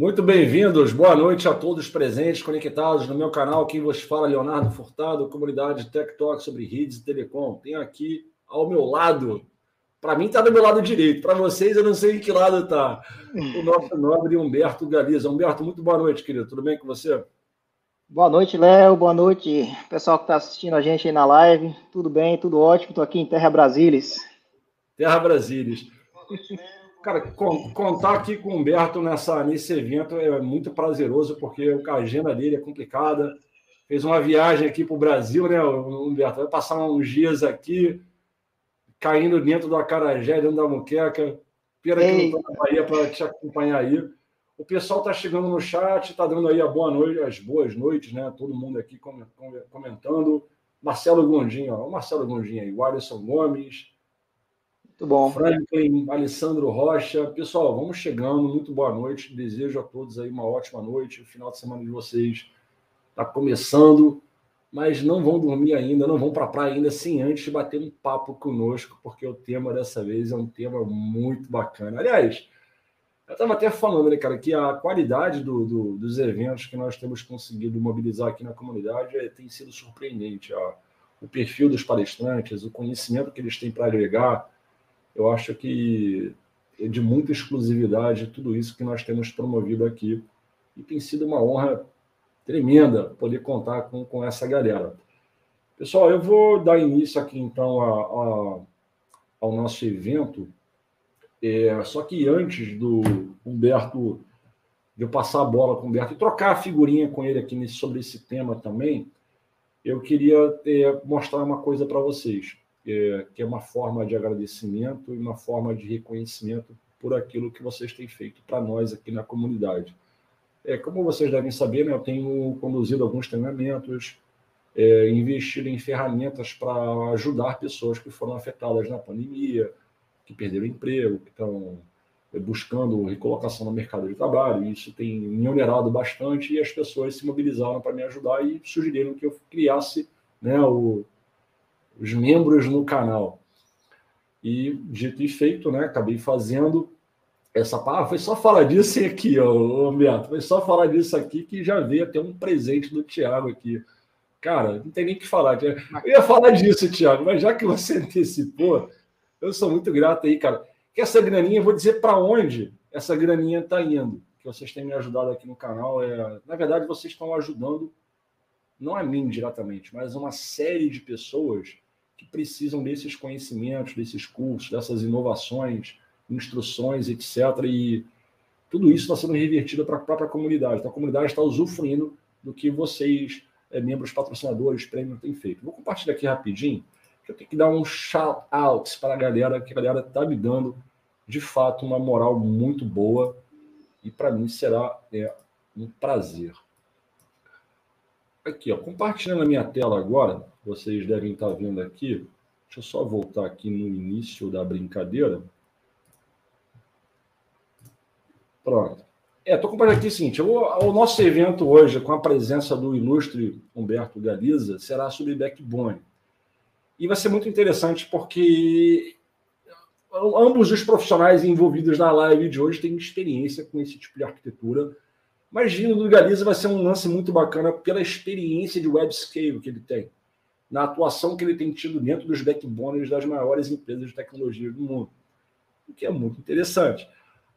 Muito bem-vindos, boa noite a todos presentes, conectados no meu canal. Quem vos fala, Leonardo Furtado, comunidade Tech Talk sobre redes e telecom. Tenho aqui ao meu lado, para mim está do meu lado direito, para vocês eu não sei em que lado está, o nosso nobre Humberto Galiza. Humberto, muito boa noite, querido. Tudo bem com você? Boa noite, Léo. Boa noite, pessoal que está assistindo a gente aí na live. Tudo bem, tudo ótimo. Estou aqui em Terra Brasília. Terra Brasília. Cara, contar aqui com o Humberto nessa, nesse evento é muito prazeroso, porque a agenda dele é complicada. Fez uma viagem aqui para o Brasil, né, Humberto? Vai passar uns dias aqui, caindo dentro do Acarajé, dentro da Muqueca. Pena que não estou na Bahia para te acompanhar aí. O pessoal está chegando no chat, está dando aí a boa noite, as boas noites, né? Todo mundo aqui comentando. Marcelo Gondim, ó, o Marcelo Gondim aí, o Alisson Gomes, muito bom. Franklin, Alessandro Rocha. Pessoal, vamos chegando. Muito boa noite. Desejo a todos aí uma ótima noite. O final de semana de vocês está começando, mas não vão dormir ainda, não vão para a praia ainda sem antes bater um papo conosco, porque o tema dessa vez é um tema muito bacana. Aliás, eu estava até falando, né, cara, que a qualidade do, do, dos eventos que nós temos conseguido mobilizar aqui na comunidade é, tem sido surpreendente. Ó. O perfil dos palestrantes, o conhecimento que eles têm para agregar eu acho que é de muita exclusividade tudo isso que nós temos promovido aqui. E tem sido uma honra tremenda poder contar com, com essa galera. Pessoal, eu vou dar início aqui então a, a, ao nosso evento. É, só que antes do Humberto, de eu passar a bola com o Humberto e trocar a figurinha com ele aqui nesse, sobre esse tema também, eu queria é, mostrar uma coisa para vocês é, que é uma forma de agradecimento e uma forma de reconhecimento por aquilo que vocês têm feito para nós aqui na comunidade. É, como vocês devem saber, né, eu tenho conduzido alguns treinamentos, é, investido em ferramentas para ajudar pessoas que foram afetadas na pandemia, que perderam emprego, que estão é, buscando recolocação no mercado de trabalho. Isso tem me onerado bastante e as pessoas se mobilizaram para me ajudar e sugeriram que eu criasse né, o, os membros no canal. E dito e feito, né? Acabei fazendo essa ah, foi só falar disso aqui, ó, Beto, foi só falar disso aqui que já veio até um presente do Thiago aqui. Cara, não tem nem o que falar. Eu ia falar disso, Thiago, mas já que você antecipou, eu sou muito grato aí, cara. Que essa graninha, eu vou dizer para onde essa graninha está indo. Que vocês têm me ajudado aqui no canal. É... Na verdade, vocês estão ajudando, não a mim diretamente, mas uma série de pessoas que precisam desses conhecimentos, desses cursos, dessas inovações, instruções, etc. E tudo isso está sendo revertido para a própria comunidade. Então, a comunidade está usufruindo do que vocês, é, membros patrocinadores, prêmio, têm feito. Vou compartilhar aqui rapidinho, que eu tenho que dar um shout-out para a galera, que a galera está me dando, de fato, uma moral muito boa. E para mim será é, um prazer. Aqui, ó, compartilhando a minha tela agora, vocês devem estar vendo aqui. Deixa eu só voltar aqui no início da brincadeira. Pronto. É, estou compartilhando aqui o seguinte: o, o, nosso evento hoje, com a presença do ilustre Humberto Galiza, será sobre backbone. E vai ser muito interessante porque ambos os profissionais envolvidos na live de hoje têm experiência com esse tipo de arquitetura mas vindo do Galiza vai ser um lance muito bacana pela experiência de web scale que ele tem, na atuação que ele tem tido dentro dos backbones das maiores empresas de tecnologia do mundo, o que é muito interessante.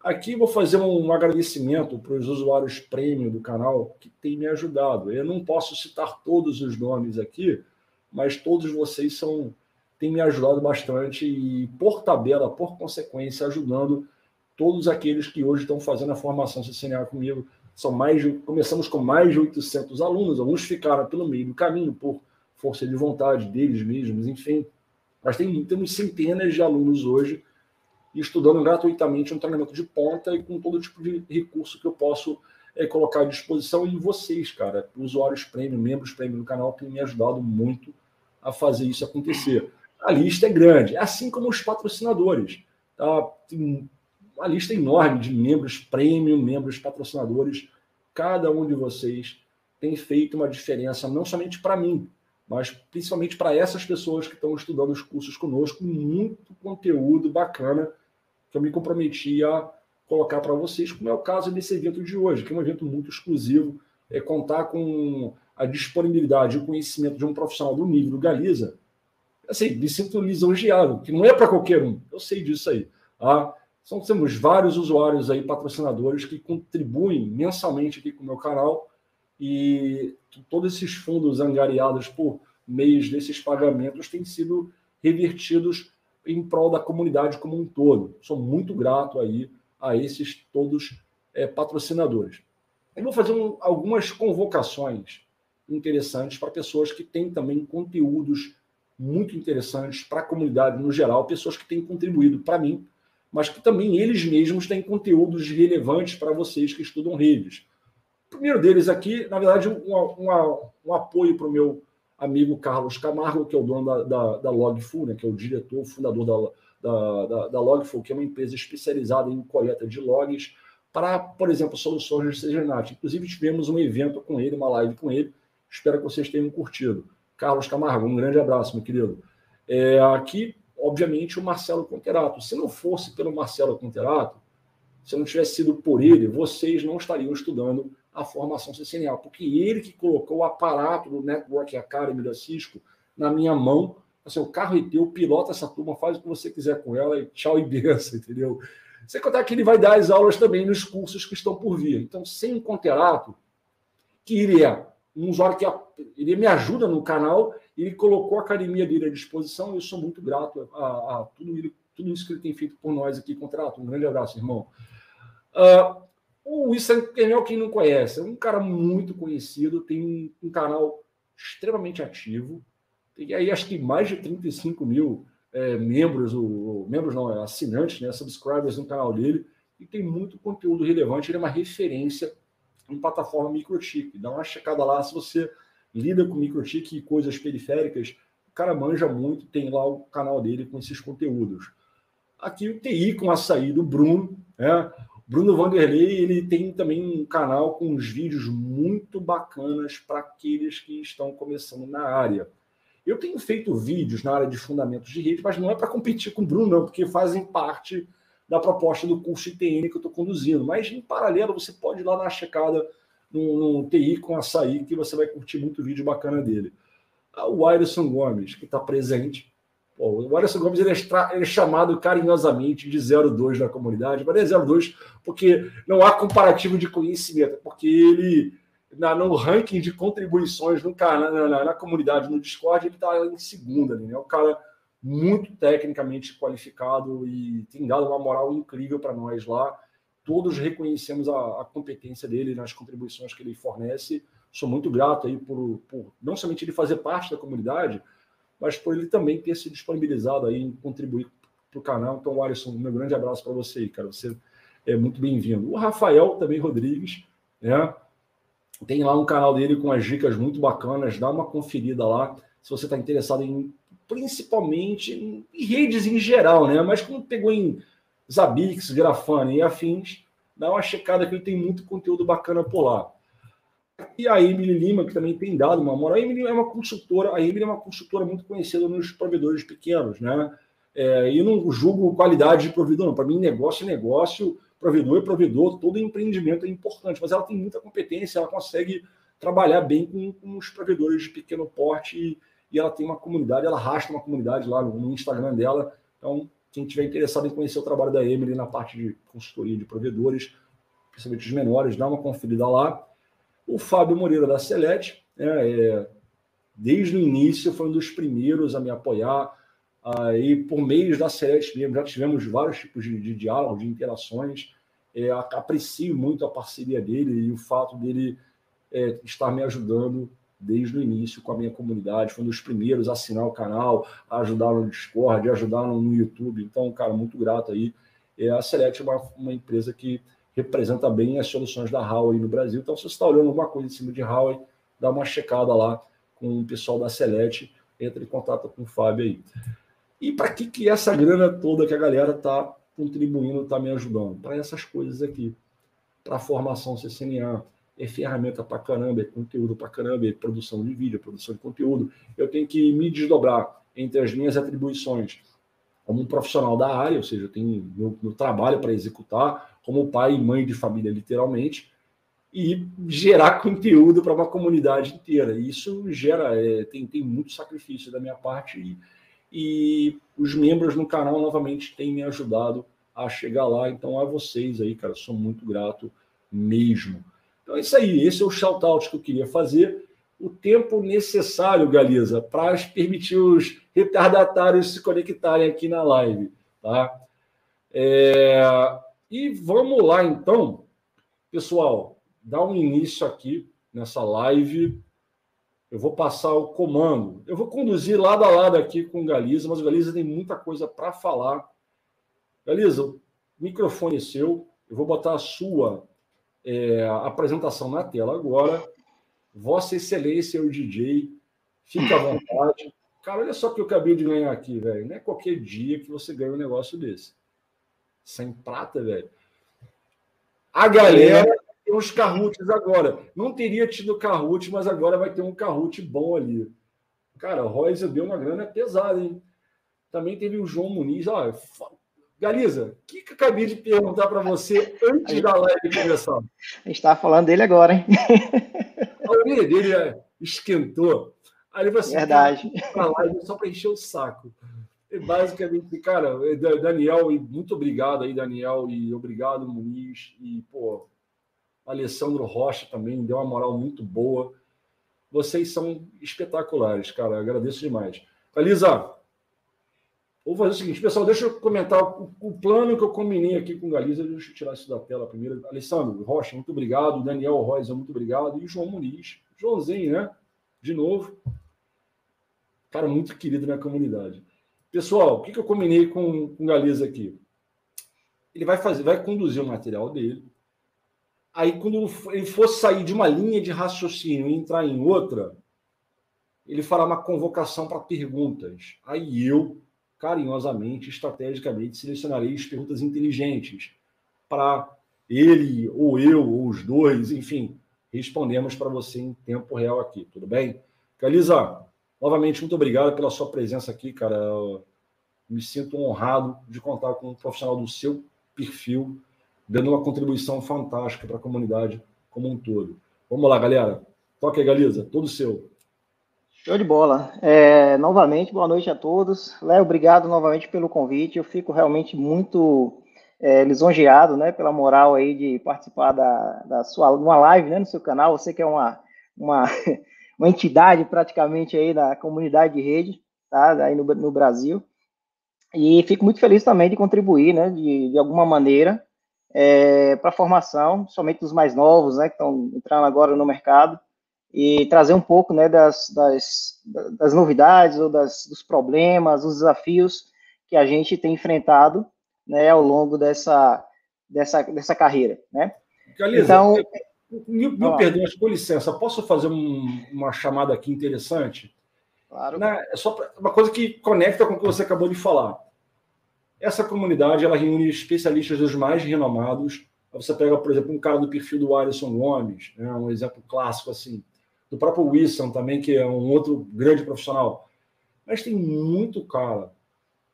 Aqui vou fazer um agradecimento para os usuários premium do canal que têm me ajudado. Eu não posso citar todos os nomes aqui, mas todos vocês são têm me ajudado bastante e, por tabela, por consequência, ajudando todos aqueles que hoje estão fazendo a formação CCNA comigo, são mais de, começamos com mais de 800 alunos, alguns ficaram pelo meio do caminho por força de vontade deles mesmos, enfim. Mas tem, temos centenas de alunos hoje estudando gratuitamente um treinamento de ponta e com todo tipo de recurso que eu posso é, colocar à disposição. E vocês, cara, usuários premium, membros premium do canal, têm me ajudado muito a fazer isso acontecer. A lista é grande, assim como os patrocinadores. Tá? Tem uma lista enorme de membros premium, membros patrocinadores. Cada um de vocês tem feito uma diferença, não somente para mim, mas principalmente para essas pessoas que estão estudando os cursos conosco. Muito conteúdo bacana que eu me comprometi a colocar para vocês, como é o caso desse evento de hoje, que é um evento muito exclusivo, é contar com a disponibilidade e o conhecimento de um profissional do nível do Galiza, assim, me sinto lisonjeado, que não é para qualquer um, eu sei disso aí. Tá? São, temos vários usuários aí, patrocinadores, que contribuem mensalmente aqui com o meu canal e todos esses fundos angariados por meios desses pagamentos têm sido revertidos em prol da comunidade como um todo. Sou muito grato aí a esses todos é, patrocinadores. Eu vou fazer um, algumas convocações interessantes para pessoas que têm também conteúdos muito interessantes para a comunidade no geral, pessoas que têm contribuído para mim, mas que também eles mesmos têm conteúdos relevantes para vocês que estudam redes. Primeiro deles aqui, na verdade, um, um, um apoio para o meu amigo Carlos Camargo, que é o dono da, da, da Logful, né, que é o diretor, fundador da, da, da, da Logful, que é uma empresa especializada em coleta de logs para, por exemplo, soluções de CGNAT. Inclusive, tivemos um evento com ele, uma live com ele. Espero que vocês tenham curtido. Carlos Camargo, um grande abraço, meu querido. É, aqui, obviamente, o Marcelo Conterato. Se não fosse pelo Marcelo Conterato, se não tivesse sido por ele, vocês não estariam estudando a formação CCNA, porque ele que colocou o aparato do Network Academy da Cisco na minha mão. Assim, o carro é teu, pilota essa turma, faz o que você quiser com ela e tchau e benção, entendeu? Sem contar que ele vai dar as aulas também nos cursos que estão por vir. Então, sem o Conterato, que ele é um usuário que ele me ajuda no canal, ele colocou a academia dele à disposição eu sou muito grato a, a tudo, ele, tudo, isso que ele tem feito por nós aqui, Contrato. Um grande abraço, irmão. Uh, o Issa Kernel, quem não conhece, é um cara muito conhecido, tem um, canal extremamente ativo, tem aí acho que mais de 35 mil é, membros, o, membros não, é, assinantes, né, subscribers no canal dele, e tem muito conteúdo relevante, ele é uma referência em plataforma microchip. Dá uma checada lá se você lida com microchip e coisas periféricas, o cara manja muito, tem lá o canal dele com esses conteúdos. Aqui o TI com açaí do Bruno, né? Bruno Vanderlei, ele tem também um canal com uns vídeos muito bacanas para aqueles que estão começando na área. Eu tenho feito vídeos na área de fundamentos de rede, mas não é para competir com o Bruno, não, porque fazem parte da proposta do curso ITN que eu estou conduzindo. Mas, em paralelo, você pode ir lá uma checada no, no TI com açaí, que você vai curtir muito vídeo bacana dele. Ah, o Alisson Gomes, que está presente. Pô, o Alisson Gomes ele é, ele é, chamado carinhosamente de 02 na comunidade, mas é 02 porque não há comparativo de conhecimento, porque ele, na, no ranking de contribuições no, na, na, na comunidade, no Discord, ele está em segunda. Né? É um cara muito tecnicamente qualificado e tem dado uma moral incrível para nós lá. Todos reconhecemos a, a, competência dele nas contribuições que ele fornece. Sou muito grato aí por, por não somente ele fazer parte da comunidade, mas por ele também ter se disponibilizado aí em contribuir para o canal. Então, Alisson, meu grande abraço para você aí, cara. Você é muito bem-vindo. O Rafael também Rodrigues, né? Tem lá um canal dele com as dicas muito bacanas. Dá uma conferida lá se você está interessado em principalmente em redes em geral, né? Mas como pegou em Zabix, Grafana e afins, dá uma checada que ele tem muito conteúdo bacana por lá. E a Emily Lima, que também tem dado uma moral. A Emily é uma consultora, a Emily é uma consultora muito conhecida nos provedores pequenos, né? É, e não julgo qualidade de provedor, não. Para mim, negócio é negócio, provedor é provedor, todo empreendimento é importante, mas ela tem muita competência, ela consegue trabalhar bem com, com os provedores de pequeno porte e, e ela tem uma comunidade, ela arrasta uma comunidade lá no, no Instagram dela. Então, quem tiver interessado em conhecer o trabalho da Emily na parte de consultoria de provedores, principalmente os menores, dá uma conferida lá. O Fábio Moreira da Celete, né, é, desde o início foi um dos primeiros a me apoiar. Aí, por meios da Celeste mesmo, já tivemos vários tipos de, de diálogo, de interações. É, aprecio muito a parceria dele e o fato dele é, estar me ajudando desde o início com a minha comunidade. Foi um dos primeiros a assinar o canal, a ajudar no Discord, a ajudar no YouTube. Então, cara, muito grato aí. É, a Select é uma, uma empresa que representa bem as soluções da Huawei no Brasil. Então, se você está olhando alguma coisa em cima de Huawei, dá uma checada lá com o pessoal da Select, entre em contato com o Fábio aí. E para que, que essa grana toda que a galera está contribuindo, está me ajudando? Para essas coisas aqui. Para a formação CCNA, é ferramenta para caramba, é conteúdo para caramba, é produção de vídeo, é produção de conteúdo. Eu tenho que me desdobrar entre as minhas atribuições como um profissional da área, ou seja, eu tenho meu, meu trabalho para executar, como pai e mãe de família, literalmente, e gerar conteúdo para uma comunidade inteira. Isso gera, é, tem, tem muito sacrifício da minha parte e, e os membros no canal novamente têm me ajudado a chegar lá. Então, a vocês aí, cara, sou muito grato mesmo. Então é isso aí, esse é o shout-out que eu queria fazer. O tempo necessário, Galiza, para permitir os retardatários se conectarem aqui na live. Tá? É... E vamos lá, então, pessoal, dar um início aqui nessa live. Eu vou passar o comando. Eu vou conduzir lado a lado aqui com o Galiza, mas o Galiza tem muita coisa para falar. Galiza, o microfone é seu. Eu vou botar a sua é, apresentação na tela agora. Vossa Excelência, o DJ, fique à vontade. Cara, olha só o que eu acabei de ganhar aqui, velho. Não é qualquer dia que você ganha um negócio desse. Sem prata, velho. A galera tem uns carrutes agora. Não teria tido carrute, mas agora vai ter um carrute bom ali. Cara, o Royce deu uma grana pesada, hein? Também teve o João Muniz. Olha, Galiza, o que, que eu acabei de perguntar para você antes da live começar? A gente estava falando dele agora, hein? A orelha dele é, esquentou. Aí ele assim, Verdade. Para live só para encher o saco. Basicamente, cara, Daniel, e muito obrigado aí, Daniel, e obrigado, Muniz, e, pô, Alessandro Rocha também deu uma moral muito boa. Vocês são espetaculares, cara. Agradeço demais. Galiza, Vou fazer o seguinte, pessoal, deixa eu comentar o, o, plano que eu combinei aqui com o Galiza. Deixa eu tirar isso da tela primeiro. Alessandro Rocha, muito obrigado. Daniel Rosa, muito obrigado. E João Muniz. Joãozinho, né? De novo. Cara, muito querido na comunidade. Pessoal, o que, que eu combinei com, o Galiza aqui? Ele vai fazer, vai conduzir o material dele. Aí, quando ele for sair de uma linha de raciocínio e entrar em outra, ele fará uma convocação para perguntas. Aí eu carinhosamente, estrategicamente, selecionarei as perguntas inteligentes para ele, ou eu, ou os dois, enfim, respondemos para você em tempo real aqui, tudo bem? Caliza, novamente, muito obrigado pela sua presença aqui, cara. Eu me sinto honrado de contar com um profissional do seu perfil, dando uma contribuição fantástica para a comunidade como um todo. Vamos lá, galera. Toque aí, Galiza, todo seu. Show de bola. É, novamente, boa noite a todos. Léo, obrigado novamente pelo convite. Eu fico realmente muito é, lisonjeado, né, pela moral aí de participar da, da sua uma live, né, no seu canal. Você que é uma, uma, uma entidade praticamente aí da comunidade de rede, tá, aí no, no Brasil. E fico muito feliz também de contribuir, né, de, de alguma maneira, é, para a formação, somente dos mais novos, né, que estão entrando agora no mercado e trazer um pouco né, das, das, das novidades ou das, dos problemas, dos desafios que a gente tem enfrentado né, ao longo dessa, dessa, dessa carreira. Né? Galisa, então, me, me perdoe, com licença, posso fazer um, uma chamada aqui interessante? Claro. Né, é só pra, uma coisa que conecta com o que você acabou de falar. Essa comunidade ela reúne especialistas dos mais renomados. Você pega, por exemplo, um cara do perfil do Alisson Gomes, né, um exemplo clássico assim do próprio Wilson também, que é um outro grande profissional. Mas tem muito cara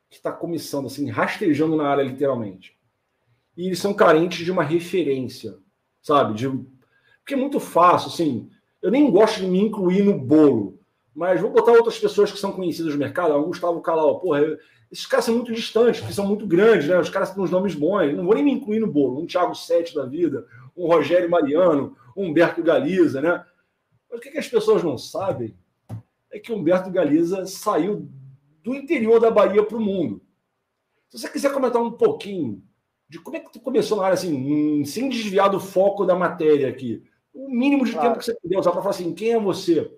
que está começando, assim, rastejando na área, literalmente. E eles são carentes de uma referência, sabe? De... Porque é muito fácil, assim. Eu nem gosto de me incluir no bolo, mas vou botar outras pessoas que são conhecidas no mercado. O Gustavo Calau, porra, esses caras são muito distantes, porque são muito grandes, né? Os caras têm uns nomes bons. Não vou nem me incluir no bolo. Um Thiago Sete da vida, um Rogério Mariano, um Humberto Galiza, né? Mas o que, as pessoas não sabem é que Humberto Galiza saiu do interior da Bahia para o mundo. Se você quiser comentar um pouquinho de como é que tu começou na área, assim, sem desviar do foco da matéria aqui, o mínimo de claro. tempo que você puder usar para falar assim, quem é você?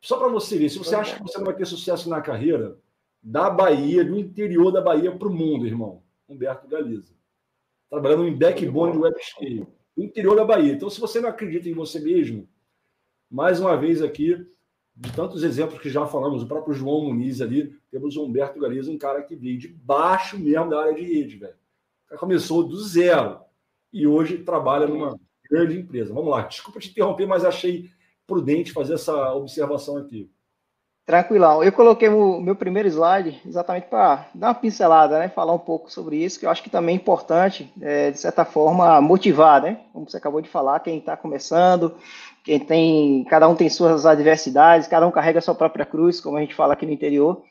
Só para você ver, se você acha que você não vai ter sucesso na carreira, da Bahia, do interior da Bahia para o mundo, irmão. Humberto Galiza. Trabalhando em backbone de web scale. Do interior da Bahia. Então, se você não acredita em você mesmo, mais uma vez aqui, de tantos exemplos que já falamos, o próprio João Muniz ali, temos o Humberto Galiza, um cara que veio de baixo mesmo da área de rede, velho. Começou do zero e hoje trabalha numa grande empresa. Vamos lá, desculpa te interromper, mas achei prudente fazer essa observação aqui. Tranquilão. Eu coloquei o meu primeiro slide exatamente para dar uma pincelada, né? Falar um pouco sobre isso, que eu acho que também é importante, é, de certa forma, motivar, né? Como você acabou de falar, quem está começando, quem tem, cada um tem suas adversidades, cada um carrega a sua própria cruz, como a gente fala aqui no interior.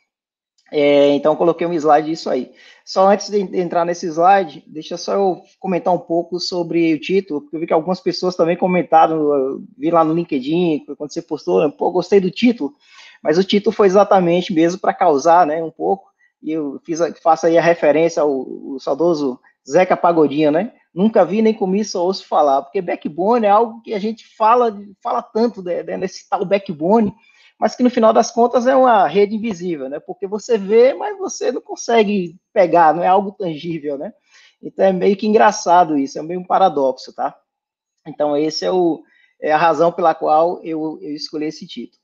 É, então, coloquei um slide disso aí. Só antes de entrar nesse slide, deixa só eu comentar um pouco sobre o título, porque eu vi que algumas pessoas também comentaram, vi lá no LinkedIn, quando você postou, pô, gostei do título, mas o título foi exatamente mesmo para causar, né, um pouco, e eu fiz, faço aí a referência ao, ao saudoso Zeca Pagodinho, né, nunca vi nem comi, só ouço falar, porque backbone é algo que a gente fala, fala tanto né, nesse tal backbone, mas que no final das contas é uma rede invisível, né? Porque você vê, mas você não consegue pegar, não é algo tangível, né? Então é meio que engraçado isso, é meio um paradoxo, tá? Então esse é, o, é a razão pela qual eu, eu escolhi esse título.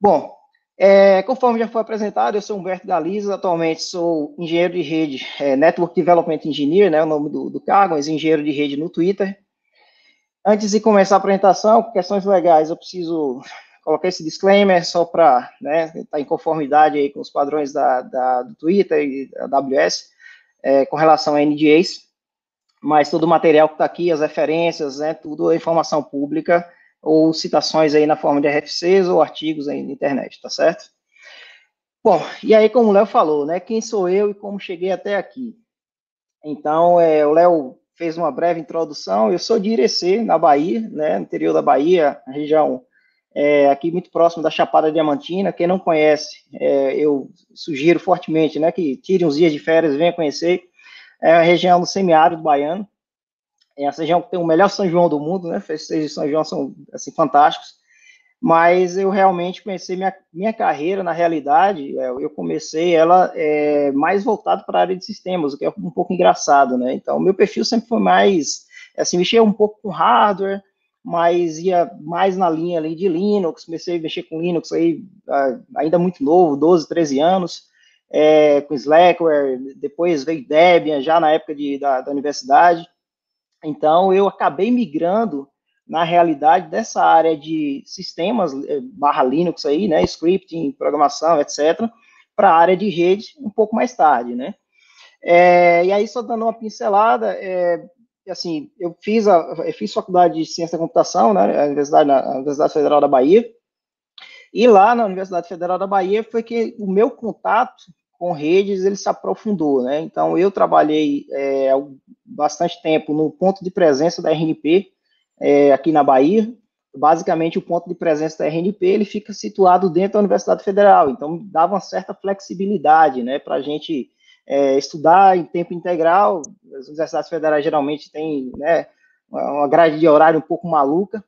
Bom, é, conforme já foi apresentado, eu sou Humberto Galiza, atualmente sou engenheiro de rede, é, Network Development Engineer, né, o nome do, do cargo, mas engenheiro de rede no Twitter. Antes de começar a apresentação, questões legais, eu preciso coloquei esse disclaimer só para né, estar tá em conformidade aí com os padrões da, da, do Twitter e da AWS é, com relação a NDAs, mas todo o material que está aqui, as referências, né, tudo é informação pública ou citações aí na forma de RFCs ou artigos aí na internet, tá certo? Bom, e aí como o Léo falou, né, quem sou eu e como cheguei até aqui? Então, é, o Léo fez uma breve introdução, eu sou de Irecê, na Bahia, né, interior da Bahia, região é, aqui muito próximo da Chapada Diamantina. Quem não conhece, é, eu sugiro fortemente né, que tire uns dias de férias, venha conhecer. É a região do semiárido baiano. É essa região que tem o melhor São João do mundo, né? Festejos de São João são assim, fantásticos. Mas eu realmente comecei minha, minha carreira, na realidade, é, eu comecei ela é, mais voltado para a área de sistemas, o que é um pouco engraçado, né? Então, meu perfil sempre foi mais, assim, mexer um pouco com hardware, mas ia mais na linha ali de Linux, comecei a mexer com Linux aí ainda muito novo, 12, 13 anos, é, com Slackware, depois veio Debian, já na época de, da, da universidade, então eu acabei migrando na realidade dessa área de sistemas é, barra Linux aí, né, scripting, programação, etc., para a área de rede um pouco mais tarde, né. É, e aí, só dando uma pincelada, é, assim, eu fiz a eu fiz faculdade de ciência da computação, né, na Universidade, na Universidade Federal da Bahia, e lá na Universidade Federal da Bahia foi que o meu contato com redes ele se aprofundou, né? Então eu trabalhei é, bastante tempo no ponto de presença da RNP é, aqui na Bahia. Basicamente o ponto de presença da RNP ele fica situado dentro da Universidade Federal, então dava uma certa flexibilidade, né, para a gente é, estudar em tempo integral. As universidades federais geralmente têm né, uma grade de horário um pouco maluca,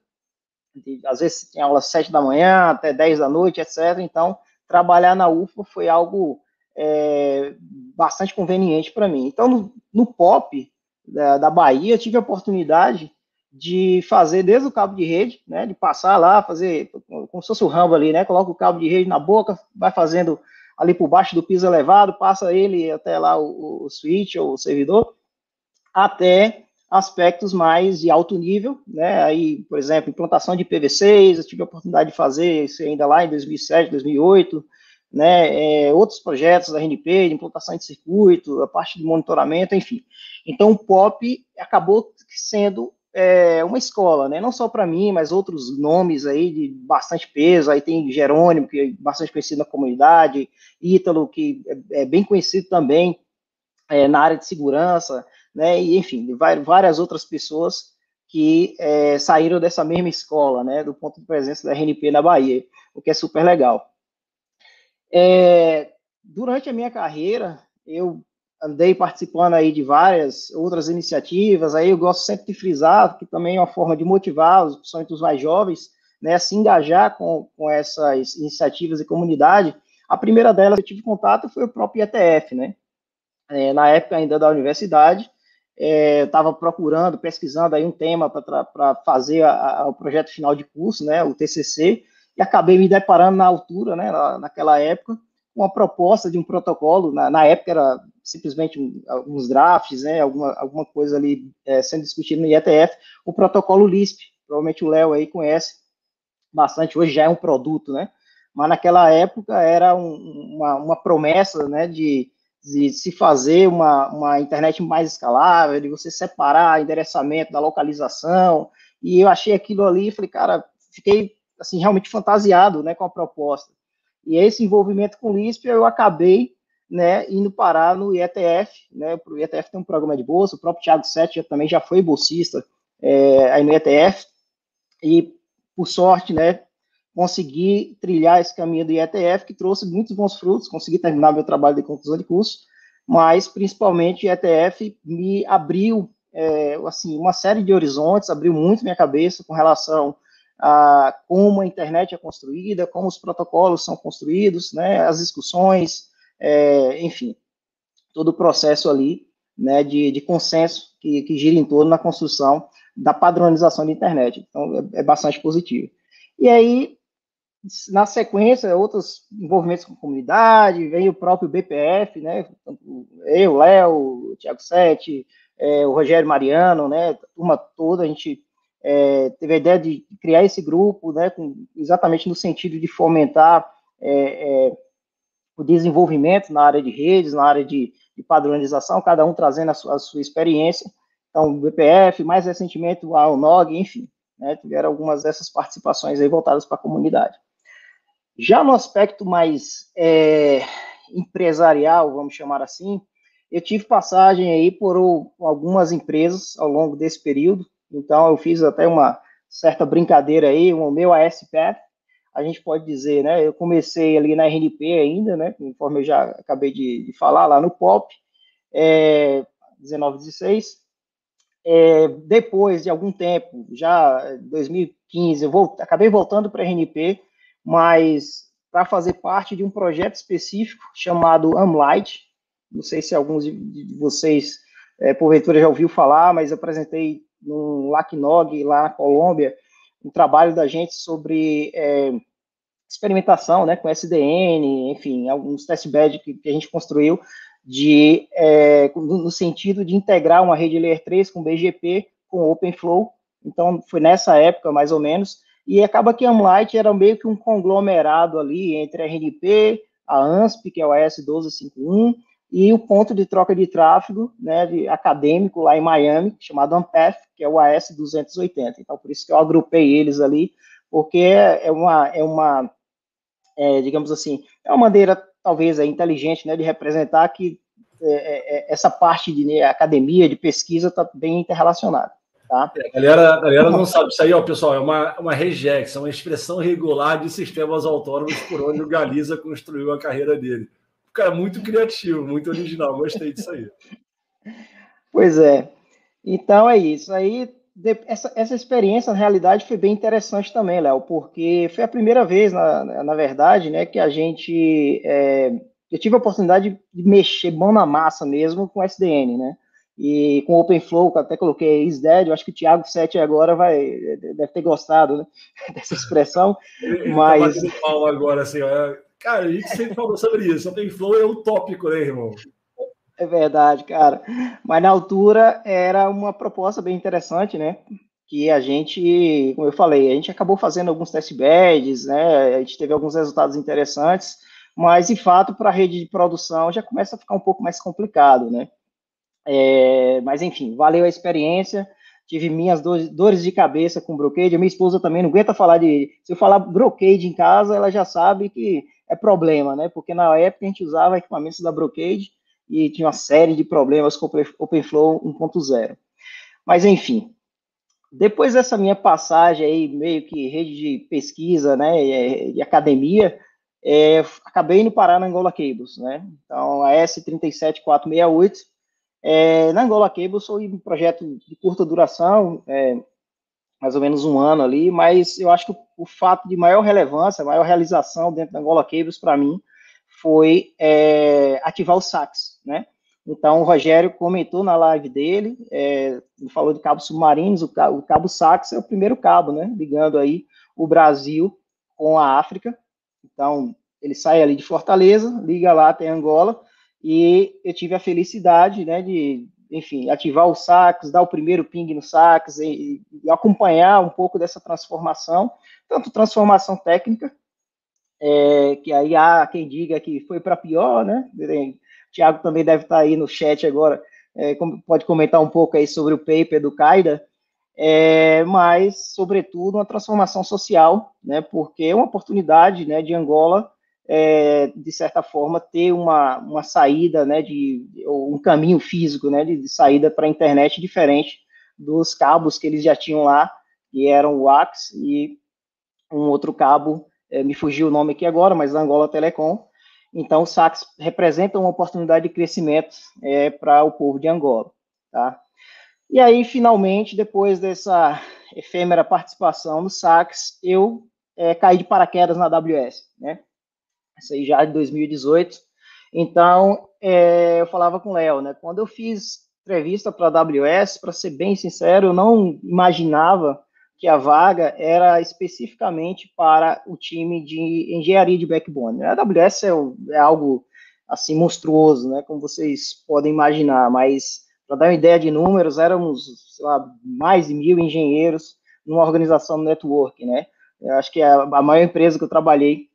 às vezes tem aula às 7 da manhã até 10 da noite, etc. Então, trabalhar na UFA foi algo é, bastante conveniente para mim. Então, no, no POP da, da, Bahia, eu tive a oportunidade de fazer desde o cabo de rede, né, de passar lá, fazer como se fosse o Rambo ali, né, coloca o cabo de rede na boca, vai fazendo ali por baixo do piso elevado, passa ele até lá o, o switch ou o servidor, até aspectos mais de alto nível, né? Aí, por exemplo, implantação de PV6, eu tive a oportunidade de fazer isso ainda lá em 2007, 2008, né? É, outros projetos da RNP, de implantação de circuito, a parte de monitoramento, enfim. Então, o POP acabou sendo é, uma escola, né? Não só para mim, mas outros nomes aí de bastante peso. Aí tem Jerônimo, que é bastante conhecido na comunidade, Ítalo, que é, é bem conhecido também é, na área de segurança, né? E enfim, várias outras pessoas que é, saíram dessa mesma escola, né? Do ponto de presença da RNP na Bahia, o que é super legal. É, durante a minha carreira, eu andei participando aí de várias outras iniciativas, aí eu gosto sempre de frisar, que também é uma forma de motivar, principalmente os mais jovens, né, a se engajar com, com essas iniciativas e comunidade. A primeira delas que eu tive contato foi o próprio IETF, né, é, na época ainda da universidade, estava é, procurando, pesquisando aí um tema para fazer a, a, o projeto final de curso, né, o TCC, e acabei me deparando na altura, né, naquela época, uma proposta de um protocolo, na, na época era simplesmente alguns drafts, né, alguma, alguma coisa ali é, sendo discutida no IETF, o protocolo LISP, provavelmente o Léo aí conhece bastante, hoje já é um produto, né, mas naquela época era um, uma, uma promessa, né, de, de se fazer uma, uma internet mais escalável, de você separar endereçamento da localização, e eu achei aquilo ali, falei, cara, fiquei, assim, realmente fantasiado, né, com a proposta. E esse envolvimento com o Lisp, eu acabei, né, indo parar no IETF, né, o IETF tem um programa de bolsa, o próprio Thiago Sete também já foi bolsista é, aí no IETF, e, por sorte, né, consegui trilhar esse caminho do IETF, que trouxe muitos bons frutos, consegui terminar meu trabalho de conclusão de curso, mas, principalmente, o IETF me abriu, é, assim, uma série de horizontes, abriu muito minha cabeça com relação a como a internet é construída, como os protocolos são construídos, né, as discussões, é, enfim, todo o processo ali, né, de, de consenso que, que gira em torno da construção da padronização da internet. Então, é, é bastante positivo. E aí, na sequência, outros envolvimentos com a comunidade, vem o próprio BPF, né? Eu, Léo, o Thiago Sete, é, o Rogério Mariano, né? A turma toda, a gente é, teve a ideia de criar esse grupo, né? Com, exatamente no sentido de fomentar é, é o desenvolvimento na área de redes, na área de, de padronização, cada um trazendo a sua, a sua experiência. Então, o BPF, mais recentemente o AONOG, enfim, né, tiveram algumas dessas participações aí voltadas para a comunidade. Já no aspecto mais é, empresarial, vamos chamar assim, eu tive passagem aí por algumas empresas ao longo desse período, então eu fiz até uma certa brincadeira aí, o meu ASPF, a gente pode dizer, né, eu comecei ali na RNP ainda, né, conforme eu já acabei de, de falar, lá no POP, é, 19, 16, é, depois de algum tempo, já 2015, eu acabei voltando para a RNP, mas para fazer parte de um projeto específico chamado Amlight. Não sei se alguns de vocês, é, porventura, já ouviu falar, mas eu apresentei no LACNOG, lá na Colômbia, um trabalho da gente sobre é, experimentação né, com SDN, enfim, alguns testbeds que, que a gente construiu de, é, no sentido de integrar uma rede Layer 3 com BGP, com OpenFlow. Então, foi nessa época, mais ou menos, e acaba que a Amlight era meio que um conglomerado ali entre a RNP, a ANSP, que é o AS1251, e o ponto de troca de tráfego né, de acadêmico lá em Miami, chamado Ampath, que é o AS280. Então, por isso que eu agrupei eles ali, porque é uma, é uma é, digamos assim, é uma maneira talvez é inteligente, né, de representar que é, é, é essa parte de né, academia, de pesquisa, está bem interrelacionada. Tá? É, a, galera, a galera não sabe isso aí, ó, pessoal, é uma, uma é uma expressão regular de sistemas autônomos por onde o Galiza construiu a carreira dele. Cara é muito criativo, muito original, gostei disso aí. Pois é. Então é isso. Aí essa, essa experiência, na realidade, foi bem interessante também, Léo, porque foi a primeira vez, na, na verdade, né, que a gente. É, eu tive a oportunidade de mexer mão na massa mesmo com SDN, né? E com OpenFlow, que até coloquei isDead, eu acho que o Thiago Sete agora vai, deve ter gostado né, dessa expressão. Ele, mas. Ele tá agora, assim, ó. Cara, a gente sempre falou sobre isso. OpenFlow é utópico, né, irmão? É verdade, cara. Mas na altura era uma proposta bem interessante, né? Que a gente, como eu falei, a gente acabou fazendo alguns testbeds, né? A gente teve alguns resultados interessantes, mas de fato, para a rede de produção já começa a ficar um pouco mais complicado, né? É, mas enfim, valeu a experiência. Tive minhas dores de cabeça com Brocade. Minha esposa também não aguenta falar de. Se eu falar Brocade em casa, ela já sabe que é problema, né? Porque na época a gente usava equipamentos da Brocade e tinha uma série de problemas com o OpenFlow 1.0. Mas, enfim, depois dessa minha passagem aí, meio que rede de pesquisa, né, e, academia, é, acabei indo parar na Angola Cables, né, então a S37468, é, na Angola Cables foi um projeto de curta duração, é, mais ou menos um ano ali, mas eu acho que o, fato de maior relevância, maior realização dentro da Angola Cables, para mim, foi é, ativar o sax, né? Então, o Rogério comentou na live dele, é, falou de cabos submarinos, o cabo, o cabo sax é o primeiro cabo, né? Ligando aí o Brasil com a África. Então, ele sai ali de Fortaleza, liga lá até Angola, e eu tive a felicidade, né, de, enfim, ativar o sax, dar o primeiro ping no sax e, e acompanhar um pouco dessa transformação, tanto transformação técnica é, que aí há quem diga que foi para pior, né? O Thiago também deve estar aí no chat agora, é, pode comentar um pouco aí sobre o paper do Caida, é, mas, sobretudo, uma transformação social, né? Porque é uma oportunidade, né, de Angola é, de certa forma, ter uma, uma saída, né, de, um caminho físico, né, de, de saída para a internet diferente dos cabos que eles já tinham lá, que eram o AX e um outro cabo, é, me fugiu o nome aqui agora, mas Angola Telecom. Então, o SAX representa uma oportunidade de crescimento é, para o povo de Angola, tá? E aí, finalmente, depois dessa efêmera participação no SAX, eu é, caí de paraquedas na AWS, né? Isso aí já de 2018. Então, é, eu falava com o Léo, né? Quando eu fiz entrevista para a AWS, para ser bem sincero, eu não imaginava que a vaga era especificamente para o time de engenharia de backbone. A AWS é, é algo assim monstruoso, né? Como vocês podem imaginar, mas para dar uma ideia de números, éramos lá, mais de mil engenheiros numa organização network, né? Eu acho que a, a maior empresa que eu trabalhei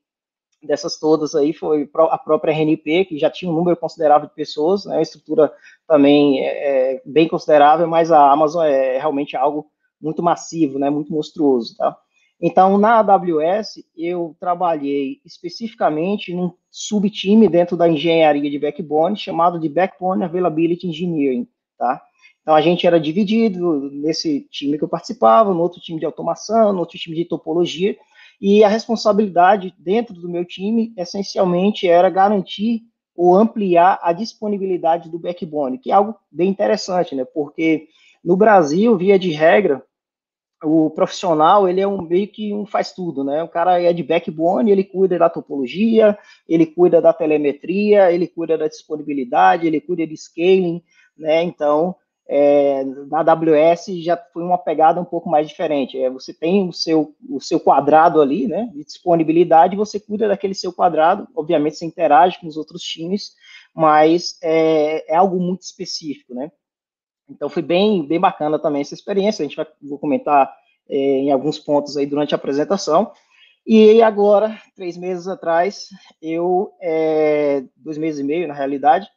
dessas todas aí foi a própria RNP, que já tinha um número considerável de pessoas, né, uma estrutura também é, é, bem considerável, mas a Amazon é realmente algo muito massivo, né, muito monstruoso, tá? Então, na AWS, eu trabalhei especificamente num subtime dentro da engenharia de backbone, chamado de Backbone Availability Engineering, tá? Então, a gente era dividido nesse time que eu participava, no outro time de automação, no outro time de topologia, e a responsabilidade dentro do meu time, essencialmente, era garantir ou ampliar a disponibilidade do backbone, que é algo bem interessante, né? Porque no Brasil, via de regra, o profissional, ele é um meio que um faz tudo, né? O cara é de backbone, ele cuida da topologia, ele cuida da telemetria, ele cuida da disponibilidade, ele cuida de scaling, né? Então, é, na AWS já foi uma pegada um pouco mais diferente. É, você tem o seu, o seu quadrado ali, né, de disponibilidade, você cuida daquele seu quadrado, obviamente você interage com os outros times, mas é, é algo muito específico, né. Então foi bem, bem bacana também essa experiência, a gente vai vou comentar é, em alguns pontos aí durante a apresentação. E agora, três meses atrás, eu, é, dois meses e meio na realidade,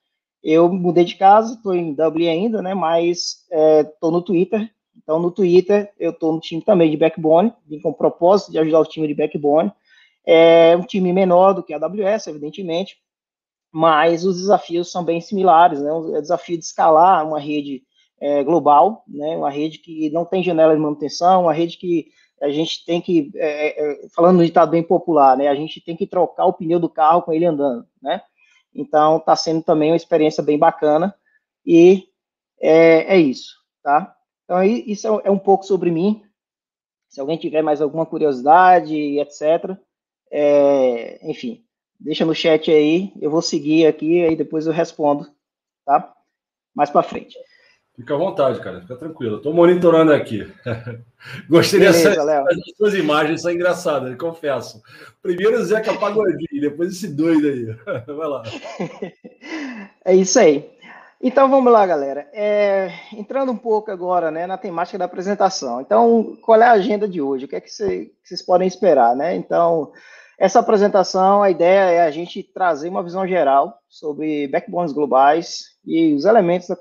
eu mudei de casa, estou em Dublin ainda, né? Mas estou é, no Twitter. Então, no Twitter, eu estou no time também de backbone, vim com o propósito de ajudar o time de backbone. É um time menor do que a AWS, evidentemente, mas os desafios são bem similares, né? O desafio de escalar uma rede é, global, né? Uma rede que não tem janela de manutenção, uma rede que a gente tem que, é, é, falando no ditado bem popular, né? A gente tem que trocar o pneu do carro com ele andando, né? Então, está sendo também uma experiência bem bacana. E é, é isso, tá? Então, isso é, é um pouco sobre mim. Se alguém tiver mais alguma curiosidade, etc., é, enfim, deixa no chat aí. Eu vou seguir aqui, aí depois eu respondo, tá? Mais para frente. Fica à vontade, cara. Fica tranquilo. Estou monitorando aqui. Gostei Beleza, dessas suas imagens, são engraçadas, confesso. Primeiro o Zeca Pagodinho, depois esse doido aí. Vai lá. É isso aí. Então vamos lá, galera. É, entrando um pouco agora né, na temática da apresentação. Então, qual é a agenda de hoje? O que é que, cê, que vocês podem esperar? Né? Então, essa apresentação, a ideia é a gente trazer uma visão geral sobre backbones globais e os elementos da,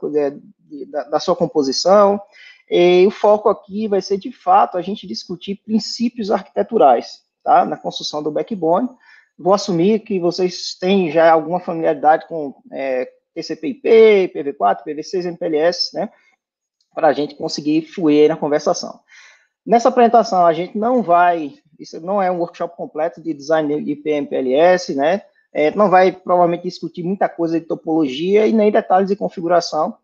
da, da sua composição. E o foco aqui vai ser, de fato, a gente discutir princípios arquiteturais, tá? Na construção do backbone. Vou assumir que vocês têm já alguma familiaridade com é, TCP/IP, IPv4, IPv6, MPLS, né? Para a gente conseguir fluir na conversação. Nessa apresentação, a gente não vai, isso não é um workshop completo de design de MPLS, né? É, não vai provavelmente discutir muita coisa de topologia e nem detalhes de configuração,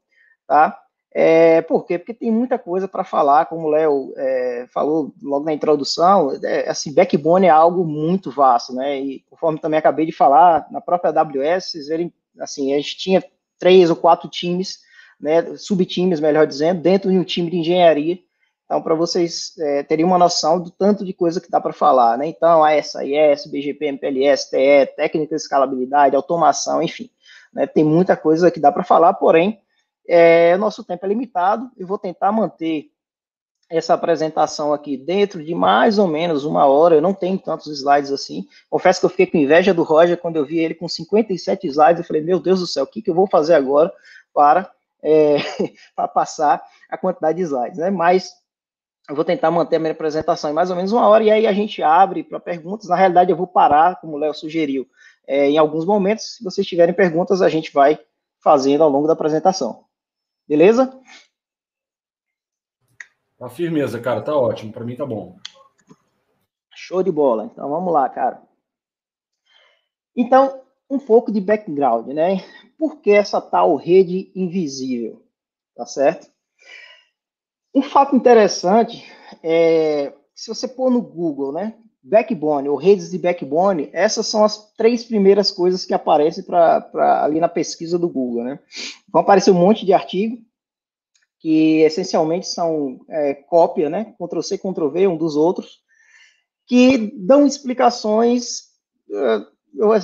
tá? É, por quê? Porque tem muita coisa para falar, como o Léo é, falou logo na introdução, é, assim, backbone é algo muito vasto, né, e conforme também acabei de falar, na própria AWS, assim, a gente tinha três ou quatro times, né, subtimes, melhor dizendo, dentro de um time de engenharia, então, para vocês é, terem uma noção do tanto de coisa que dá para falar, né? Então, ASIS, BGP, MPLS, TE, técnica de escalabilidade, automação, enfim. Né? Tem muita coisa que dá para falar, porém, é, nosso tempo é limitado e vou tentar manter essa apresentação aqui dentro de mais ou menos uma hora. Eu não tenho tantos slides assim. Confesso que eu fiquei com inveja do Roger quando eu vi ele com 57 slides. Eu falei, meu Deus do céu, o que, que eu vou fazer agora para, é, para passar a quantidade de slides, né? Mas eu vou tentar manter a minha apresentação em mais ou menos uma hora e aí a gente abre para perguntas. Na realidade, eu vou parar, como o Léo sugeriu, é, em alguns momentos. Se vocês tiverem perguntas, a gente vai fazendo ao longo da apresentação. Beleza? Tá firmeza, cara, tá ótimo. Para mim tá bom. Show de bola. Então vamos lá, cara. Então, um pouco de background, né? Por que essa tal rede invisível? Tá certo? Um fato interessante é se você pôr no Google, né? Backbone ou redes de backbone, essas são as três primeiras coisas que aparecem para ali na pesquisa do Google, né? Vão aparecer um monte de artigo que essencialmente são é, cópia, né? Ctrl C, Ctrl V, um dos outros, que dão explicações, uh,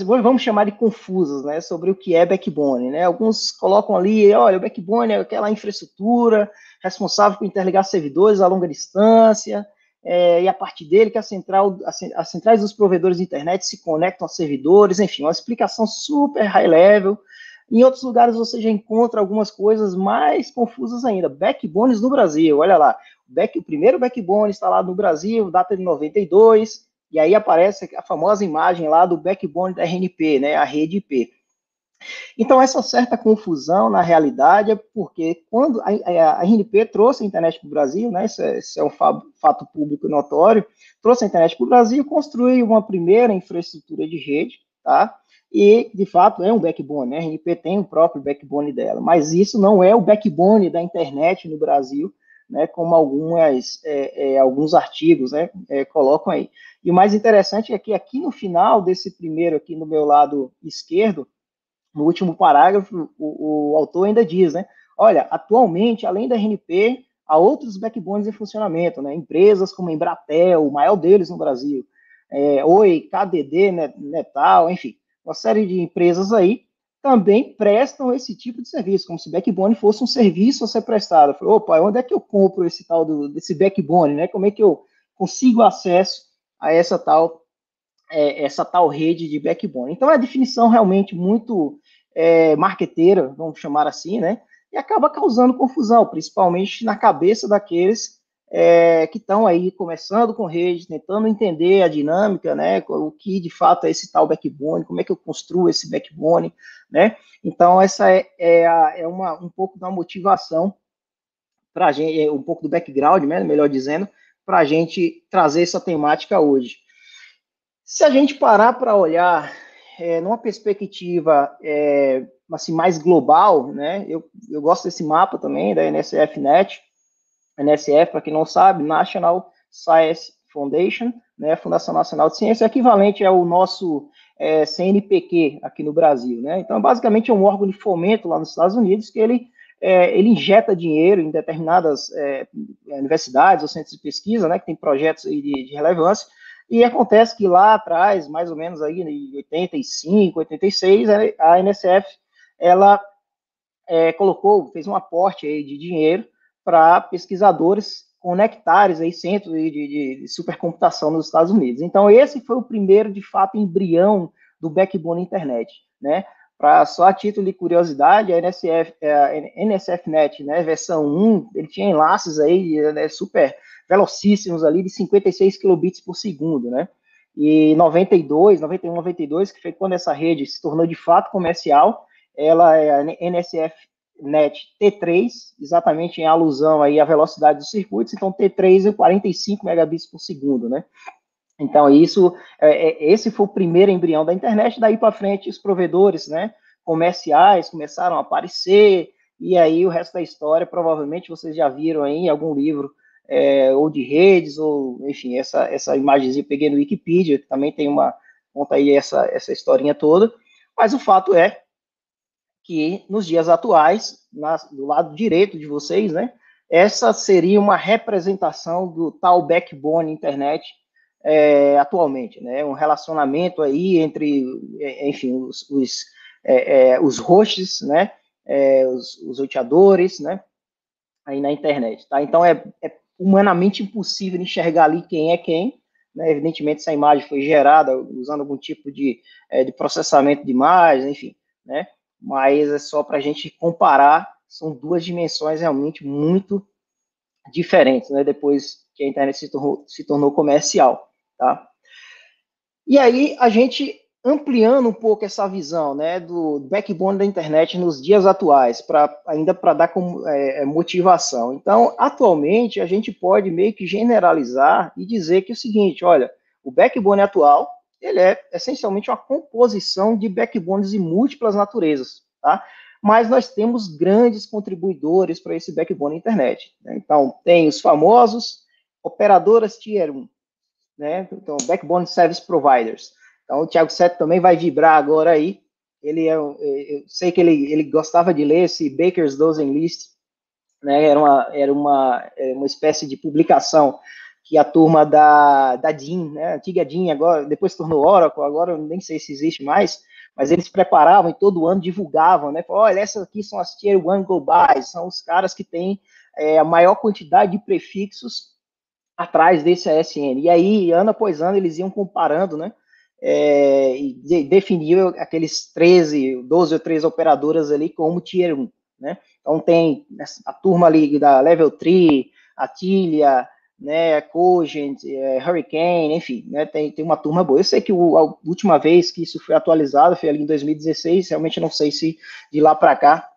vamos chamar de confusas, né? Sobre o que é backbone, né? Alguns colocam ali, olha, o backbone é aquela infraestrutura responsável por interligar servidores a longa distância, é, e a partir dele que a central, as centrais dos provedores de internet se conectam a servidores, enfim, uma explicação super high level, em outros lugares você já encontra algumas coisas mais confusas ainda. Backbones no Brasil, olha lá. Back, o primeiro backbone instalado no Brasil, data de 92, e aí aparece a famosa imagem lá do backbone da RNP, né, a rede IP. Então, essa certa confusão, na realidade, é porque quando a, a, a RNP trouxe a internet para o Brasil, né, isso é, isso é um fato público notório, trouxe a internet para o Brasil, construiu uma primeira infraestrutura de rede, tá? e, de fato, é um backbone, né? A RNP tem o próprio backbone dela, mas isso não é o backbone da internet no Brasil, né? Como algumas, é, é, alguns artigos, né? É, colocam aí. E o mais interessante é que aqui no final desse primeiro, aqui no meu lado esquerdo, no último parágrafo, o, o autor ainda diz, né? Olha, atualmente, além da RNP, há outros backbones em funcionamento, né? Empresas como a Embratel, o maior deles no Brasil, é, Oi, KDD, Netal, enfim uma série de empresas aí também prestam esse tipo de serviço, como se backbone fosse um serviço a ser prestado. Eu falei, opa, onde é que eu compro esse tal do, desse backbone, né? Como é que eu consigo acesso a essa tal é, essa tal rede de backbone? Então é a definição realmente muito é, marqueteira, vamos chamar assim, né? E acaba causando confusão, principalmente na cabeça daqueles é, que estão aí começando com rede, tentando entender a dinâmica, né, o que de fato é esse tal backbone, como é que eu construo esse backbone, né, então essa é, é, a, é uma, um pouco da motivação para a gente, é um pouco do background, né, melhor dizendo, para a gente trazer essa temática hoje. Se a gente parar para olhar é, numa perspectiva é, assim, mais global, né, eu, eu gosto desse mapa também, da NSF-Net, NSF, para quem não sabe, National Science Foundation, né, Fundação Nacional de Ciência, equivalente ao nosso é, CNPq aqui no Brasil, né? Então, basicamente é um órgão de fomento lá nos Estados Unidos que ele é, ele injeta dinheiro em determinadas é, universidades ou centros de pesquisa, né, que tem projetos de, de, relevância, e acontece que lá atrás, mais ou menos aí em 85, 86, a NSF, ela é, colocou, fez um aporte aí de dinheiro para pesquisadores conectares aí centros de, de, de, supercomputação nos Estados Unidos. Então esse foi o primeiro, de fato, embrião do backbone internet, né? Para só a título de curiosidade, a NSF, a NSFNet, né, versão 1, ele tinha enlaces aí né, super velocíssimos ali de 56 kilobits por segundo, né? E 92, 91, 92, que foi quando essa rede se tornou de fato comercial, ela é a NSF NET T3, exatamente em alusão aí à velocidade dos circuitos, então T3 é 45 megabits por segundo, né? Então, isso, é, é, esse foi o primeiro embrião da internet, daí para frente os provedores, né, comerciais começaram a aparecer, e aí o resto da história, provavelmente vocês já viram aí em algum livro, é, ou de redes, ou, enfim, essa, essa imagenzinha eu peguei no Wikipedia, que também tem uma, conta aí essa, essa historinha toda, mas o fato é que nos dias atuais, na, do lado direito de vocês, né, essa seria uma representação do tal backbone internet é, atualmente, né, um relacionamento aí entre, é, enfim, os, os, é, é, os hosts, né, é, os, os roteadores, né, aí na internet, tá? Então é, é humanamente impossível enxergar ali quem é quem. Né? Evidentemente, essa imagem foi gerada usando algum tipo de, é, de processamento de imagem, enfim, né? mas é só para a gente comparar, são duas dimensões realmente muito diferentes, né? depois que a internet se tornou, se tornou comercial. Tá? E aí, a gente ampliando um pouco essa visão né, do backbone da internet nos dias atuais, pra, ainda para dar como, é, é, motivação. Então, atualmente, a gente pode meio que generalizar e dizer que é o seguinte, olha, o backbone atual, ele é essencialmente uma composição de backbones de múltiplas naturezas, tá? Mas nós temos grandes contribuidores para esse backbone internet. Né? Então, tem os famosos operadoras Tier 1, né? Então, backbone service providers, então, o Thiago Seto também vai vibrar agora aí. Ele é, eu sei que ele, ele gostava de ler esse Baker's Dozen List, né? Era uma, era uma, era uma espécie de publicação que a turma da, da DIN, né? Antiga DIN, agora, depois tornou Oracle, agora nem sei se existe mais, mas eles preparavam e todo ano divulgavam, né? Olha, essas aqui são as Tier 1 Globais, são os caras que têm é, a maior quantidade de prefixos atrás desse ASN. E aí, ano após ano, eles iam comparando, né? É, definiu aqueles 13, 12 ou 13 operadoras ali como Tier 1, né? Então tem a turma ali da Level 3, a Tilia, né, Cogent, é, Hurricane, enfim, né, tem, tem uma turma boa. Eu sei que o, a última vez que isso foi atualizado foi ali em 2016, realmente não sei se de lá para cá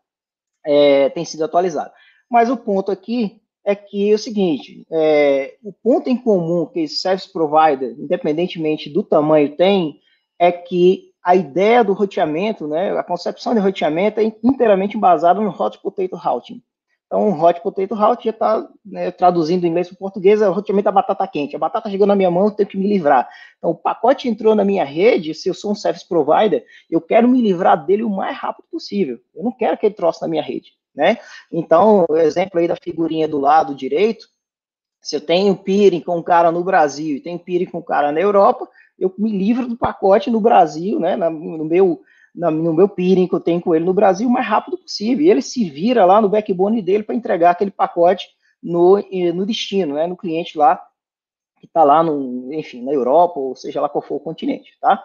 é, tem sido atualizado. Mas o ponto aqui é que é o seguinte, é, o ponto em comum que esse service provider, independentemente do tamanho, tem, é que a ideia do roteamento, né, a concepção de roteamento é inteiramente embasada no Hot Potato Routing. Então, o Hot Potato Routing já está né, traduzindo do inglês para o português, é o roteamento da batata quente. A batata chegou na minha mão, eu tenho que me livrar. Então, o pacote entrou na minha rede, se eu sou um service provider, eu quero me livrar dele o mais rápido possível. Eu não quero que ele troço na minha rede né? Então, o exemplo aí da figurinha do lado direito, se eu tenho peering com um cara no Brasil e tenho peering com um cara na Europa, eu me livro do pacote no Brasil, né? No meu, no meu peering que eu tenho com ele no Brasil o mais rápido possível. E ele se vira lá no backbone dele para entregar aquele pacote no, no destino, né? No cliente lá que está lá, no, enfim, na Europa, ou seja lá qual for o continente, tá?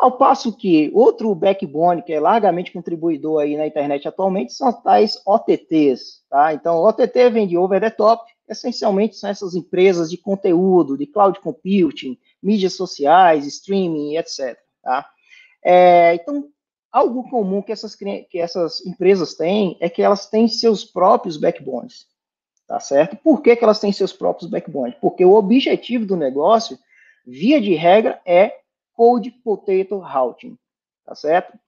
Ao passo que outro backbone que é largamente contribuidor aí na internet atualmente são tais OTTs, tá? Então, OTT vem de over the top, essencialmente são essas empresas de conteúdo, de cloud computing, mídias sociais, streaming, etc. Tá? É, então, algo comum que essas, que essas empresas têm é que elas têm seus próprios backbones, tá certo? Por que, que elas têm seus próprios backbones? Porque o objetivo do negócio, via de regra, é Cold Potato Routing, tá certo?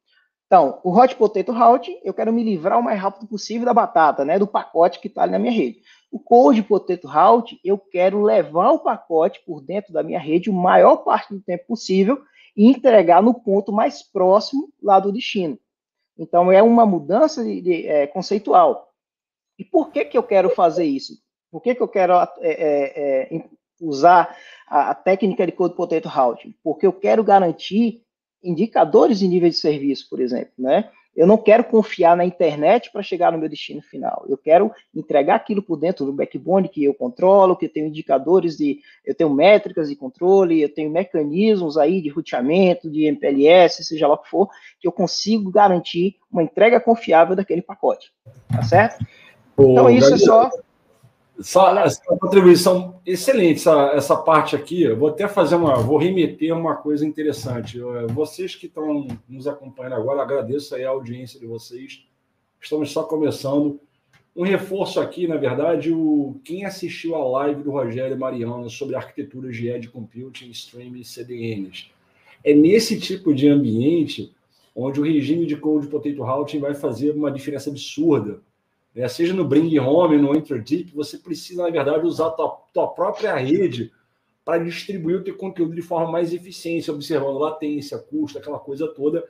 Então, o Hot Potato Routing, eu quero me livrar o mais rápido possível da batata, né, do pacote que está ali na minha rede. O Cold Potato Routing, eu quero levar o pacote por dentro da minha rede o maior parte do tempo possível e entregar no ponto mais próximo lá do destino. Então, é uma mudança de, de, é, conceitual. E por que, que eu quero fazer isso? Por que, que eu quero é, é, é usar a, técnica de Code Potato Routing, porque eu quero garantir indicadores de nível de serviço, por exemplo, né? Eu não quero confiar na internet para chegar no meu destino final. Eu quero entregar aquilo por dentro do backbone que eu controlo, que eu tenho indicadores de, eu tenho métricas de controle, eu tenho mecanismos aí de roteamento, de MPLS, seja lá o que for, que eu consigo garantir uma entrega confiável daquele pacote. Tá certo? Pô, então isso é só essa, essa, contribuição excelente, essa, essa parte aqui. Eu vou até fazer uma, vou remeter uma coisa interessante. Vocês que estão nos acompanhando agora, agradeço aí a audiência de vocês. Estamos só começando. Um reforço aqui, na verdade, o quem assistiu a live do Rogério Mariano sobre arquiteturas de edge computing, streaming e CDNs. É nesse tipo de ambiente onde o regime de code potato routing vai fazer uma diferença absurda né? seja no Bring Home, no Enter Deep, você precisa, na verdade, usar a tua, tua própria rede para distribuir o teu conteúdo de forma mais eficiente, observando latência, custo, aquela coisa toda,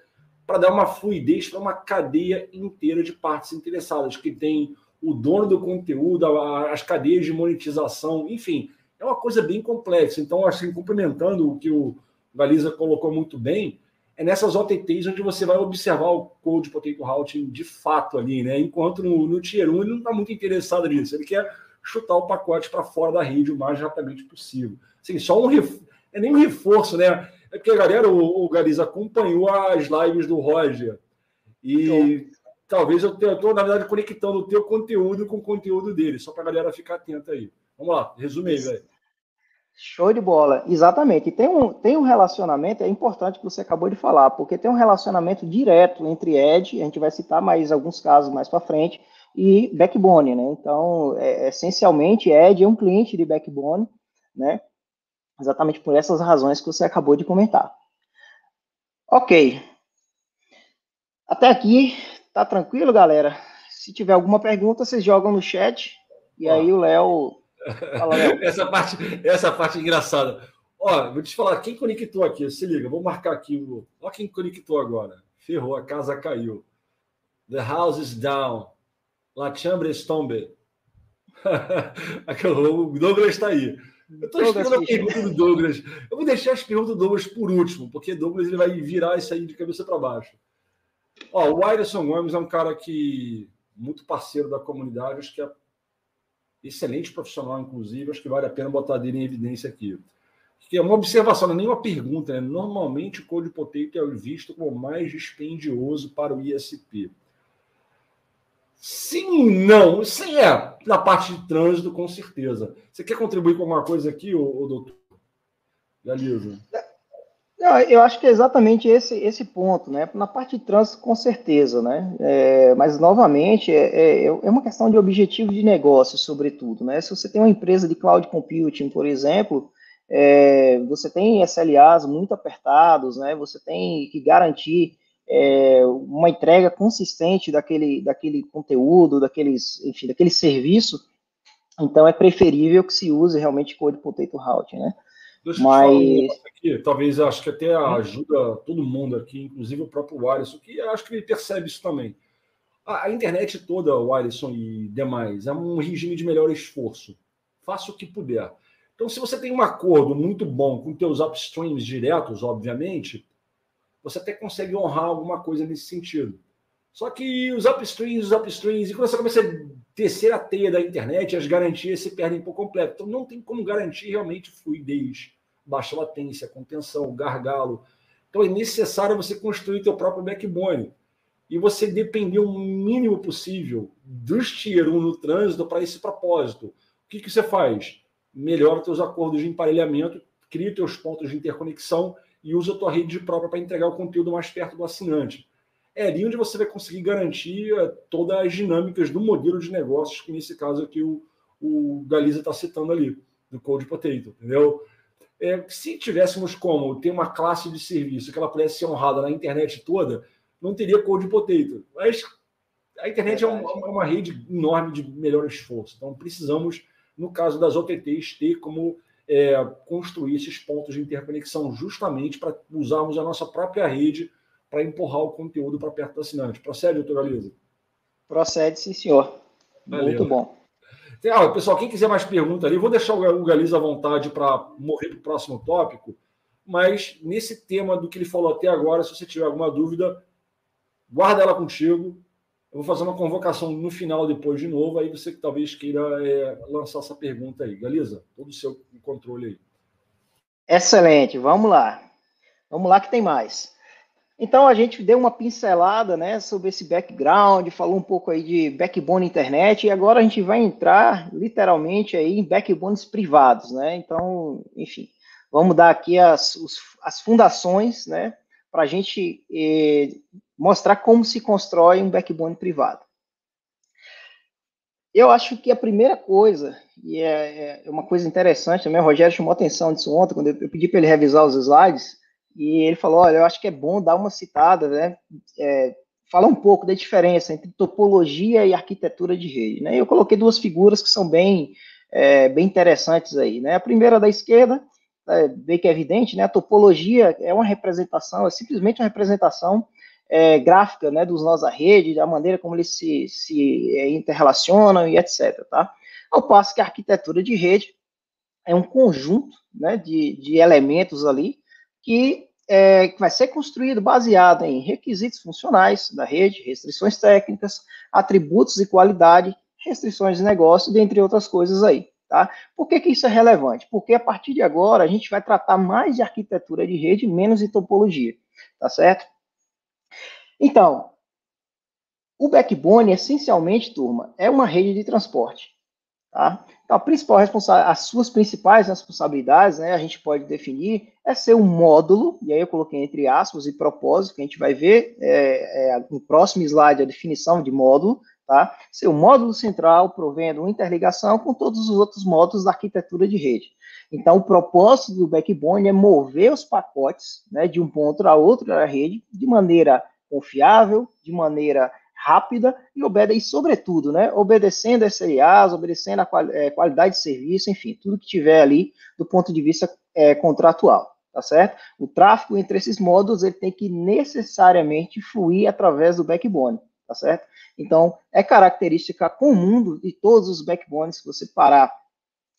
para dar uma fluidez para uma cadeia inteira de partes interessadas, que tem o dono do conteúdo, as cadeias de monetização, enfim, é uma coisa bem complexa. Então, assim, complementando o que o Galiza colocou muito bem, é nessas OTTs onde você vai observar o Code Potato Routing de fato ali, né? Enquanto no, no Tier 1 ele não está muito interessado nisso. Ele quer chutar o pacote para fora da rede o mais rapidamente possível. Assim, só um ref... é nem um reforço, né? É porque a galera, o, o acompanhou as lives do Roger. E então, talvez eu estou, na verdade, conectando o teu conteúdo com o conteúdo dele, só para a galera ficar atenta aí. Vamos lá, resume aí, velho. Show de bola, exatamente. E tem um, tem um relacionamento, é importante que você acabou de falar, porque tem um relacionamento direto entre Ed, a gente vai citar mais alguns casos mais para frente, e Backbone, né? Então, é, essencialmente, Ed é um cliente de Backbone, né? Exatamente por essas razões que você acabou de comentar. Ok. Até aqui, tá tranquilo, galera? Se tiver alguma pergunta, vocês jogam no chat, e aí o Léo Fala, essa, parte, essa parte é engraçada. Ó, vou te falar, quem conectou aqui? Se liga, vou marcar aqui. O... Ó, quem conectou agora. Ferrou, a casa caiu. The house is down. La chambre est tombe. o Douglas está aí. Eu estou esperando a pergunta do Douglas. Eu vou deixar as perguntas do Douglas por último, porque Douglas ele vai virar isso aí de cabeça para baixo. Ó, o Wyderson Gomes é um cara que muito parceiro da comunidade, acho que é excelente profissional, inclusive, acho que vale a pena botar dele em evidência aqui. Que é uma observação, não é nem uma pergunta, né? Normalmente o Code Potato é visto como mais dispendioso para o ISP. Sim, não. Sim, é. Na parte de trânsito, com certeza. Você quer contribuir com alguma coisa aqui, ô, ô doutor? Eu acho que é exatamente esse, esse ponto, né? Na parte de trânsito, com certeza, né? É, mas, novamente, é, é, é, uma questão de objetivo de negócio, sobretudo, né? Se você tem uma empresa de cloud computing, por exemplo, é, você tem SLAs muito apertados, né? Você tem que garantir é, uma entrega consistente daquele, daquele conteúdo, daqueles, enfim, daquele serviço, então é preferível que se use realmente Code Potato Routing, né? Deixa Mas... aqui, talvez acho que até ajuda todo mundo aqui, inclusive o próprio Alisson, que acho que ele percebe isso também. A, a internet toda, o Alisson e demais, é um regime de melhor esforço. Faça o que puder. Então, se você tem um acordo muito bom com teus upstreams diretos, obviamente, você até consegue honrar alguma coisa nesse sentido. Só que os upstreams, os upstreams, e quando você começa a descer a teia da internet, as garantias se perdem por completo. Então não tem como garantir realmente fluidez, baixa latência, contenção, gargalo. Então é necessário você construir teu próprio backbone e você depender o mínimo possível dos tier 1 no trânsito para esse propósito. O que, que você faz? Melhora teus acordos de emparelhamento, cria teus pontos de interconexão e usa a tua rede própria para entregar o conteúdo mais perto do assinante é ali onde você vai conseguir garantir eh, todas as dinâmicas do modelo de negócios, que nesse caso aqui o, o Galiza está citando ali, do Code Potato, entendeu? É, se tivéssemos como ter uma classe de serviço que ela pudesse ser honrada na internet toda, não teria Code Potato. Mas a internet é, uma, é uma rede enorme de melhor esforço. Então precisamos, no caso das OTTs, ter como é, construir esses pontos de interconexão justamente para usarmos a nossa própria rede para empurrar o conteúdo para perto do assinante. Procede, doutor Galiza? Procede, sim, senhor. Valeu. Muito bom. Ah, pessoal, quem quiser mais perguntas ali, vou deixar o Galiza à vontade para morrer para o próximo tópico, mas nesse tema do que ele falou até agora, se você tiver alguma dúvida, guarda ela contigo. Eu vou fazer uma convocação no final depois de novo, aí você que talvez queira é, lançar essa pergunta aí. Galiza, todo o seu controle aí. Excelente, vamos lá. Vamos lá que tem mais. Então a gente deu uma pincelada, né, sobre esse background, falou um pouco aí de backbone internet e agora a gente vai entrar literalmente aí em backbones privados, né? Então, enfim, vamos dar aqui as, os, as fundações, né, para a gente eh, mostrar como se constrói um backbone privado. Eu acho que a primeira coisa, e é, é uma coisa interessante também, o Rogério chamou atenção disso ontem, quando eu pedi para ele revisar os slides, e ele falou: olha, eu acho que é bom dar uma citada, né? É, falar um pouco da diferença entre topologia e arquitetura de rede. Né? Eu coloquei duas figuras que são bem, é, bem interessantes aí. Né? A primeira da esquerda, é, bem que é evidente, né? a topologia é uma representação, é simplesmente uma representação é, gráfica né, dos nós da rede, da maneira como eles se, se é, interrelacionam e etc. Tá? Ao passo que a arquitetura de rede é um conjunto né, de, de elementos ali que, é, que vai ser construído baseado em requisitos funcionais da rede, restrições técnicas, atributos e qualidade, restrições de negócio, dentre outras coisas aí. Tá? Por que, que isso é relevante? Porque a partir de agora a gente vai tratar mais de arquitetura de rede, menos de topologia, tá certo? Então, o backbone, essencialmente, turma, é uma rede de transporte. Tá? Então, a principal as suas principais responsabilidades, né, a gente pode definir, é ser um módulo, e aí eu coloquei entre aspas e propósito, que a gente vai ver é, é, no próximo slide a definição de módulo, tá? Ser um módulo central provendo uma interligação com todos os outros módulos da arquitetura de rede. Então, o propósito do backbone é mover os pacotes né, de um ponto a outro da rede de maneira confiável, de maneira rápida e obedece, sobretudo, né, obedecendo SLAs, obedecendo a qual, é, qualidade de serviço, enfim, tudo que tiver ali do ponto de vista é, contratual, tá certo? O tráfego entre esses módulos ele tem que necessariamente fluir através do backbone, tá certo? Então, é característica comum de todos os backbones, se você parar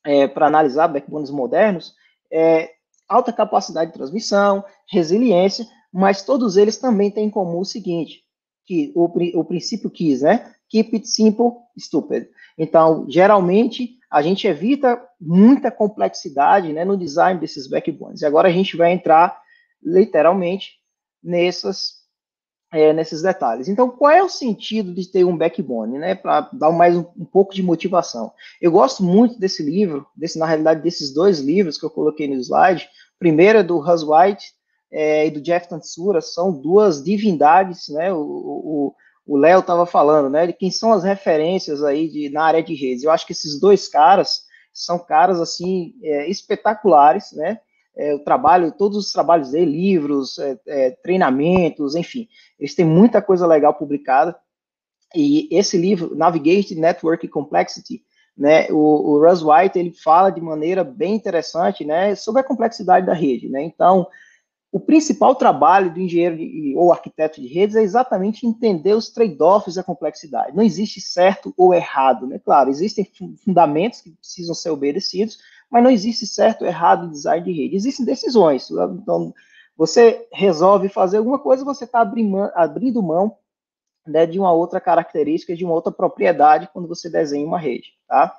é, para analisar backbones modernos, é, alta capacidade de transmissão, resiliência, mas todos eles também têm em comum o seguinte, que o, o princípio quis, né? Keep it simple, stupid. Então, geralmente, a gente evita muita complexidade né, no design desses backbones. E agora a gente vai entrar, literalmente, nessas, é, nesses detalhes. Então, qual é o sentido de ter um backbone, né? Para dar mais um, um, pouco de motivação. Eu gosto muito desse livro, desse, na realidade, desses dois livros que eu coloquei no slide. O primeiro é do Hus White, é, e do Jeff Tansura são duas divindades, né? O Léo estava falando, né? De quem são as referências aí de, na área de redes. Eu acho que esses dois caras são caras assim é, espetaculares, né? É, o trabalho, todos os trabalhos dele, livros, é, é, treinamentos, enfim, eles têm muita coisa legal publicada. E esse livro, Navigate Network Complexity, né, o, o Russ White ele fala de maneira bem interessante, né, sobre a complexidade da rede, né. Então, o principal trabalho do engenheiro de, ou arquiteto de redes é exatamente entender os trade-offs da complexidade. Não existe certo ou errado, né? Claro, existem fundamentos que precisam ser obedecidos, mas não existe certo ou errado no design de rede. Existem decisões. Então, você resolve fazer alguma coisa, você está abrindo mão né, de uma outra característica, de uma outra propriedade quando você desenha uma rede, tá?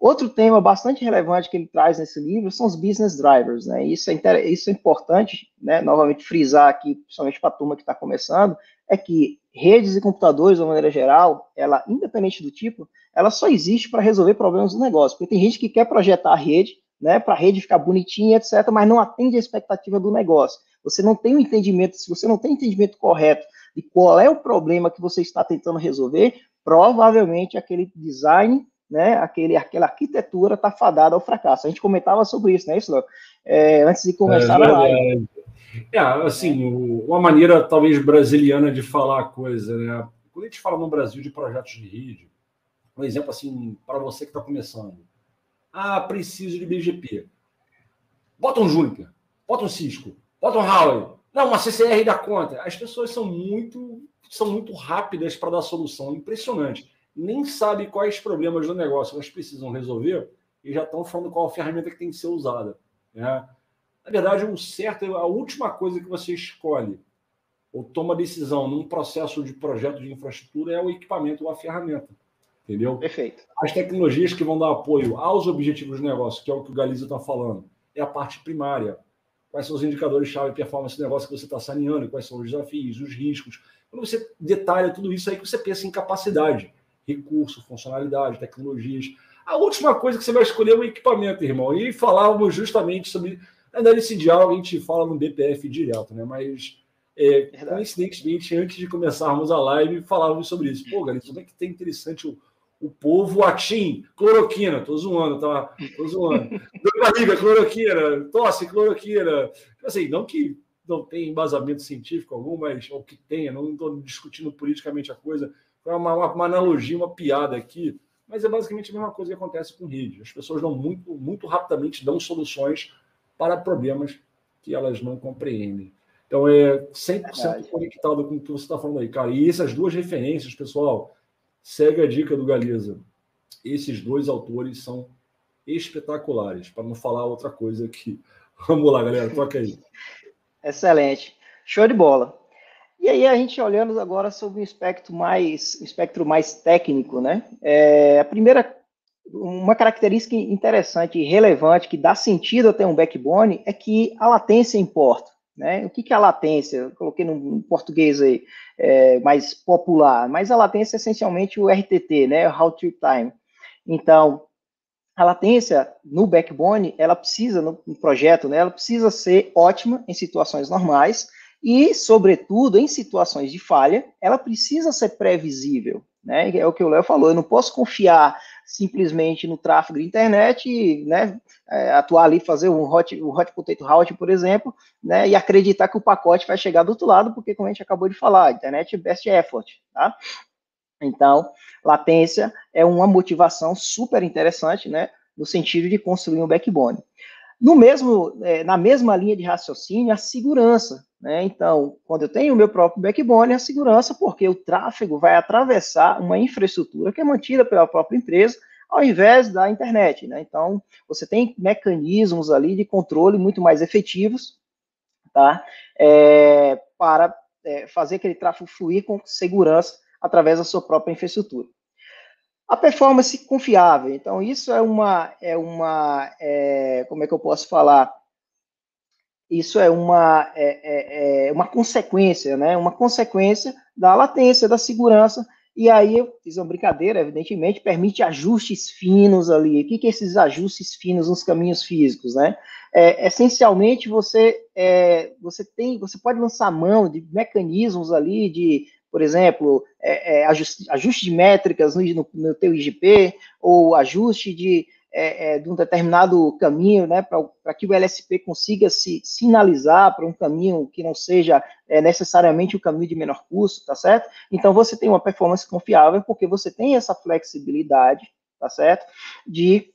Outro tema bastante relevante que ele traz nesse livro são os business drivers, né? Isso é, isso é importante, né? Novamente frisar aqui, principalmente para a turma que está começando, é que redes e computadores, de uma maneira geral, ela, independente do tipo, ela só existe para resolver problemas do negócio. Porque tem gente que quer projetar a rede, né? Para a rede ficar bonitinha, etc., mas não atende a expectativa do negócio. Você não tem o um entendimento, se você não tem o entendimento correto de qual é o problema que você está tentando resolver, provavelmente aquele design né, aquele, aquela arquitetura está fadada ao fracasso. A gente comentava sobre isso, né, isso, é, antes de começar é, a live. É, assim, uma maneira talvez brasiliana de falar a coisa, né? Quando a gente fala no Brasil de projetos de rede, um exemplo assim, para você que está começando. Ah, preciso de BGP. Bota um Juniper, bota um Cisco, bota um Huawei. Não, uma CCR da conta. As pessoas são muito, são muito rápidas para dar solução, impressionante nem sabe quais problemas do negócio elas precisam resolver e já estão falando qual a ferramenta que tem que ser usada. Né? Na verdade, o certo é a última coisa que você escolhe ou toma decisão num processo de projeto de infraestrutura é o equipamento ou a ferramenta. Entendeu? Perfeito. As tecnologias que vão dar apoio aos objetivos do negócio, que é o que o Galiza está falando, é a parte primária. Quais são os indicadores-chave de performance do negócio que você está saneando, quais são os desafios, os riscos. Quando você detalha tudo isso, aí que você pensa em capacidade recurso, funcionalidade, tecnologias. A última coisa que você vai escolher é o equipamento, irmão. E falávamos justamente sobre. Ainda nesse diálogo a gente fala no BPF direto, né? Mas é, coincidentemente, antes de começarmos a live, falávamos sobre isso. Pô, galera, como é que tem interessante o, o povo atim, cloroquina, tô zoando, tá? Tô zoando. Dor barriga, cloroquina, tosse, cloroquina. Assim, não que não tenha embasamento científico algum, mas ou que tenha, não estou discutindo politicamente a coisa, uma, uma, uma, analogia, uma piada aqui, mas é basicamente a mesma coisa que acontece com rede. As pessoas dão muito, muito rapidamente dão soluções para problemas que elas não compreendem. Então é 100% é conectado com o que você está falando aí, cara. E essas duas referências, pessoal, segue a dica do Galiza. Esses dois autores são espetaculares, para não falar outra coisa aqui. Vamos lá, galera, toca aí. Excelente. Show de bola. E aí a gente olhando agora sobre um espectro mais, um espectro mais técnico, né? É, a primeira, uma característica interessante e relevante que dá sentido a ter um backbone é que a latência importa. Né? O que, que é a latência? Eu coloquei no português aí, é, mais popular, mas a latência é essencialmente o RTT, né? O Round Trip Time. Então, a latência no backbone, ela precisa, no projeto, né, ela precisa ser ótima em situações normais e, sobretudo, em situações de falha, ela precisa ser previsível. Né? É o que o Léo falou, eu não posso confiar simplesmente no tráfego de internet e né, é, atuar ali, fazer um hot, um hot potato route, por exemplo, né, e acreditar que o pacote vai chegar do outro lado, porque, como a gente acabou de falar, internet é best effort. Tá? Então, latência é uma motivação super interessante, né, no sentido de construir um backbone. No mesmo, é, na mesma linha de raciocínio, a segurança. Né? Então, quando eu tenho o meu próprio backbone, a segurança, porque o tráfego vai atravessar uma infraestrutura que é mantida pela própria empresa, ao invés da internet. Né? Então, você tem mecanismos ali de controle muito mais efetivos tá? É, para é, fazer aquele tráfego fluir com segurança através da sua própria infraestrutura. A performance confiável. Então, isso é uma, é uma é, como é que eu posso falar? Isso é uma, é, é, é, uma consequência, né? Uma consequência da latência, da segurança. E aí eu fiz uma brincadeira, evidentemente, permite ajustes finos ali. O que, que é esses ajustes finos nos caminhos físicos, né? É, essencialmente, você, é, você tem, você pode lançar mão de mecanismos ali de por exemplo, é, é, ajuste, ajuste, de métricas no, no, no teu IGP, ou ajuste de, é, é, de um determinado caminho, né, para que o LSP consiga se sinalizar para um caminho que não seja é, necessariamente o um caminho de menor custo, tá certo? Então, você tem uma performance confiável, porque você tem essa flexibilidade, tá certo? De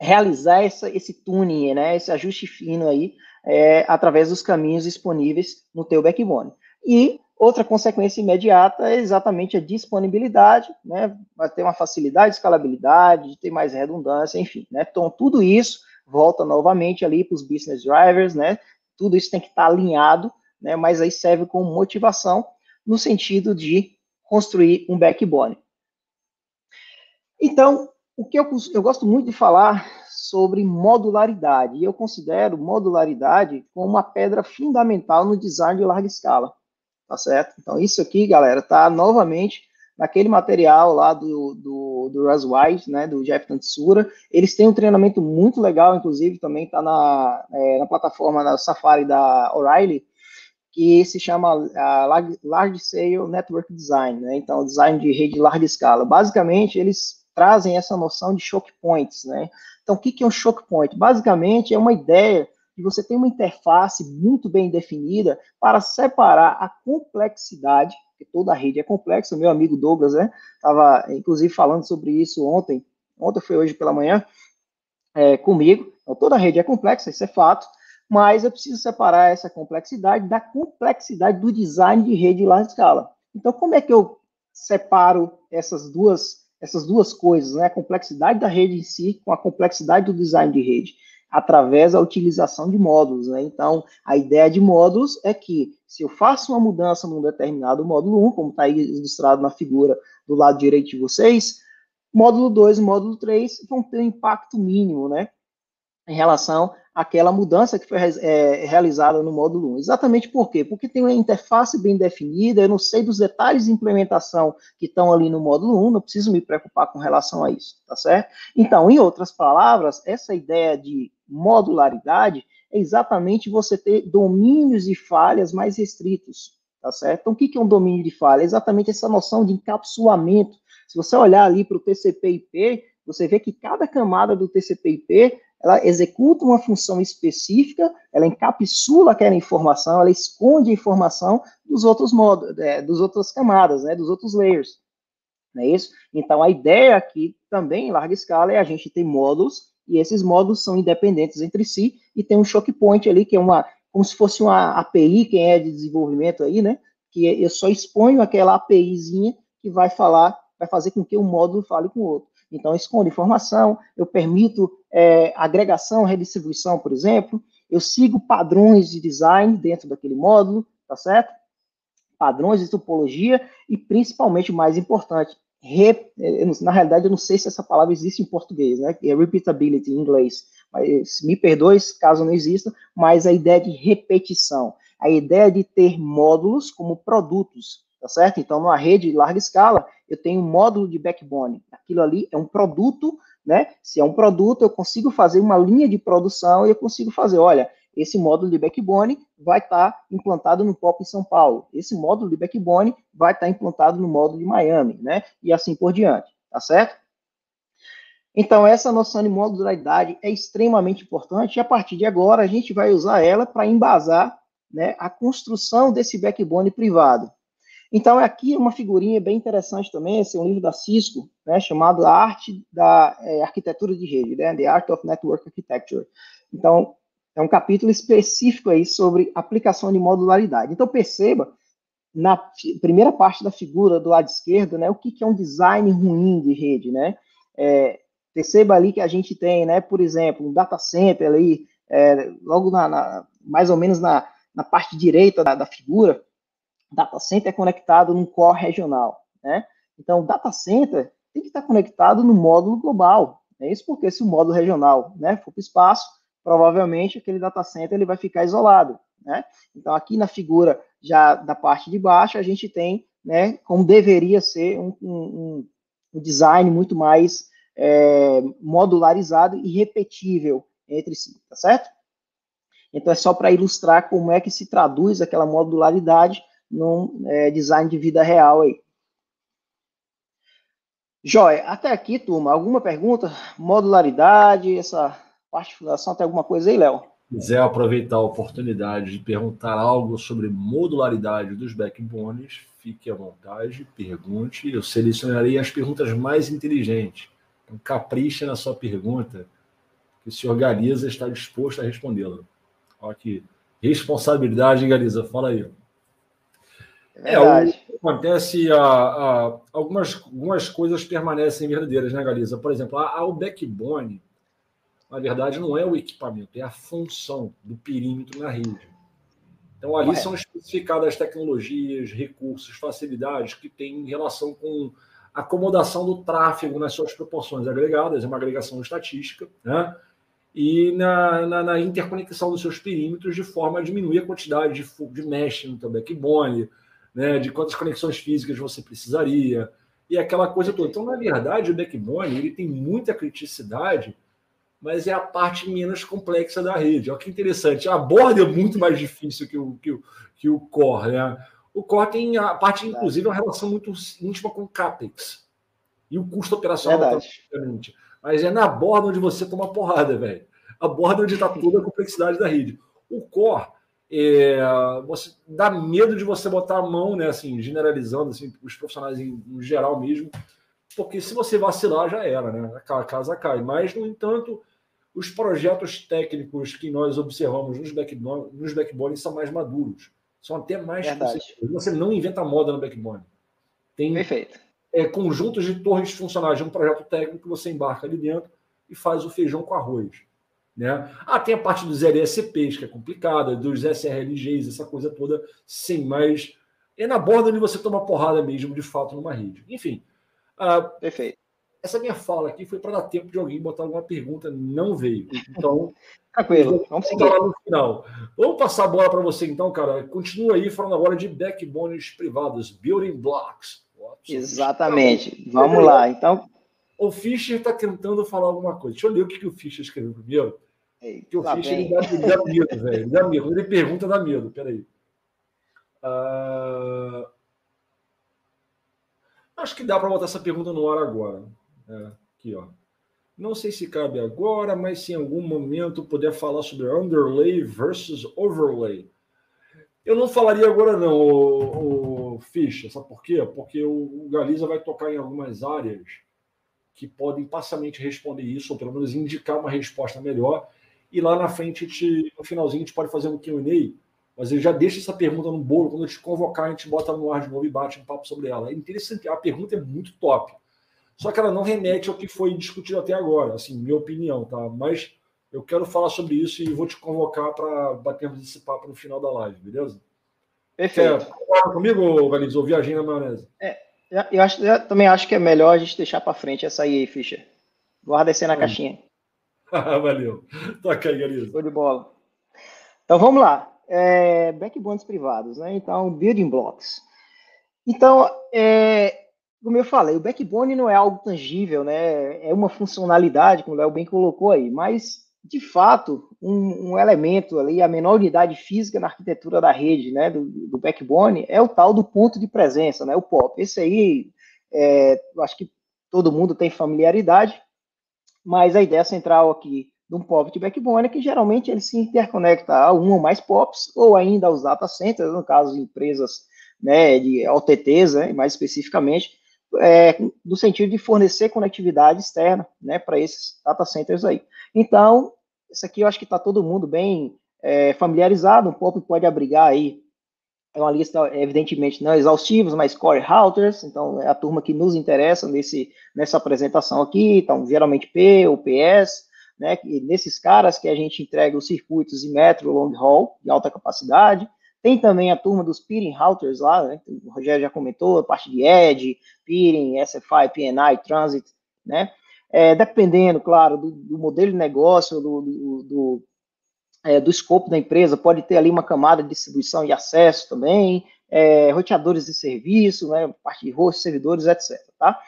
realizar essa, esse tuning, né, esse ajuste fino aí, é, através dos caminhos disponíveis no teu backbone. E Outra consequência imediata é exatamente a disponibilidade, né? Vai ter uma facilidade, escalabilidade, ter mais redundância, enfim, né? Então, tudo isso volta novamente ali para os business drivers, né? Tudo isso tem que estar alinhado, né? Mas aí serve como motivação no sentido de construir um backbone. Então, o que eu, eu gosto muito de falar sobre modularidade, e eu considero modularidade como uma pedra fundamental no design de larga escala tá certo? Então, isso aqui, galera, tá novamente naquele material lá do, do, do Russ White, né, do Jeff Tantsura. Eles têm um treinamento muito legal, inclusive, também está na, é, na plataforma da Safari da O'Reilly, que se chama uh, Large Scale Network Design, né? Então, design de rede de larga escala. Basicamente, eles trazem essa noção de choke points, né? Então, o que é um choke point? Basicamente, é uma ideia que você tem uma interface muito bem definida para separar a complexidade, porque toda rede é complexa. O meu amigo Douglas, né, estava inclusive falando sobre isso ontem, ontem foi hoje pela manhã, é, comigo. Então, toda rede é complexa, isso é fato, mas eu preciso separar essa complexidade da complexidade do design de rede em larga escala. Então, como é que eu separo essas duas essas duas coisas, né? A complexidade da rede em si com a complexidade do design de rede através da utilização de módulos. Né? Então, a ideia de módulos é que, se eu faço uma mudança num determinado módulo 1, como está ilustrado na figura do lado direito de vocês, módulo 2 e módulo 3 vão ter um impacto mínimo, né? Em relação àquela mudança que foi é, realizada no módulo 1. Exatamente por quê? Porque tem uma interface bem definida, eu não sei dos detalhes de implementação que estão ali no módulo 1, não preciso me preocupar com relação a isso, tá certo? Então, em outras palavras, essa ideia de modularidade é exatamente você ter domínios de falhas mais restritos, tá certo? Então, o que é um domínio de falha? É exatamente essa noção de encapsulamento. Se você olhar ali para o TCP/IP, você vê que cada camada do TCP/IP ela executa uma função específica, ela encapsula aquela informação, ela esconde a informação dos outros modos, é, dos outras camadas, né, dos outros layers. Não é isso? Então, a ideia aqui também em larga escala é a gente ter módulos e esses módulos são independentes entre si, e tem um choke point ali, que é uma, como se fosse uma API, quem é de desenvolvimento aí, né, que eu só exponho aquela APIzinha que vai falar, vai fazer com que um módulo fale com o outro. Então, escondo informação, eu permito é, agregação, redistribuição, por exemplo, eu sigo padrões de design dentro daquele módulo, tá certo? padrões de topologia e, principalmente, o mais importante, re, na realidade, eu não sei se essa palavra existe em português, né? É repeatability em inglês. Mas, me perdoe caso não exista, mas a ideia de repetição, a ideia de ter módulos como produtos, tá certo? Então, numa rede de larga escala, eu tenho um módulo de backbone. Aquilo ali é um produto, né? Se é um produto, eu consigo fazer uma linha de produção e eu consigo fazer, olha, esse módulo de backbone vai estar tá implantado no POP em São Paulo. Esse módulo de backbone vai estar tá implantado no módulo de Miami, né? E assim por diante, tá certo? Então, essa noção de modularidade é extremamente importante e a partir de agora a gente vai usar ela para embasar né, a construção desse backbone privado. Então, aqui é uma figurinha bem interessante também, esse é um livro da Cisco, né, chamado A Arte da é, Arquitetura de Rede, né, The Art of Network Architecture. Então, é um capítulo específico aí sobre aplicação de modularidade. Então, perceba, na primeira parte da figura do lado esquerdo, né, o que, que é um design ruim de rede, né? É, perceba ali que a gente tem, né, por exemplo, um data center ali, é, logo na, na, mais ou menos na, na parte direita da, da figura, data center é conectado num core regional, né? Então, o data center tem que estar conectado no módulo global, é isso porque se o módulo regional, né, for para o espaço, provavelmente aquele data center ele vai ficar isolado, né? Então aqui na figura já da parte de baixo a gente tem, né, como deveria ser um, um, um design muito mais é, modularizado e repetível entre si, tá certo? Então é só para ilustrar como é que se traduz aquela modularidade num é, design de vida real aí. Joia, até aqui, turma, alguma pergunta? Modularidade, essa parte de fundação, tem alguma coisa aí, Léo? quiser aproveitar a oportunidade de perguntar algo sobre modularidade dos backbones, fique à vontade, pergunte. Eu selecionarei as perguntas mais inteligentes. Então, capricha na sua pergunta, que se organiza está disposto a respondê-la. Olha aqui. Responsabilidade, Galiza, fala aí. É, é acontece, a, a, algumas, algumas coisas permanecem verdadeiras, né, Galiza? Por exemplo, a, a, o backbone na verdade, não é o equipamento, é a função do perímetro na rede. Então, ali são especificadas tecnologias, recursos, facilidades que têm relação com acomodação do tráfego nas suas proporções agregadas, é uma agregação estatística, né? e na, na, na, interconexão dos seus perímetros de forma a diminuir a quantidade de, de mesh no teu backbone, né? de quantas conexões físicas você precisaria, e aquela coisa toda. Então, na verdade, o backbone ele tem muita criticidade mas é a parte menos complexa da rede. Olha que interessante. A borda é muito mais difícil que o, que o, que o core. Né? O core tem a parte, inclusive, uma relação muito íntima com o CAPEX. E o custo operacional também. Mas é na borda onde você toma porrada, velho. A borda onde está toda a complexidade da rede. O core, é, você dá medo de você botar a mão, né? Assim, generalizando, assim, os profissionais em, em geral mesmo, porque se você vacilar já era, né? A casa cai. Mas, no entanto, os projetos técnicos que nós observamos nos, backbone, nos backbones são mais maduros. São até mais Você não inventa moda no backbone. Tem Perfeito. É, conjuntos de torres funcionais de um projeto técnico que você embarca ali dentro e faz o feijão com arroz. Né? Ah, tem a parte dos LSPs, que é complicada, dos SRLGs, essa coisa toda, sim, mas é na borda onde você toma porrada mesmo, de fato, numa rede. Enfim. Ah, Perfeito. Essa minha fala aqui foi para dar tempo de alguém botar alguma pergunta, não veio. Então, tranquilo, vamos seguir. No final. Vamos passar a bola para você então, cara. Continua aí falando agora de backbones privados, building blocks. Exatamente. Vamos lá. Então, o Fischer está tentando falar alguma coisa. Deixa eu ler o que o Fischer escreveu primeiro. Porque o Fischer ele dá, ele dá, medo, velho. Ele dá medo. Quando ele pergunta, dá medo. Peraí. Uh... Acho que dá para botar essa pergunta no ar agora. É, aqui, ó. Não sei se cabe agora, mas se em algum momento puder falar sobre underlay versus overlay. Eu não falaria agora não, o, o Ficha, sabe por quê? Porque o, o Galiza vai tocar em algumas áreas que podem parcialmente responder isso, ou pelo menos indicar uma resposta melhor. E lá na frente, te, no finalzinho, a gente pode fazer um Q&A, mas eu já deixo essa pergunta no bolo, quando eu te convocar, a gente bota no ar de novo e bate um papo sobre ela. É interessante, a pergunta é muito top. Só que ela não remete ao que foi discutido até agora, assim, minha opinião, tá? Mas eu quero falar sobre isso e vou te convocar para batermos esse papo no final da live, beleza? Perfeito. Concorda comigo, Valiz, ou viajei na maionese? É, eu, acho, eu também acho que é melhor a gente deixar para frente essa aí, Fischer. Guarda esse aí na caixinha. Valeu. Toca aí, Galiza. De bola. Então vamos lá. É, backbones privados, né? Então, building blocks. Então, é, como eu falei, o backbone não é algo tangível, né? É uma funcionalidade, como o Léo bem colocou aí, mas de fato, um, um, elemento ali, a menor unidade física na arquitetura da rede, né, do, do, backbone, é o tal do ponto de presença, né, o POP. Esse aí, é, acho que todo mundo tem familiaridade, mas a ideia central aqui de um POP de backbone é que geralmente ele se interconecta a um ou mais POPs, ou ainda aos data centers, no caso de empresas né, de OTTs, né, mais especificamente, é, no sentido de fornecer conectividade externa né, para esses data centers aí. Então, isso aqui eu acho que está todo mundo bem é, familiarizado, um POP pode abrigar aí, é uma lista, evidentemente, não exaustiva, mas core routers, então é a turma que nos interessa nesse, nessa apresentação aqui, então geralmente P ou PS, né, nesses caras que a gente entrega os circuitos de metro long haul, de alta capacidade, tem também a turma dos peering routers lá, né? O Rogério já comentou, a parte de Edge, peering, SFI, PNI, Transit, né? É, dependendo, claro, do, do, modelo de negócio, do, do, do, é, do, escopo da empresa, pode ter ali uma camada de distribuição e acesso também, é, roteadores de serviço, né, parte de host, servidores, etc. Tá?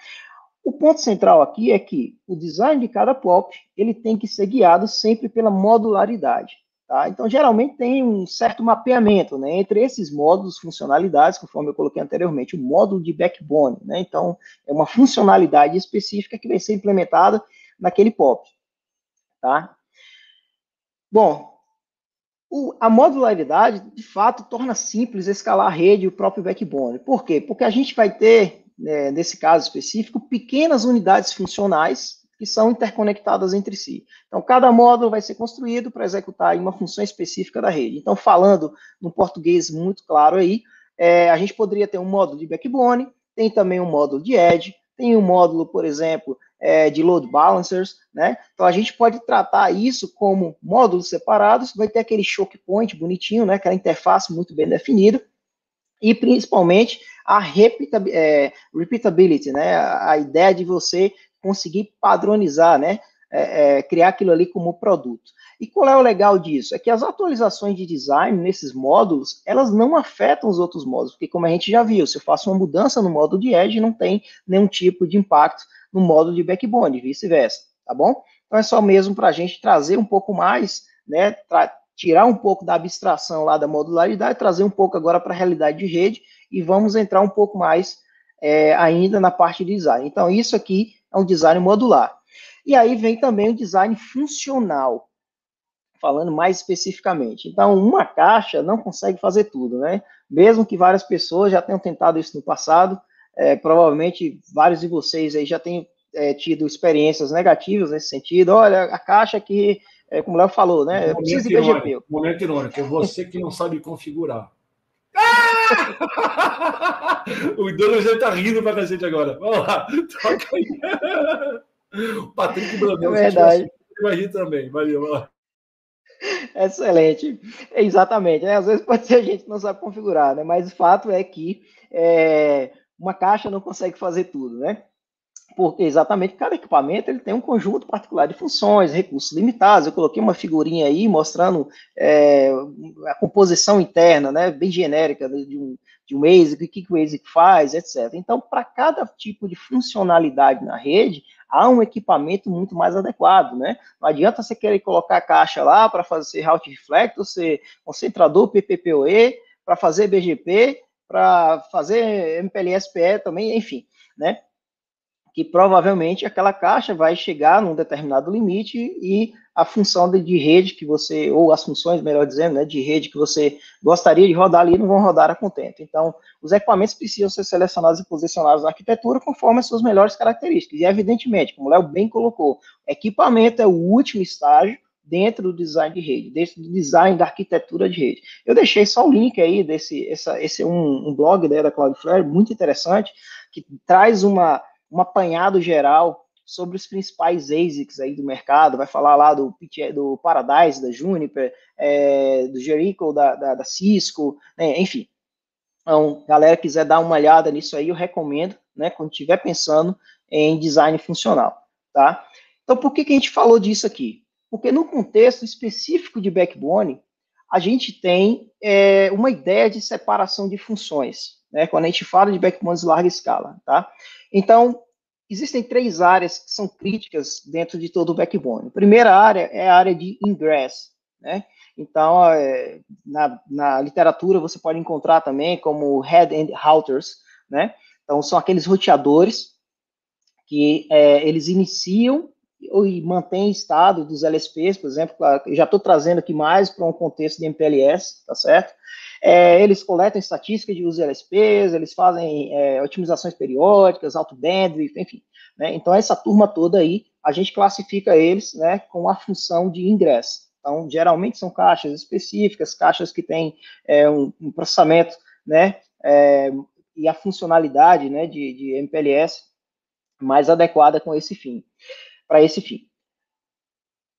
O ponto central aqui é que o design de cada POP ele tem que ser guiado sempre pela modularidade. Tá? Então, geralmente tem um certo mapeamento né, entre esses módulos, funcionalidades, conforme eu coloquei anteriormente, o módulo de backbone. Né? Então, é uma funcionalidade específica que vai ser implementada naquele POP. Tá? Bom, o, a modularidade, de fato, torna simples escalar a rede e o próprio backbone. Por quê? Porque a gente vai ter, né, nesse caso específico, pequenas unidades funcionais que são interconectadas entre si. Então, cada módulo vai ser construído para executar uma função específica da rede. Então, falando no português muito claro aí, é, a gente poderia ter um módulo de backbone, tem também um módulo de edge, tem um módulo, por exemplo, é, de load balancers, né? Então, a gente pode tratar isso como módulos separados, vai ter aquele choke point bonitinho, né? Aquela interface muito bem definida, e principalmente a é, repeatability, né? A ideia de você conseguir padronizar, né? É, é, criar aquilo ali como produto. E qual é o legal disso? É que as atualizações de design nesses módulos, elas não afetam os outros módulos, porque como a gente já viu, se eu faço uma mudança no módulo de Edge, não tem nenhum tipo de impacto no módulo de backbone, vice-versa, tá bom? Então é só mesmo para a gente trazer um pouco mais, né, tirar um pouco da abstração lá da modularidade, trazer um pouco agora para a realidade de rede, e vamos entrar um pouco mais é, ainda na parte de design. Então isso aqui é um design modular. E aí vem também o design funcional, falando mais especificamente. Então, uma caixa não consegue fazer tudo, né? Mesmo que várias pessoas já tenham tentado isso no passado, é, provavelmente vários de vocês aí já tenham é, tido experiências negativas nesse sentido. Olha, a caixa aqui, é, como o Léo falou, né? Momento precisa de BGP. Irônico, momento irônico, é você que não sabe configurar. o dono já tá rindo pra cacete agora. Vamos lá, toca aí. O Patrick Brandão, é verdade. vai rir também. Valeu, lá. Excelente. Exatamente. Né? Às vezes pode ser a gente não sabe configurar, né? Mas o fato é que é, uma caixa não consegue fazer tudo, né? porque exatamente cada equipamento ele tem um conjunto particular de funções, recursos limitados. Eu coloquei uma figurinha aí mostrando é, a composição interna, né, bem genérica de um, de um ASIC, o que, que o ASIC faz, etc. Então, para cada tipo de funcionalidade na rede, há um equipamento muito mais adequado, né? Não adianta você querer colocar a caixa lá para fazer route reflector, ser concentrador PPPoE, para fazer BGP, para fazer MPLS-PE também, enfim, né? que provavelmente aquela caixa vai chegar num determinado limite e a função de, de, rede que você, ou as funções, melhor dizendo, né, de rede que você gostaria de rodar ali, não vão rodar a contento. Então, os equipamentos precisam ser selecionados e posicionados na arquitetura conforme as suas melhores características. E, evidentemente, como o Léo bem colocou, equipamento é o último estágio dentro do design de rede, dentro do design da arquitetura de rede. Eu deixei só o link aí desse, essa, esse um, um blog né, da Cloudflare, muito interessante, que traz uma um apanhado geral sobre os principais ASICs aí do mercado, vai falar lá do, do Paradise, da Juniper, é, do Jericho, da, da, da Cisco, né, enfim. Então, galera quiser dar uma olhada nisso aí, eu recomendo, né, quando estiver pensando em design funcional, tá? Então, por que, que a gente falou disso aqui? Porque no contexto específico de backbone, a gente tem é, uma ideia de separação de funções, né, quando a gente fala de backbones de larga escala, tá? Então, existem três áreas que são críticas dentro de todo o backbone. A primeira área é a área de ingress, né? Então, é, na, na, literatura você pode encontrar também como head and routers, né? Então, são aqueles roteadores que é, eles iniciam e mantêm estado dos LSPs, por exemplo, já estou trazendo aqui mais para um contexto de MPLS, tá certo? É, eles coletam estatísticas de uso de LSPs, eles fazem é, otimizações periódicas, alto bandwidth, enfim. Né? Então, essa turma toda aí, a gente classifica eles né, com a função de ingresso. Então, geralmente são caixas específicas, caixas que têm é, um, um, processamento, né, é, e a funcionalidade, né, de, de MPLS mais adequada com esse fim, para esse fim.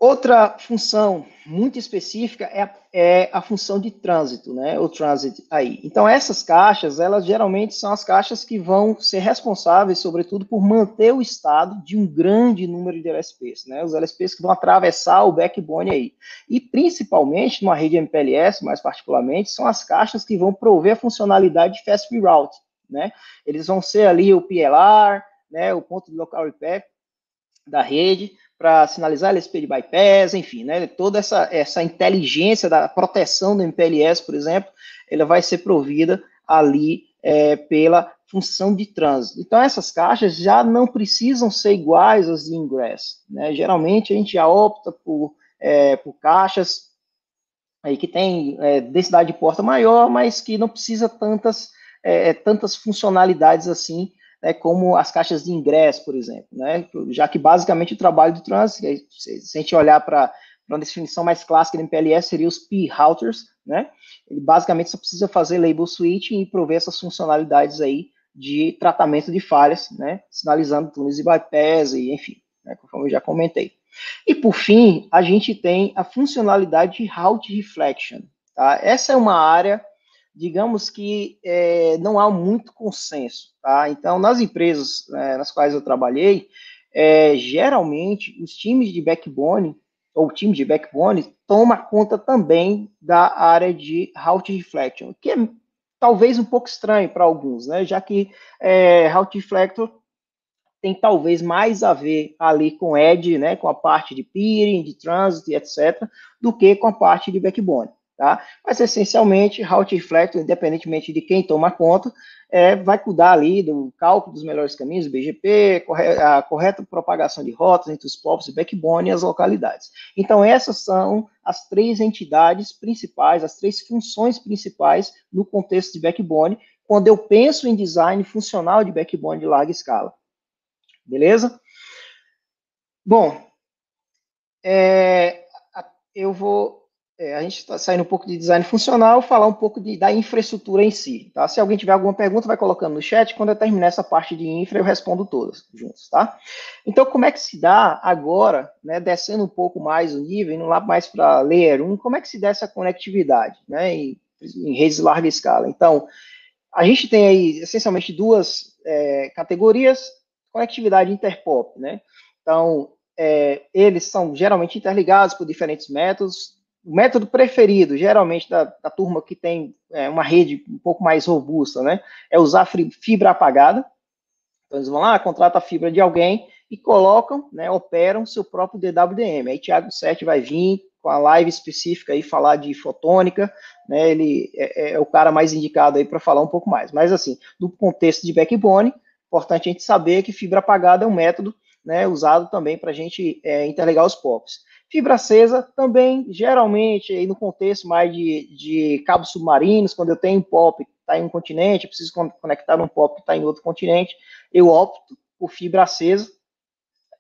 Outra função muito específica é a, é a, função de trânsito, né? O transit aí. Então, essas caixas, elas geralmente são as caixas que vão ser responsáveis, sobretudo, por manter o estado de um grande número de LSPs, né? Os LSPs que vão atravessar o backbone aí. E, principalmente, numa rede MPLS, mais particularmente, são as caixas que vão prover a funcionalidade de Fast Reroute, né? Eles vão ser ali o PLR, né? O ponto de local repair da rede, para sinalizar LSP de bypass, enfim, né, toda essa, essa inteligência da proteção do MPLS, por exemplo, ela vai ser provida ali é, pela função de trânsito. Então, essas caixas já não precisam ser iguais às de ingress. Né? Geralmente, a gente já opta por, é, por caixas aí que tem é, densidade de porta maior, mas que não precisa tantas, é, tantas funcionalidades assim né, como as caixas de ingresso, por exemplo, né, já que basicamente o trabalho do trânsito, se a gente olhar para uma definição mais clássica do MPLS, seria os P-routers, né, ele basicamente só precisa fazer label switching e prover essas funcionalidades aí de tratamento de falhas, né, sinalizando túneis de bypass e enfim, né, conforme eu já comentei. E por fim, a gente tem a funcionalidade de route reflection, tá? Essa é uma área digamos que é, não há muito consenso. Tá? Então, nas empresas é, nas quais eu trabalhei, é, geralmente os times de backbone, ou time de backbone, toma conta também da área de route reflection, que é talvez um pouco estranho para alguns, né? já que é, route reflector tem talvez mais a ver ali com edge, né, com a parte de peering, de transit, etc., do que com a parte de backbone tá? Mas essencialmente, route reflector, independentemente de quem toma conta, é, vai cuidar ali do cálculo dos melhores caminhos, BGP, a correta propagação de rotas entre os povos backbone e as localidades. Então, essas são as três entidades principais, as três funções principais no contexto de backbone, quando eu penso em design funcional de backbone de larga escala. Beleza? Bom, é, eu vou é, a gente está saindo um pouco de design funcional, falar um pouco de, da infraestrutura em si, tá? Se alguém tiver alguma pergunta, vai colocando no chat, quando eu terminar essa parte de infra, eu respondo todas juntos, tá? Então, como é que se dá agora, né, descendo um pouco mais o nível, indo lá mais para layer 1, como é que se dá essa conectividade, né, em, em redes de larga escala? Então, a gente tem aí, essencialmente, duas é, categorias, conectividade interpop, né? Então, é, eles são geralmente interligados por diferentes métodos, o método preferido, geralmente, da, da turma que tem é, uma rede um pouco mais robusta, né, é usar fibra apagada. Então, eles vão lá, contratam a fibra de alguém e colocam, né, operam seu próprio DWDM. Aí, Thiago 7 vai vir com a live específica aí falar de fotônica, né, ele é, é o cara mais indicado aí para falar um pouco mais. Mas, assim, no contexto de backbone, importante a gente saber que fibra apagada é um método né, usado também para a gente é, interligar os POPs. Fibra acesa também, geralmente, aí no contexto mais de, de cabos submarinos, quando eu tenho um POP que está em um continente, eu preciso conectar um POP que está em outro continente, eu opto por fibra acesa,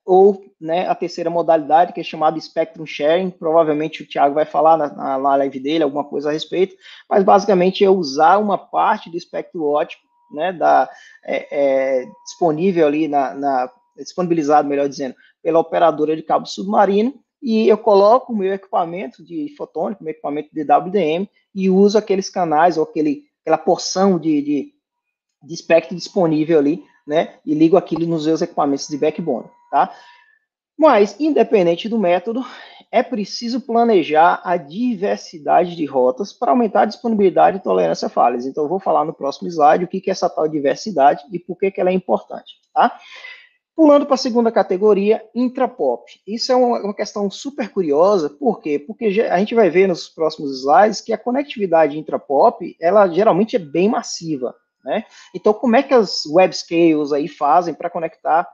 ou né, a terceira modalidade, que é chamada Spectrum Sharing, provavelmente o Thiago vai falar na, na, live dele alguma coisa a respeito, mas basicamente é usar uma parte do espectro ótico, né, da, é, é, disponível ali, na, na, disponibilizado, melhor dizendo, pela operadora de cabo submarino, e eu coloco o meu equipamento de fotônico, meu equipamento de WDM, e uso aqueles canais ou aquele aquela porção de, de, de espectro disponível ali, né? E ligo aquilo nos meus equipamentos de backbone, tá? Mas, independente do método, é preciso planejar a diversidade de rotas para aumentar a disponibilidade e tolerância a falhas. Então, eu vou falar no próximo slide o que é essa tal diversidade e por que, ela é importante, tá? Pulando para a segunda categoria, intrapop. Isso é uma, questão super curiosa, por quê? Porque a gente vai ver nos próximos slides que a conectividade intrapop, ela geralmente é bem massiva, né? Então, como é que as web scales aí fazem para conectar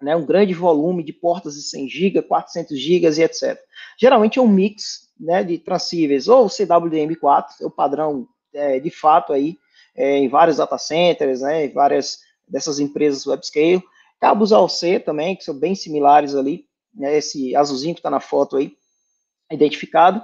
né, um grande volume de portas de 100 GB, 400 GB e etc. Geralmente é um mix né, de transcíveis, ou CWDM4, é o padrão é, de fato aí, é, em vários data centers, né, em várias dessas empresas web scale, Cabos AOC também, que são bem similares ali, né, esse azulzinho que está na foto aí, identificado.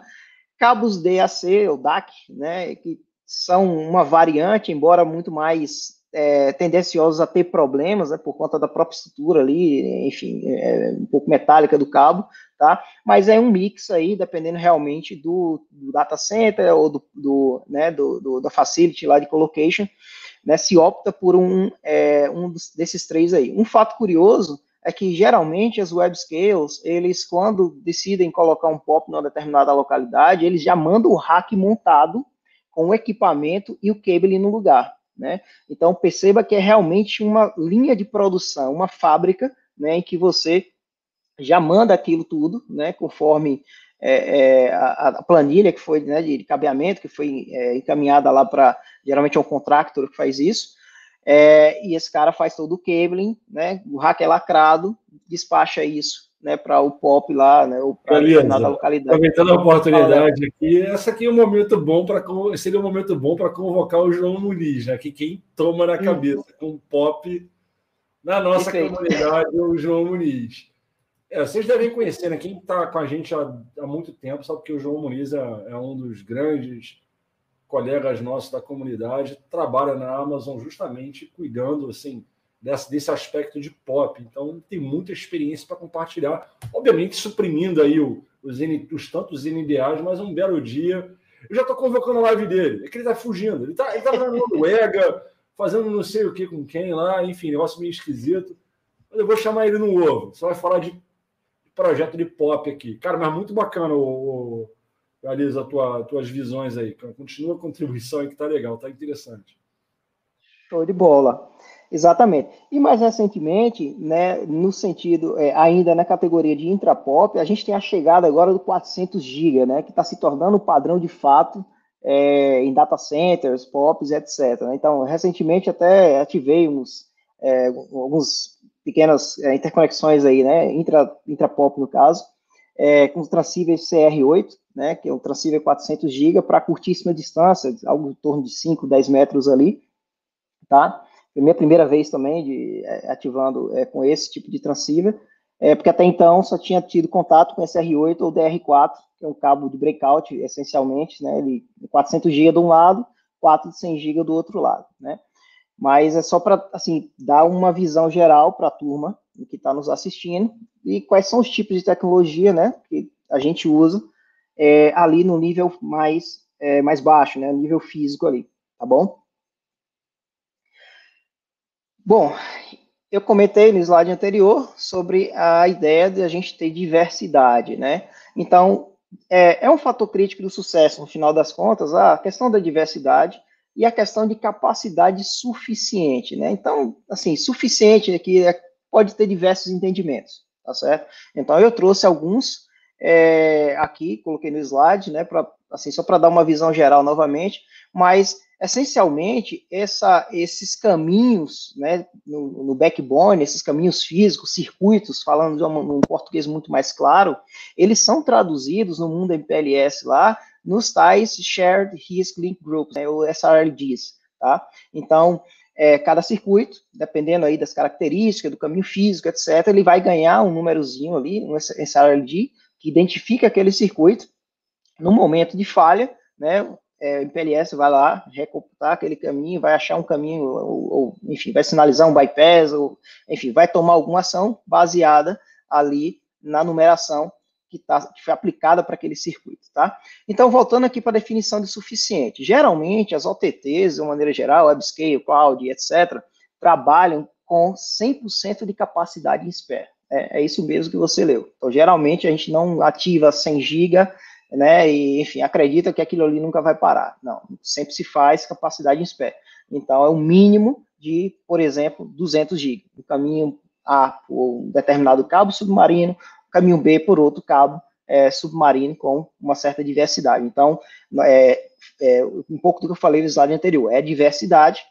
Cabos DAC, ou DAC, né, que são uma variante, embora muito mais é, tendenciosos a ter problemas, né, por conta da própria estrutura ali, enfim, é, um pouco metálica do cabo, tá? Mas é um mix aí, dependendo realmente do, do data center ou do, do, né, do, do, da facility lá de colocation, né, se opta por um, é, um desses três aí. Um fato curioso é que geralmente as web scales, eles quando decidem colocar um POP numa determinada localidade, eles já mandam o rack montado com o equipamento e o cable no lugar, né? Então perceba que é realmente uma linha de produção, uma fábrica, né, em que você já manda aquilo tudo, né, conforme é, é, a, a, planilha que foi né, de cabeamento, que foi é, encaminhada lá para, geralmente é um contractor que faz isso, é, e esse cara faz todo o cabling, né, o rack é lacrado, despacha isso né, para o POP lá, né, ou para determinada localidade. Aproveitando a oportunidade aqui, essa aqui é um momento bom para seria um momento bom para convocar o João Muniz, né, que quem toma na cabeça uhum. com o POP na nossa Perfeito. comunidade é o João Muniz. É, vocês devem conhecer, né? Quem está com a gente há, há, muito tempo sabe que o João Muniz é, é, um dos grandes colegas nossos da comunidade, trabalha na Amazon justamente cuidando assim desse, desse aspecto de pop. Então tem muita experiência para compartilhar, obviamente suprimindo aí o, os, os tantos NDAs, mas um belo dia eu já estou convocando a live dele. É que ele está fugindo. Ele está ele tá na Noruega, fazendo não sei o que com quem lá, enfim, negócio meio esquisito. Mas eu vou chamar ele no ovo. Só vai falar de projeto de pop aqui. Cara, mas muito bacana, o, o, Alisa, tua, tuas visões aí. Continua a contribuição aí que tá legal, tá interessante. Show de bola. Exatamente. E mais recentemente, né, no sentido, é, ainda na categoria de intrapop, a gente tem a chegada agora do 400 GB, né, que está se tornando o padrão de fato é, em data centers, POPs, etc. Então, recentemente até ativei uns, é, alguns pequenas é, interconexões aí, né, intra, intrapop no caso, é, com transceiver CR8, né, que é um transceiver 400 GB para curtíssima distância, algo em torno de 5, 10 metros ali, tá? Foi minha primeira vez também de é, ativando é, com esse tipo de transceiver, é, porque até então só tinha tido contato com SR8 ou DR4, que é um cabo de breakout, essencialmente, né, ele 400 GB de um lado, 4 de 100 GB do outro lado, né? Mas é só para assim dar uma visão geral para a turma que está nos assistindo e quais são os tipos de tecnologia, né, que a gente usa é, ali no nível mais é, mais baixo, né, nível físico ali, tá bom? Bom, eu comentei no slide anterior sobre a ideia de a gente ter diversidade, né? Então, é, é um fator crítico do sucesso, no final das contas, a questão da diversidade e a questão de capacidade suficiente, né? Então, assim, suficiente aqui é, pode ter diversos entendimentos, tá certo? Então, eu trouxe alguns é, aqui, coloquei no slide, né, pra, assim, só para dar uma visão geral novamente, mas, essencialmente, essa, esses caminhos, né, no, no backbone, esses caminhos físicos, circuitos, falando de um, um português muito mais claro, eles são traduzidos no mundo MPLS lá, nos tais Shared Risk Link Groups, né, ou SRLGs, tá? Então, é, cada circuito, dependendo aí das características, do caminho físico, etc., ele vai ganhar um númerozinho ali, um SRLG, que identifica aquele circuito. No momento de falha, né, é, o MPLS vai lá recomputar aquele caminho, vai achar um caminho, ou, ou, enfim, vai sinalizar um bypass, ou, enfim, vai tomar alguma ação baseada ali na numeração que, tá, que foi aplicada para aquele circuito, tá? Então, voltando aqui para a definição de suficiente. Geralmente, as OTTs, de uma maneira geral, WebScale, Cloud, etc., trabalham com 100% de capacidade em spare. É, é, isso mesmo que você leu. Então, geralmente, a gente não ativa 100 GB, né, e, enfim, acredita que aquilo ali nunca vai parar. Não, sempre se faz capacidade em spare. Então, é o mínimo de, por exemplo, 200 GB. O caminho A um determinado cabo submarino, caminho B por outro cabo é, submarino com uma certa diversidade. Então, é, é, um pouco do que eu falei no slide anterior, é diversidade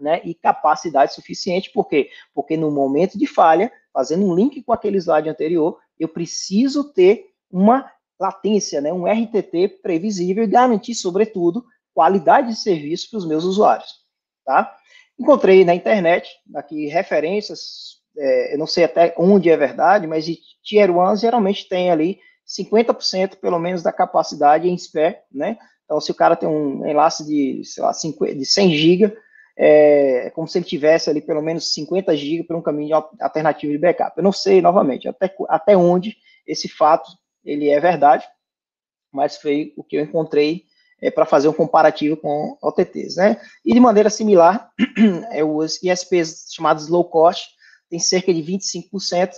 né, e capacidade suficiente, por quê? Porque no momento de falha, fazendo um link com aquele slide anterior, eu preciso ter uma latência, né, um RTT previsível e garantir, sobretudo, qualidade de serviço para os meus usuários. Tá? Encontrei na internet, aqui, referências, é, eu não sei até onde é verdade, mas Tier 1 geralmente tem ali 50% pelo menos da capacidade em spare, né? Então, se o cara tem um enlace de, sei lá, 50, de 100 GB, é, é como se ele tivesse ali pelo menos 50 GB para um caminho alternativo de backup. Eu não sei, novamente, até, até onde esse fato ele é verdade, mas foi o que eu encontrei é, para fazer um comparativo com OTTs, né? E de maneira similar, é, os ISPs chamados low cost tem cerca de 25%,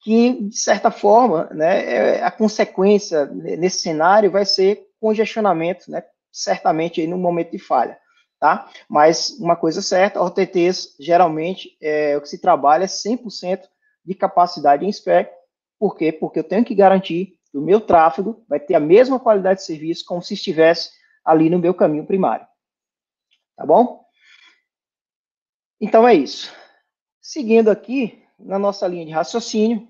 que, de certa forma, né, é, a consequência nesse cenário vai ser congestionamento, né, certamente aí no momento de falha, tá? Mas uma coisa certa, OTTs, geralmente, é, o que se trabalha é 100% de capacidade em spec, por quê? Porque eu tenho que garantir que o meu tráfego vai ter a mesma qualidade de serviço como se estivesse ali no meu caminho primário. Tá bom? Então é isso. Seguindo aqui, na nossa linha de raciocínio,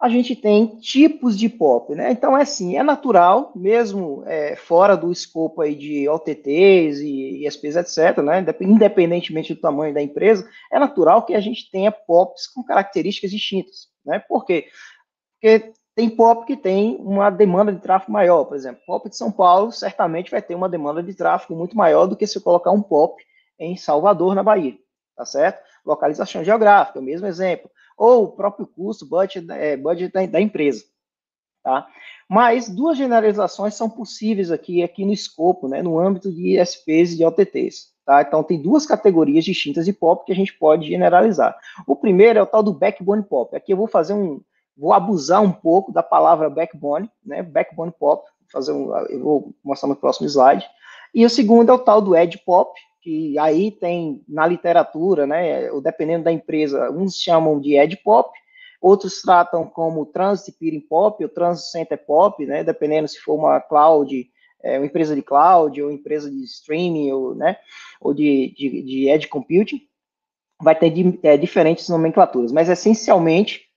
a gente tem tipos de POP, né? Então é assim, é natural, mesmo é, fora do escopo aí de OTTs e ISPs, etc., né? Independentemente do tamanho da empresa, é natural que a gente tenha POPs com características distintas, né? Por quê? Porque tem POP que tem uma demanda de tráfego maior, por exemplo. POP de São Paulo certamente vai ter uma demanda de tráfego muito maior do que se colocar um POP em Salvador, na Bahia, tá certo? Localização geográfica, o mesmo exemplo. Ou o próprio custo, budget, é, budget da, da, empresa, tá? Mas duas generalizações são possíveis aqui, aqui no escopo, né, no âmbito de ISPs e de OTTs. Tá? Então, tem duas categorias distintas de POP que a gente pode generalizar. O primeiro é o tal do backbone POP. Aqui eu vou fazer um, vou abusar um pouco da palavra backbone, né? Backbone pop, fazer um, eu vou mostrar no próximo slide. E o segundo é o tal do edge pop, que aí tem na literatura, né? Dependendo da empresa, uns chamam de edge pop, outros tratam como transit peering pop ou transit center pop, né? Dependendo se for uma cloud, é, uma empresa de cloud ou empresa de streaming ou, né? Ou de, de, de edge computing, vai ter de, é, diferentes nomenclaturas, mas essencialmente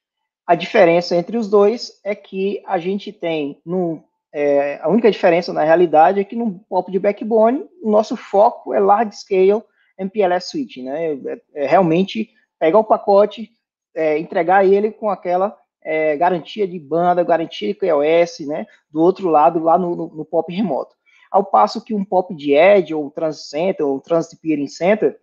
a diferença entre os dois é que a gente tem no é, a única diferença na realidade é que no pop de backbone o nosso foco é large scale MPLS switching, né? É, é realmente pegar o pacote, é, entregar ele com aquela é, garantia de banda, garantia de QoS, né? Do outro lado lá no, no, no, pop remoto. Ao passo que um pop de edge ou transit center ou transit peering center,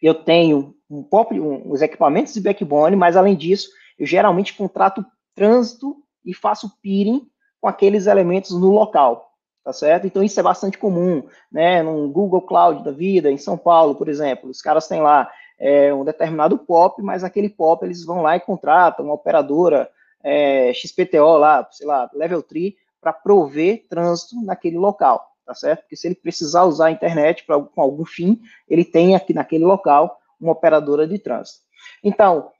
eu tenho um pop, um, os equipamentos de backbone, mas além disso eu geralmente contrato trânsito e faço peering com aqueles elementos no local, tá certo? Então isso é bastante comum, né? No Google Cloud da vida, em São Paulo, por exemplo, os caras têm lá é, um determinado POP, mas aquele POP eles vão lá e contratam uma operadora é, XPTO lá, sei lá, Level 3, para prover trânsito naquele local, tá certo? Porque se ele precisar usar a internet para com algum fim, ele tem aqui naquele local uma operadora de trânsito. Então,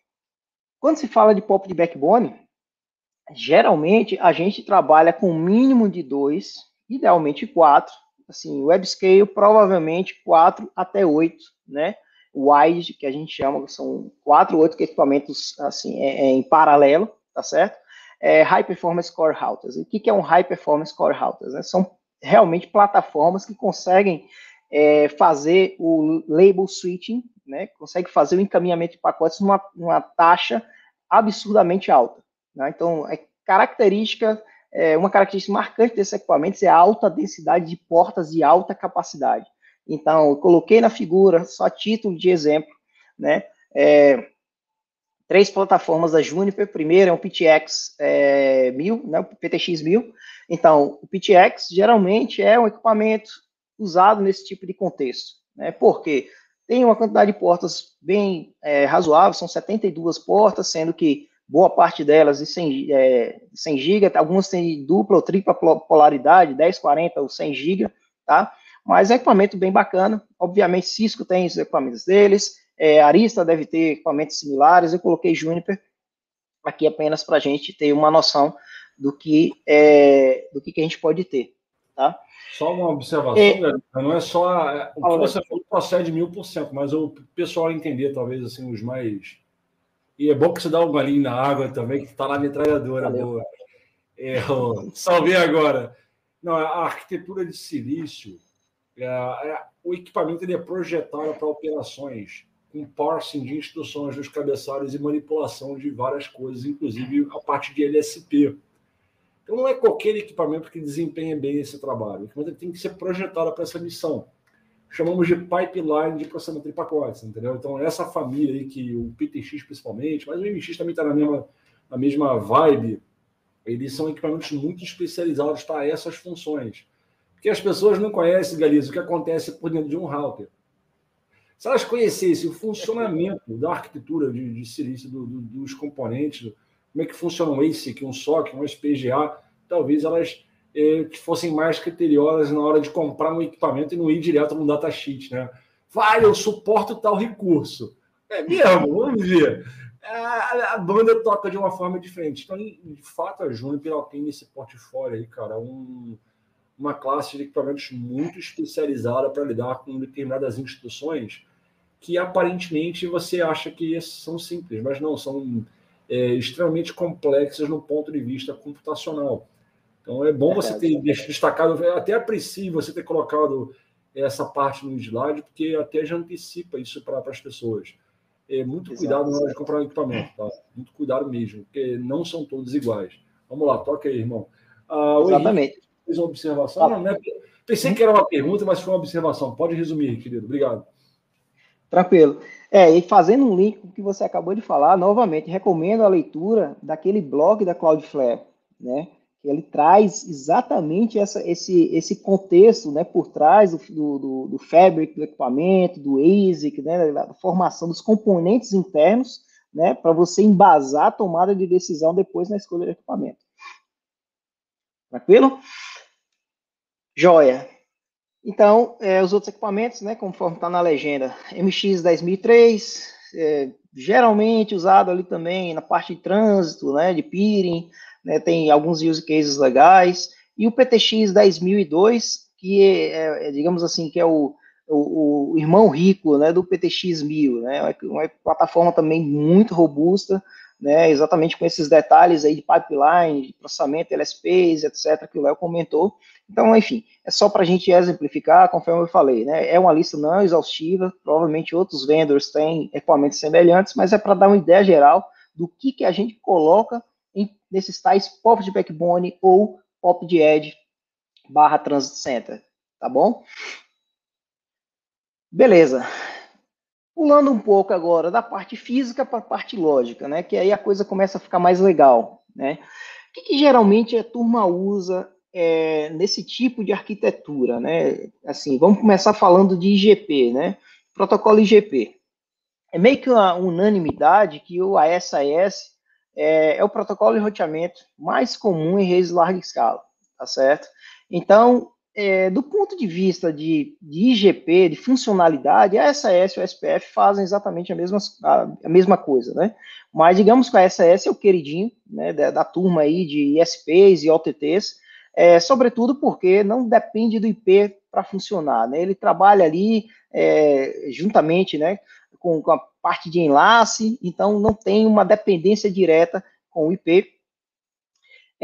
quando se fala de pop de backbone, geralmente a gente trabalha com mínimo de dois, idealmente quatro. Assim, webscale provavelmente quatro até oito, né? Wide, que a gente chama, são quatro, oito equipamentos assim é, é, em paralelo, tá certo? É, high Performance Core Routers. O que, que é um High Performance Core Routers? Né? São realmente plataformas que conseguem é, fazer o label switching né, consegue fazer o encaminhamento de pacotes numa, numa taxa absurdamente alta. Né? Então, é característica, é, uma característica marcante desses equipamentos é a alta densidade de portas de alta capacidade. Então, eu coloquei na figura, só título de exemplo, né, é, três plataformas da Juniper. Primeiro é um PTX é, 1000, né, o PTX 1000. Então, o PTX geralmente é um equipamento usado nesse tipo de contexto. Né? Por quê? Tem uma quantidade de portas bem é, razoável, são 72 portas, sendo que boa parte delas de 100, é, 100 GB, algumas têm dupla ou tripla polaridade, 10, 40 ou 100 GB, tá? Mas é equipamento bem bacana. Obviamente, Cisco tem os equipamentos deles, é, Arista deve ter equipamentos similares. Eu coloquei Juniper aqui apenas para a gente ter uma noção do que, é, do que, que a gente pode ter, tá? Só uma observação, é, não é só é, o que você falou procede mil por cento, mas o pessoal entender talvez assim os mais e é bom que você dá um golinho na água também, que está na metralhadora boa. É, salvei agora. Não, a arquitetura de silício, é, é, o equipamento ele é projetado para operações com parsing de instruções dos cabeçalhos e manipulação de várias coisas, inclusive a parte de LSP. Então não é qualquer equipamento que desempenha bem esse trabalho. O equipamento tem que ser projetado para essa missão. Chamamos de pipeline de processamento de pacotes, entendeu? Então essa família aí que o PTX principalmente, mas o MX também está na mesma, na mesma vibe, eles são equipamentos muito especializados para essas funções. Porque as pessoas não conhecem, Galiza, o que acontece por dentro de um router. Se elas conhecessem o funcionamento da arquitetura de, de silício, do, do, dos componentes, como é que funciona um ASIC, um SOC, um SPGA, talvez elas eh, fossem mais criteriosas na hora de comprar um equipamento e não ir direto no datasheet, né? Vale, eu suporto tal recurso. É mesmo, vamos ver. A, a, banda toca de uma forma diferente. Então, de fato, a Juniper tem nesse portfólio aí, cara, um, uma classe de equipamentos muito especializada para lidar com determinadas instituições que aparentemente você acha que são simples, mas não, são é, extremamente complexas no ponto de vista computacional. Então é bom você ter destacado, até aprecio você ter colocado essa parte no slide, porque até já antecipa isso para as pessoas. É muito Exato. cuidado na hora de comprar um equipamento, tá? Muito cuidado mesmo, porque não são todos iguais. Vamos lá, toca aí, irmão. Ah, Exatamente. Henrique fez uma observação. Ah. Não, né? Pensei que era uma pergunta, mas foi uma observação. Pode resumir, querido. Obrigado. Tranquilo. É, e fazendo um link com o que você acabou de falar, novamente, recomendo a leitura daquele blog da Cloudflare, né? Ele traz exatamente essa, esse, esse contexto né, por trás do, do, do fabric do equipamento, do ASIC, né, da formação dos componentes internos, né, para você embasar a tomada de decisão depois na escolha do equipamento. Tranquilo? Joia. Então, é, os outros equipamentos, né, conforme está na legenda, MX 10003, é, geralmente usado ali também na parte de trânsito, né, de peering, né, tem alguns use cases legais, e o PTX 10002, que é, é, digamos assim, que é o, o, o, irmão rico, né, do PTX 1000, né, uma plataforma também muito robusta, né, exatamente com esses detalhes aí de pipeline, de processamento, LSPs, etc., que o Léo comentou. Então, enfim, é só para a gente exemplificar, conforme eu falei, né, é uma lista não exaustiva, provavelmente outros vendors têm equipamentos semelhantes, mas é para dar uma ideia geral do que, que a gente coloca em, nesses tais POP de backbone ou POP de edge barra transit center, tá bom? Beleza. Pulando um pouco agora da parte física para a parte lógica, né? Que aí a coisa começa a ficar mais legal, né? O que, que geralmente a turma usa é, nesse tipo de arquitetura, né? Assim, vamos começar falando de IGP, né? Protocolo IGP. É meio que uma unanimidade que o ASAS é, é o protocolo de roteamento mais comum em redes de larga escala, tá certo? Então, é, do ponto de vista de, de, IGP, de funcionalidade, a SAS e o SPF fazem exatamente a mesma, a, a, mesma coisa, né? Mas digamos que a SAS é o queridinho né, da, da turma aí de ISPs e OTTs, é, sobretudo porque não depende do IP para funcionar, né? Ele trabalha ali é, juntamente, né, com, com a parte de enlace, então não tem uma dependência direta com o IP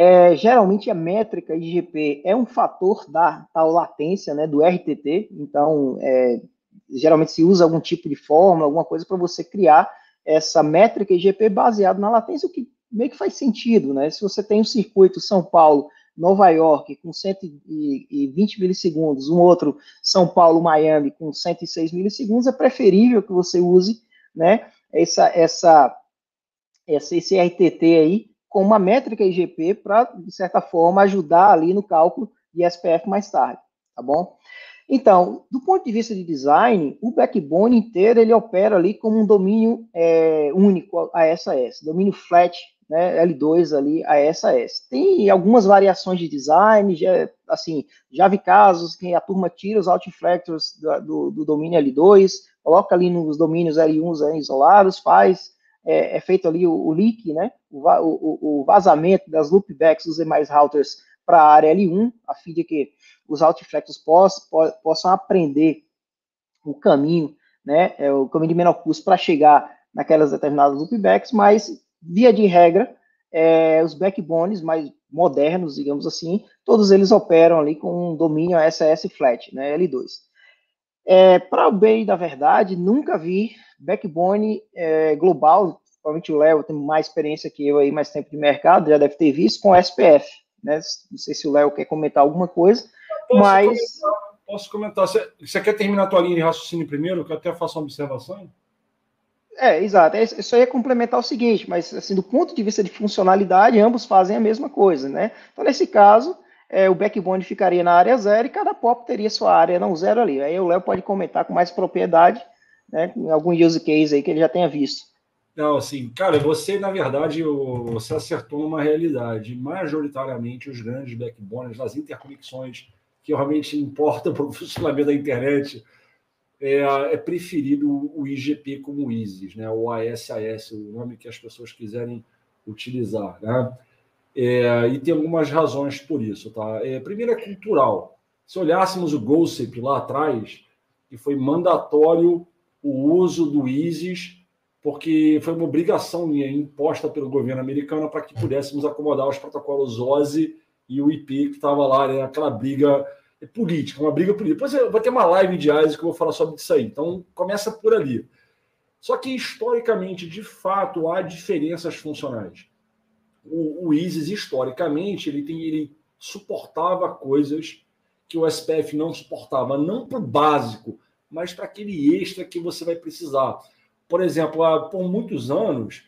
é, geralmente a métrica IGP é um fator da tal latência, né, do RTT, então é, geralmente se usa algum tipo de fórmula, alguma coisa para você criar essa métrica IGP baseado na latência, o que meio que faz sentido, né? Se você tem um circuito São Paulo, Nova York com 120 milissegundos, um outro São Paulo, Miami com 106 milissegundos, é preferível que você use, né, essa, essa esse, esse RTT aí com uma métrica IGP para, de certa forma, ajudar ali no cálculo de SPF mais tarde, tá bom? Então, do ponto de vista de design, o backbone inteiro ele opera ali como um domínio é, único a SAS, domínio flat, né, L2 ali a SAS. Tem algumas variações de design, já, assim, já vi casos que a turma tira os outflectors do, do, do domínio L2, coloca ali nos domínios L1 né, isolados, faz, é, é, feito ali o, o leak, né, o, o, o, vazamento das loopbacks dos demais routers para a área L1, a fim de que os outflectors possam, possam aprender o caminho, né, é, o caminho de menor custo para chegar naquelas determinadas loopbacks, mas, via de regra, é, os backbones mais modernos, digamos assim, todos eles operam ali com um domínio SAS flat, né, L2. É, para o bem da verdade, nunca vi backbone é, global, provavelmente o Léo tem mais experiência que eu aí, mais tempo de mercado, já deve ter visto, com SPF, né? Não sei se o Léo quer comentar alguma coisa, posso mas... Comentar, posso comentar. Você, você quer terminar a tua linha de raciocínio primeiro, que eu até faço uma observação? É, exato. É, isso aí é complementar o seguinte, mas assim, do ponto de vista de funcionalidade, ambos fazem a mesma coisa, né? Então, nesse caso, é, o backbone ficaria na área zero e cada pop teria sua área não zero ali. Aí o Léo pode comentar com mais propriedade, né? Algum use case aí que ele já tenha visto. Não, assim, cara, você, na verdade, você acertou numa realidade. Majoritariamente, os grandes backbones, as interconexões que realmente importam para o funcionamento da internet, é, é, preferido o IGP como ISIS, né? o ASAS, o nome que as pessoas quiserem utilizar. Né? É, e tem algumas razões por isso. Tá? É, primeiro é cultural. Se olhássemos o GOSIP lá atrás, que foi mandatório o uso do ISIS porque foi uma obrigação imposta pelo governo americano para que pudéssemos acomodar os protocolos OSI e o IP, que estava lá, né, aquela briga política, uma briga política. Depois eu vou ter uma live de ASI que eu vou falar sobre isso aí. Então, começa por ali. Só que, historicamente, de fato, há diferenças funcionais. O, o ISIS, historicamente, ele, tem, ele suportava coisas que o SPF não suportava, não para o básico, mas para aquele extra que você vai precisar por exemplo, há, por muitos anos,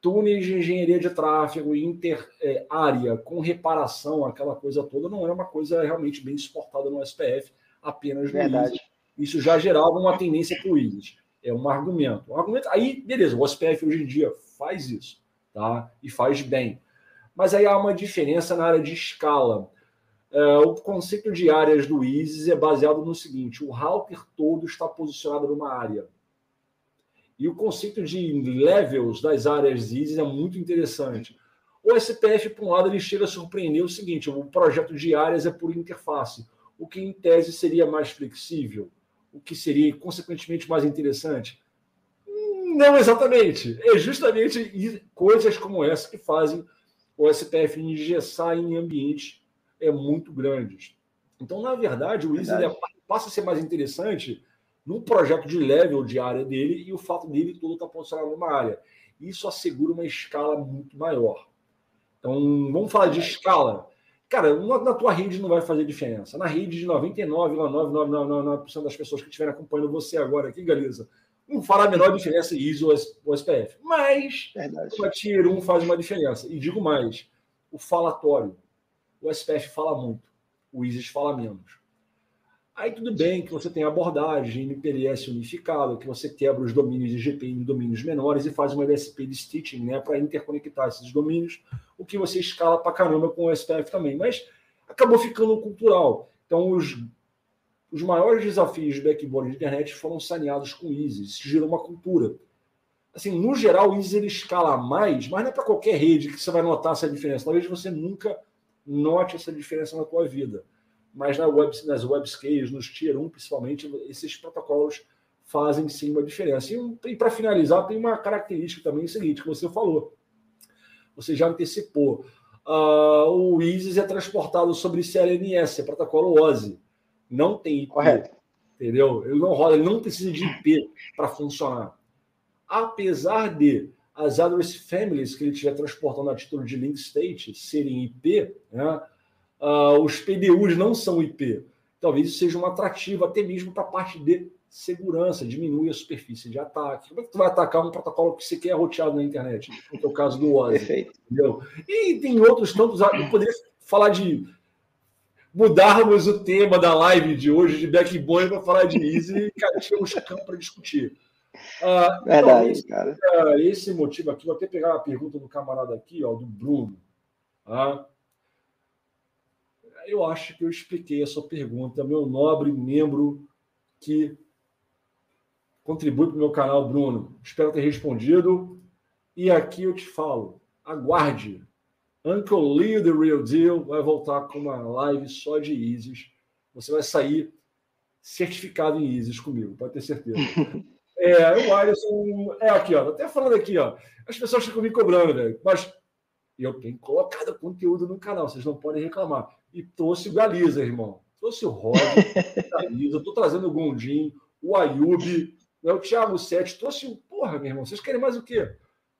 túneis de engenharia de tráfego inter é, área com reparação, aquela coisa toda, não era uma coisa realmente bem suportada no SPF, apenas no Verdade. Isso já gerava uma tendência para o ISIS. É um argumento. um argumento. Aí, beleza, o SPF hoje em dia faz isso, tá? E faz bem. Mas aí há uma diferença na área de escala. É, o conceito de áreas do ISIS é baseado no seguinte: o router todo está posicionado numa área. E o conceito de levels das áreas ISIS é muito interessante. O SPF, por um lado, ele chega a surpreender o seguinte: o projeto de áreas é por interface, o que em tese seria mais flexível, o que seria, consequentemente, mais interessante. Não exatamente. É justamente coisas como essa que fazem o SPF engessar em ambientes é, muito grandes. Então, na verdade, o ISIS passa a ser mais interessante no projeto de level de área dele e o fato dele todo estar tá posicionado numa área. Isso assegura uma escala muito maior. Então, vamos falar de escala. Cara, na tua rede não vai fazer diferença. Na rede de 99,999% das pessoas que estiverem acompanhando você agora aqui, Galiza, não fará a menor diferença ISO ou SPF. Mas o Tier 1 faz uma diferença. E digo mais, o falatório. O SPF fala muito, o ISIS fala menos. Aí tudo bem que você tem abordagem MPLS unificada, que você quebra os domínios de GP em domínios menores e faz uma LSP de stitching né, para interconectar esses domínios, o que você escala para caramba com o SPF também. Mas acabou ficando cultural. Então, os, os maiores desafios de backbone de internet foram saneados com o Isis. Isso gerou uma cultura. Assim, no geral, o Isis ele escala mais, mas não é para qualquer rede que você vai notar essa diferença. Talvez você nunca note essa diferença na tua vida mas na web, nas webscales, nos Tier 1 principalmente, esses protocolos fazem sim uma diferença. E, e para finalizar, tem uma característica também seguinte, que você falou. Você já antecipou. Uh, o ISIS é transportado sobre CLNS, é protocolo OSI. Não tem IP. Correto. Entendeu? Ele não roda, ele não precisa de IP para funcionar. Apesar de as address families que ele estiver transportando a título de link state serem IP, né, uh, os PDUs não são IP. Talvez isso seja um atrativo até mesmo para a parte de segurança, diminui a superfície de ataque. Como é que tu vai atacar um protocolo que sequer é roteado na internet? Que é o caso do Ozzy. Perfeito. Entendeu? E tem outros tantos. Eu poderia falar de mudarmos o tema da live de hoje de backbone para falar de Easy e cara, tínhamos campo para discutir. Ah, Verdade, então, esse, cara. É, esse motivo aqui, vou até pegar a pergunta do camarada aqui, ó, do Bruno. Ah, eu acho que eu expliquei a sua pergunta, meu nobre membro que contribui para o meu canal, Bruno. Espero ter respondido. E aqui eu te falo, aguarde. Uncle Lee, The Real Deal, vai voltar com uma live só de ISIS. Você vai sair certificado em ISIS comigo, pode ter certeza. É, o Alisson. É aqui, ó. Tô até falando aqui, ó. As pessoas ficam me cobrando, velho. Mas eu tenho colocado conteúdo no canal, vocês não podem reclamar. E trouxe o Galiza, irmão. Trouxe o Roger, o Galiza, tô trazendo o Gondim, o Ayub, né, o Thiago Sete. Trouxe o. Porra, meu irmão, vocês querem mais o quê?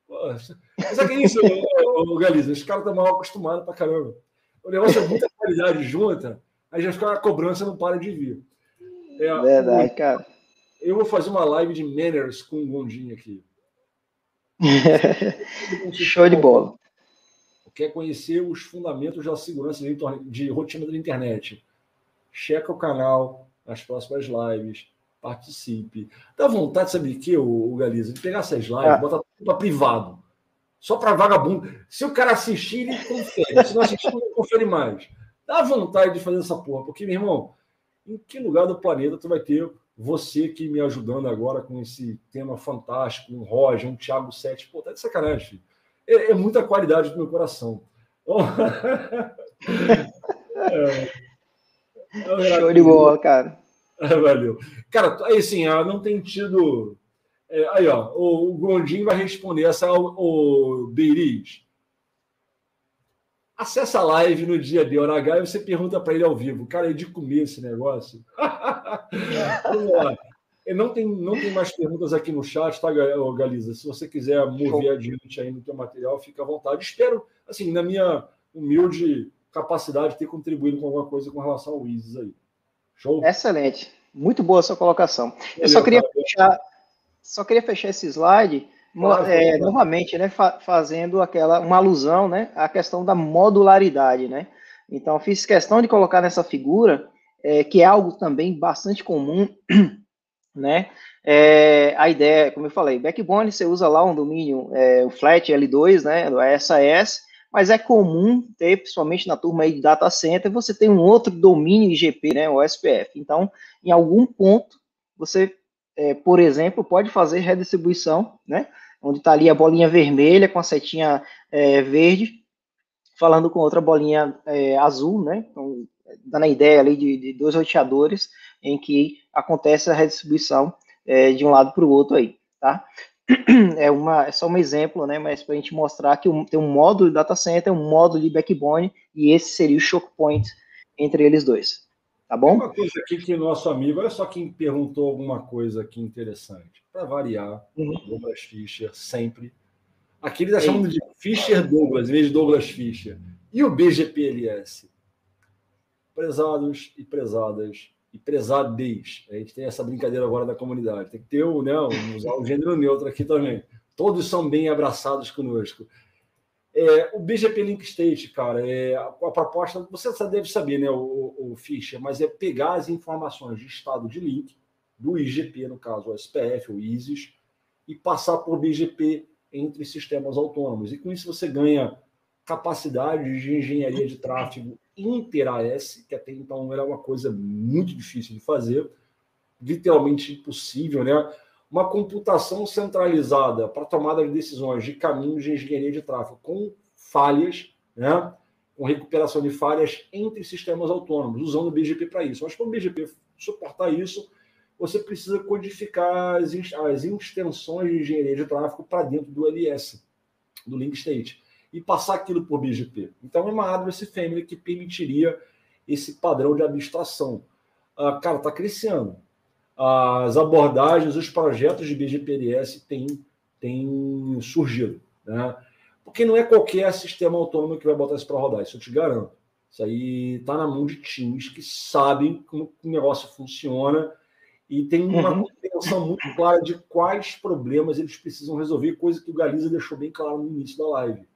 Porra, sabe que é isso, o, Galiza? Os caras estão mal acostumados pra caramba. O negócio é muita qualidade junta, aí já fica a cobrança não para de vir. É, Verdade, cara. Eu vou fazer uma live de manners com o Gondim aqui. Show de bola. Quer conhecer os fundamentos da segurança de rotina da internet? Checa o canal, as próximas lives, participe. Dá vontade, sabe de quê, o, Galiza? De pegar essas lives, ah. botar tudo para privado. Só para vagabundo. Se o cara assistir, ele confere. Se não assistir, não confere mais. Dá vontade de fazer essa porra, porque, meu irmão, em que lugar do planeta tu vai ter você que me ajudando agora com esse tema fantástico, um Roger, um Thiago Sete, pô, tá de sacanagem, filho. É, é muita qualidade do meu coração. é, é, Show de bola, cara. Valeu. Cara, aí sim, não tem tido. É, aí, ó, o, o Gondim vai responder essa o, o Beiriz. Acessa a live no dia de hora H e você pergunta para ele ao vivo. Cara, é de comer esse negócio. Vamos lá. Não tem, não tem mais perguntas aqui no chat, tá, Galiza? Se você quiser mover adiante aí no teu material, fica à vontade. Espero, assim, na minha humilde capacidade, ter contribuído com alguma coisa com relação ao ISIS aí. Show? Excelente. Muito boa a sua colocação. Eu só queria, fechar, só queria fechar esse slide é, novamente, né, fa fazendo aquela uma alusão, né, à questão da modularidade, né. Então, fiz questão de colocar nessa figura, é, que é algo também bastante comum, né. É, a ideia, como eu falei, backbone você usa lá um domínio, é, o flat L2, né, do SAS, mas é comum ter, principalmente na turma aí de data center, você tem um outro domínio IGP, né, o SPF. Então, em algum ponto, você é, por exemplo, pode fazer redistribuição, né? Onde está ali a bolinha vermelha com a setinha é, verde, falando com outra bolinha é, azul, né? Então, dando a ideia ali de, de, dois roteadores em que acontece a redistribuição é, de um lado para o outro aí, tá? É, uma, é só um exemplo, né? Mas para a gente mostrar que tem um módulo de data center, um módulo de backbone, e esse seria o choke point entre eles dois. Tá bom? Uma coisa aqui que nosso amigo, olha só quem perguntou alguma coisa aqui interessante. Para variar, uhum. Douglas Fischer, sempre. Aqui ele está chamando de Fischer Douglas, em vez de Douglas Fischer. E o BGPLS? Prezados e prezadas e prezades. A gente tem essa brincadeira agora da comunidade. Tem que ter o, né, usar o gênero neutro aqui também. Todos são bem abraçados conosco. É, o BGP Link State, cara, é, a, a, proposta, você deve saber, né, o, o Fischer, mas é pegar as informações de estado de link, do IGP, no caso, o SPF, o ISIS, e passar por BGP entre sistemas autônomos. E com isso você ganha capacidade de engenharia de tráfego inter-AS, que até então era uma coisa muito difícil de fazer, literalmente impossível, né? uma computação centralizada para tomada de decisões de caminhos de engenharia de tráfego com falhas, né? com recuperação de falhas entre sistemas autônomos, usando o BGP para isso. Mas para o BGP suportar isso, você precisa codificar as, as extensões de engenharia de tráfego para dentro do LS, do Link State, e passar aquilo por BGP. Então, é uma address family que permitiria esse padrão de abstração. Ah, cara, está crescendo as abordagens, os projetos de BGPLS têm, têm surgido. Né? Porque não é qualquer sistema autônomo que vai botar isso para rodar, isso eu te garanto. Isso aí está na mão de times que sabem como o negócio funciona e tem uma uhum. compreensão muito clara de quais problemas eles precisam resolver, coisa que o Galiza deixou bem claro no início da live.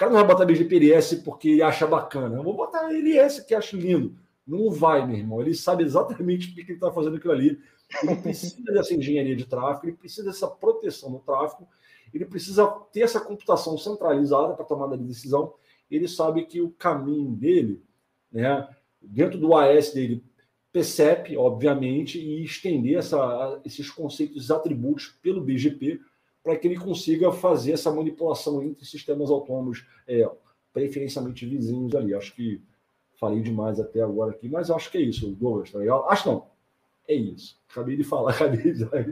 Cara não vai botar BGP LS porque acha bacana. Eu vou botar LS que acho lindo. Não vai, meu irmão. Ele sabe exatamente o que ele está fazendo aquilo ali. Ele precisa dessa engenharia de tráfego, ele precisa dessa proteção no tráfego, ele precisa ter essa computação centralizada para tomada de decisão. Ele sabe que o caminho dele, né, dentro do AS dele, percebe, obviamente, e estender essa, esses conceitos atributos pelo BGP para que ele consiga fazer essa manipulação entre sistemas autônomos, é, preferencialmente vizinhos ali. Acho que falei demais até agora aqui, mas acho que é isso, Douglas, tá legal? Acho não. É isso. Acabei de falar, acabei de dar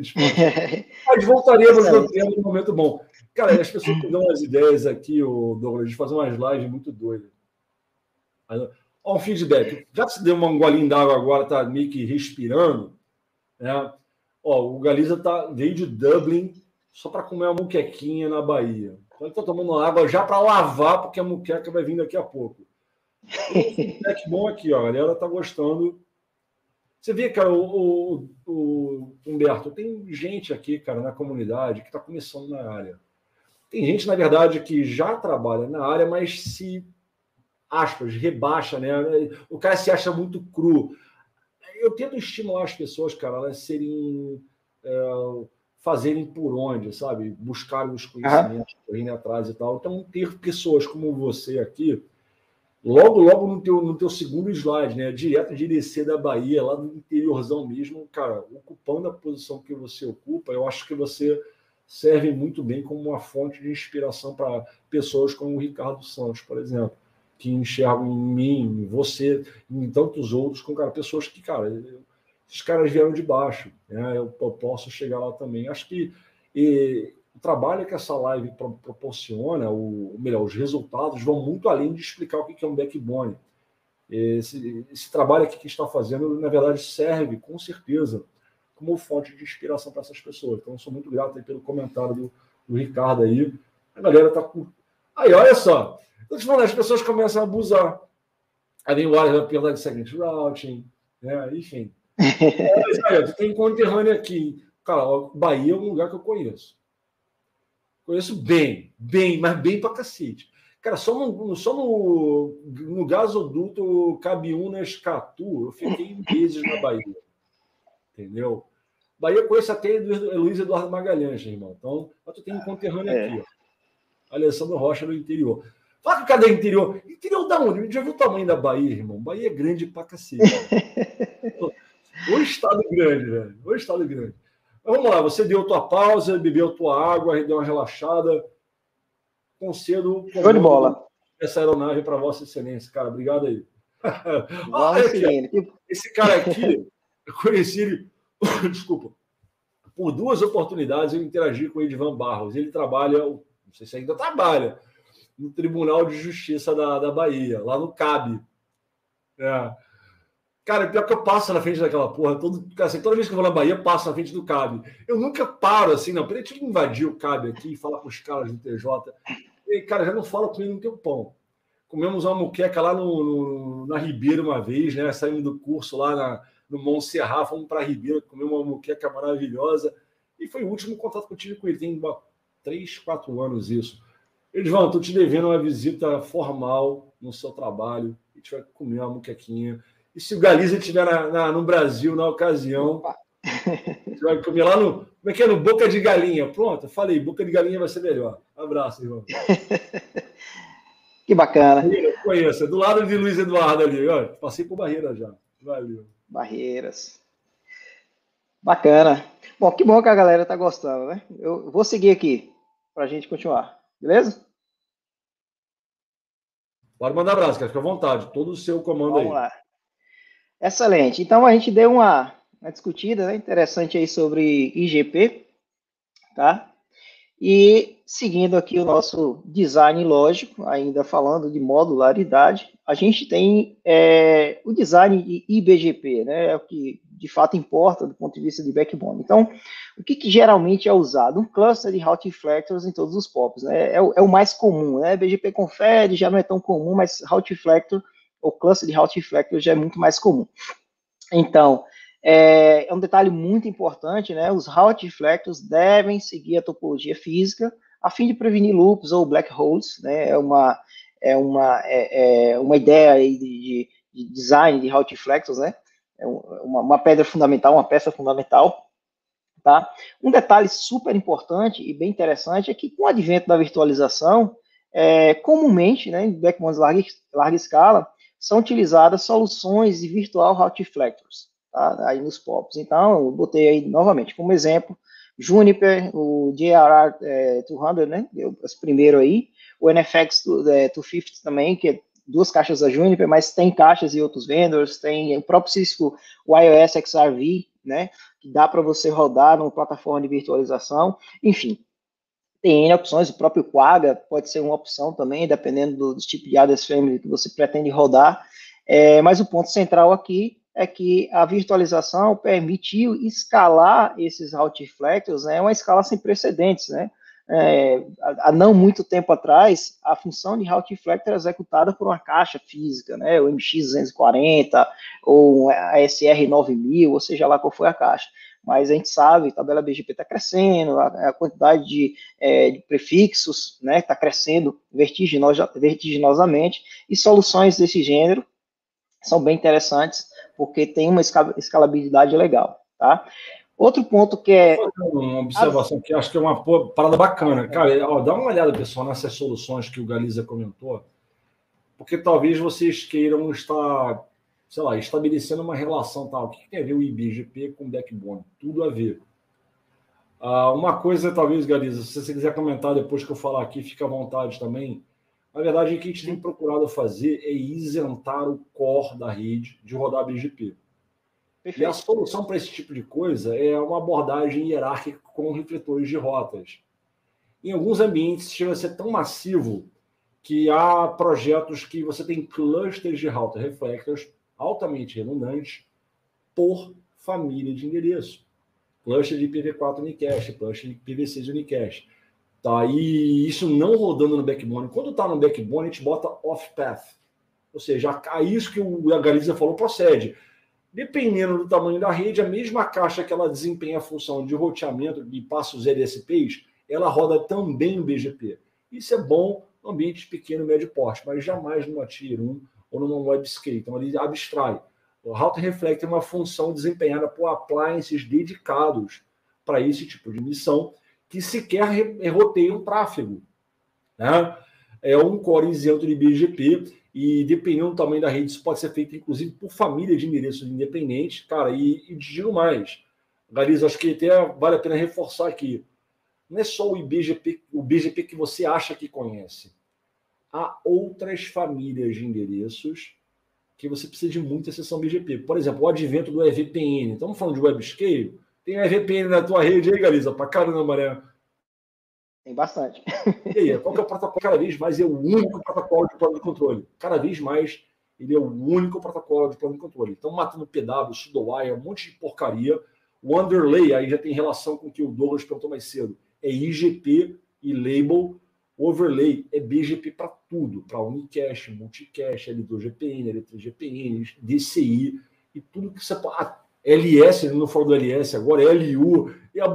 Mas voltaremos no tempo no momento bom. Cara, as pessoas dão umas ideias aqui, o Douglas, de fazer umas lives muito doidas. Ó, um feedback. Já que você deu um golinho d'água agora, tá meio que respirando, né? Ó, o Galiza tá, veio de Dublin só para comer uma muquequinha na Bahia. Então ele tomando água já para lavar, porque a muqueca vai vir daqui a pouco. Feedback bom aqui, ó. A galera tá gostando. Você vê, cara, o, o, o Humberto, tem gente aqui, cara, na comunidade que está começando na área. Tem gente, na verdade, que já trabalha na área, mas se aspas, rebaixa, né? O cara se acha muito cru. Eu tento estimular as pessoas, cara, elas serem. É, fazerem por onde, sabe? Buscarem os conhecimentos, uhum. correndo atrás e tal. Então, ter pessoas como você aqui, logo, logo no teu, no teu segundo slide, né? Direto de descer da Bahia, lá no interiorzão mesmo, cara, ocupando a posição que você ocupa, eu acho que você serve muito bem como uma fonte de inspiração para pessoas como o Ricardo Santos, por exemplo que enxergam em mim, em você, em tantos outros, com cara, pessoas que, cara, esses caras vieram de baixo, né? eu, eu posso chegar lá também. Acho que e, o trabalho que essa live pro, proporciona, o, melhor, os resultados vão muito além de explicar o que é um backbone. Esse, esse trabalho que está fazendo, na verdade, serve com certeza como fonte de inspiração para essas pessoas. Então, eu sou muito grato pelo comentário do, do Ricardo aí. A galera está com. Aí, olha só, então, falando, as pessoas começam a abusar. Aí vem o Wallace perguntar de second routing, né? enfim. É, tem conterrâneo aqui. Cara, Bahia é um lugar que eu conheço. Conheço bem, bem, mas bem pra cacete. Cara, só no, só no, no gasoduto Cabiúnas Catu, eu fiquei meses na Bahia. Entendeu? Bahia eu conheço até Luiz Eduardo Magalhães, irmão. Então, tu tem um conterrâneo é. aqui, ó. Alessandro Rocha no interior. Fala que cada interior. Interior da onde? Já viu o tamanho da Bahia, irmão? Bahia é grande pra cacete. o estado grande, velho. O estado grande. Mas vamos lá, você deu tua pausa, bebeu tua água, deu uma relaxada. Concedo. Show de bola. Essa aeronave para Vossa Excelência, cara. Obrigado aí. ah, esse cara aqui, eu conheci ele. Desculpa. Por duas oportunidades eu interagi com o Edvan Barros. Ele trabalha, não sei se ainda trabalha, no Tribunal de Justiça da, da Bahia, lá no CAB. É. Cara, pior que eu passo na frente daquela porra. Todo, assim, toda vez que eu vou na Bahia, eu passo na frente do CAB. Eu nunca paro assim, não. Peraí, deixa eu invadir o CAB aqui e falar com os caras do TJ. E, cara, já não com ele no teu pão. Comemos uma muqueca lá no, no, na Ribeira uma vez, né? Saímos do curso lá na, no Montserrat, fomos para Ribeira, comemos uma muqueca maravilhosa. E foi o último contato que eu tive com ele. Tem uma, três, quatro anos isso. Edvan, estou te devendo uma visita formal no seu trabalho. A gente vai comer uma muquequinha. E se o Galiza estiver na, na, no Brasil na ocasião, gente vai comer lá no. Como é que é? No Boca de Galinha. Pronto, falei, Boca de Galinha vai ser melhor. Abraço, irmão. que bacana. Conheça, do lado de Luiz Eduardo ali. Ó, passei por Barreira já. Valeu. Barreiras. Bacana. Bom, que bom que a galera tá gostando, né? Eu vou seguir aqui para a gente continuar. Beleza? Pode mandar abraço, fica à vontade. Todo o seu comando Vamos aí. Vamos lá. Excelente. Então a gente deu uma, uma discutida né, interessante aí sobre IGP, tá? E seguindo aqui o nosso design lógico, ainda falando de modularidade, a gente tem é, o design de IBGP, né? É o que de fato importa do ponto de vista de backbone. Então, o que, que geralmente é usado? Um cluster de route reflectors em todos os POPs, né? É o, é o, mais comum, né? BGP confere já não é tão comum, mas route reflector, ou cluster de route reflector já é muito mais comum. Então, é, é, um detalhe muito importante, né? Os route deflectors devem seguir a topologia física a fim de prevenir loops ou black holes, né? É uma, é uma, é, é uma ideia aí de, de, design de route deflectors, né? É uma, uma pedra fundamental, uma peça fundamental Tá? Um detalhe super importante e bem interessante é que com o advento da virtualização, é, comumente, né, em backbones larga, larga escala, são utilizadas soluções de virtual route deflectors, tá? aí nos POPs. Então, eu botei aí novamente como exemplo Juniper, o JRR é, 200, né, esse primeiro aí, o NFX 250 é, também, que é duas caixas da Juniper, mas tem caixas e outros vendors, tem o próprio Cisco, o iOS XRV, né, que dá para você rodar numa plataforma de virtualização, enfim, tem N opções, o próprio Quagga pode ser uma opção também, dependendo do, do tipo de ADS Family que você pretende rodar, é, mas o ponto central aqui é que a virtualização permitiu escalar esses route reflectors, né, uma escala sem precedentes, né, é, há não muito tempo atrás, a função de route era executada por uma caixa física, né, o MX240 ou a SR9000, ou seja lá qual foi a caixa. Mas a gente sabe, a tabela BGP está crescendo, a, a, quantidade de, é, de prefixos está né, tá crescendo vertiginosa, vertiginosamente, e soluções desse gênero são bem interessantes, porque tem uma escalabilidade legal. Tá? Outro ponto que é. Uma observação que acho que é uma parada bacana. Cara, ó, dá uma olhada, pessoal, nessas soluções que o Galiza comentou, porque talvez vocês queiram estar, sei lá, estabelecendo uma relação tal. O que tem a ver o IBGP com o backbone? Tudo a ver. Ah, uma coisa, talvez, Galiza, se você quiser comentar depois que eu falar aqui, fica à vontade também. Na verdade, o que a gente tem procurado fazer é isentar o core da rede de rodar BGP. Perfeito. E a solução para esse tipo de coisa é uma abordagem hierárquica com refletores de rotas. Em alguns ambientes chega a ser tão massivo que há projetos que você tem clusters de router reflectors altamente redundantes por família de endereço. Cluster de IPv4 Unicast, cluster de IPv6 Unicast. Tá? E isso não rodando no backbone. Quando está no backbone, a gente bota off-path. Ou seja, a isso que o Galiza falou procede. Dependendo do tamanho da rede, a mesma caixa que ela desempenha a função de roteamento e passa os LSPs, ela roda também o BGP. Isso é bom no ambiente pequeno, médio porte, mas jamais numa Tier 1 ou numa WebScale. Então, ele abstrai. O Router Reflect é uma função desempenhada por appliances dedicados para esse tipo de missão, que sequer roteiam tráfego. Né? É um core isento de BGP e dependendo do tamanho da rede, isso pode ser feito, inclusive, por família de endereços independentes. Cara, e, e digo mais, Gariza, acho que até vale a pena reforçar aqui. Não é só o IBGP, o BGP que você acha que conhece. Há outras famílias de endereços que você precisa de muita sessão BGP. Por exemplo, o advento do EVPN. Estamos falando de WebScale. Tem EVPN na tua rede aí, Galiza? Pra caramba, né? Tem bastante. E aí, qual que é o protocolo? Cada vez mais é o único protocolo de plano de controle. Cada vez mais ele é o único protocolo de plano de controle. Então, matando PW, pseudowire, um monte de porcaria. O underlay, aí já tem relação com o que o Douglas perguntou mais cedo. É IGP e label. Overlay é BGP para tudo, para Unicast, Multicast, L2GPN, L3GPN, DCI e tudo que você pode. LS, não for do LS agora, é LU. E a...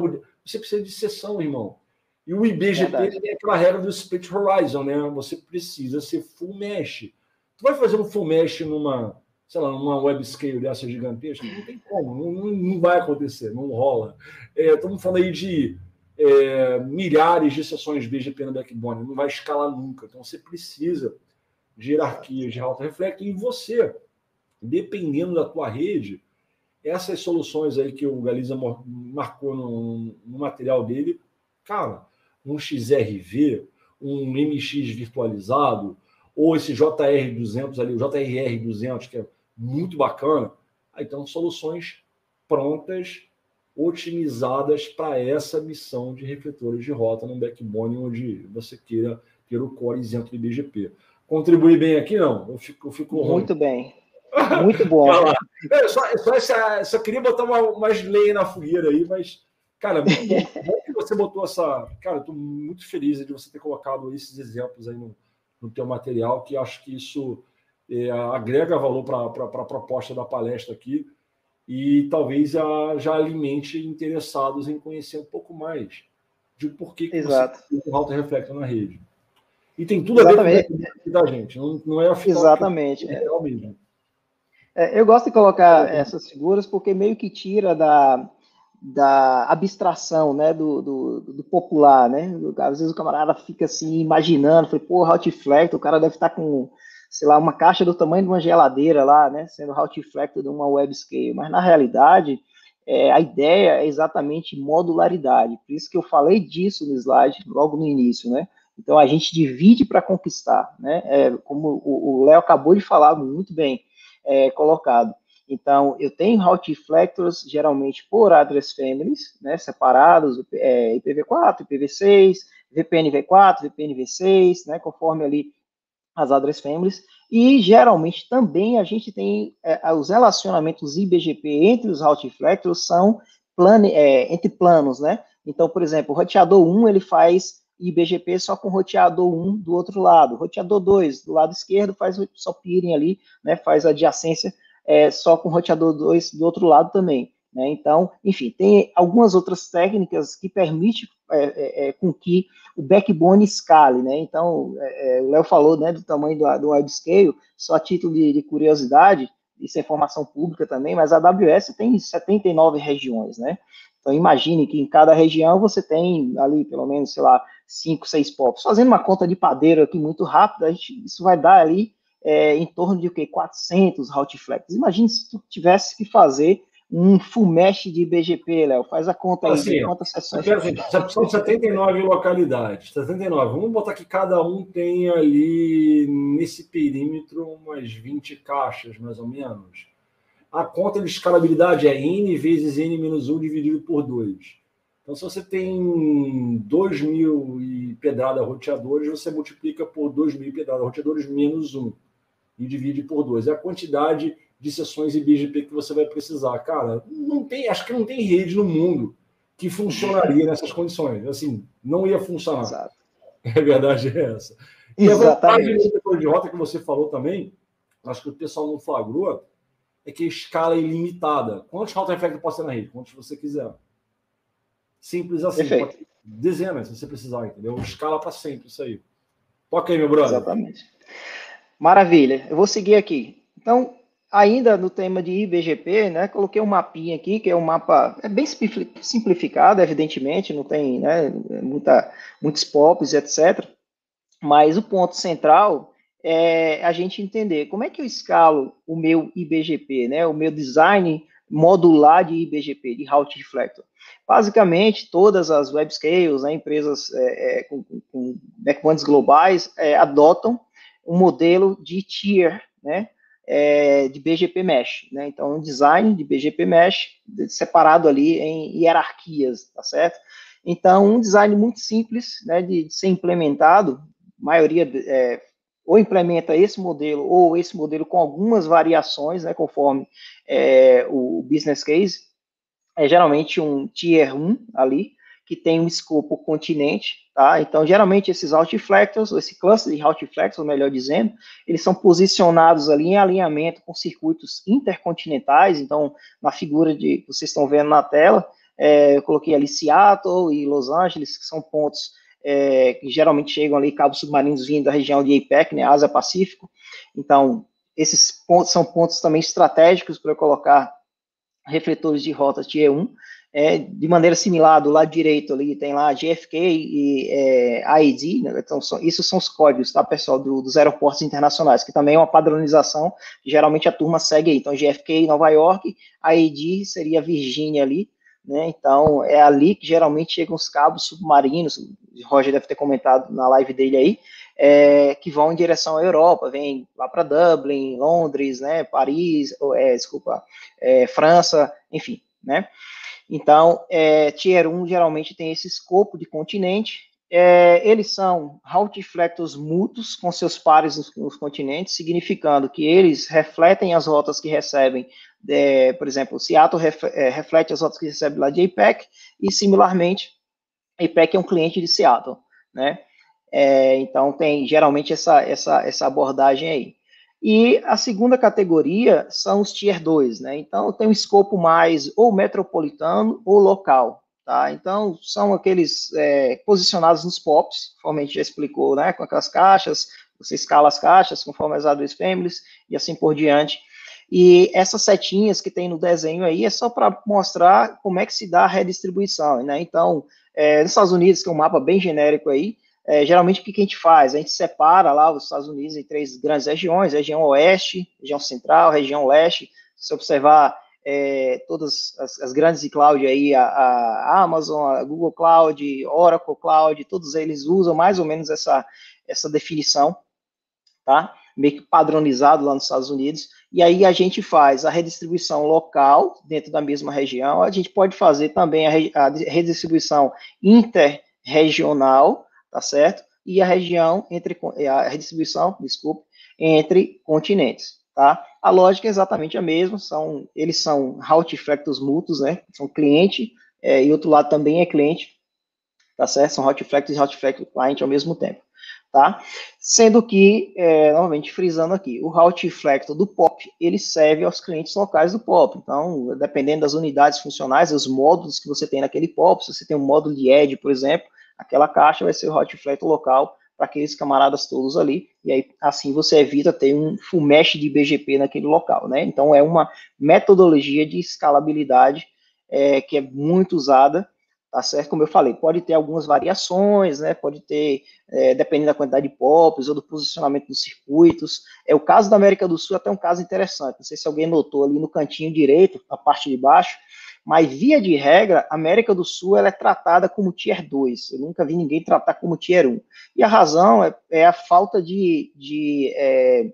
Você precisa de sessão, irmão. E o IBGP tem aquela regra do split horizon, né? Você precisa ser full mesh. Tu vai fazer um full mesh numa, sei lá, numa web scale dessa gigantesca? Não tem como, não, não vai acontecer, não rola. É, estamos falando aí de é, milhares de sessões BGP no backbone, não vai escalar nunca. Então você precisa de hierarquias de alta reflecto e você, dependendo da tua rede, essas soluções aí que o Galiza marcou no, no material dele, cara, um XRV, um MX virtualizado, ou esse JR200 ali, o JRR200, que é muito bacana. Aí então, soluções prontas, otimizadas para essa missão de refletores de rota no backbone, onde você queira ter o core isento de BGP. Contribui bem aqui, não? Eu fico, eu fico Muito bem. Muito bom. é, só, só, essa, só queria botar uma, umas leis na fogueira aí, mas, cara, muito bom você botou essa. Cara, estou muito feliz de você ter colocado esses exemplos aí no, no teu material, que acho que isso é, agrega valor para a proposta da palestra aqui. E talvez já, já alimente interessados em conhecer um pouco mais de por que, que Exato. você tem um alto reflector na rede. E tem tudo Exatamente. a ver com da gente, não, não é a Exatamente. É real mesmo. É, eu gosto de colocar essas figuras porque meio que tira da, da abstração, né, do, do, do, popular, né? Às vezes o camarada fica assim imaginando, foi pô, Flex, o cara deve estar com, sei lá, uma caixa do tamanho de uma geladeira lá, né, sendo Flex de uma web scale, mas na realidade é, a ideia é exatamente modularidade, por isso que eu falei disso no slide logo no início, né? Então a gente divide para conquistar, né? É, como o Léo acabou de falar muito bem é, colocado. Então, eu tenho route reflectors, geralmente por address families, né, separados, é, IPv4, IPv6, VPNV4, VPNV6, né, conforme ali as address families, e geralmente também a gente tem é, os relacionamentos IBGP entre os route reflectors são plane, é, entre planos, né? Então, por exemplo, o roteador 1 ele faz IBGP só com roteador 1 do outro lado, roteador 2 do lado esquerdo faz só peering ali, né? Faz adjacência é, só com roteador 2 do outro lado também. Né? Então, enfim, tem algumas outras técnicas que permitem é, é, é com que o backbone escale. Né? Então, é, é, o Léo falou né, do tamanho do, do webscale, só a título de, de curiosidade, isso é informação pública também, mas a AWS tem 79 regiões, né? Então, imagine que em cada região você tem ali, pelo menos, sei lá, 5, 6 POPs. Fazendo uma conta de padeiro aqui muito rápida, isso vai dar ali é, em torno de o quê? 400 Routiflex. Imagine se tu tivesse que fazer um full mesh de BGP, Léo. Faz a conta aí, assim, quantas sessões. Assim, são 79 localidades. 79. Vamos botar que cada um tem ali, nesse perímetro, umas 20 caixas, mais ou menos. A conta de escalabilidade é N vezes N menos 1 dividido por 2. Então, se você tem 2 mil e pedrada roteadores, você multiplica por 2 mil pedrada roteadores menos 1 e divide por dois. É a quantidade de sessões IBGP que você vai precisar. Cara, não tem, acho que não tem rede no mundo que funcionaria nessas condições. Assim, não ia funcionar. Exato. A verdade é essa. E Exatamente. a vantagem de rota que você falou também, acho que o pessoal não flagrou, é que a escala é ilimitada. Quantos rota effect pode ser na rede? Quantos você quiser. Simples assim. Dezenas, se você precisar, entendeu? Escala para sempre isso aí. Toca aí, meu brother. Exatamente. Maravilha, eu vou seguir aqui. Então, ainda no tema de IBGP, né, coloquei um mapinha aqui, que é um mapa é bem simplificado, evidentemente, não tem né, muita, muitos pops, etc. Mas o ponto central é a gente entender como é que eu escalo o meu IBGP, né, o meu design modular de IBGP, de Route Reflector. Basicamente, todas as web scales, né, empresas é, é, com, com backbones globais, é, adotam um modelo de tier, né, é, de BGP Mesh, né, então um design de BGP Mesh separado ali em hierarquias, tá certo? Então, um design muito simples, né, de, de ser implementado, maioria é, ou implementa esse modelo ou esse modelo com algumas variações, né, conforme é, o business case, é geralmente um tier 1 ali, que tem um escopo continente, tá? Então, geralmente, esses outflectors, esse cluster de outflectors, melhor dizendo, eles são posicionados ali em alinhamento com circuitos intercontinentais, então, na figura de, que vocês estão vendo na tela, é, eu coloquei ali Seattle e Los Angeles, que são pontos é, que geralmente chegam ali, cabos submarinos vindo da região de APEC, né, Ásia-Pacífico, então, esses pontos são pontos também estratégicos para colocar refletores de rota Tier 1, é, de maneira similar, do lado direito ali tem lá GFK e é, né? então são, isso são os códigos, tá, pessoal, do, dos aeroportos internacionais, que também é uma padronização, geralmente a turma segue aí, então GFK Nova York, AID seria Virgínia ali, né, então é ali que geralmente chegam os cabos submarinos, o Roger deve ter comentado na live dele aí, é, que vão em direção à Europa, vem lá para Dublin, Londres, né, Paris, ou, é, desculpa, é, França, enfim, né, então, é, Tier 1 geralmente tem esse escopo de continente. É, eles são routiflectors mútuos com seus pares nos, nos, continentes, significando que eles refletem as rotas que recebem, é, por exemplo, Seattle ref, é, reflete as rotas que recebe lá de APEC, e similarmente, APEC é um cliente de Seattle, né? É, então, tem geralmente essa, essa, essa abordagem aí. E a segunda categoria são os Tier 2, né? Então, tem um escopo mais ou metropolitano ou local, tá? Então, são aqueles é, posicionados nos POPs, conforme a gente já explicou, né? Com aquelas caixas, você escala as caixas conforme as AWS Families e assim por diante. E essas setinhas que tem no desenho aí é só para mostrar como é que se dá a redistribuição, né? Então, é, nos Estados Unidos, que é um mapa bem genérico aí, é, geralmente o que, a gente faz? A gente separa lá os Estados Unidos em três grandes regiões, região oeste, região central, região leste. Se observar é, todas as, as, grandes cloud aí, a, a, Amazon, a Google Cloud, Oracle Cloud, todos eles usam mais ou menos essa, essa definição, tá? Meio que padronizado lá nos Estados Unidos. E aí a gente faz a redistribuição local dentro da mesma região. A gente pode fazer também a, a redistribuição interregional, tá certo? E a região entre a redistribuição, desculpe, entre continentes, tá? A lógica é exatamente a mesma, são eles são route factors mútuos, né? São cliente é, e outro lado também é cliente, tá certo? São route factors e route factor client ao mesmo tempo, tá? Sendo que, é, novamente frisando aqui, o route factor do POP, ele serve aos clientes locais do POP. Então, dependendo das unidades funcionais, os módulos que você tem naquele POP, se você tem um módulo de edge, por exemplo, aquela caixa vai ser o hot flat local para aqueles camaradas todos ali, e aí assim você evita ter um full mesh de BGP naquele local, né? Então é uma metodologia de escalabilidade é, que é muito usada, tá certo? Como eu falei, pode ter algumas variações, né? Pode ter, é, dependendo da quantidade de POPs ou do posicionamento dos circuitos. É o caso da América do Sul, até um caso interessante. Não sei se alguém notou ali no cantinho direito, na parte de baixo, mas, via de regra, a América do Sul ela é tratada como Tier 2. Eu nunca vi ninguém tratar como Tier 1. E a razão é, é a falta de, de é,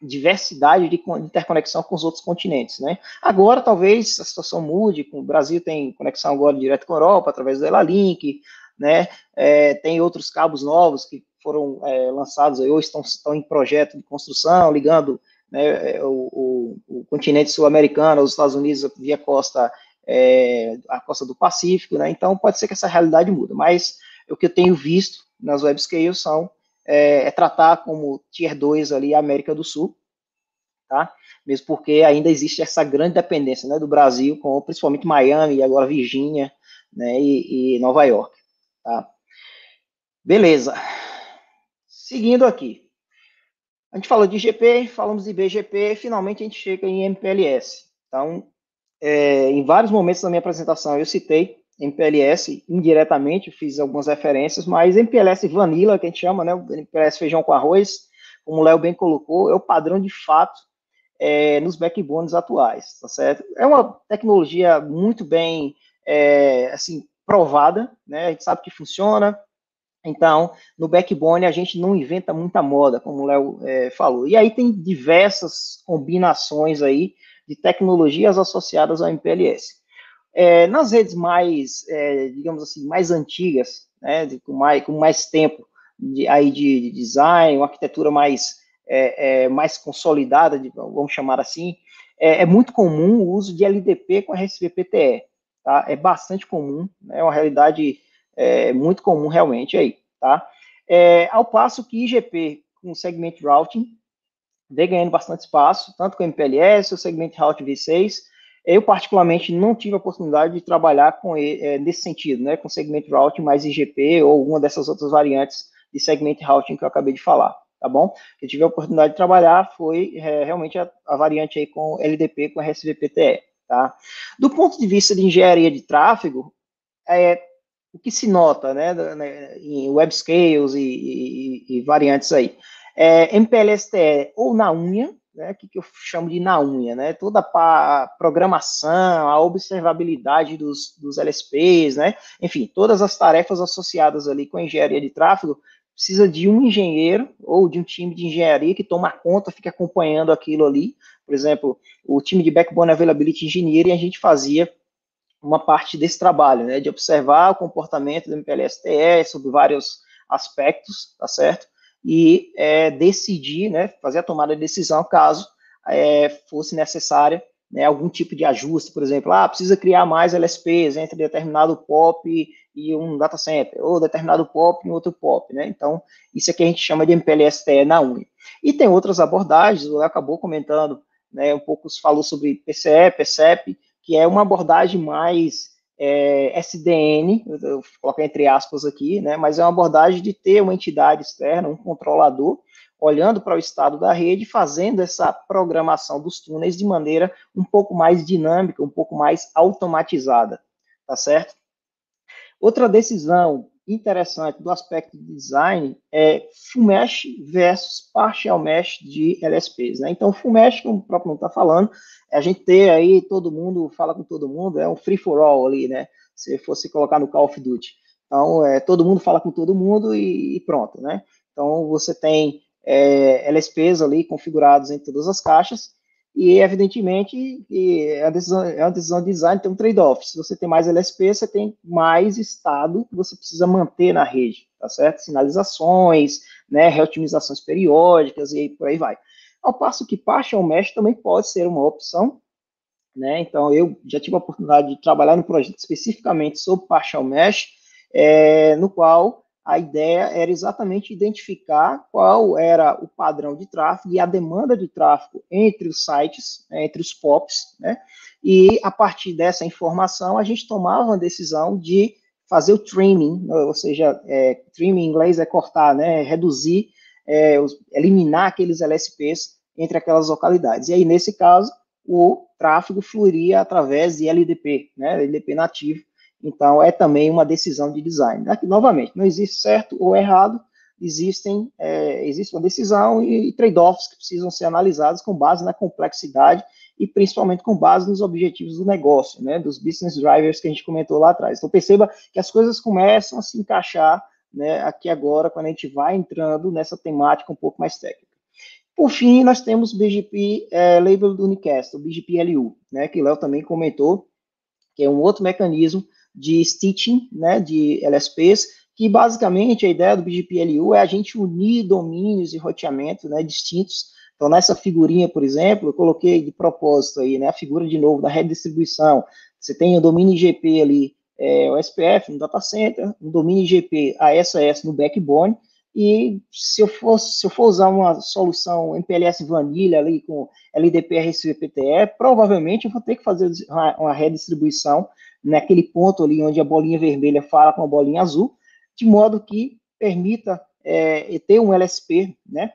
diversidade de interconexão com os outros continentes. Né? Agora, talvez, a situação mude. O Brasil tem conexão agora direto com a Europa, através do Elalink, né? É, tem outros cabos novos que foram é, lançados ou estão, estão em projeto de construção, ligando né, é, o, o, o continente sul-americano aos Estados Unidos via costa é, a costa do Pacífico, né? Então pode ser que essa realidade mude, mas o que eu tenho visto nas webscales são é, é tratar como Tier 2 ali a América do Sul, tá? Mesmo porque ainda existe essa grande dependência, né, do Brasil, com principalmente Miami e agora Virgínia, né, e, e Nova York, tá? Beleza. Seguindo aqui. A gente falou de IGP, falamos de BGP, finalmente a gente chega em MPLS. Então, é, em vários momentos da minha apresentação eu citei MPLS indiretamente, fiz algumas referências, mas MPLS Vanilla, que a gente chama, né, MPLS feijão com arroz, como o Léo bem colocou, é o padrão de fato é, nos backbones atuais, tá certo? É uma tecnologia muito bem, é, assim, provada, né, a gente sabe que funciona, então, no backbone a gente não inventa muita moda, como o Léo é, falou. E aí tem diversas combinações aí de tecnologias associadas ao MPLS. É, nas redes mais, é, digamos assim, mais antigas, né, de, com, mais, com mais tempo de, aí de, de design, uma arquitetura mais, é, é mais consolidada, de, vamos chamar assim, é, é, muito comum o uso de LDP com RSVPTE, tá? É bastante comum, né, é uma realidade é, muito comum realmente aí, tá? ao passo que IGP com segment routing vem ganhando bastante espaço, tanto com o MPLS, o segmento Route V6. Eu, particularmente, não tive a oportunidade de trabalhar com é, nesse sentido, né, com segmento routing mais IGP ou alguma dessas outras variantes de segmento routing que eu acabei de falar, tá bom? Eu tive a oportunidade de trabalhar foi é, realmente a, a, variante aí com LDP, com RSVPTE, tá? Do ponto de vista de engenharia de tráfego, é, o que se nota, né, né em web scales e, e, e variantes aí, é, MPLSTE ou na unha, né, que, que eu chamo de na unha, né, toda a programação, a observabilidade dos, dos LSPs, né, enfim, todas as tarefas associadas ali com a engenharia de tráfego, precisa de um engenheiro ou de um time de engenharia que toma conta, fica acompanhando aquilo ali, por exemplo, o time de Backbone Availability Engineering, a gente fazia uma parte desse trabalho, né, de observar o comportamento do MPLSTE sobre vários aspectos, tá certo? E é, decidir, né, fazer a tomada de decisão caso é, fosse necessária né, algum tipo de ajuste, por exemplo, ah, precisa criar mais LSPs entre determinado POP e um data center, ou determinado POP e outro POP, né? Então, isso aqui a gente chama de MPLS-TE na UI. E tem outras abordagens, o Léo acabou comentando, né, um pouco falou sobre PCE, PCEP, que é uma abordagem mais é, SDN, eu coloquei entre aspas aqui, né, mas é uma abordagem de ter uma entidade externa, um controlador, olhando para o estado da rede, fazendo essa programação dos túneis de maneira um pouco mais dinâmica, um pouco mais automatizada, tá certo? Outra decisão interessante do aspecto de design é full mesh versus partial mesh de LSPs, né? Então, mesh, como o próprio não está falando, é a gente ter aí todo mundo fala com todo mundo, é um free for all ali, né? Se fosse colocar no Call of Duty. Então, é, todo mundo fala com todo mundo e, e pronto, né? Então, você tem é, LSPs ali configurados em todas as caixas, e evidentemente é uma decisão, é uma decisão de design, tem um trade-off. Se você tem mais LSP, você tem mais estado que você precisa manter na rede, tá certo? Sinalizações, né, reotimizações periódicas e por aí vai. Ao passo que Partial Mesh também pode ser uma opção, né? Então, eu já tive a oportunidade de trabalhar no projeto especificamente sobre Partial Mesh, é, no qual a ideia era exatamente identificar qual era o padrão de tráfego e a demanda de tráfego entre os sites, né, entre os POPs, né? E a partir dessa informação, a gente tomava uma decisão de fazer o trimming, ou seja, é, trimming em inglês é cortar, né? Reduzir, é, eliminar aqueles LSPs entre aquelas localidades. E aí, nesse caso, o tráfego fluiria através de LDP, né? LDP nativo, então, é também uma decisão de design. Aqui, novamente, não existe certo ou errado, existem, é, existe uma decisão e, trade-offs que precisam ser analisados com base na complexidade e principalmente com base nos objetivos do negócio, né, dos business drivers que a gente comentou lá atrás. Então, perceba que as coisas começam a se encaixar né, aqui agora, quando a gente vai entrando nessa temática um pouco mais técnica. Por fim, nós temos o BGP é, Label do Unicast, o BGP LU, né, que o Léo também comentou, que é um outro mecanismo de stitching, né, de LSPs, que basicamente a ideia do BGPLU é a gente unir domínios e roteamento, né, distintos. Então, nessa figurinha, por exemplo, eu coloquei de propósito aí, né, a figura de novo da redistribuição. Você tem o domínio IGP ali, é, o SPF no data center, um domínio IGP ASS no backbone, e se eu, for, se eu for usar uma solução MPLS Vanilla ali com LDP RCVPTE, provavelmente eu vou ter que fazer uma redistribuição naquele ponto ali onde a bolinha vermelha fala com a bolinha azul, de modo que permita é, ter um LSP, né?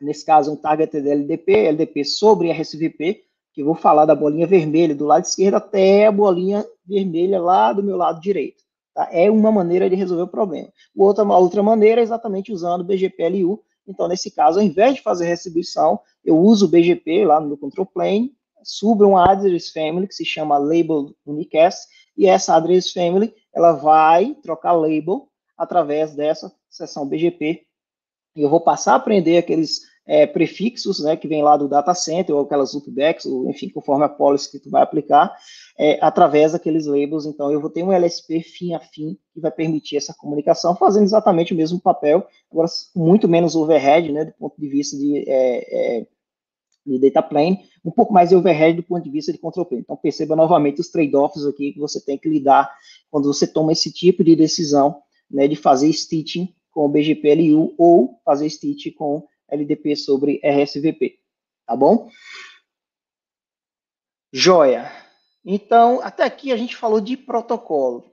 Nesse caso, um target LDP, LDP sobre RSVP, que eu vou falar da bolinha vermelha do lado esquerdo até a bolinha vermelha lá do meu lado direito. Tá? É uma maneira de resolver o problema. Outra, outra maneira é exatamente usando o BGPLU. Então, nesse caso, ao invés de fazer retribuição, eu uso o BGP lá no control plane suba um address family que se chama label unicast e essa address family ela vai trocar label através dessa seção BGP eu vou passar a aprender aqueles é, prefixos, né, que vem lá do data center, ou aquelas loopbacks, ou enfim, conforme a policy que tu vai aplicar, é, através daqueles labels, então eu vou ter um LSP fim a fim, que vai permitir essa comunicação, fazendo exatamente o mesmo papel, agora muito menos overhead, né, do ponto de vista de é, é de data plane, um pouco mais overhead do ponto de vista de control plane. Então, perceba novamente os trade-offs aqui que você tem que lidar quando você toma esse tipo de decisão né, de fazer stitching com o BGPLU ou fazer stitch com LDP sobre RSVP. Tá bom? Joia. Então, até aqui a gente falou de protocolo.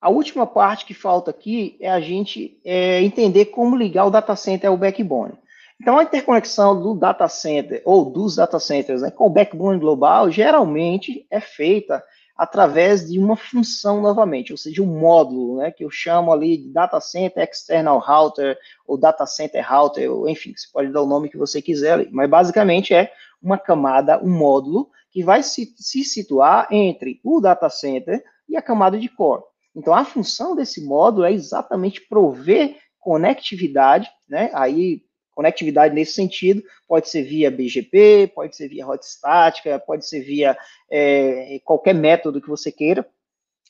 A última parte que falta aqui é a gente é, entender como ligar o data center ao backbone. Então, a interconexão do data center ou dos data centers né, com o backbone global geralmente é feita através de uma função novamente, ou seja, um módulo, né, que eu chamo ali de data center external router ou data center router, ou, enfim, você pode dar o nome que você quiser ali, mas basicamente é uma camada, um módulo que vai se, se situar entre o data center e a camada de core. Então, a função desse módulo é exatamente prover conectividade, né? Aí conectividade nesse sentido, pode ser via BGP, pode ser via rota estática, pode ser via é, qualquer método que você queira,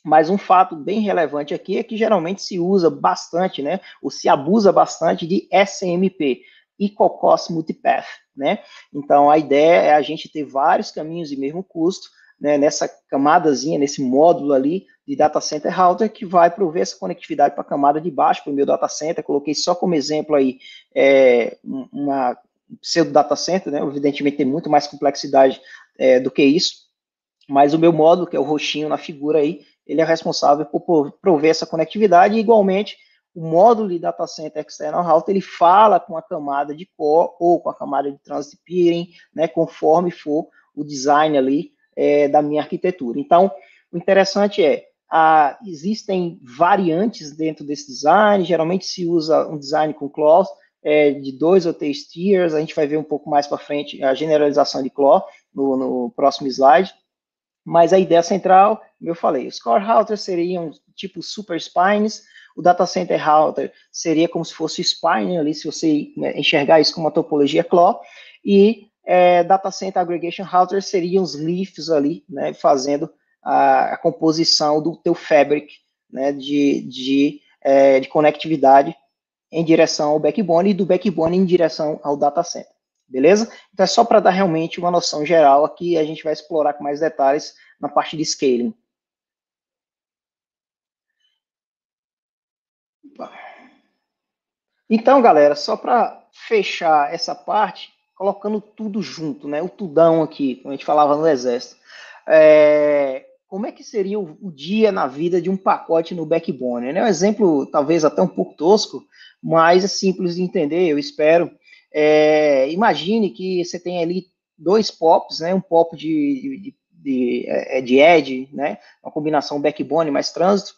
mas um fato bem relevante aqui é que geralmente se usa bastante, né, ou se abusa bastante de SMP, Equal Cost Multipath, né, então a ideia é a gente ter vários caminhos de mesmo custo, né, nessa camadazinha, nesse módulo ali, de data center router que vai prover essa conectividade para a camada de baixo, para o meu data center. Coloquei só como exemplo aí é, uma pseudo data center, né? Evidentemente tem muito mais complexidade é, do que isso, mas o meu módulo, que é o roxinho na figura aí, ele é responsável por prover essa conectividade e, igualmente, o módulo de data center external router, ele fala com a camada de core ou com a camada de transit peering, né, conforme for o design ali é, da minha arquitetura. Então, o interessante é, a, existem variantes dentro desse design, geralmente se usa um design com clause, é, de dois ou três tiers, a gente vai ver um pouco mais para frente a generalização de claw no, no, próximo slide, mas a ideia central, como eu falei, os core routers seriam tipo super spines, o data center router seria como se fosse spine ali, se você né, enxergar isso como uma topologia claw, e é, data center aggregation router seriam os leafs ali, né, fazendo a, a composição do teu fabric, né, de, de, é, de conectividade em direção ao backbone e do backbone em direção ao data center. Beleza? Então é só para dar realmente uma noção geral aqui, a gente vai explorar com mais detalhes na parte de scaling. Então, galera, só para fechar essa parte, colocando tudo junto, né? O tudão aqui, como a gente falava no exército. É, como é que seria o, o, dia na vida de um pacote no backbone? Né? Um exemplo, talvez até um pouco tosco, mas é simples de entender, eu espero. É, imagine que você tem ali dois pops, né? Um pop de, de, de, é, de edge, né? Uma combinação backbone mais trânsito.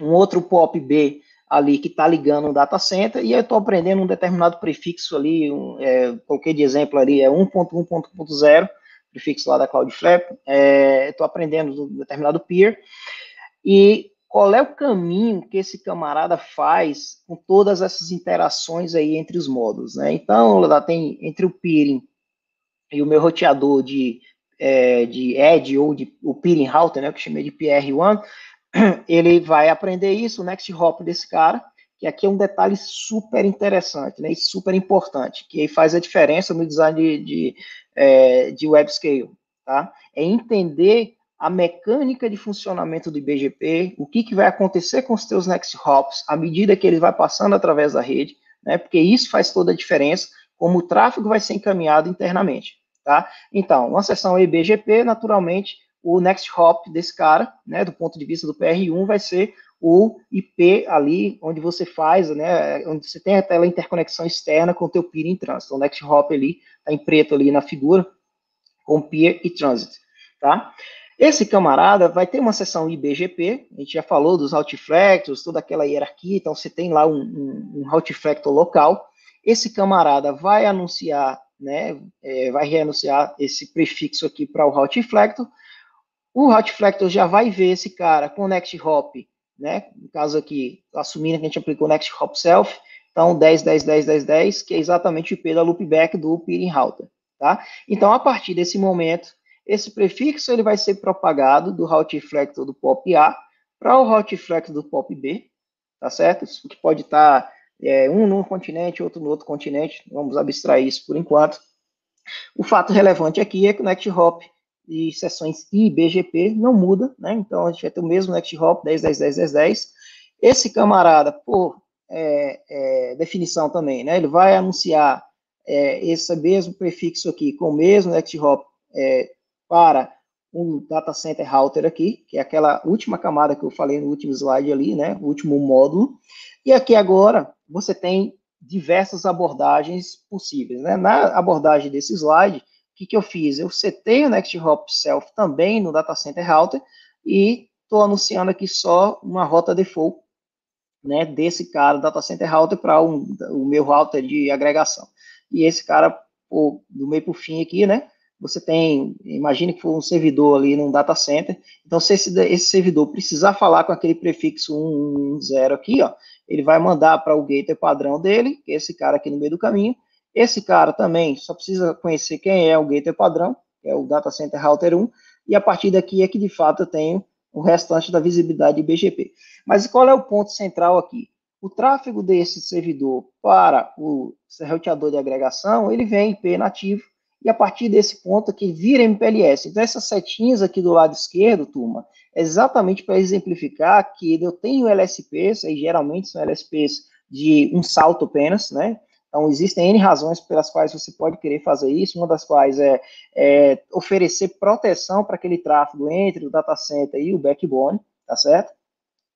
Um outro pop B ali que está ligando um data center, e eu estou aprendendo um determinado prefixo ali, um, é, qualquer de exemplo ali é 1.1.0, prefixo lá da Cloudflare, estou é, aprendendo um determinado peer, e qual é o caminho que esse camarada faz com todas essas interações aí entre os módulos, né? Então, lá tem entre o peering e o meu roteador de, é, de edge ou de o peering router, né, que eu chamei de PR1, ele vai aprender isso, o next hop desse cara, que aqui é um detalhe super interessante, né, e super importante, que faz a diferença no design de, de, é, de web scale, tá? É entender a mecânica de funcionamento do IBGP, o que, que vai acontecer com os teus next hops à medida que ele vai passando através da rede, né? Porque isso faz toda a diferença, como o tráfego vai ser encaminhado internamente, tá? Então, uma sessão IBGP, naturalmente, o next hop desse cara, né, do ponto de vista do PR1, vai ser o IP ali, onde você faz, né, onde você tem aquela interconexão externa com o teu peer em trânsito. O next hop ali, tá em preto ali na figura, com peer e transit, tá? Esse camarada vai ter uma sessão IBGP, a gente já falou dos Routifactors, toda aquela hierarquia, então você tem lá um, um, um local. Esse camarada vai anunciar, né, é, vai reanunciar esse prefixo aqui para o Routifactor. O Routifactor já vai ver esse cara com Next Hop, né, no caso aqui, assumindo que a gente aplicou Next Hop Self, então 10, 10, 10, 10, 10, que é exatamente o IP da loopback do peering router, tá? Então, a partir desse momento, esse prefixo ele vai ser propagado do Routifactor do POP A para o Routifactor do POP B, tá certo? Isso que pode estar é, um num continente, outro no outro continente, vamos abstrair isso por enquanto. O fato relevante aqui é que o Next Hop de sessões IBGP não muda, né? Então a gente vai ter o mesmo Next Hop 10, 10, 10, 10, 10. Esse camarada, por é, é, definição também, né? Ele vai anunciar é, esse mesmo prefixo aqui com o mesmo Next Hop é, para um data center router aqui, que é aquela última camada que eu falei no último slide ali, né, o último módulo. E aqui agora você tem diversas abordagens possíveis, né? Na abordagem desse slide, que, que eu fiz? Eu setei o Next Hop Self também no data center router e estou anunciando aqui só uma rota default, né, desse cara data center router para um, o meu router de agregação. E esse cara, pô, do meio para o fim aqui, né, você tem, imagine que for um servidor ali num data center, então se esse, esse servidor precisar falar com aquele prefixo 110 aqui, ó, ele vai mandar para o gateway padrão dele, é esse cara aqui no meio do caminho, esse cara também só precisa conhecer quem é o gateway padrão, que é o data center router 1, e a partir daqui é que de fato eu tenho o restante da visibilidade BGP. Mas qual é o ponto central aqui? O tráfego desse servidor para o roteador de agregação, ele vem IP nativo, e a partir desse ponto aqui vira MPLS. Então, essas setinhas aqui do lado esquerdo, turma, é exatamente para exemplificar que eu tenho LSPs, aí geralmente são LSPs de um salto apenas, né? Então, existem N razões pelas quais você pode querer fazer isso, uma das quais é, é oferecer proteção para aquele tráfego entre o data center e o backbone, tá certo?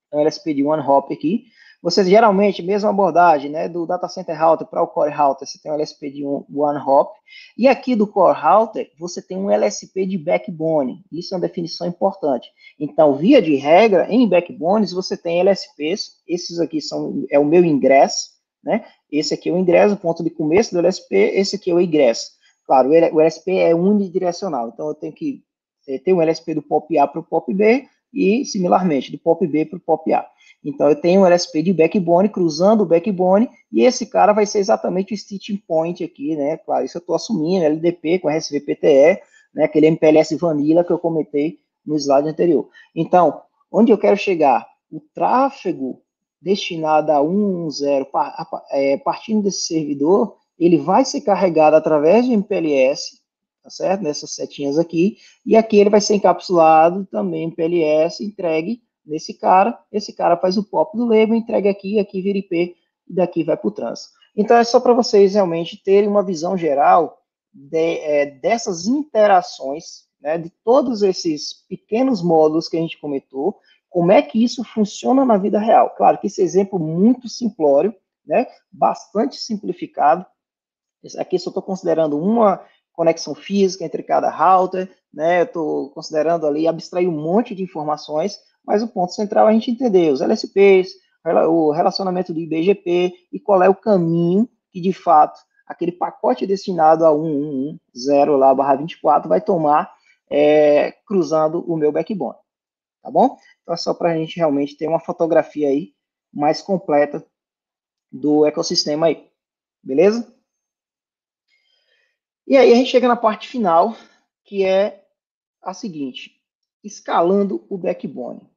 Então, de one hop aqui. Você geralmente, mesma abordagem, né, do data center router para o core router, você tem um LSP de one hop, e aqui do core router, você tem um LSP de backbone. Isso é uma definição importante. Então, via de regra, em backbones você tem LSPs, esses aqui são é o meu ingresso, né? Esse aqui é o ingresso, o ponto de começo do LSP, esse aqui é o ingresso. Claro, o LSP é unidirecional, então eu tenho que eh, ter um LSP do POP A para o POP B e, similarmente, do POP B para o POP A. Então, eu tenho um LSP de backbone cruzando o backbone, e esse cara vai ser exatamente o stitching point aqui, né? Claro, isso eu estou assumindo, LDP com RSVPTE, né? aquele MPLS Vanilla que eu comentei no slide anterior. Então, onde eu quero chegar? O tráfego destinado a 110, é, partindo desse servidor, ele vai ser carregado através do MPLS, tá certo? Nessas setinhas aqui, e aqui ele vai ser encapsulado também MPLS, entregue nesse cara, esse cara faz o pop do label, entrega aqui, aqui vira IP, e daqui vai para o trans. Então, é só para vocês realmente terem uma visão geral de, é, dessas interações, né, de todos esses pequenos módulos que a gente comentou, como é que isso funciona na vida real. Claro que esse exemplo muito simplório, né, bastante simplificado, aqui só estou considerando uma conexão física entre cada router, né, estou considerando ali abstrair um monte de informações, mas o ponto central é a gente entender os LSPs, o relacionamento do IBGP e qual é o caminho que, de fato, aquele pacote destinado a 110 lá, barra 24 vai tomar é, cruzando o meu backbone, tá bom? Então, é só para a gente realmente ter uma fotografia aí mais completa do ecossistema aí, beleza? E aí a gente chega na parte final, que é a seguinte, escalando o backbone.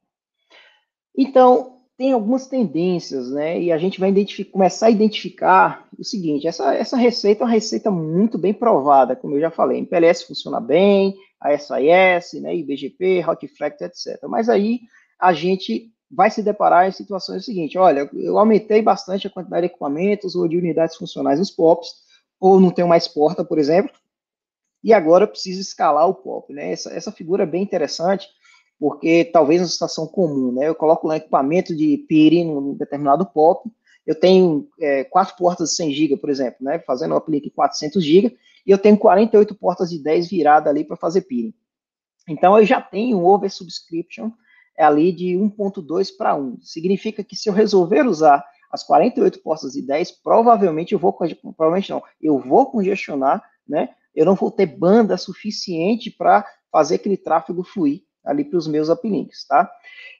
Então, tem algumas tendências, né? E a gente vai começar a identificar o seguinte: essa, essa receita é uma receita muito bem provada, como eu já falei. MPLS funciona bem, a SIS, né, IBGP, Hotflex, etc. Mas aí a gente vai se deparar em situações seguintes: olha, eu aumentei bastante a quantidade de equipamentos ou de unidades funcionais nos POPs, ou não tenho mais porta, por exemplo, e agora eu preciso escalar o POP. Né? Essa, essa figura é bem interessante porque talvez uma situação comum, né? Eu coloco um equipamento de peering num determinado POP, eu tenho é, quatro portas de 100 GB, por exemplo, né? Fazendo o aplique 400 GB, e eu tenho 48 portas de 10 viradas ali para fazer peering. Então, eu já tenho um oversubscription ali de 1.2 para 1. Significa que se eu resolver usar as 48 portas de 10, provavelmente eu vou, provavelmente não, eu vou congestionar, né? Eu não vou ter banda suficiente para fazer aquele tráfego fluir ali para os meus uplinks, tá?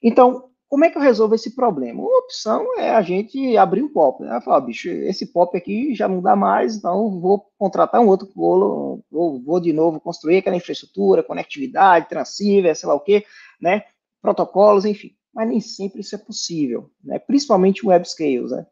Então, como é que eu resolvo esse problema? Uma opção é a gente abrir um POP, né? Falar, bicho, esse POP aqui já não dá mais, então vou contratar um outro vou, vou, vou de novo construir aquela infraestrutura, conectividade, transceiver, sei lá o quê, né? Protocolos, enfim. Mas nem sempre isso é possível, né? Principalmente web scales, né?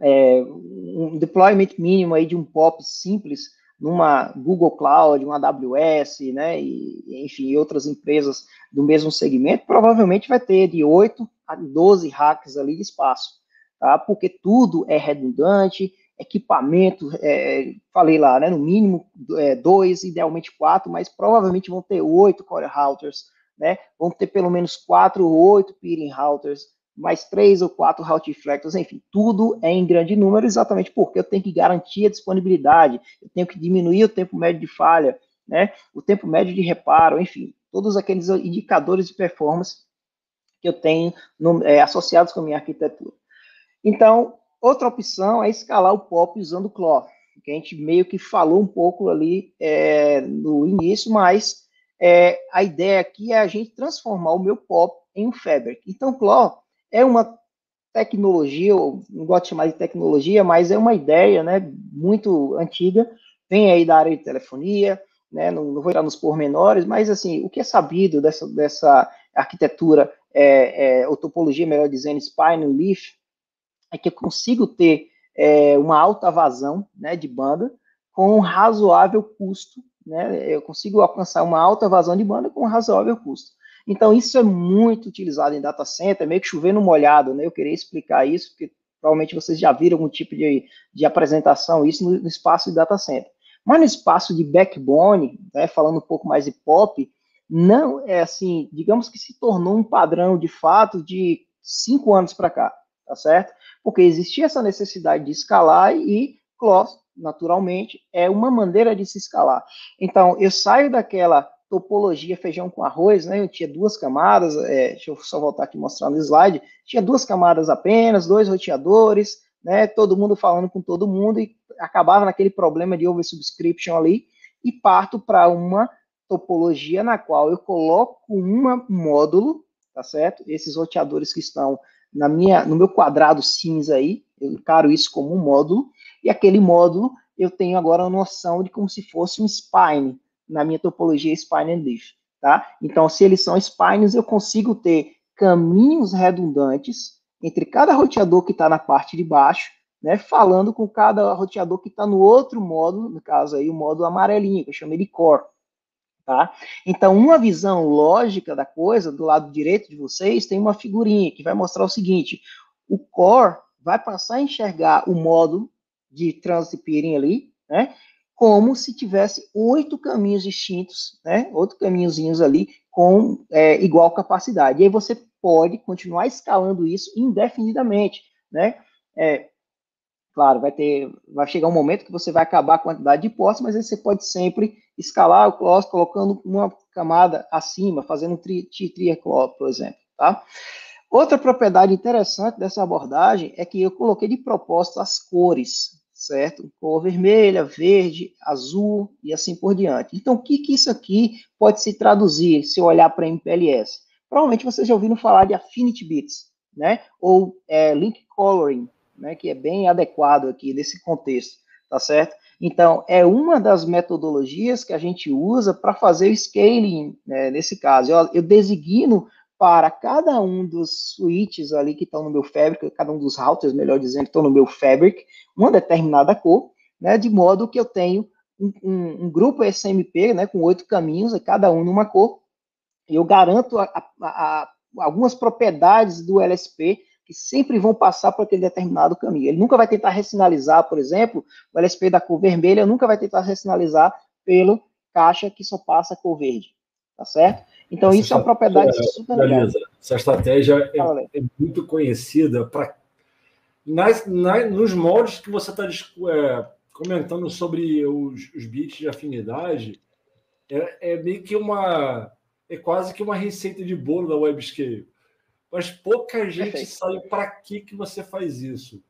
É, um deployment mínimo aí de um POP simples numa Google Cloud, uma AWS, né, e, enfim, outras empresas do mesmo segmento, provavelmente vai ter de 8 a 12 hacks ali de espaço, tá? Porque tudo é redundante, equipamento, é, falei lá, né, no mínimo é, dois, idealmente quatro, mas provavelmente vão ter oito core routers, né, vão ter pelo menos quatro ou oito peering routers, mais três ou quatro route reflectors, enfim, tudo é em grande número, exatamente porque eu tenho que garantir a disponibilidade, eu tenho que diminuir o tempo médio de falha, né, o tempo médio de reparo, enfim, todos aqueles indicadores de performance que eu tenho no, é, associados com a minha arquitetura. Então, outra opção é escalar o POP usando o CLO, que a gente meio que falou um pouco ali é, no início, mas é, a ideia aqui é a gente transformar o meu POP em um Fabric. Então, o CLO é uma tecnologia, eu não gosto de chamar de tecnologia, mas é uma ideia né, muito antiga, vem aí da área de telefonia, né, não, não, vou entrar nos pormenores, mas assim, o que é sabido dessa, dessa arquitetura, é, é, ou topologia, melhor dizendo, spine leaf, é que eu consigo ter é, uma alta vazão né, de banda, com um razoável custo, né? Eu consigo alcançar uma alta vazão de banda com um razoável custo. Então, isso é muito utilizado em data center, meio que chovendo molhado, né? Eu queria explicar isso, porque provavelmente vocês já viram algum tipo de, de apresentação, isso no, no espaço de data center. Mas no espaço de backbone, né, falando um pouco mais de pop, não é assim, digamos que se tornou um padrão de fato de cinco anos para cá, tá certo? Porque existia essa necessidade de escalar e CLOS, naturalmente, é uma maneira de se escalar. Então, eu saio daquela topologia feijão com arroz, né? Eu tinha duas camadas, é, deixa eu só voltar aqui mostrando o slide, tinha duas camadas apenas, dois roteadores, né? Todo mundo falando com todo mundo e acabava naquele problema de oversubscription ali e parto para uma topologia na qual eu coloco um módulo, tá certo? Esses roteadores que estão na minha, no meu quadrado cinza aí, eu encaro isso como um módulo, e aquele módulo eu tenho agora a noção de como se fosse um spine, na minha topologia spine and leaf, tá? Então, se eles são spines, eu consigo ter caminhos redundantes entre cada roteador que está na parte de baixo, né, falando com cada roteador que está no outro módulo, no caso aí o módulo amarelinho, que eu chamei de core, tá? Então, uma visão lógica da coisa, do lado direito de vocês, tem uma figurinha que vai mostrar o seguinte, o core vai passar a enxergar o módulo de transit peering ali, né, como se tivesse oito caminhos distintos, né? Oito caminhozinhos ali com é, igual capacidade. E aí você pode continuar escalando isso indefinidamente, né? É, claro, vai ter, vai chegar um momento que você vai acabar a quantidade de portas, mas aí você pode sempre escalar o close colocando uma camada acima, fazendo um tri, tri, por exemplo, tá? Outra propriedade interessante dessa abordagem é que eu coloquei de propósito as cores, certo? Cor vermelha, verde, azul e assim por diante. Então, o que, que isso aqui pode se traduzir se eu olhar para MPLS? Provavelmente vocês já ouviram falar de Affinity Bits, né? Ou é, Link Coloring, né? Que é bem adequado aqui nesse contexto, tá certo? Então, é uma das metodologias que a gente usa para fazer o scaling, né, nesse caso. Eu, eu designo para cada um dos switches ali que estão no meu fabric, cada um dos routers, melhor dizendo, que estão no meu fabric, uma determinada cor, né, de modo que eu tenho um, um, um grupo SMP, né, com oito caminhos, cada um numa cor, e eu garanto a, a, a, algumas propriedades do LSP que sempre vão passar por aquele determinado caminho. Ele nunca vai tentar ressinalizar, por exemplo, o LSP da cor vermelha, nunca vai tentar ressinalizar pelo caixa que só passa cor verde, tá certo? Então, essa isso é uma propriedade é, super legal. Essa estratégia é, é muito conhecida para nas, nas, nos moldes que você está é, comentando sobre os, os, bits de afinidade, é, é, meio que uma. É quase que uma receita de bolo da WebScale. Mas pouca gente Perfeito. sabe para que, que você faz isso.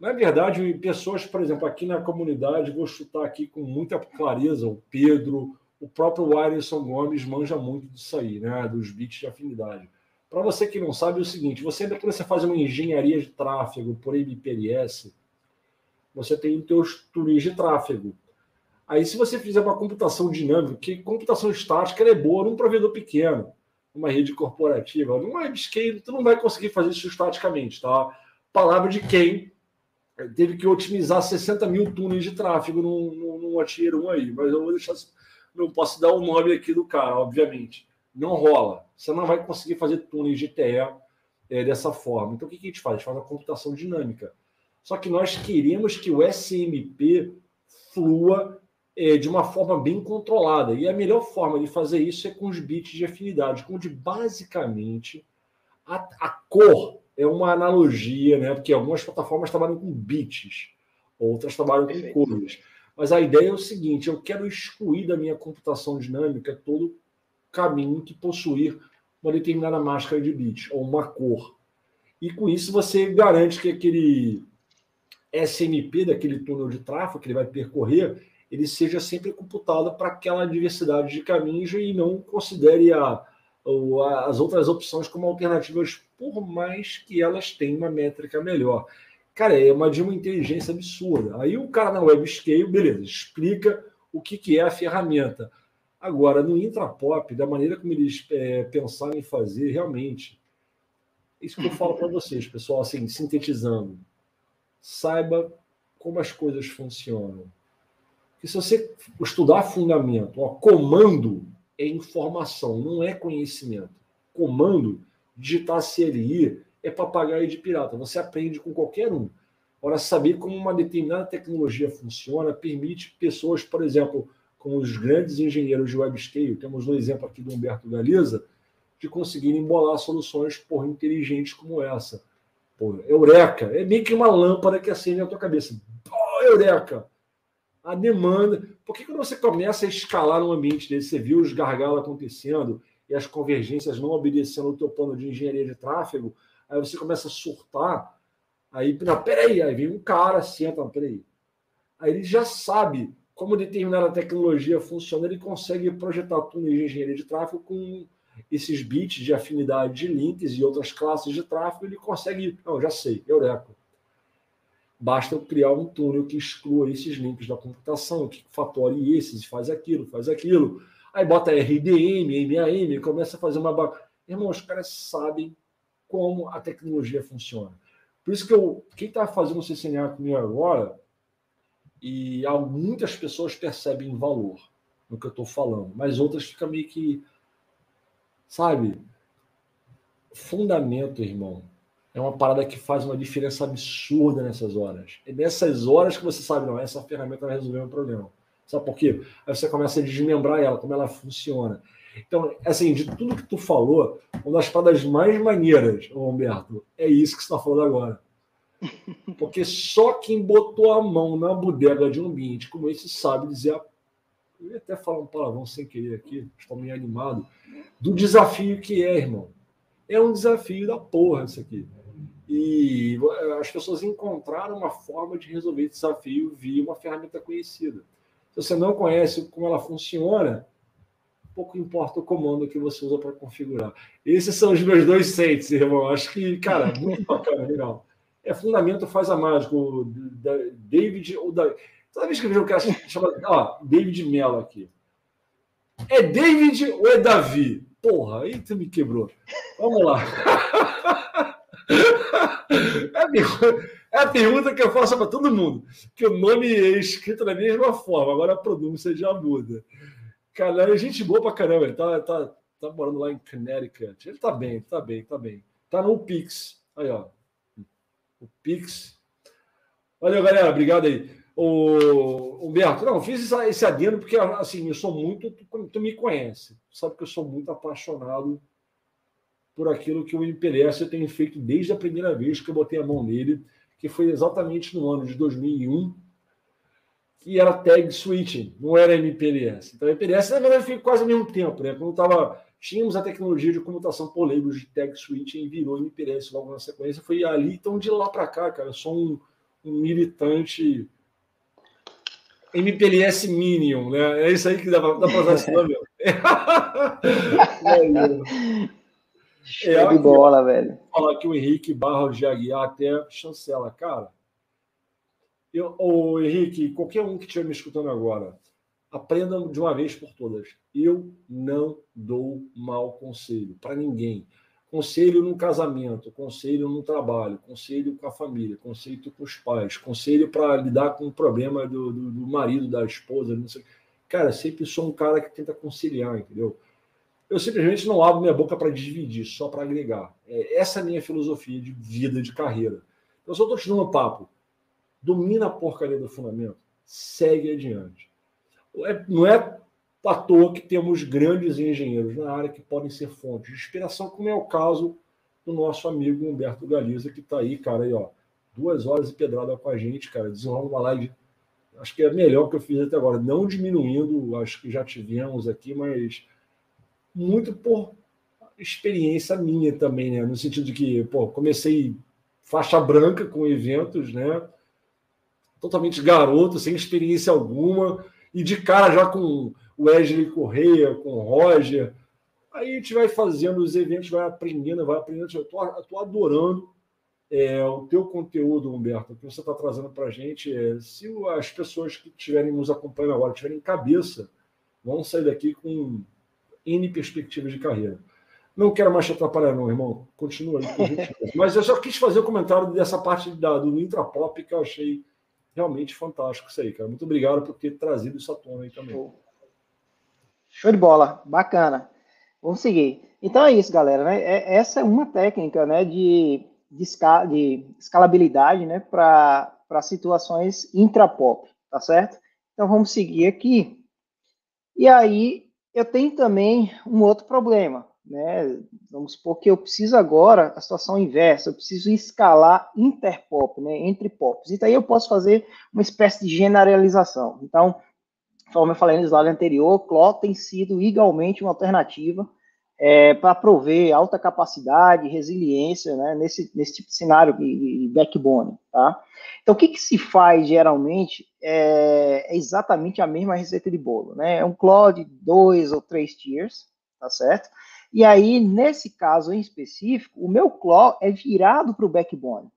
Na verdade, pessoas, por exemplo, aqui na comunidade, vou chutar aqui com muita clareza, o Pedro, o próprio Wyerson Gomes manja muito disso aí, né? Dos bits de afinidade. Para você que não sabe, é o seguinte: você depois você faz uma engenharia de tráfego por MPLS, você tem os seus túneis de tráfego. Aí, se você fizer uma computação dinâmica, que computação estática é boa num provedor pequeno, numa rede corporativa, numa webscale, tu não vai conseguir fazer isso estaticamente, tá? Palavra de quem teve que otimizar 60 mil túneis de tráfego num, num, num Tier 1 aí, mas eu vou deixar não posso dar o nome aqui do cara, obviamente. Não rola. Você não vai conseguir fazer túneis de TE é, dessa forma. Então, o que, que a gente faz? A gente faz uma computação dinâmica. Só que nós queremos que o SMP flua é, de uma forma bem controlada. E a melhor forma de fazer isso é com os bits de afinidade, onde basicamente a, a cor é uma analogia, né? Porque algumas plataformas trabalham com bits, outras trabalham com cores. Mas a ideia é o seguinte: eu quero excluir da minha computação dinâmica todo caminho que possuir uma determinada máscara de bit ou uma cor. E com isso você garante que aquele SMP daquele túnel de tráfego que ele vai percorrer, ele seja sempre computado para aquela diversidade de caminhos e não considere a, a, as outras opções como alternativas, por mais que elas tenham uma métrica melhor. Cara, é uma de uma inteligência absurda. Aí o cara na WebScale, beleza, explica o que, que é a ferramenta. Agora, no Intrapop, da maneira como eles é, pensaram em fazer, realmente, isso que eu falo para vocês, pessoal, assim, sintetizando, saiba como as coisas funcionam. E se você estudar fundamento, ó, comando é informação, não é conhecimento. Comando, digitar CLI, é papagaio de pirata. Você aprende com qualquer um. Ora, saber como uma determinada tecnologia funciona permite pessoas, por exemplo, como os grandes engenheiros de webscale, temos um exemplo aqui do Humberto Galiza, de conseguirem embolar soluções por inteligentes como essa. Pô, eureka! É meio que uma lâmpada que acende na tua cabeça. Pô, eureka! A demanda. Por que quando você começa a escalar um ambiente desse, você viu os gargalos acontecendo e as convergências não obedecendo o teu plano de engenharia de tráfego, aí você começa a surtar, aí, não, peraí, aí vem um cara, senta, não, peraí. Aí ele já sabe como determinada tecnologia funciona, ele consegue projetar túneis de engenharia de tráfego com esses bits de afinidade de links e outras classes de tráfego, ele consegue. Não, já sei, Eureka. Basta eu criar um túnel que exclua esses links da computação, que fatore esses, faz aquilo, faz aquilo. Aí bota RDM, MAM, começa a fazer uma. Irmão, os caras sabem como a tecnologia funciona. Por isso que eu, quem está fazendo o CCNA comigo agora, e há muitas pessoas percebem valor no que eu estou falando, mas outras ficam meio que Sabe? Fundamento, irmão, é uma parada que faz uma diferença absurda nessas horas. É nessas horas que você sabe, não, essa ferramenta vai resolver um problema. Sabe por quê? Aí você começa a desmembrar ela, como ela funciona. Então, assim, de tudo que tu falou, uma das paradas mais maneiras, Humberto, é isso que você está falando agora. Porque só quem botou a mão na bodega de um ambiente como esse sabe dizer a eu ia até falar um palavrão sem querer aqui, estou meio animado, do desafio que é, irmão. É um desafio da porra isso aqui. E as pessoas encontraram uma forma de resolver esse desafio via uma ferramenta conhecida. Se você não conhece como ela funciona, pouco importa o comando que você usa para configurar. Esses são os meus dois sets, irmão. Acho que, cara, muito bacana, legal. É fundamento faz a mágica. O David ou da Toda vez que eu vejo um cara chama, ó, David Mello aqui. É David ou é Davi? Porra, aí tu me quebrou. Vamos lá. É pergunta, é a pergunta que eu faço para todo mundo. Que o nome é escrito da mesma forma, agora a pronúncia já muda. Cara, é gente boa pra caramba. Ele tá, tá, tá morando lá em Connecticut. Ele tá bem, tá bem, tá bem. Tá no Pix. Aí, ó. O Pix. Valeu, galera. Obrigado aí. O Humberto, não, fiz esse adendo porque, assim, eu sou muito. Tu, tu me conhece, sabe que eu sou muito apaixonado por aquilo que o MPLS tenho feito desde a primeira vez que eu botei a mão nele, que foi exatamente no ano de 2001, que era tag switching, não era MPLS. Então, MPLS, na verdade, foi quase ao mesmo tempo, né? Quando tava, tínhamos a tecnologia de comutação por labels de tag switching e virou MPLS logo na sequência, foi ali. Então, de lá para cá, cara, eu sou um, um militante MPLS Minion, né? É isso aí que dá para usar esse nome. Show é, de bola, velho. Falar que o Henrique Barros de Aguiar até chancela. Cara, eu, o Henrique, qualquer um que estiver me escutando agora, aprenda de uma vez por todas. Eu não dou mau conselho para ninguém. Conselho no casamento, conselho no trabalho, conselho com a família, conselho com os pais, conselho para lidar com o problema do, do, do, marido, da esposa, não sei. Cara, sempre sou um cara que tenta conciliar, entendeu? Eu simplesmente não abro minha boca para dividir, só para agregar. É, essa é a minha filosofia de vida, de carreira. Eu só estou te dando um papo. Domina a porcaria do fundamento, segue adiante. É, não é à toa que temos grandes engenheiros na área que podem ser fontes de inspiração, como é o caso do nosso amigo Humberto Galiza, que está aí, cara, aí, ó, duas horas e pedrada com a gente, cara, desenrolando uma live, acho que é melhor que eu fiz até agora, não diminuindo, acho que já tivemos aqui, mas muito por experiência minha também, né, no sentido de que, pô, comecei faixa branca com eventos, né, totalmente garoto, sem experiência alguma, e de cara já com o Wesley Correia, com o Roger. Aí a gente vai fazendo os eventos, vai aprendendo, vai aprendendo. Eu estou adorando é, o teu conteúdo, Humberto, que você está trazendo para a gente. É, se as pessoas que estiverem nos acompanhando agora tiverem cabeça, vão sair daqui com N perspectivas de carreira. Não quero mais te atrapalhar, não, irmão. Continua aí. Mas eu só quis fazer o um comentário dessa parte da, do Intrapop que eu achei realmente fantástico isso aí, cara. Muito obrigado por ter trazido isso à tona aí também. Show, Show de bola, bacana. Vamos seguir. Então é isso, galera. Né? É, essa é uma técnica né, de, de, esca, de escalabilidade né, para situações intrapop, tá certo? Então vamos seguir aqui. E aí eu tenho também um outro problema né? Vamos supor que eu preciso agora, a situação inversa, eu preciso escalar interpop, né? Entre pops. Então aí eu posso fazer uma espécie de generalização. Então, conforme eu falei no slide anterior, CLO tem sido igualmente uma alternativa é, para prover alta capacidade, resiliência, né? Nesse, nesse tipo de cenário de, de backbone, tá? Então, o que, que se faz geralmente é, é, exatamente a mesma receita de bolo, né? É um CLO de dois ou três tiers, tá certo? E aí, nesse caso em específico, o meu claw é virado para o backbone.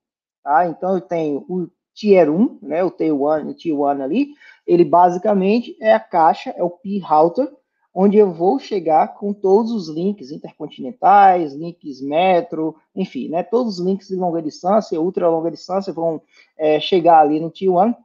Tá? Então, eu tenho o Tier 1, né, o T1, o T1 ali, ele basicamente é a caixa, é o P-Router, onde eu vou chegar com todos os links intercontinentais, links metro, enfim, né, todos os links de longa distância, ultra longa distância vão é, chegar ali no T1.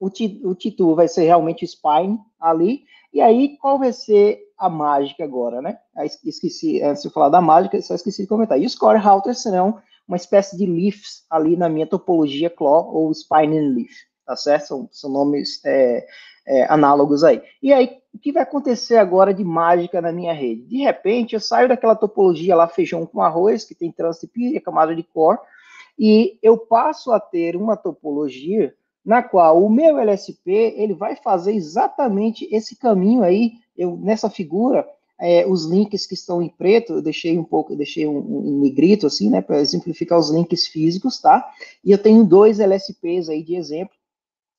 O, T, o T2 vai ser realmente spine ali, e aí qual vai ser a mágica agora, né? Esqueci, antes de falar da mágica, só esqueci de comentar. E os core routers serão uma espécie de leafs ali na minha topologia claw ou spine leaf, tá certo? São, são nomes é, é, análogos aí. E aí, o que vai acontecer agora de mágica na minha rede? De repente, eu saio daquela topologia lá, feijão com arroz, que tem trânsito e camada de core, e eu passo a ter uma topologia na qual o meu LSP ele vai fazer exatamente esse caminho aí eu nessa figura, é, os links que estão em preto, eu deixei um pouco, deixei um, um negrito assim, né, para exemplificar os links físicos, tá? E eu tenho dois LSPs aí de exemplo,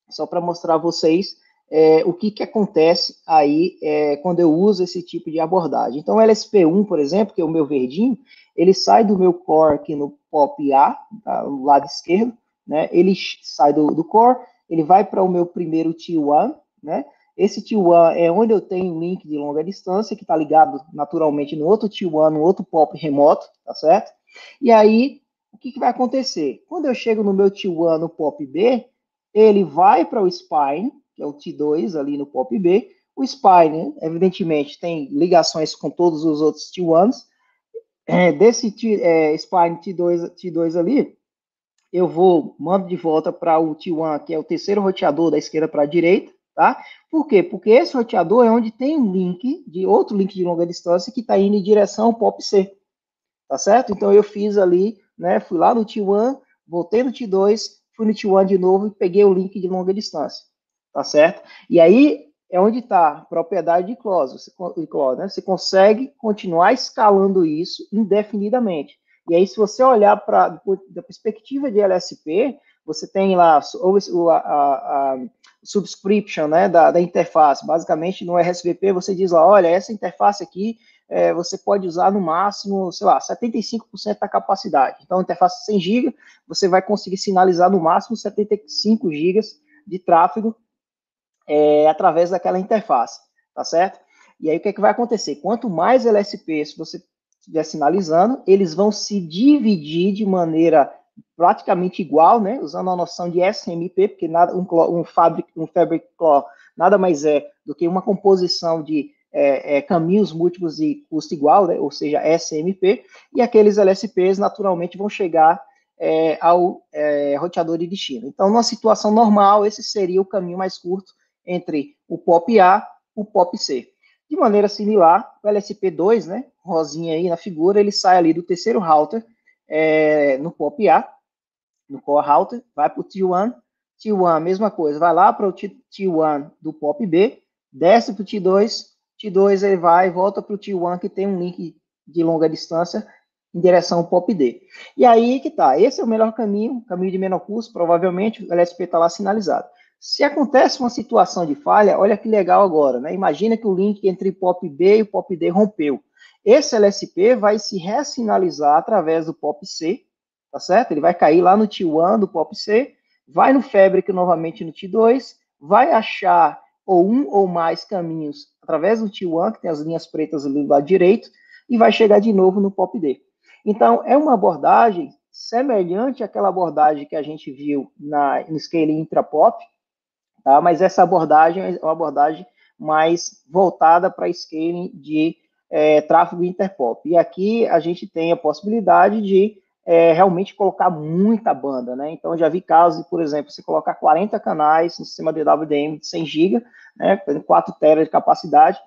só para mostrar a vocês é, o que, que acontece aí é, quando eu uso esse tipo de abordagem. Então, o LSP1, por exemplo, que é o meu verdinho, ele sai do meu core aqui no POP A, tá, lado esquerdo, né? Ele sai do, do core, ele vai para o meu primeiro T1, né? Esse T1 é onde eu tenho um link de longa distância, que está ligado naturalmente no outro T1, no outro POP remoto, tá certo? E aí, o que, que vai acontecer? Quando eu chego no meu T1 no POP B, ele vai para o spine, que é o T2 ali no POP B. O spine, evidentemente, tem ligações com todos os outros T1s. É, desse T, é, spine T2, T2 ali, eu vou, mando de volta para o T1, que é o terceiro roteador da esquerda para a direita, tá? Por quê? Porque esse roteador é onde tem um link de outro link de longa distância que está indo em direção ao POP-C, tá certo? Então eu fiz ali, né, fui lá no T1, voltei no T2, fui no T1 de novo e peguei o link de longa distância, tá certo? E aí é onde está propriedade de você, né? você consegue continuar escalando isso indefinidamente. E aí, se você olhar para da perspectiva de LSP, você tem lá ou a, a, a subscription né, da, da, interface. Basicamente, no RSVP, você diz lá, olha, essa interface aqui é, você pode usar no máximo, sei lá, 75% da capacidade. Então, interface 100 GB, você vai conseguir sinalizar no máximo 75 GB de tráfego é, através daquela interface, tá certo? E aí, o que, é que vai acontecer? Quanto mais LSPs você estiver sinalizando, eles vão se dividir de maneira praticamente igual, né, usando a noção de SMP, porque nada, um, um, fabric, um fabric claw nada mais é do que uma composição de é, é, caminhos múltiplos de custo igual, né, ou seja, SMP, e aqueles LSPs naturalmente vão chegar é, ao é, roteador de destino. Então, numa situação normal, esse seria o caminho mais curto entre o POP A o POP C. De maneira similar, o LSP2, né, rosinha aí na figura, ele sai ali do terceiro router é, no POP A, no Core Router, vai para o T1, T1, mesma coisa, vai lá para o T1 do POP B, desce para o T2, T2 ele vai e volta para o T1 que tem um link de longa distância em direção ao POP D. E aí que tá, esse é o melhor caminho, caminho de menor custo, provavelmente o LSP está lá sinalizado. Se acontece uma situação de falha, olha que legal agora, né? Imagina que o link entre POP B e o POP D rompeu. Esse LSP vai se ressinalizar através do POP C, tá certo? Ele vai cair lá no T1 do POP C, vai no Fabric novamente no T2, vai achar ou um ou mais caminhos através do T1, que tem as linhas pretas ali do lado direito, e vai chegar de novo no POP D. Então, é uma abordagem semelhante àquela abordagem que a gente viu na, no scaling intrapop, tá? mas essa abordagem é uma abordagem mais voltada para scaling de é, tráfego interpop. E aqui a gente tem a possibilidade de é, realmente colocar muita banda, né? Então, já vi casos, por exemplo, você colocar 40 canais no sistema de WDM de 100 GB, né, 4 TB de capacidade,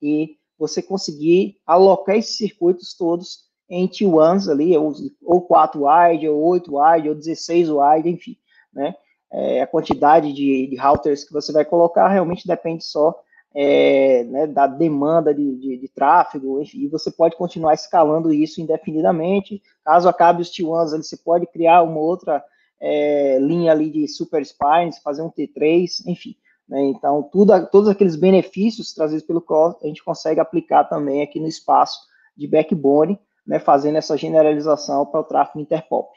e você conseguir alocar esses circuitos todos em T1s ali, ou, ou 4 wide, ou 8 wide, ou 16 wide, enfim, né? É, a quantidade de, de, routers que você vai colocar realmente depende só é, né, da demanda de, de, de, tráfego, enfim, e você pode continuar escalando isso indefinidamente. Caso acabe os T1s, você pode criar uma outra é, linha ali de super spines, fazer um T3, enfim. Né, então, tudo, todos aqueles benefícios trazidos pelo Cross, a gente consegue aplicar também aqui no espaço de backbone, né, fazendo essa generalização para o tráfego interpop.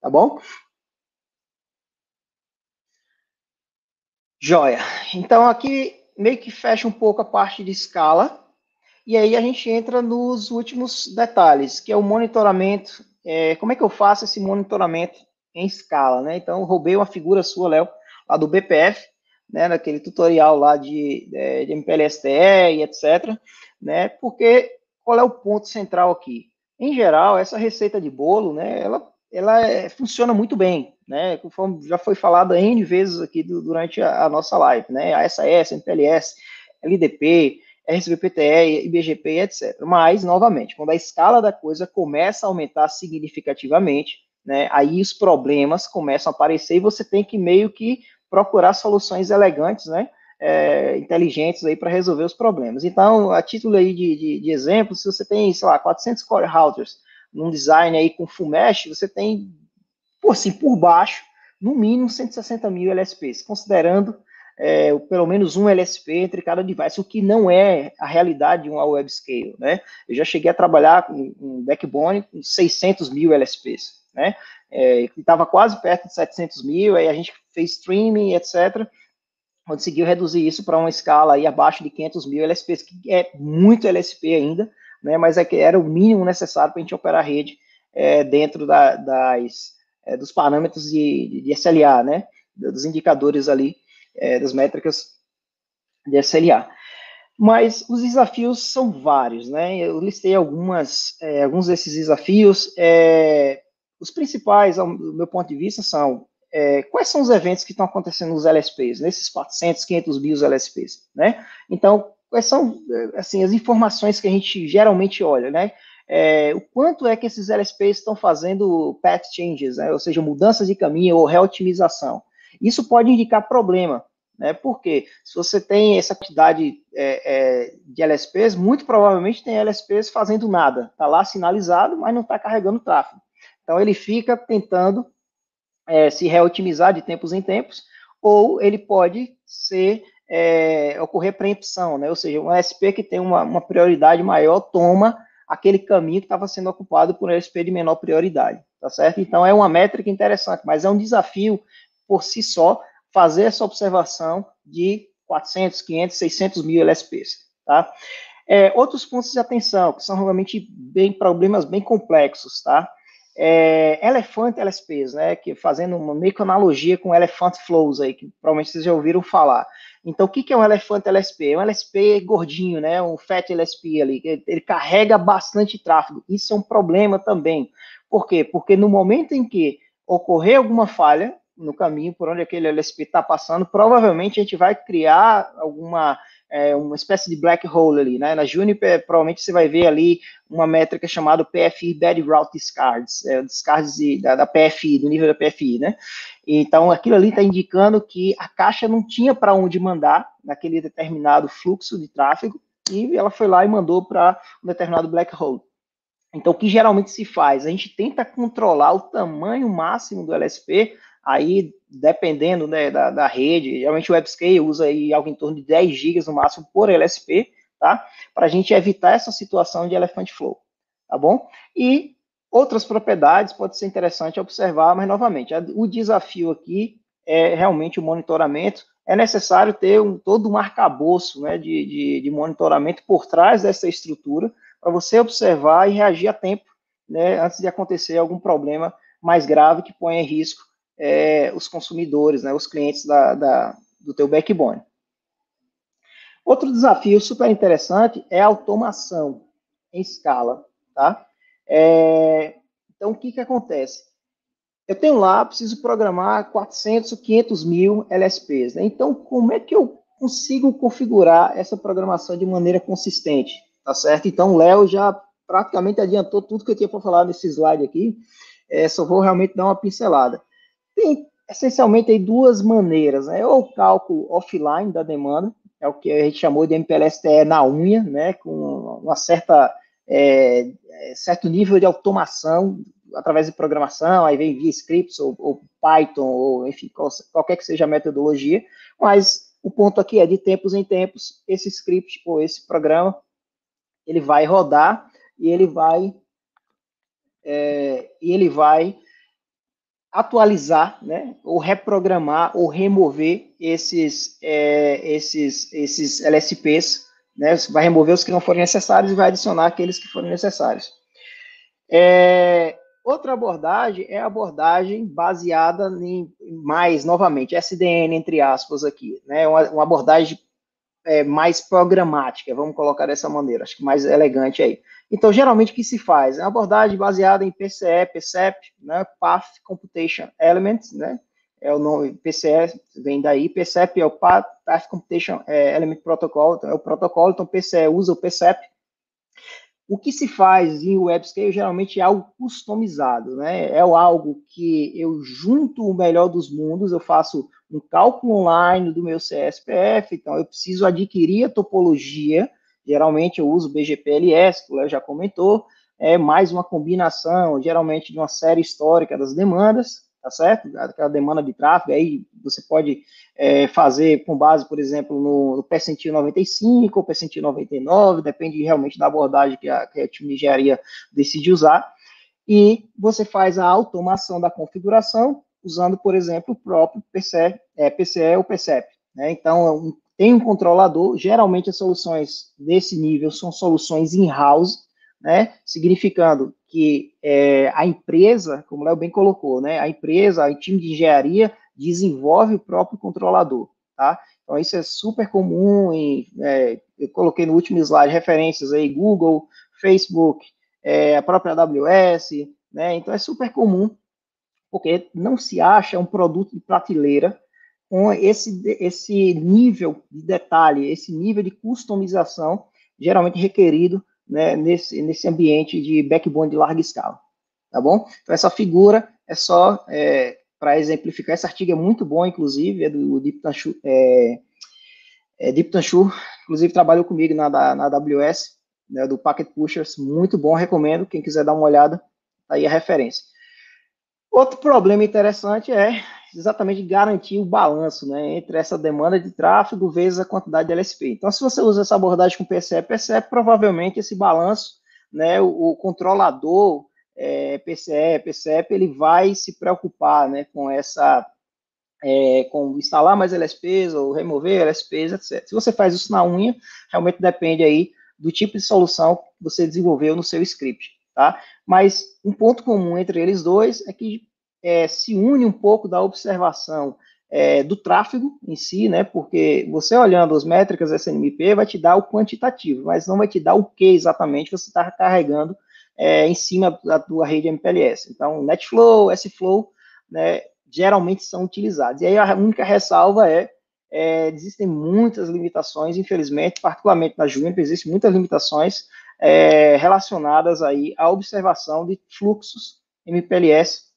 Tá bom? Joia. Então, aqui meio que fecha um pouco a parte de escala, e aí a gente entra nos últimos detalhes, que é o monitoramento. É, como é que eu faço esse monitoramento em escala, né? Então, roubei uma figura sua, Léo, lá do BPF, né, naquele tutorial lá de, é, de MPLSTE e etc, né? Porque qual é o ponto central aqui? Em geral, essa receita de bolo, né, ela, ela é, funciona muito bem, né? Conforme já foi falado N vezes aqui do, durante a, a, nossa live, né? A SAS, MPLS, LDP, RSVPTE, IBGP, etc. Mas, novamente, quando a escala da coisa começa a aumentar significativamente, né? Aí os problemas começam a aparecer e você tem que meio que procurar soluções elegantes, né? É, inteligentes aí para resolver os problemas. Então, a título aí de, de, de, exemplo, se você tem, sei lá, 400 core routers num design aí com full mesh, você tem por assim, por baixo, no mínimo 160 mil LSPs, considerando é, pelo menos um LSP entre cada device, o que não é a realidade de uma web scale, né? Eu já cheguei a trabalhar com um backbone com 600 mil LSPs, né? É, estava quase perto de 700 mil, aí a gente fez streaming, etc., conseguiu reduzir isso para uma escala aí abaixo de 500 mil LSPs, que é muito LSP ainda, né? Mas é que era o mínimo necessário para a gente operar a rede é, dentro da, das é, dos parâmetros de, de, SLA, né? Dos indicadores ali, é, das métricas de SLA. Mas os desafios são vários, né? Eu listei algumas, é, alguns desses desafios. É, os principais, do meu ponto de vista, são é, quais são os eventos que estão acontecendo nos LSPs, nesses 400, 500 mil LSPs, né? Então, quais são, assim, as informações que a gente geralmente olha, né? é, o quanto é que esses LSPs estão fazendo path changes, né, ou seja, mudanças de caminho ou reotimização. Isso pode indicar problema, né, porque se você tem essa quantidade é, é, de LSPs, muito provavelmente tem LSPs fazendo nada, está lá sinalizado, mas não está carregando tráfego. Então ele fica tentando se reotimizar de tempos em tempos, ou ele pode ser é, ocorrer preempção, né, ou seja, um LSP que tem uma, uma prioridade maior toma aquele caminho que estava sendo ocupado por um LSP de menor prioridade, tá certo? Então, é uma métrica interessante, mas é um desafio por si só fazer essa observação de 400, 500, 600 mil LSPs, tá? É, outros pontos de atenção, que são realmente bem, problemas bem complexos, tá? É, Elephant LSPs, né, que fazendo uma meio que analogia com Elephant Flows aí, que provavelmente vocês já ouviram falar. Então, o que é um elefante LSP? É um LSP gordinho, né? Um fat LSP ali. Ele carrega bastante tráfego. Isso é um problema também. Por quê? Porque no momento em que ocorrer alguma falha no caminho por onde aquele LSP está passando, provavelmente a gente vai criar alguma é, uma espécie de black hole ali, né? Na Juniper, provavelmente você vai ver ali uma métrica chamada PFI Bad Route Discards, é, discards de, da, da, PFI, do nível da PFI, né? Então, aquilo ali está indicando que a caixa não tinha para onde mandar naquele determinado fluxo de tráfego e ela foi lá e mandou para um determinado black hole. Então, o que geralmente se faz? A gente tenta controlar o tamanho máximo do LSP aí dependendo né, da, da, rede, geralmente o WebScale usa aí algo em torno de 10 GB no máximo por LSP, tá? Para a gente evitar essa situação de elephant flow, tá bom? E outras propriedades pode ser interessante observar, mas novamente, o desafio aqui é realmente o monitoramento. É necessário ter um, todo um arcabouço né, de, de, de monitoramento por trás dessa estrutura para você observar e reagir a tempo né, antes de acontecer algum problema mais grave que ponha em risco é, os consumidores, né, os clientes da, da, do teu backbone. Outro desafio super interessante é a automação em escala, tá? É, então, o que que acontece? Eu tenho lá, preciso programar 400, 500 mil LSPs, né? Então, como é que eu consigo configurar essa programação de maneira consistente, tá certo? Então, o Léo já praticamente adiantou tudo que eu tinha para falar nesse slide aqui, é, só vou realmente dar uma pincelada. Tem essencialmente aí duas maneiras, né? O cálculo offline da demanda, é o que a gente chamou de MPLSTE na unha, né? Com uma certa é, é, certo nível de automação através de programação, aí vem via scripts ou, ou Python, ou enfim, qualquer que seja a metodologia, mas o ponto aqui é de tempos em tempos, esse script ou esse programa, ele vai rodar e ele vai é, e ele vai atualizar, né, ou reprogramar ou remover esses é, esses esses LSPs, né, vai remover os que não forem necessários e vai adicionar aqueles que forem necessários. É, outra abordagem é a abordagem baseada em mais novamente SDN entre aspas aqui, né, uma, uma abordagem é, mais programática, vamos colocar dessa maneira, acho que mais elegante aí. Então, geralmente, o que se faz? É uma abordagem baseada em PCE, PCEP, né, Path Computation Elements, né, é o nome, PCE vem daí, PCEP é o Path, Computation é, Element Protocol, então é o protocolo, então PCE usa o PCEP. O que se faz em WebScale geralmente é algo customizado, né, é algo que eu junto o melhor dos mundos, eu faço um cálculo online do meu CSPF, então eu preciso adquirir a topologia, Geralmente eu uso BGPLS, que o Léo já comentou, é mais uma combinação, geralmente, de uma série histórica das demandas, tá certo? Aquela demanda de tráfego, aí você pode é, fazer com base, por exemplo, no, no percentil 95 ou percentil 99, depende realmente da abordagem que a, que a time de engenharia decide usar, e você faz a automação da configuração usando, por exemplo, o próprio PCE, é, PCE ou PCEP. Né? Então, um tem um controlador, geralmente as soluções desse nível são soluções in-house, né, significando que é, a empresa, como o Léo bem colocou, né, a empresa, o time de engenharia desenvolve o próprio controlador, tá? Então isso é super comum, em, é, eu coloquei no último slide referências aí, Google, Facebook, é, a própria AWS, né, então é super comum, porque não se acha um produto de prateleira esse, esse nível de detalhe, esse nível de customização geralmente requerido né, nesse, nesse ambiente de backbone de larga escala, tá bom? Então, essa figura é só é, para exemplificar, esse artigo é muito bom, inclusive, é do Deep Tanchu, é, é inclusive trabalhou comigo na, na AWS, né, do Packet Pushers, muito bom, recomendo, quem quiser dar uma olhada, tá aí a referência. Outro problema interessante é exatamente garantir o balanço né, entre essa demanda de tráfego vezes a quantidade de LSP. Então, se você usa essa abordagem com PCE, PCE, provavelmente esse balanço, né, o, o controlador é, PCE, ele vai se preocupar né, com essa, é, com instalar mais LSPs ou remover LSPs, etc. Se você faz isso na unha, realmente depende aí do tipo de solução que você desenvolveu no seu script, tá? Mas um ponto comum entre eles dois é que é, se une um pouco da observação é, do tráfego em si, né? Porque você olhando as métricas SNMP vai te dar o quantitativo, mas não vai te dar o que exatamente você está carregando é, em cima da tua rede MPLS. Então, NetFlow, SFlow, né? Geralmente são utilizados. E aí a única ressalva é, é existem muitas limitações, infelizmente, particularmente na Juniper, existem muitas limitações é, relacionadas aí à observação de fluxos MPLS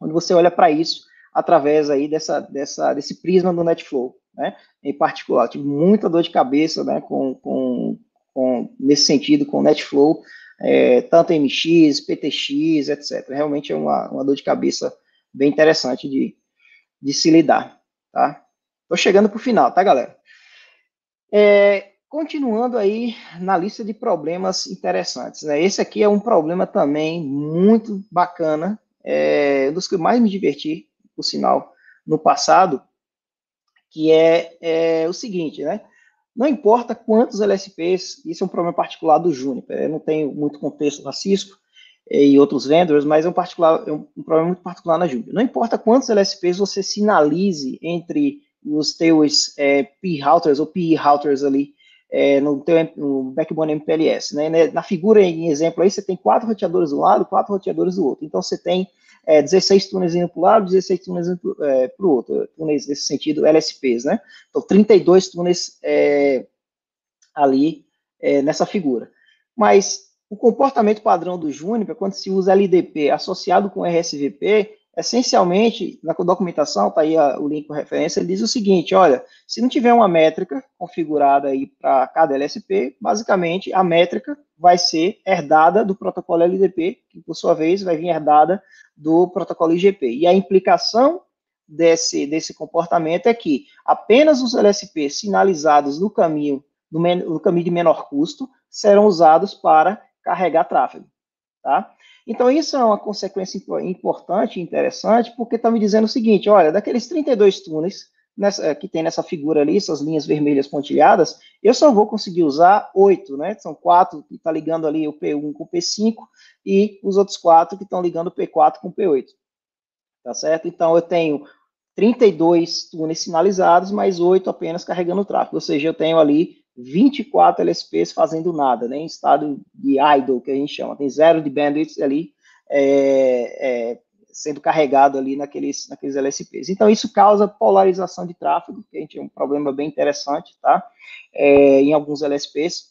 quando você olha para isso através aí dessa, dessa, desse prisma do NetFlow, né? Em particular, tive muita dor de cabeça, né, com, com, com nesse sentido, com o NetFlow, é, tanto MX, PTX, etc. Realmente é uma, uma dor de cabeça bem interessante de, de se lidar, tá? Tô chegando para o final, tá, galera? É, continuando aí na lista de problemas interessantes, né? Esse aqui é um problema também muito bacana é, dos que mais me diverti, por sinal, no passado, que é, é, o seguinte, né? Não importa quantos LSPs, isso é um problema particular do Juniper, eu não tenho muito contexto na Cisco, e outros vendors, mas é um, particular, é um problema muito particular na Júlia. Não importa quantos LSPs você sinalize entre os teus é, P-routers ou PE-routers ali é, no teu no backbone MPLS. Né? Na figura em exemplo aí, você tem quatro roteadores de um lado, quatro roteadores do outro. Então, você tem é, 16 túneis indo para o lado, 16 túneis indo é, para o outro. Túneis nesse sentido, LSPs, né? Então, 32 túneis é, ali é, nessa figura. Mas o comportamento padrão do Juniper, quando se usa LDP associado com RSVP, essencialmente, na documentação, está aí a, o link com referência, ele diz o seguinte, olha, se não tiver uma métrica configurada aí para cada LSP, basicamente a métrica vai ser herdada do protocolo LDP, que por sua vez vai vir herdada do protocolo IGP. E a implicação desse, desse comportamento é que apenas os LSPs sinalizados no caminho, no, no caminho de menor custo serão usados para carregar tráfego, tá? Então, isso é uma consequência importante e interessante, porque está me dizendo o seguinte, olha, daqueles 32 túneis nessa, que tem nessa figura ali, essas linhas vermelhas pontilhadas, eu só vou conseguir usar oito, né? São quatro que está ligando ali o P1 com o P5 e os outros quatro que estão ligando o P4 com o P8. Tá certo? Então, eu tenho 32 túneis sinalizados, mais oito apenas carregando o tráfego, ou seja, eu tenho ali 24 LSPs fazendo nada, né, em estado de idle, que a gente chama, tem zero de bandwidth ali é, é, sendo carregado ali naqueles, naqueles LSPs. Então, isso causa polarização de tráfego, que a gente é um problema bem interessante, tá, é, em alguns LSPs.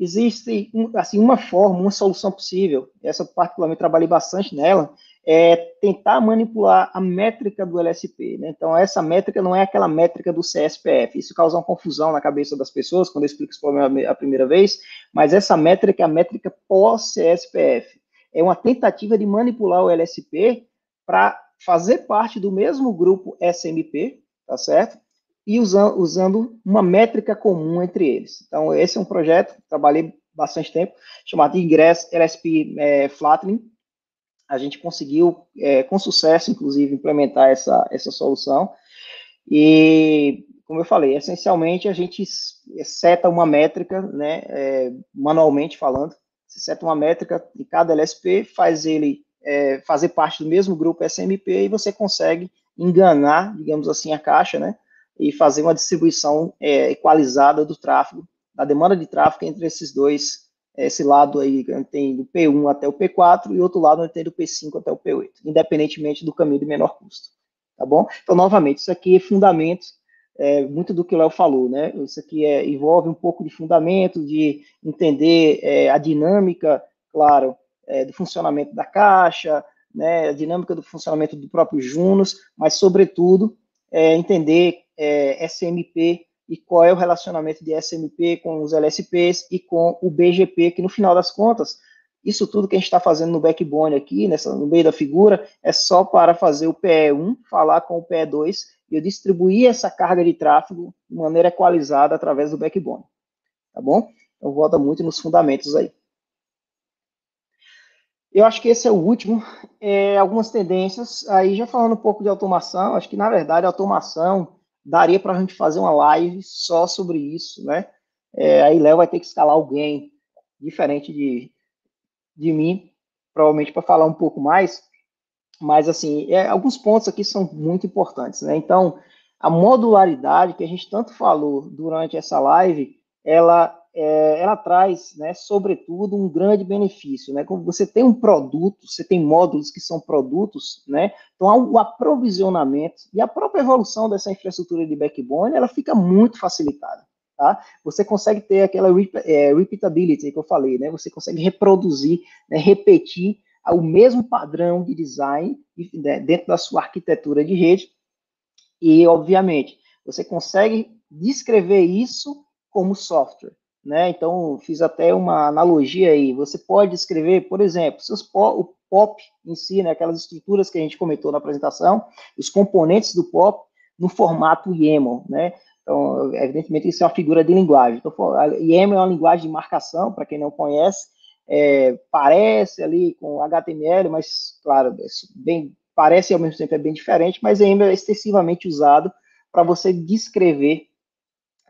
Existe, assim, uma forma, uma solução possível, essa particularmente trabalhei bastante nela, é tentar manipular a métrica do LSP. Né? Então, essa métrica não é aquela métrica do CSPF. Isso causa uma confusão na cabeça das pessoas quando eu explico esse problema a primeira vez, mas essa métrica é a métrica pós-CSPF. É uma tentativa de manipular o LSP para fazer parte do mesmo grupo SMP, tá certo? E usando, usando uma métrica comum entre eles. Então, esse é um projeto, trabalhei bastante tempo, chamado Ingress LSP é, Flattening, a gente conseguiu, é, com sucesso, inclusive, implementar essa, essa solução. E, como eu falei, essencialmente a gente seta uma métrica, né, é, manualmente falando, você seta uma métrica de cada LSP, faz ele é, fazer parte do mesmo grupo SMP e você consegue enganar, digamos assim, a caixa, né, e fazer uma distribuição é, equalizada do tráfego, da demanda de tráfego entre esses dois esse lado aí tem do P1 até o P4 e outro lado tem do P5 até o P8, independentemente do caminho de menor custo, tá bom? Então, novamente, isso aqui é fundamento, é, muito do que o Léo falou, né? Isso aqui é, envolve um pouco de fundamento, de entender é, a dinâmica, claro, é, do funcionamento da caixa, né, a dinâmica do funcionamento do próprio Junos, mas, sobretudo, é, entender é, SMP e qual é o relacionamento de SMP com os LSPs e com o BGP, que no final das contas, isso tudo que a gente está fazendo no backbone aqui, nessa, no meio da figura, é só para fazer o PE1 falar com o PE2 e eu distribuir essa carga de tráfego de maneira equalizada através do backbone. Tá bom? Então, volta muito nos fundamentos aí. Eu acho que esse é o último. É, algumas tendências, aí já falando um pouco de automação, acho que na verdade a automação daria para a gente fazer uma live só sobre isso, né? É, aí Léo vai ter que escalar alguém diferente de, de mim, provavelmente para falar um pouco mais, mas assim, é, alguns pontos aqui são muito importantes, né? Então, a modularidade que a gente tanto falou durante essa live, ela é, ela traz, né, sobretudo, um grande benefício, né? Como você tem um produto, você tem módulos que são produtos, né? Então, o aprovisionamento e a própria evolução dessa infraestrutura de backbone, ela fica muito facilitada, tá? Você consegue ter aquela é, repeatability que eu falei, né? Você consegue reproduzir, né, repetir o mesmo padrão de design né, dentro da sua arquitetura de rede e, obviamente, você consegue descrever isso como software né? Então, fiz até uma analogia aí. Você pode escrever, por exemplo, seus po o POP em si, né, aquelas estruturas que a gente comentou na apresentação, os componentes do POP no formato YAML, né? Então, evidentemente, isso é uma figura de linguagem. Então, YAML é uma linguagem de marcação, para quem não conhece, é, parece ali com HTML, mas, claro, é bem, parece ao mesmo tempo é bem diferente, mas YAML é extensivamente usado para você descrever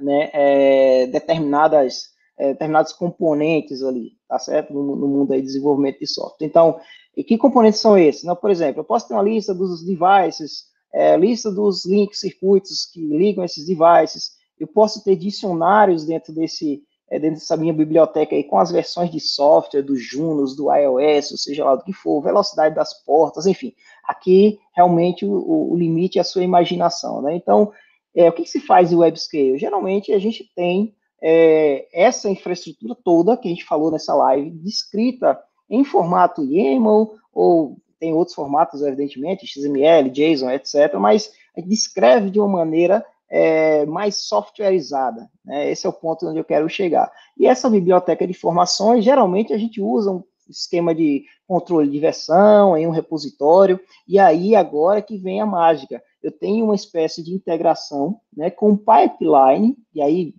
né, é, determinadas é, determinados componentes ali, tá certo? No, no mundo aí de desenvolvimento de software. Então, e que componentes são esses? Não, por exemplo, eu posso ter uma lista dos devices, é, lista dos links, circuitos que ligam esses devices, eu posso ter dicionários dentro desse é, dentro dessa minha biblioteca aí com as versões de software do Junos, do iOS, ou seja lá do que for, velocidade das portas, enfim. Aqui realmente o, o limite é a sua imaginação, né? Então, é, o que, que, se faz em WebScale? Geralmente a gente tem é, essa infraestrutura toda que a gente falou nessa live descrita em formato YAML ou tem outros formatos, evidentemente, XML, JSON, etc., mas a gente descreve de uma maneira é, mais softwareizada. Né? Esse é o ponto onde eu quero chegar. E essa biblioteca de informações, geralmente a gente usa um esquema de controle de versão em um repositório, e aí agora que vem a mágica. Eu tenho uma espécie de integração né, com pipeline, e aí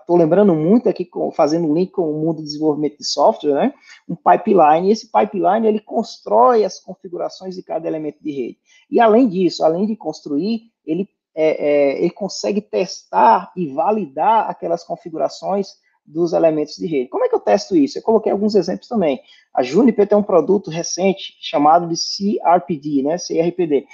estou lembrando muito aqui, fazendo um link com o mundo do desenvolvimento de software, né, um pipeline, e esse pipeline ele constrói as configurações de cada elemento de rede. E além disso, além de construir, ele é, é, ele consegue testar e validar aquelas configurações dos elementos de rede. Como é que eu testo isso? Eu coloquei alguns exemplos também. A Juniper tem um produto recente chamado de CRPD, né, CRPD,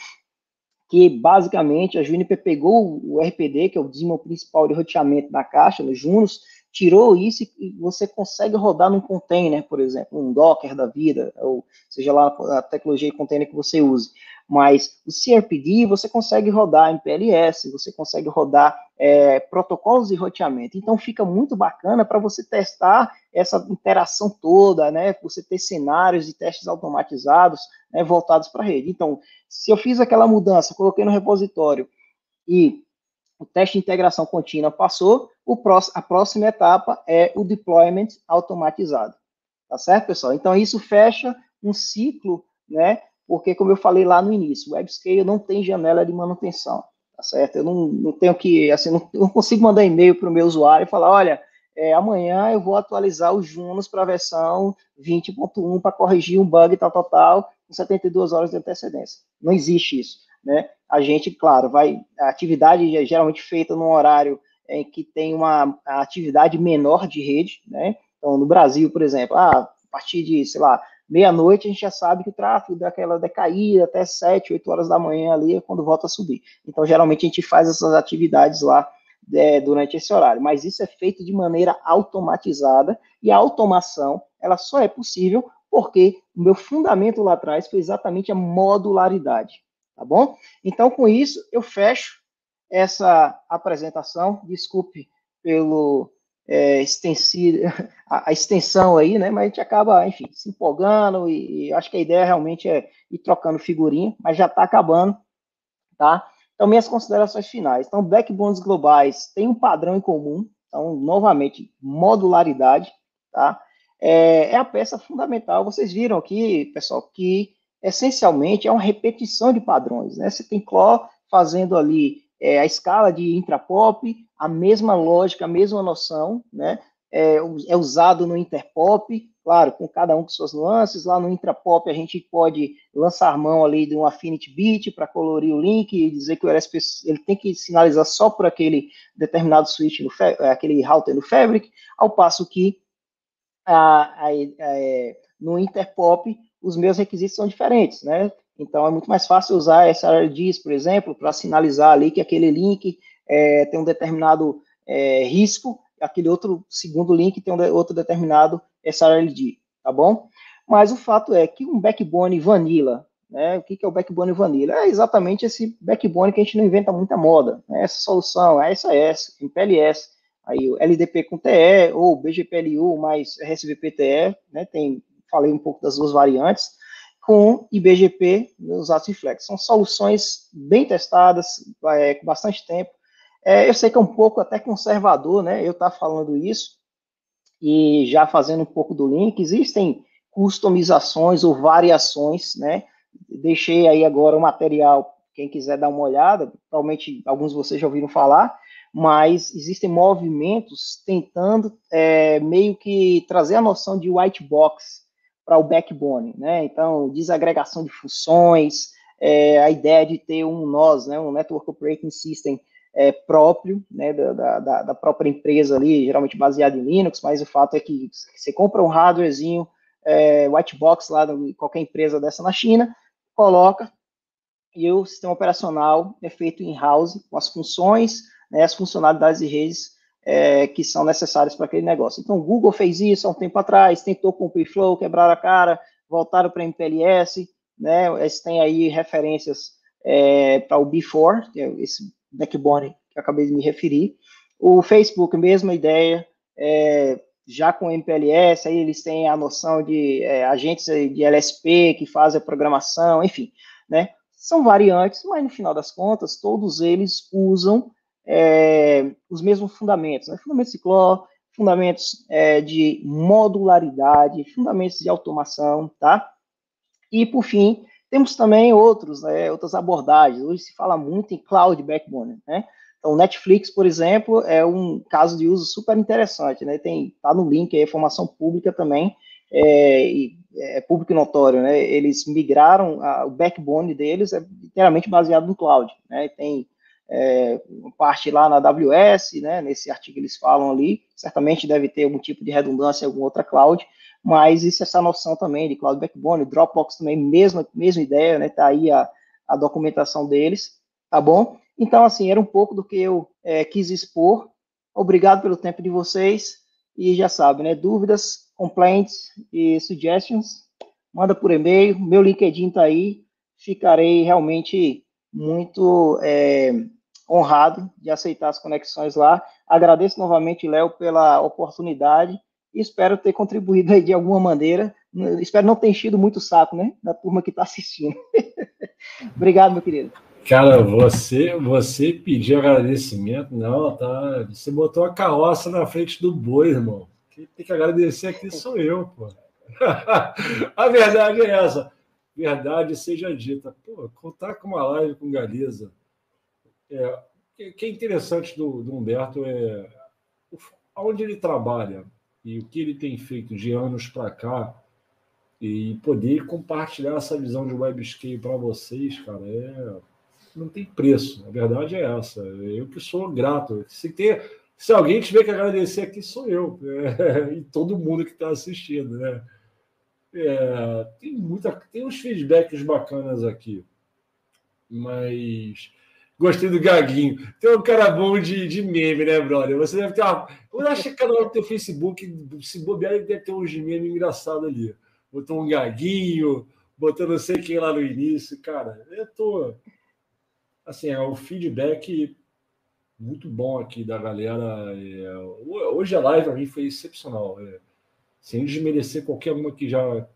que basicamente a Juniper pegou o RPD, que é o dízimo principal de roteamento da caixa, no Junos, tirou isso e você consegue rodar num container, por exemplo, um Docker da vida, ou seja lá a tecnologia de container que você use. Mas o CRPD você consegue rodar em PLS, você consegue rodar é, protocolos de roteamento. Então fica muito bacana para você testar essa interação toda, né? Você ter cenários de testes automatizados né, voltados para a rede. Então, se eu fiz aquela mudança, coloquei no repositório e o teste de integração contínua passou, próximo, a próxima etapa é o deployment automatizado. Tá certo, pessoal? Então, isso fecha um ciclo, né? Porque, como eu falei lá no início, o WebScale não tem janela de manutenção, tá certo? Eu não, não tenho que, assim, não, não consigo mandar e-mail para o meu usuário e falar, olha, é, amanhã eu vou atualizar os Junos para a versão 20.1 para corrigir um bug tal, tal, tal, com 72 horas de antecedência. Não existe isso, né? A gente, claro, vai, a atividade é geralmente feita num horário em que tem uma atividade menor de rede, né? Então, no Brasil, por exemplo, ah, a partir de, sei lá, meia-noite a gente já sabe que o tráfego daquela decaída até 7, 8 horas da manhã ali é quando volta a subir. Então, geralmente a gente faz essas atividades lá é, durante esse horário, mas isso é feito de maneira automatizada e a automação, ela só é possível porque o meu fundamento lá atrás foi exatamente a modularidade, tá bom? Então, com isso, eu fecho essa apresentação. Desculpe pelo é, a, a, extensão aí, né? Mas a gente acaba, enfim, se empolgando e, e acho que a ideia realmente é ir trocando figurinha, mas já está acabando, tá? Então, minhas considerações finais. Então, backbones globais têm um padrão em comum, então, novamente, modularidade, tá? É, é a peça fundamental. Vocês viram aqui, pessoal, que essencialmente é uma repetição de padrões, né? Você tem Cló fazendo ali é, a escala de intrapop, a mesma lógica, a mesma noção, né? É, é, usado no interpop, claro, com cada um com suas nuances. Lá no intrapop a gente pode lançar mão ali de um affinity bit para colorir o link e dizer que o LSP ele tem que sinalizar só por aquele determinado switch, no, aquele router no Fabric, ao passo que a, a, a, é, no interpop os meus requisitos são diferentes, né? Então, é muito mais fácil usar SRDs, por exemplo, para sinalizar ali que aquele link é, tem um determinado é, risco, aquele outro segundo link tem um outro determinado SRLD, tá bom? Mas o fato é que um backbone vanilla, né, o que, que é o backbone vanilla? É exatamente esse backbone que a gente não inventa muita moda, né, essa solução, é SAS, MPLS, aí o LDP com TE, ou BGPLU mais RSVP-TE, né, tem, falei um pouco das duas variantes, com IBGP nos Atiflex. São soluções bem testadas, é, com bastante tempo. É, eu sei que é um pouco até conservador, né? Eu estar tá falando isso e já fazendo um pouco do link. Existem customizações ou variações, né? Deixei aí agora o material, quem quiser dar uma olhada, provavelmente alguns de vocês já ouviram falar, mas existem movimentos tentando é, meio que trazer a noção de white box para o backbone, né? Então, desagregação de funções, é, a ideia de ter um NOS, né, um Network Operating System é, próprio, né, da, da, da, própria empresa ali, geralmente baseado em Linux, mas o fato é que você compra um hardwarezinho, é, white box lá de qualquer empresa dessa na China, coloca e o sistema operacional é feito in-house com as funções, né, as funcionalidades e redes é, que são necessárias para aquele negócio. Então, o Google fez isso há um tempo atrás, tentou com o Preflow, quebrar a cara, voltaram para MPLS, né, eles têm aí referências é, para o Before, que é esse backbone que acabei de me referir. O Facebook, mesma ideia, é, já com MPLS, aí eles têm a noção de é, agentes de LSP que fazem a programação, enfim, né? São variantes, mas no final das contas, todos eles usam é, os mesmos fundamentos, né? fundamentos de CLO, fundamentos é, de modularidade, fundamentos de automação, tá? E, por fim, temos também outros, né, outras abordagens. Hoje se fala muito em cloud backbone, né? Então, Netflix, por exemplo, é um caso de uso super interessante, né? Tem, tá no link aí, informação pública também, é, é público e notório, né? Eles migraram, a, o backbone deles é inteiramente baseado no cloud, né? Tem é, parte lá na AWS, né? Nesse artigo eles falam ali, certamente deve ter algum tipo de redundância em alguma outra cloud, mas isso essa noção também de cloud backbone, Dropbox também, mesma, mesma ideia, né? Tá aí a, a documentação deles, tá bom? Então, assim, era um pouco do que eu é, quis expor. Obrigado pelo tempo de vocês. E já sabe, né? Dúvidas, complaints e suggestions, manda por e-mail. Meu LinkedIn tá aí. Ficarei realmente muito é, honrado de aceitar as conexões lá. Agradeço novamente, Léo, pela oportunidade e espero ter contribuído aí de alguma maneira. Espero não ter enchido muito o saco, né, da turma que está assistindo. Obrigado, meu querido. Cara, você você pediu agradecimento, não, tá? Você botou a carroça na frente do boi, irmão. Quem tem que agradecer aqui sou eu, pô. a verdade é essa. Verdade seja dita. Pô, contar com uma live com Galiza. É, que é interessante do, do Humberto é onde ele trabalha e o que ele tem feito de anos para cá e poder compartilhar essa visão de webscape para vocês, cara, é não tem preço. A verdade é essa. Eu que sou grato. Se se alguém tiver que agradecer aqui, sou eu é, e todo mundo que está assistindo, né? É, tem muita, tem uns feedbacks bacanas aqui, mas Gostei do Gaguinho. Tem um cara bom de, de meme, né, brother? Você deve ter uma. Vou dar checada no teu Facebook. Se bobear, deve ter uns meme engraçado ali. Botou um Gaguinho, botou não sei quem lá no início. Cara, eu tô. Assim, é o feedback muito bom aqui da galera. É... Hoje a live para mim foi excepcional. É... Sem desmerecer qualquer uma que já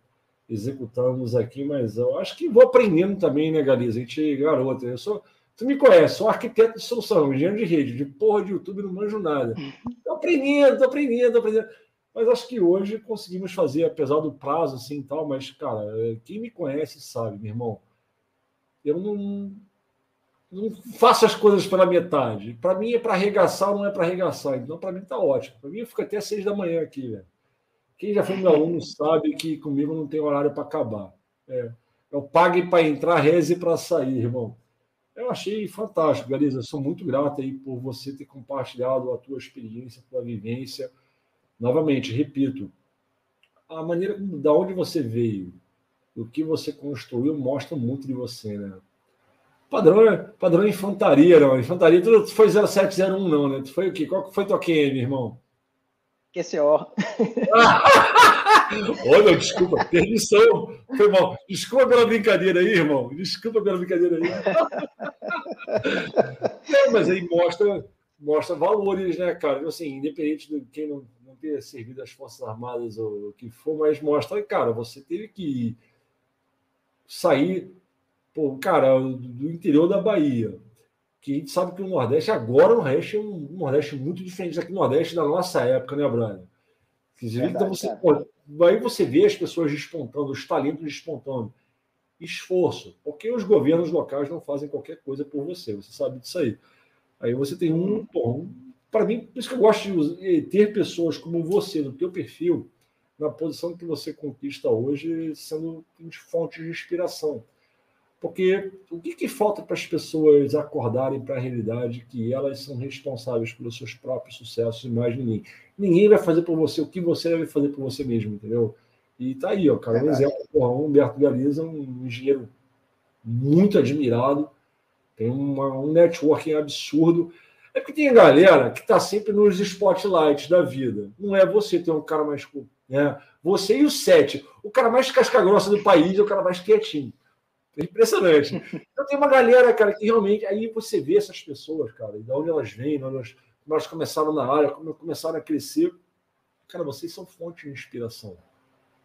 executamos aqui, mas eu acho que vou aprendendo também, né, Galiza? A gente, garota, eu sou Tu me conhece, sou arquiteto de solução, engenheiro de rede, de porra de YouTube, não manjo nada. Estou aprendendo, estou aprendendo, estou aprendendo. Mas acho que hoje conseguimos fazer, apesar do prazo assim tal, mas, cara, quem me conhece sabe, meu irmão, eu não, não faço as coisas pela metade. Para mim é para arregaçar, não é para arregaçar. Então, para mim tá ótimo. Para mim, eu fico até seis da manhã aqui, velho. Quem já foi meu aluno sabe que comigo não tem horário para acabar. É, eu pague para entrar, reze para sair, irmão. Eu achei fantástico, Galiza. Sou muito grato aí por você ter compartilhado a tua experiência, a tua vivência. Novamente, repito, a maneira da onde você veio, o que você construiu, mostra muito de você, né? Padrão, padrão infantaria, não. Infantaria, tu foi 0701, não, né? Tu foi o quê? Qual foi tua QM, irmão? QCO. Olha, desculpa, permissão. Foi mal. Desculpa pela brincadeira aí, irmão. Desculpa pela brincadeira aí. É, mas aí mostra, mostra valores, né, cara? Assim, independente de quem não, não ter servido as Forças Armadas ou o que for, mas mostra, cara, você teve que sair, pô, cara, do interior da Bahia. Que a gente sabe que o Nordeste, agora o Nordeste é um Nordeste muito diferente daqui do Nordeste da nossa época, né, Brad? então você, pô, aí você vê as pessoas despontando, os talentos despontando. Esforço, porque os governos locais não fazem qualquer coisa por você, você sabe disso aí. Aí você tem um, para mim, por isso que eu gosto de ter pessoas como você no teu perfil, na posição que você conquista hoje, sendo fonte de inspiração. Porque o que, que falta para as pessoas acordarem para a realidade que elas são responsáveis pelos seus próprios sucessos e mais ninguém? Ninguém vai fazer por você o que você deve fazer por você mesmo, entendeu? E tá aí, ó, cara, um exemplo, porra, o Humberto Galiza, um engenheiro muito admirado, tem uma, um networking absurdo. É porque tem a galera que está sempre nos spotlights da vida. Não é você ter um cara mais. Né? Você e o sete. O cara mais casca-grossa do país é o cara mais quietinho. É impressionante. Então tem uma galera, cara, que realmente. Aí você vê essas pessoas, cara, de onde elas vêm, onde elas, elas começaram na área, como começaram a crescer. Cara, vocês são fonte de inspiração.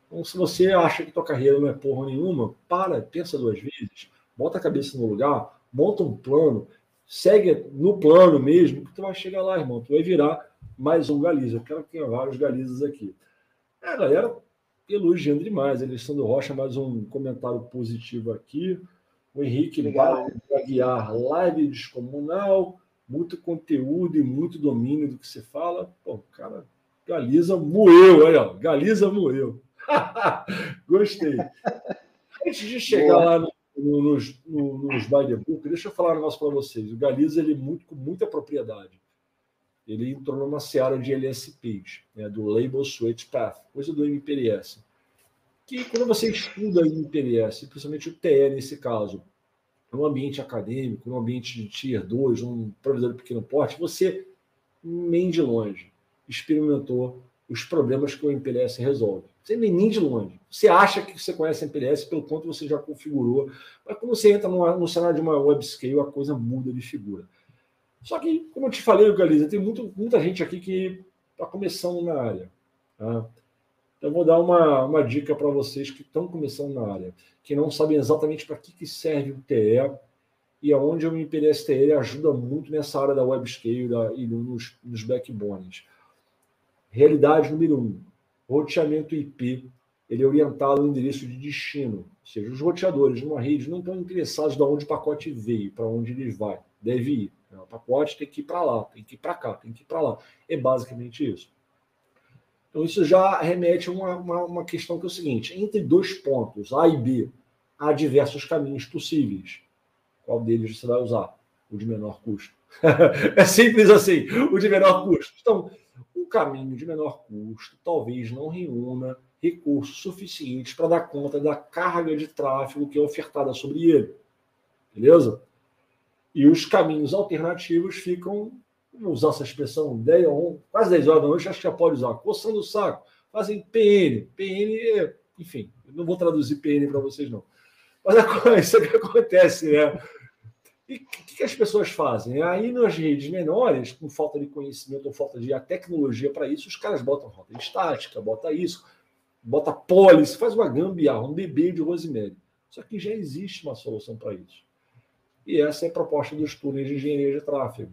Então, se você acha que tua carreira não é porra nenhuma, para, pensa duas vezes, bota a cabeça no lugar, monta um plano, segue no plano mesmo, que tu vai chegar lá, irmão. Tu vai virar mais um Galiza. Eu quero que tenha vários Galizas aqui. É, galera elogiando demais. Alessandro Rocha, mais um comentário positivo aqui. O Henrique Aguiar, live descomunal, muito conteúdo e muito domínio do que se fala. Pô, cara, Galiza moeu, olha, ó, Galiza moeu. Gostei. Antes de chegar Boa. lá no, no, nos, no, nos by the book, deixa eu falar um negócio para vocês. O Galiza, ele é muito, com muita propriedade. Ele entrou numa seara de LSPs, né, do Label Switch Path, coisa do MPLS. Que quando você estuda MPLS, principalmente o TE nesse caso, num ambiente acadêmico, num ambiente de Tier 2, um provedor de pequeno porte, você, nem de longe, experimentou os problemas que o MPLS resolve. Você nem, nem de longe. Você acha que você conhece MPLS pelo quanto você já configurou, mas quando você entra no cenário de uma web scale, a coisa muda de figura. Só que, como eu te falei, Galiza, tem muito, muita gente aqui que está começando na área. Tá? Então, eu vou dar uma, uma dica para vocês que estão começando na área, que não sabem exatamente para que, que serve o TE e aonde o MPLS TE ajuda muito nessa área da web scale da, e nos, nos backbones. Realidade número um: roteamento IP ele é orientado ao endereço de destino. Ou seja, os roteadores numa rede não estão interessados de onde o pacote veio, para onde ele vai, deve ir. O pacote tem que ir para lá, tem que ir para cá, tem que ir para lá. É basicamente isso. Então, isso já remete a uma, uma, uma, questão que é o seguinte: entre dois pontos, A e B, há diversos caminhos possíveis. Qual deles você vai usar? O de menor custo. é simples assim, o de menor custo. Então, um caminho de menor custo talvez não reúna recursos suficientes para dar conta da carga de tráfego que é ofertada sobre ele. Beleza? E os caminhos alternativos ficam, vamos usar essa expressão, 10 ou quase 10 horas da noite, acho que já pode usar, coçando o saco, fazem PN. PN, é, enfim, não vou traduzir PN para vocês, não. Mas é isso que acontece, né? E o que, que, as pessoas fazem? Aí nas redes menores, com falta de conhecimento ou falta de tecnologia para isso, os caras botam rota estática, bota isso, bota pólice, faz uma gambiarra, um bebê de rosemary. Só que já existe uma solução para isso. E essa é a proposta dos túneis de engenharia de tráfego.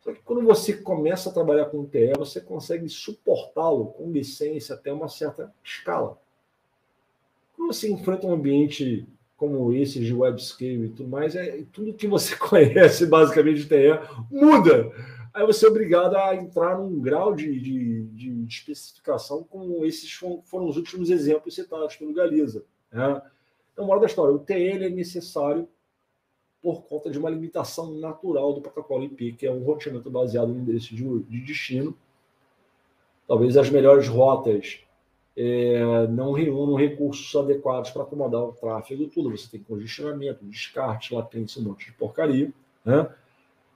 Só que quando você começa a trabalhar com TE, você consegue suportá-lo com licença até uma certa escala. Quando você enfrenta um ambiente como esse de web scale e tudo mais, é, tudo que você conhece basicamente de TE muda. Aí você é obrigado a entrar num grau de, de, de especificação como esses foram os últimos exemplos citados pelo Galiza. Né? Então, moral da história, o TE é necessário por conta de uma limitação natural do protocolo IP, que é um roteamento baseado no endereço de, de destino. Talvez as melhores rotas é, não reúnam recursos adequados para acomodar o tráfego tudo. Você tem congestionamento, descarte, latência, um monte de porcaria. Né?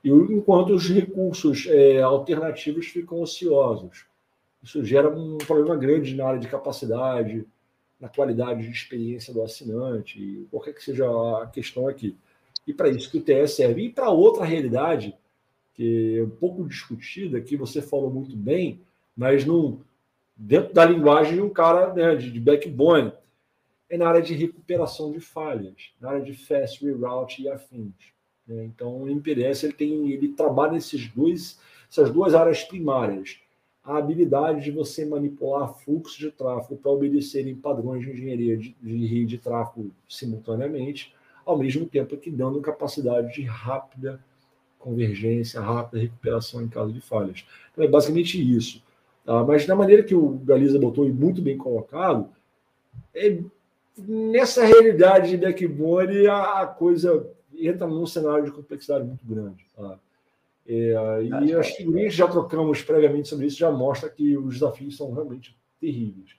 E enquanto os recursos é, alternativos ficam ociosos. Isso gera um problema grande na área de capacidade, na qualidade de experiência do assinante, qualquer que seja a questão aqui. E para isso que o TE serve. E para outra realidade, que é um pouco discutida, que você falou muito bem, mas não dentro da linguagem de um cara né, de, de backbone, é na área de recuperação de falhas, na área de fast reroute e afins. Né? Então, o MPDS ele tem, ele trabalha nesses dois, essas duas áreas primárias. A habilidade de você manipular fluxos de tráfego para obedecerem padrões de engenharia de, de de tráfego simultaneamente, ao mesmo tempo que dando capacidade de rápida convergência, rápida recuperação em caso de falhas. Então, é basicamente isso. Tá? Mas da maneira que o Galiza botou e muito bem colocado, é nessa realidade de backbone, a, coisa entra num cenário de complexidade muito grande. Tá? É, e as figurinhas que já trocamos previamente sobre isso já mostra que os desafios são realmente terríveis.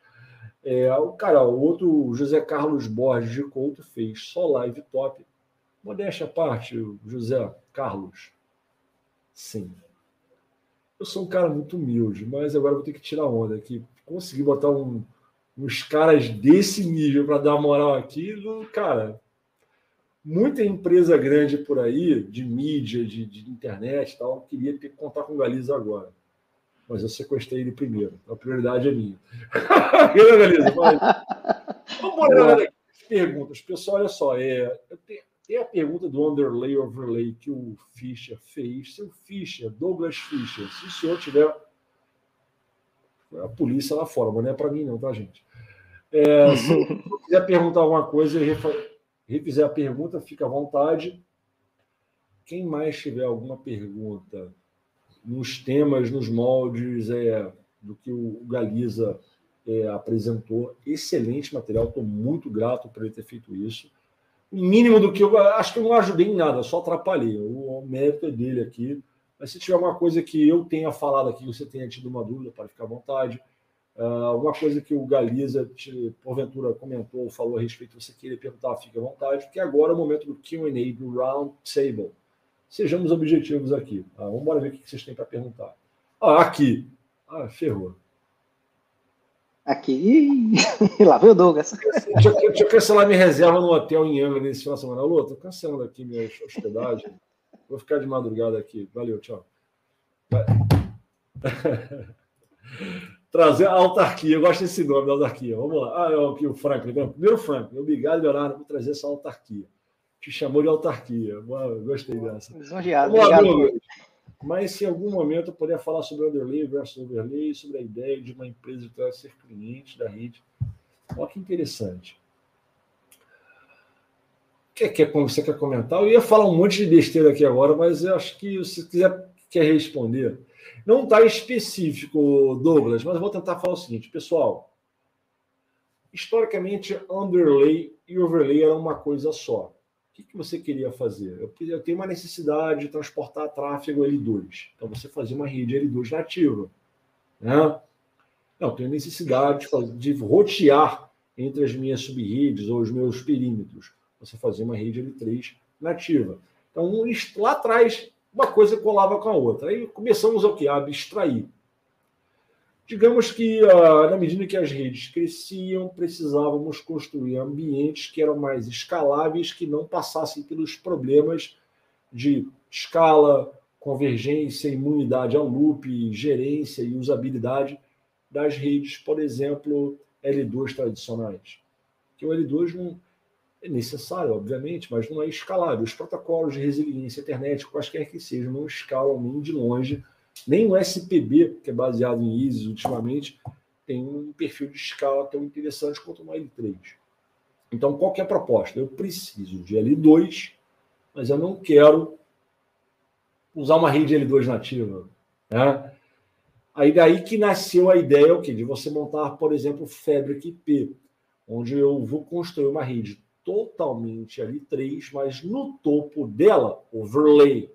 É, cara, o outro, José Carlos Borges de Couto, fez só live top. Modéstia à parte, José Carlos. Sim. Eu sou um cara muito humilde, mas agora vou ter que tirar onda aqui. Conseguir botar um, uns caras desse nível para dar moral aqui, cara, muita empresa grande por aí, de mídia, de, de internet e tal, queria ter que contar com o Galiza agora. Mas eu sequestrei ele primeiro. A prioridade é minha. Galiza, mas... Vamos olhar aqui as perguntas. Pessoal, olha só. É, tem a pergunta do underlay overlay que o Fischer fez. Seu Fischer, Douglas Fischer, se o senhor tiver a polícia lá fora, mas não é para mim, não, tá, gente? É, se quiser perguntar alguma coisa e refizer a pergunta, fica à vontade. Quem mais tiver alguma pergunta nos temas, nos moldes é, do que o Galiza é, apresentou, excelente material, estou muito grato por ele ter feito isso. O mínimo do que eu acho que eu não ajudei em nada, só atrapalhei. O, o mérito é dele aqui. Mas se tiver uma coisa que eu tenha falado aqui, você tenha tido uma dúvida, pode ficar à vontade. Uh, alguma coisa que o Galiza, te, porventura, comentou, falou a respeito, você queria perguntar, fique à vontade, porque agora é o momento do QA, do Round Table. Sejamos objetivos aqui. Ah, vamos embora ver o que vocês têm para perguntar. Ah, aqui. Ah, ferrou. Aqui. Lá veio o Douglas. Deixa, deixa eu cancelar minha reserva no hotel em Angra nesse final de semana. Alô, tô cancelando aqui minha hospedagem. Vou ficar de madrugada aqui. Valeu, tchau. Trazer a autarquia. Eu gosto desse nome da autarquia. Vamos lá. Ah, é aqui o Franklin. Primeiro, Franklin. Obrigado, Leonardo, por trazer essa autarquia. Te chamou de autarquia. Gostei dessa. Lisonjeado. Mas se em algum momento eu puder falar sobre underlay versus overlay, sobre a ideia de uma empresa que ser cliente da rede. Olha que interessante. Quer, quer, você quer comentar? Eu ia falar um monte de besteira aqui agora, mas eu acho que se quiser quer responder. Não está específico, Douglas, mas vou tentar falar o seguinte, pessoal. Historicamente, underlay e overlay eram uma coisa só. O que, que você queria fazer? Eu, eu tenho uma necessidade de transportar tráfego L2. Então, você fazia uma rede L2 nativa. Né? Não, eu tenho necessidade de, de rotear entre as minhas subredes ou os meus perímetros você fazia uma rede L3 nativa. Então, lá atrás, uma coisa colava com a outra. Aí começamos o quê? A abstrair. Digamos que, ah, na medida que as redes cresciam, precisávamos construir ambientes que eram mais escaláveis, que não passassem pelos problemas de escala, convergência, imunidade ao loop, gerência e usabilidade das redes, por exemplo, L2 tradicionais. Que o L2 não, é necessário, obviamente, mas não é escalável. Os protocolos de resiliência internet, quaisquer que sejam, não escalam nem de longe. Nem o SPB, que é baseado em ISIS ultimamente, tem um perfil de escala tão interessante quanto o L3. Então, qual é a proposta? Eu preciso de L2, mas eu não quero usar uma rede L2 nativa. Né? Aí daí que nasceu a ideia o quê? de você montar, por exemplo, Fabric IP, onde eu vou construir uma rede totalmente ali três, mas no topo dela, overlay,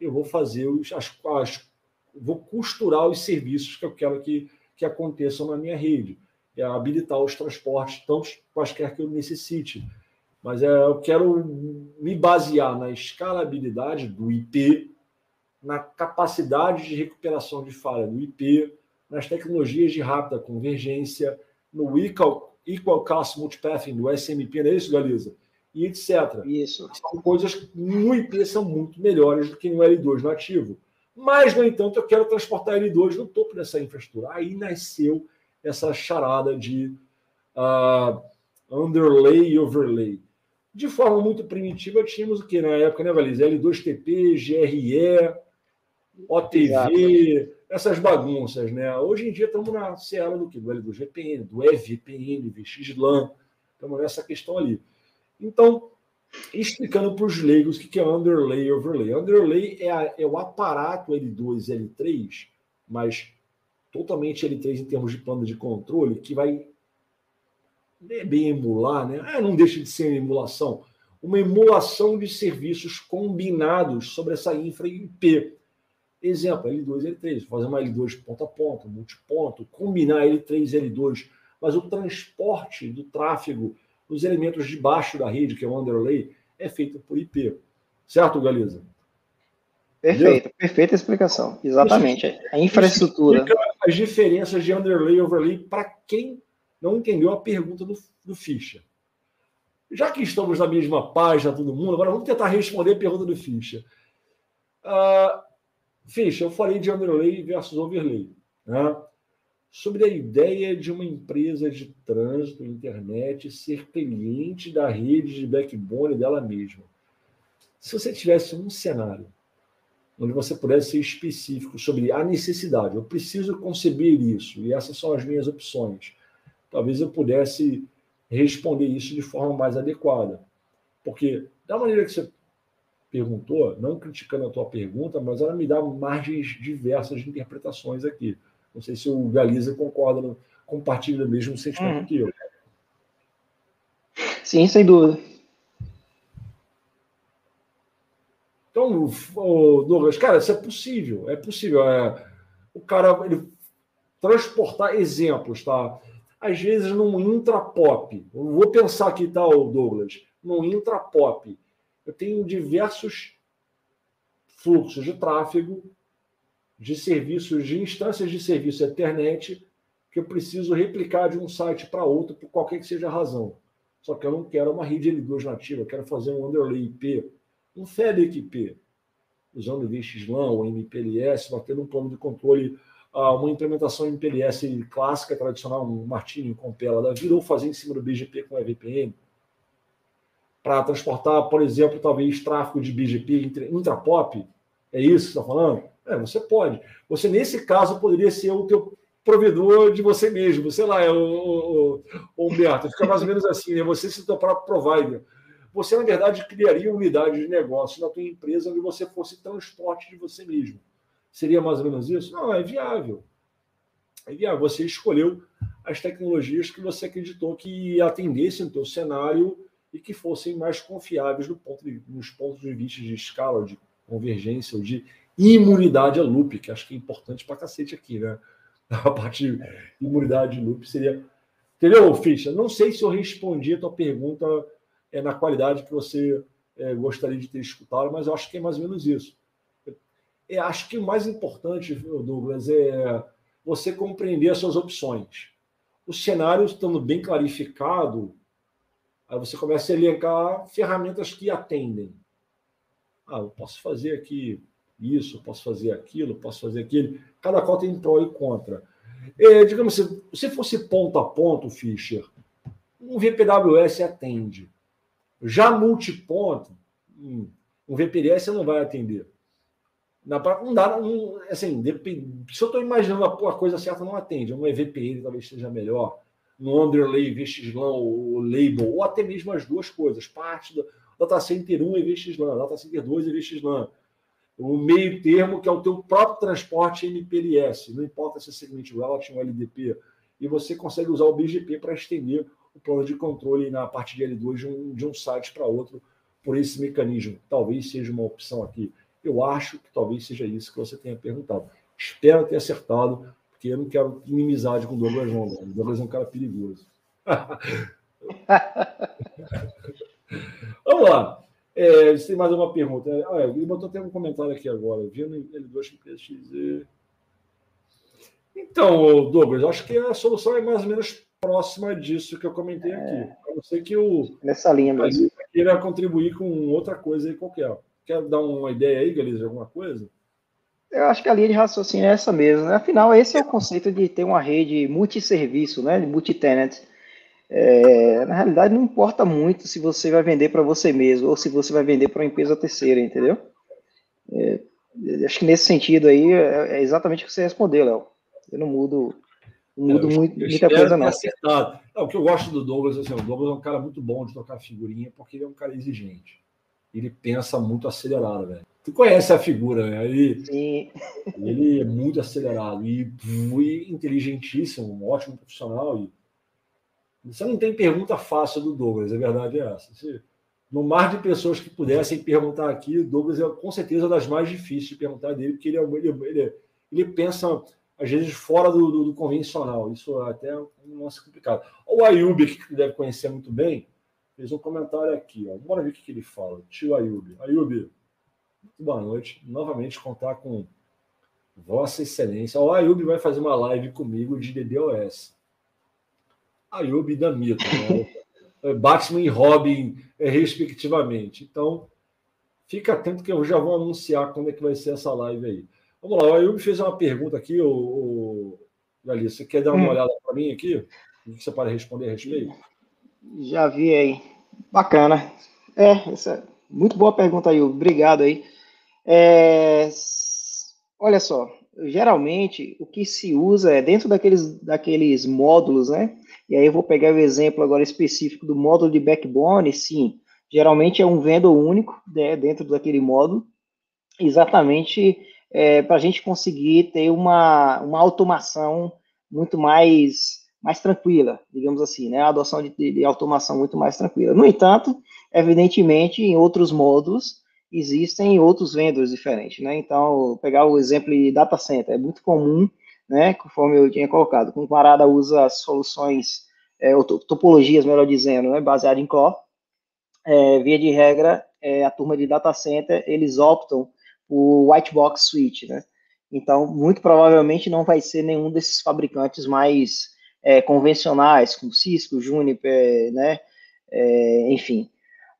eu vou fazer os, as, as, vou costurar os serviços que eu quero que, que aconteçam na minha rede, é habilitar os transportes, tantos quaisquer que eu necessite. Mas é, eu quero me basear na escalabilidade do IP, na capacidade de recuperação de falha do IP, nas tecnologias de rápida convergência, no equal Equal Cost Multipathing, do SMP, não é isso, Galiza? E etc. Isso. São coisas que no IP são muito melhores do que no L2 nativo. Mas, no entanto, eu quero transportar L2 no topo dessa infraestrutura. Aí nasceu essa charada de uh, underlay e overlay. De forma muito primitiva, tínhamos o que na época, né, Valise? L2TP, GRE, OTV, Exato essas bagunças, né? Hoje em dia estamos na seara do que? Do L2VPN, do EVPN, VXLAN, estamos nessa questão ali. Então, explicando para os leigos o que é underlay e overlay. Underlay é, a, é o aparato L2 e L3, mas totalmente L3 em termos de plano de controle, que vai é bem emular, né? É, não deixa de ser uma emulação. Uma emulação de serviços combinados sobre essa infra IP. Exemplo, L2 L3, fazer uma L2 ponto a ponto, multiponto, combinar L3 e L2, mas o transporte do tráfego dos elementos de baixo da rede, que é o underlay, é feito por IP. Certo, Galiza? Perfeito, perfeita explicação. Exatamente. Isso, a infraestrutura. As diferenças de underlay e overlay para quem não entendeu a pergunta do, do Fischer. Já que estamos na mesma página, todo mundo, agora vamos tentar responder a pergunta do Fischer. Uh, Fischer, eu falei de underlay versus overlay. Né? Sobre a ideia de uma empresa de trânsito, internet, ser cliente da rede de backbone dela mesma. Se você tivesse um cenário onde você pudesse ser específico sobre a necessidade, eu preciso conceber isso, e essas são as minhas opções, talvez eu pudesse responder isso de forma mais adequada. Porque, da maneira que você perguntou, não criticando a tua pergunta, mas ela me dá margens diversas de interpretações aqui. Não sei se o Galiza concorda, compartilha o mesmo sentimento hum. que eu. Sim, sem dúvida. Então, Douglas, cara, isso é possível, é possível. É, o cara ele transportar exemplos, tá? Às vezes num intrapop, vou pensar aqui, tá, Douglas, num intrapop, eu tenho diversos fluxos de tráfego, de serviços, de instâncias de serviço internet que eu preciso replicar de um site para outro por qualquer que seja a razão. Só que eu não quero uma rede L2 nativa, eu quero fazer um underlay IP um FedEx-IP, usando o VXLAN ou MPLS, batendo um plano de controle, ah, uma implementação MPLS clássica, tradicional, um Martini com Pela da vida, ou fazer em cima do BGP com EVPN, para transportar, por exemplo, talvez tráfego de BGP intrapop, é isso que você está falando? É, você pode. Você, nesse caso, poderia ser o teu provedor de você mesmo, sei lá, é o, o, o Humberto, fica mais ou menos assim, né? Você se teu próprio provider você, na verdade, criaria unidade de negócio na tua empresa onde você fosse transporte de você mesmo. Seria mais ou menos isso? Não, é viável. É viável. Você escolheu as tecnologias que você acreditou que atendessem o teu cenário e que fossem mais confiáveis no ponto de, nos pontos de vista de escala, de convergência, ou de imunidade a loop, que acho que é importante para cacete aqui, né? A parte de imunidade de loop seria. Entendeu, Ficha? Não sei se eu respondi a tua pergunta é, na qualidade que você é, gostaria de ter escutado, mas eu acho que é mais ou menos isso. Eu acho que o mais importante, Douglas, é você compreender as suas opções. O cenário estando bem clarificado, aí você começa a elencar ferramentas que atendem. Ah, eu posso fazer aqui isso, posso fazer aquilo, posso fazer aquilo. Cada qual tem pró e contra. É, digamos assim, se fosse ponto a ponto, Fischer, um VPWS atende. Já multiponto, hum, um VPS não vai atender. Não dá, não, assim, se eu estou imaginando a, coisa certa, não atende. Um EVPN talvez seja melhor. No underlay, VXLAN, o label, ou até mesmo as duas coisas. Parte do Data Center 1 e VXLAN, Data Center 2 e VXLAN. O meio termo, que é o teu próprio transporte MPLS. Não importa se é segment routing ou LDP. E você consegue usar o BGP para estender o plano de controle na parte de L2 de um, de um site para outro por esse mecanismo. Talvez seja uma opção aqui. Eu acho que talvez seja isso que você tenha perguntado. Espero ter acertado, porque eu não quero inimizade com o Douglas, não. O Douglas é um cara perigoso. Vamos lá. É, tem mais uma pergunta. Ah, ele botou até um comentário aqui agora. Vendo L2 XZ. Então, Douglas, acho que a solução é mais ou menos próxima disso que eu comentei é. aqui. A não ser que o. Nessa linha mesmo. queira contribuir com outra coisa aí qualquer. Quer dar uma ideia aí, Galiza, de alguma coisa? Eu acho que a linha de raciocínio é essa mesmo. Né? Afinal, esse é o conceito de ter uma rede multisserviço, né? de multi-tenant. É, na realidade, não importa muito se você vai vender para você mesmo ou se você vai vender para uma empresa terceira, entendeu? É, acho que nesse sentido aí é, é exatamente o que você respondeu, Léo. Eu não mudo não muda muito, muita coisa, não. Acertado. o que eu gosto do Douglas, assim, o Douglas é um cara muito bom de tocar figurinha, porque ele é um cara exigente. Ele pensa muito acelerado, velho. Tu conhece a figura, né? Ele, Sim. ele é muito acelerado e, e inteligentíssimo, um ótimo profissional. E Você não tem pergunta fácil do Douglas, a verdade é essa. no mar de pessoas que pudessem perguntar aqui, o Douglas é com certeza das mais difíceis de perguntar dele, porque ele, é, ele, ele, ele pensa, às vezes, fora do, do, do, convencional. Isso é até um lance complicado. O Ayub, que deve conhecer muito bem, fez um comentário aqui. Ó. Bora ver o que ele fala. Tio Ayub. Ayub, boa noite. Novamente contar com Vossa Excelência. O Ayub vai fazer uma live comigo de DDoS. Ayub e Damito, né? É, Batman e Robin, é, respectivamente. Então, fica atento que eu já vou anunciar quando é que vai ser essa live aí. Vamos lá, o Ayub fez uma pergunta aqui, o, o... Você quer dar uma hum. olhada para mim aqui? O que você pode responder a respeito? Já vi aí. Bacana. É, essa é muito boa pergunta aí, obrigado aí. É, olha só, geralmente o que se usa é dentro daqueles, daqueles módulos, né? E aí eu vou pegar o exemplo agora específico do módulo de backbone, sim, geralmente é um vendor único né, dentro daquele módulo, exatamente é, para a gente conseguir ter uma, uma automação muito mais mais tranquila, digamos assim, né? A adoção de, de, automação muito mais tranquila. No entanto, evidentemente, em outros módulos, existem outros vendors diferentes, né? Então, pegar o exemplo de data center, é muito comum, né? Conforme eu tinha colocado, com Parada usa soluções, é, topologias, melhor dizendo, né? Em Core. É, via de regra, é, a turma de data center, eles optam por white box switch, né? Então, muito provavelmente não vai ser nenhum desses fabricantes mais é, convencionais, como Cisco, Juniper, né? É, enfim,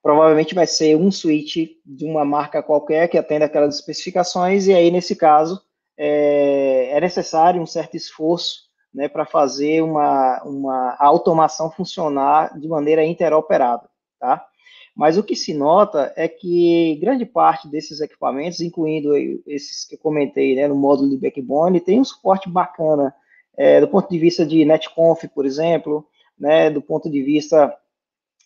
provavelmente vai ser um switch de uma marca qualquer que atenda aquelas especificações, e aí, nesse caso, é, é necessário um certo esforço né, para fazer uma, uma automação funcionar de maneira interoperável, tá? Mas o que se nota é que grande parte desses equipamentos, incluindo esses que eu comentei né, no módulo de backbone, tem um suporte bacana é, do ponto de vista de netconf, por exemplo, né, do ponto de vista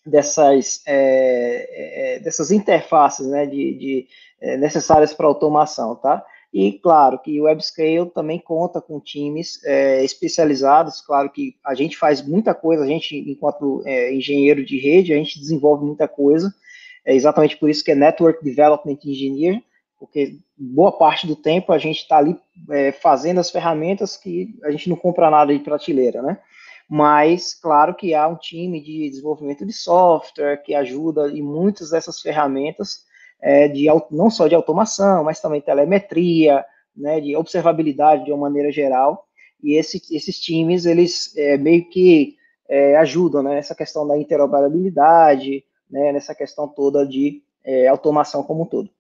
dessas, é, é, dessas interfaces né, de, de é, necessárias para automação, tá? E claro que o WebScale também conta com times é, especializados, claro que a gente faz muita coisa, a gente, enquanto é, engenheiro de rede, a gente desenvolve muita coisa, é exatamente por isso que é Network Development Engineer, porque boa parte do tempo a gente está ali é, fazendo as ferramentas que a gente não compra nada de prateleira, né? Mas, claro que há um time de desenvolvimento de software que ajuda em muitas dessas ferramentas, é, de, não só de automação, mas também telemetria, né, de observabilidade de uma maneira geral. E esse, esses times, eles é, meio que é, ajudam né, nessa questão da interoperabilidade, né, nessa questão toda de é, automação como um todo.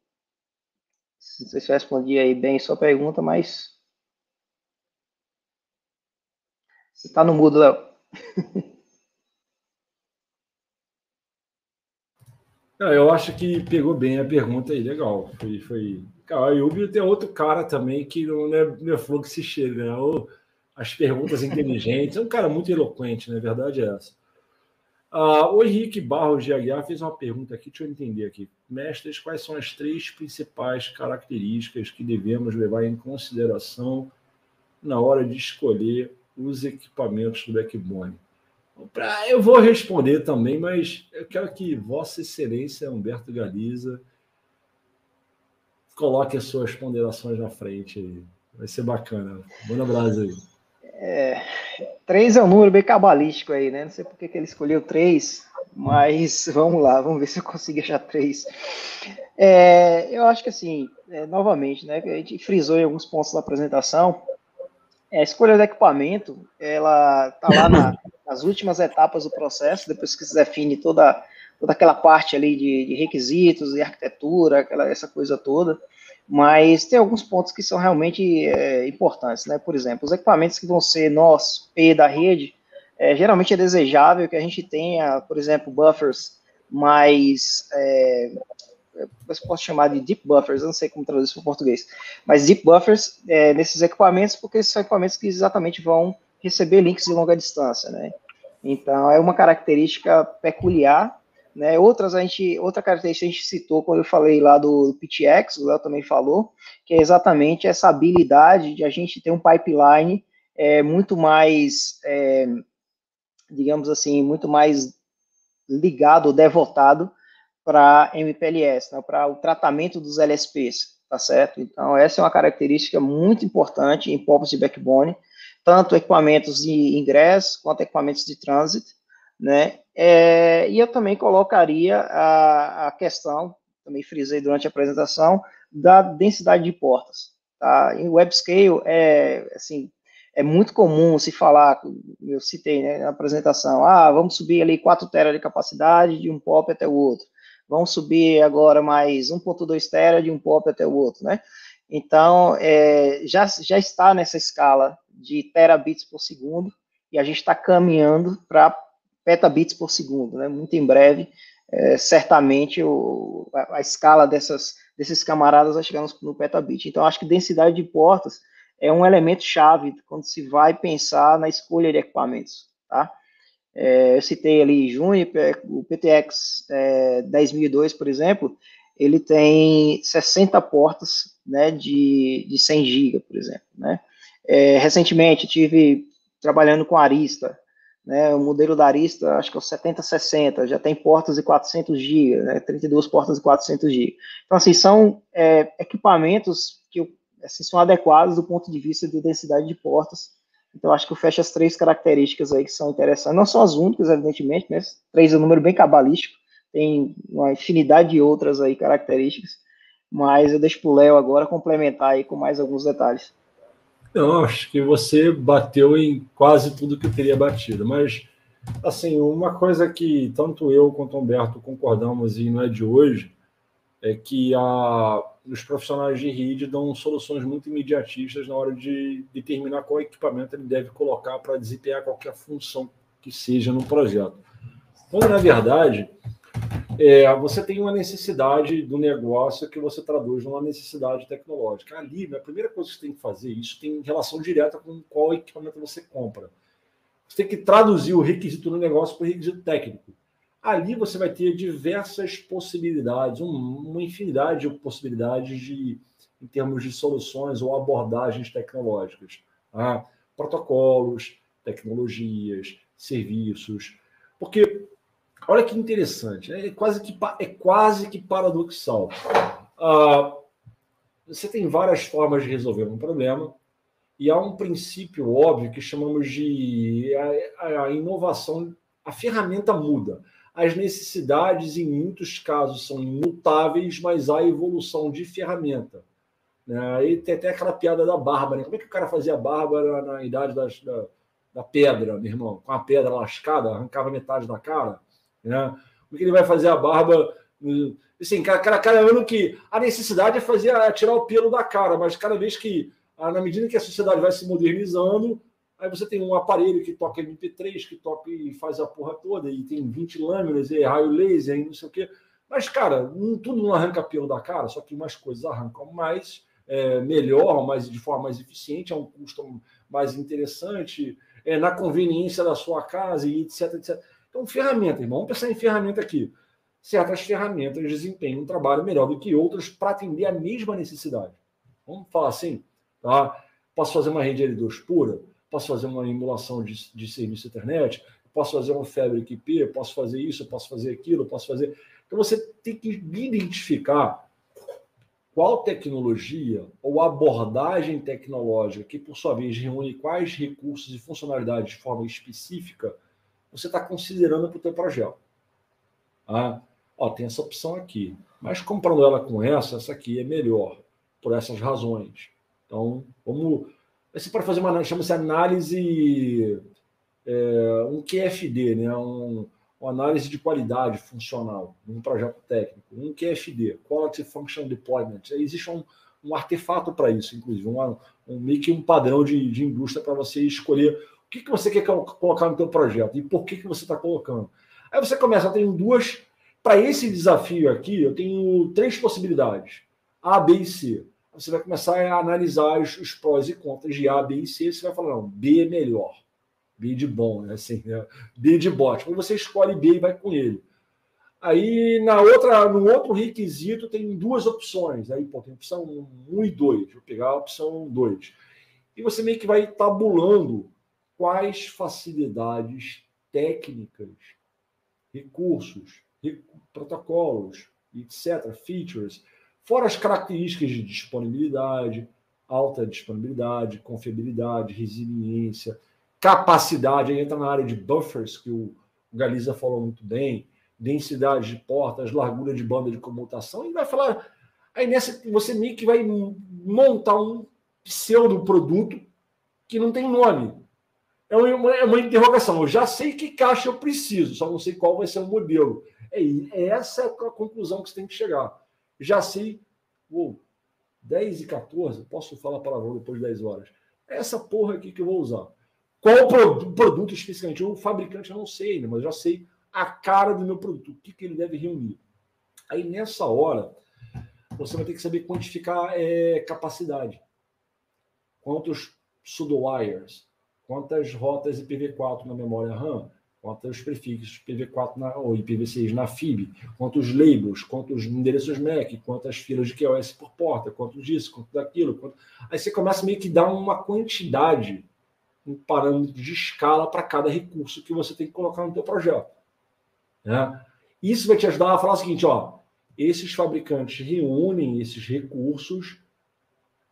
Não sei se eu respondi aí bem sua pergunta, mas. Você está no mudo, Léo. eu acho que pegou bem a pergunta aí, legal. Foi, foi... Cara, a Yubi tem outro cara também que não é, não é que se cheira, né? As perguntas inteligentes. É um cara muito eloquente, na né? verdade é essa. Ah, o Henrique Barros de Aguiar fez uma pergunta aqui, deixa eu entender aqui. Mestres, quais são as três principais características que devemos levar em consideração na hora de escolher os equipamentos do backbone? Pra, eu vou responder também, mas eu quero que Vossa Excelência Humberto Galiza coloque as suas ponderações na frente. Vai ser bacana. Manda abraço aí. É, três é um número bem cabalístico aí, né? Não sei por que ele escolheu três, mas vamos lá, vamos ver se eu consigo achar três. É, eu acho que assim, é, novamente, né? A gente frisou em alguns pontos da apresentação. É, a escolha do equipamento, ela tá lá na, nas últimas etapas do processo, depois que se define toda, toda aquela parte ali de, de requisitos e arquitetura, aquela, essa coisa toda mas tem alguns pontos que são realmente é, importantes, né? Por exemplo, os equipamentos que vão ser nós, P da rede, é, geralmente é desejável que a gente tenha, por exemplo, buffers mais, é, eu posso chamar de deep buffers, eu não sei como traduzir para o português, mas deep buffers é, nesses equipamentos, porque são equipamentos que exatamente vão receber links de longa distância, né? Então, é uma característica peculiar né? Outras a gente, outra característica a gente citou quando eu falei lá do PTX, o Léo também falou, que é exatamente essa habilidade de a gente ter um pipeline é, muito mais é, digamos assim, muito mais ligado, devotado para MPLS, né, para o tratamento dos LSPs, tá certo? Então, essa é uma característica muito importante em POPs de backbone, tanto equipamentos de ingresso quanto equipamentos de trânsito, né? É, e eu também colocaria a, a questão, também frisei durante a apresentação, da densidade de portas. Tá? Em WebScale, é, assim, é muito comum se falar, eu citei né, na apresentação, ah, vamos subir ali 4 tera de capacidade de um POP até o outro. Vamos subir agora mais 1.2 tera de um POP até o outro, né? Então, é, já, já está nessa escala de terabits por segundo, e a gente está caminhando para petabits por segundo, né? Muito em breve, é, certamente o, a, a, escala dessas, desses camaradas vai chegar no, no petabit. Então, acho que densidade de portas é um elemento chave quando se vai pensar na escolha de equipamentos, tá? É, eu citei ali Juniper, o PTX é, 10002, por exemplo, ele tem 60 portas, né, de, de 100 GB, por exemplo, né? É, recentemente tive trabalhando com Arista, né, o modelo da Arista, acho que é o 7060, já tem portas de 400 GB, né, 32 portas de 400 GB. Então, assim, são é, equipamentos que assim, são adequados do ponto de vista de densidade de portas. Então, acho que fecha as três características aí que são interessantes. Não são as únicas, evidentemente, né? Três é um número bem cabalístico, tem uma infinidade de outras aí características, mas eu deixo para o Léo agora complementar aí com mais alguns detalhes. Não, acho que você bateu em quase tudo que eu teria batido, mas assim, uma coisa que tanto eu quanto o Humberto concordamos e não é de hoje, é que a, os profissionais de rede dão soluções muito imediatistas na hora de determinar qual equipamento ele deve colocar para desempenhar qualquer função que seja no projeto. Quando, na verdade, é, você tem uma necessidade do negócio que você traduz numa necessidade tecnológica. Ali, a primeira coisa que você tem que fazer, isso tem relação direta com qual equipamento você compra. Você tem que traduzir o requisito do negócio para o requisito técnico ali você vai ter diversas possibilidades, uma infinidade de possibilidades de, em termos de soluções ou abordagens tecnológicas. Tá? Protocolos, tecnologias, serviços. Porque, olha que interessante, é quase que, é quase que paradoxal. Ah, você tem várias formas de resolver um problema, e há um princípio óbvio que chamamos de a, a inovação, a ferramenta muda as necessidades, em muitos casos, são imutáveis, mas há evolução de ferramenta. Né? Aí tem até aquela piada da barba, né? Como é que o cara fazia barba na, na idade das, da, da, pedra, meu irmão? Com a pedra lascada, arrancava metade da cara. Né? Como é que ele vai fazer a barba? Assim, cara, cara, cara ano que a necessidade é fazer é tirar o pelo da cara, mas cada vez que, na medida que a sociedade vai se modernizando, Aí você tem um aparelho que toca MP3, que toca e faz a porra toda, e tem 20 lâminas, e raio laser, e não sei o quê. Mas, cara, tudo não arranca pelo da cara, só que umas coisas arrancam mais, é, melhor, mais, de forma mais eficiente, a um custo mais interessante, é, na conveniência da sua casa, e etc, etc. Então, ferramenta, irmão. Vamos pensar em ferramenta aqui. Certas ferramentas desempenham um trabalho melhor do que outras para atender a mesma necessidade. Vamos falar assim? Tá? Posso fazer uma rede L2 pura? Posso fazer uma emulação de, de serviço internet, posso fazer um Fabric IP, posso fazer isso, posso fazer aquilo, posso fazer. Então você tem que identificar qual tecnologia ou abordagem tecnológica que, por sua vez, reúne quais recursos e funcionalidades de forma específica você está considerando para o teu projeto. Ah, ó, tem essa opção aqui, mas comprando ela com essa, essa aqui é melhor, por essas razões. Então, vamos você pode fazer uma chama-se análise, é, um QFD, né? Um, uma análise de qualidade funcional num projeto técnico, um QFD, Quality Function Deployment. Existe um, um artefato para isso, inclusive, um, um, meio que um padrão de, de indústria para você escolher o que, que você quer colocar no seu projeto e por que, que você está colocando. Aí você começa, eu tenho duas. Para esse desafio aqui, eu tenho três possibilidades: A, B e C você vai começar a analisar os, os, prós e contras de A, B e C. Você vai falar, não, B é melhor. B de bom, né? Assim, né? B de bot. Quando você escolhe B e vai com ele. Aí, na outra, no outro requisito, tem duas opções. Aí, pô, tem opção 1 e 2. Vou pegar a opção 2. E você meio que vai tabulando quais facilidades técnicas, recursos, protocolos, etc., features, fora as características de disponibilidade, alta disponibilidade, confiabilidade, resiliência, capacidade, aí entra na área de buffers, que o Galiza falou muito bem, densidade de portas, largura de banda de comutação, e vai falar. Aí nessa você meio que vai montar um pseudo produto que não tem nome. É uma, é uma interrogação. Eu já sei que caixa eu preciso, só não sei qual vai ser o modelo. É, é essa a conclusão que você tem que chegar. Já sei, uou, 10 e 14, posso falar palavrão depois de 10 horas. É essa porra aqui que eu vou usar. Qual produto especificamente? O fabricante eu não sei ainda, mas já sei a cara do meu produto, o que, que ele deve reunir. Aí nessa hora, você vai ter que saber quantificar é, capacidade. Quantos pseudo-wires, quantas rotas IPv4 na memória RAM, quantos prefixos IPv4 na, ou IPv6 na FIB, quantos labels, quantos endereços MAC, quantas filas de QoS por porta, quanto disso, quanto daquilo. Quanto... Aí você começa meio que dar uma quantidade, um parâmetro de escala para cada recurso que você tem que colocar no seu projeto. Né? Isso vai te ajudar a falar o seguinte, ó, esses fabricantes reúnem esses recursos,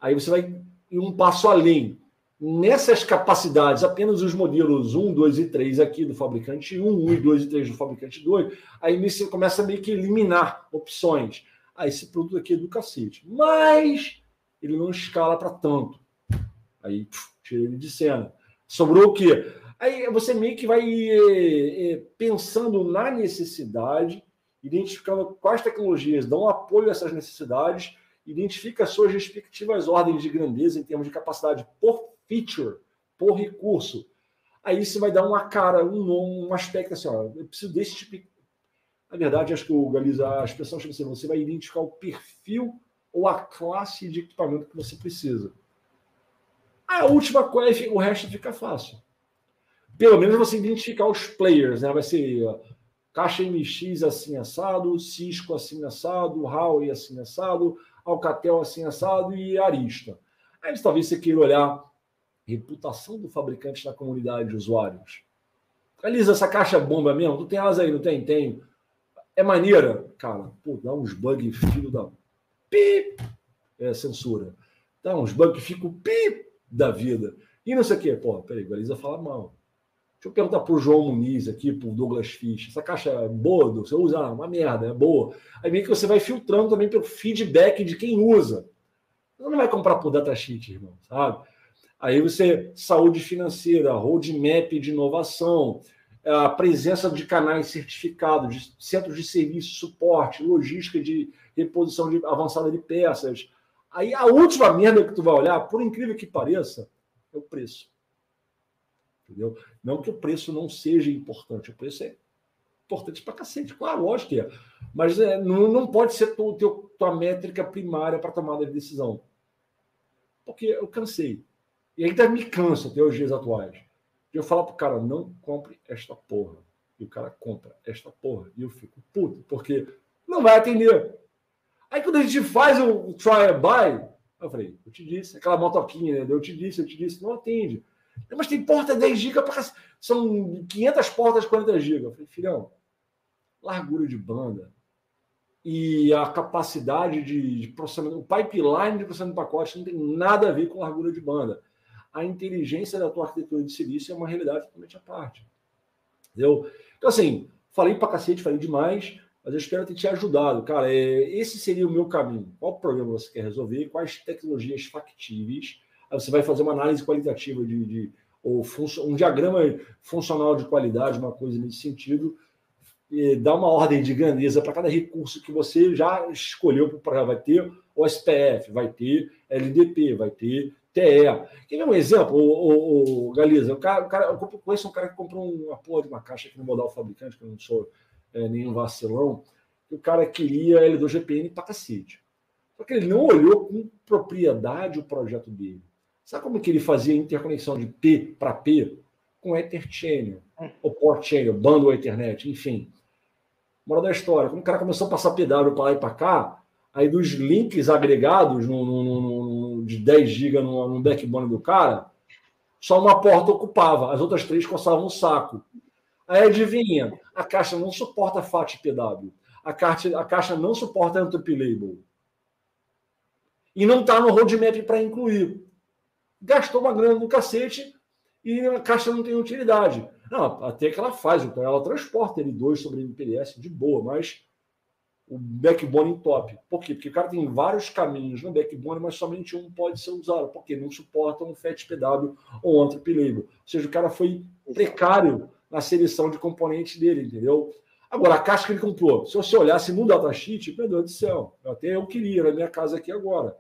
aí você vai ir um passo além. Nessas capacidades, apenas os modelos 1, 2 e 3 aqui do fabricante 1, 1 e 2 e 3 do fabricante 2, aí você começa a meio que eliminar opções. Ah, esse produto aqui é do cacete. Mas ele não escala para tanto. Aí tira ele de cena. Sobrou o quê? Aí você meio que vai é, é, pensando na necessidade, identificando quais tecnologias dão apoio a essas necessidades, identifica suas respectivas ordens de grandeza em termos de capacidade por feature, por recurso. Aí você vai dar uma cara, um, um aspecto assim, ó, eu preciso desse tipo. Na verdade, acho que o Galiza, a expressão chama assim, você vai identificar o perfil ou a classe de equipamento que você precisa. A última coisa, o resto fica fácil pelo menos você identificar os players, né? Vai ser ó, Caixa MX assim assado, Cisco assim assado, Huawei assim assado, Alcatel assim assado e Arista. Aí talvez você queira olhar reputação do fabricante na comunidade de usuários. Elisa, essa caixa é bomba mesmo? Tu tem elas aí, não tem? Tenho. É maneira? Cara, pô, dá uns bugs, filho da pip, é censura. Dá uns bugs que ficam pip da vida. E não sei o quê. Pô, peraí, a Elisa fala mal. Deixa eu perguntar para o João Muniz aqui, para o Douglas Fish. Essa caixa é boa, você usa ah, uma merda, é boa. Aí meio que você vai filtrando também pelo feedback de quem usa. Você não vai comprar por datasheet, irmão, sabe? Aí você, saúde financeira, roadmap de inovação, a presença de canais certificados, de centros de serviço, suporte, logística de reposição de, avançada de peças. Aí a última merda que tu vai olhar, por incrível que pareça, é o preço. Entendeu? Não que o preço não seja importante, o preço é importante para cacete, claro, lógico que é. Mas é, não, não pode ser tu, teu, tua métrica primária para tomada de decisão. Porque eu cansei. E ainda me cansa até os dias atuais. Eu falar pro cara, não compre esta porra. E o cara compra esta porra. E eu fico puto, porque não vai atender. Aí quando a gente faz o, try and buy, eu falei, eu te disse, aquela motoquinha, né? eu te disse, eu te disse, não atende. Mas tem porta 10 GB, são 500 portas 40 GB. Eu falei, filhão, largura de banda e a capacidade de, de processamento, o pipeline de processamento de pacote não tem nada a ver com largura de banda. A inteligência da tua arquitetura de serviço é uma realidade totalmente à parte. Entendeu? Então, assim, falei pra cacete, falei demais, mas eu espero ter te ajudado. Cara, é, esse seria o meu caminho. Qual problema você quer resolver? Quais tecnologias factíveis? Aí você vai fazer uma análise qualitativa de, de ou um diagrama funcional de qualidade, uma coisa nesse sentido, e dá uma ordem de grandeza para cada recurso que você já escolheu para vai ter o SPF, vai ter LDP, vai ter TE. Quer ver um exemplo, o, o, o Galiza? O cara, o cara, eu conheço um cara que comprou uma porra de uma caixa aqui no modal fabricante, que eu não sou é, nenhum vacilão, que o cara queria L2GPN para cacete. Só que ele não olhou com propriedade o projeto dele. Sabe como que ele fazia interconexão de P para P? Com Ether Channel, é. ou Port Channel, Bundle Ethernet, enfim. Moral da história, quando o cara começou a passar PW para lá e para cá, aí dos links agregados no, no, no de 10 GB no, backbone do cara, só uma porta ocupava, as outras três coçavam um saco. Aí adivinha, a caixa não suporta FAT-PW. A caixa, a caixa não suporta Entropy E não está no roadmap para incluir. Gastou uma grana do cacete e a caixa não tem utilidade. Não, até que ela faz, então ela transporta L2 sobre MPLS de boa, mas o backbone top. Por quê? Porque o cara tem vários caminhos no backbone, mas somente um pode ser usado, porque não suporta um FAT-PW ou um Ou seja, o cara foi precário na seleção de componentes dele, entendeu? Agora, a caixa que ele comprou, se você olhasse no datasheet, meu Deus do céu, até eu queria na minha casa aqui agora.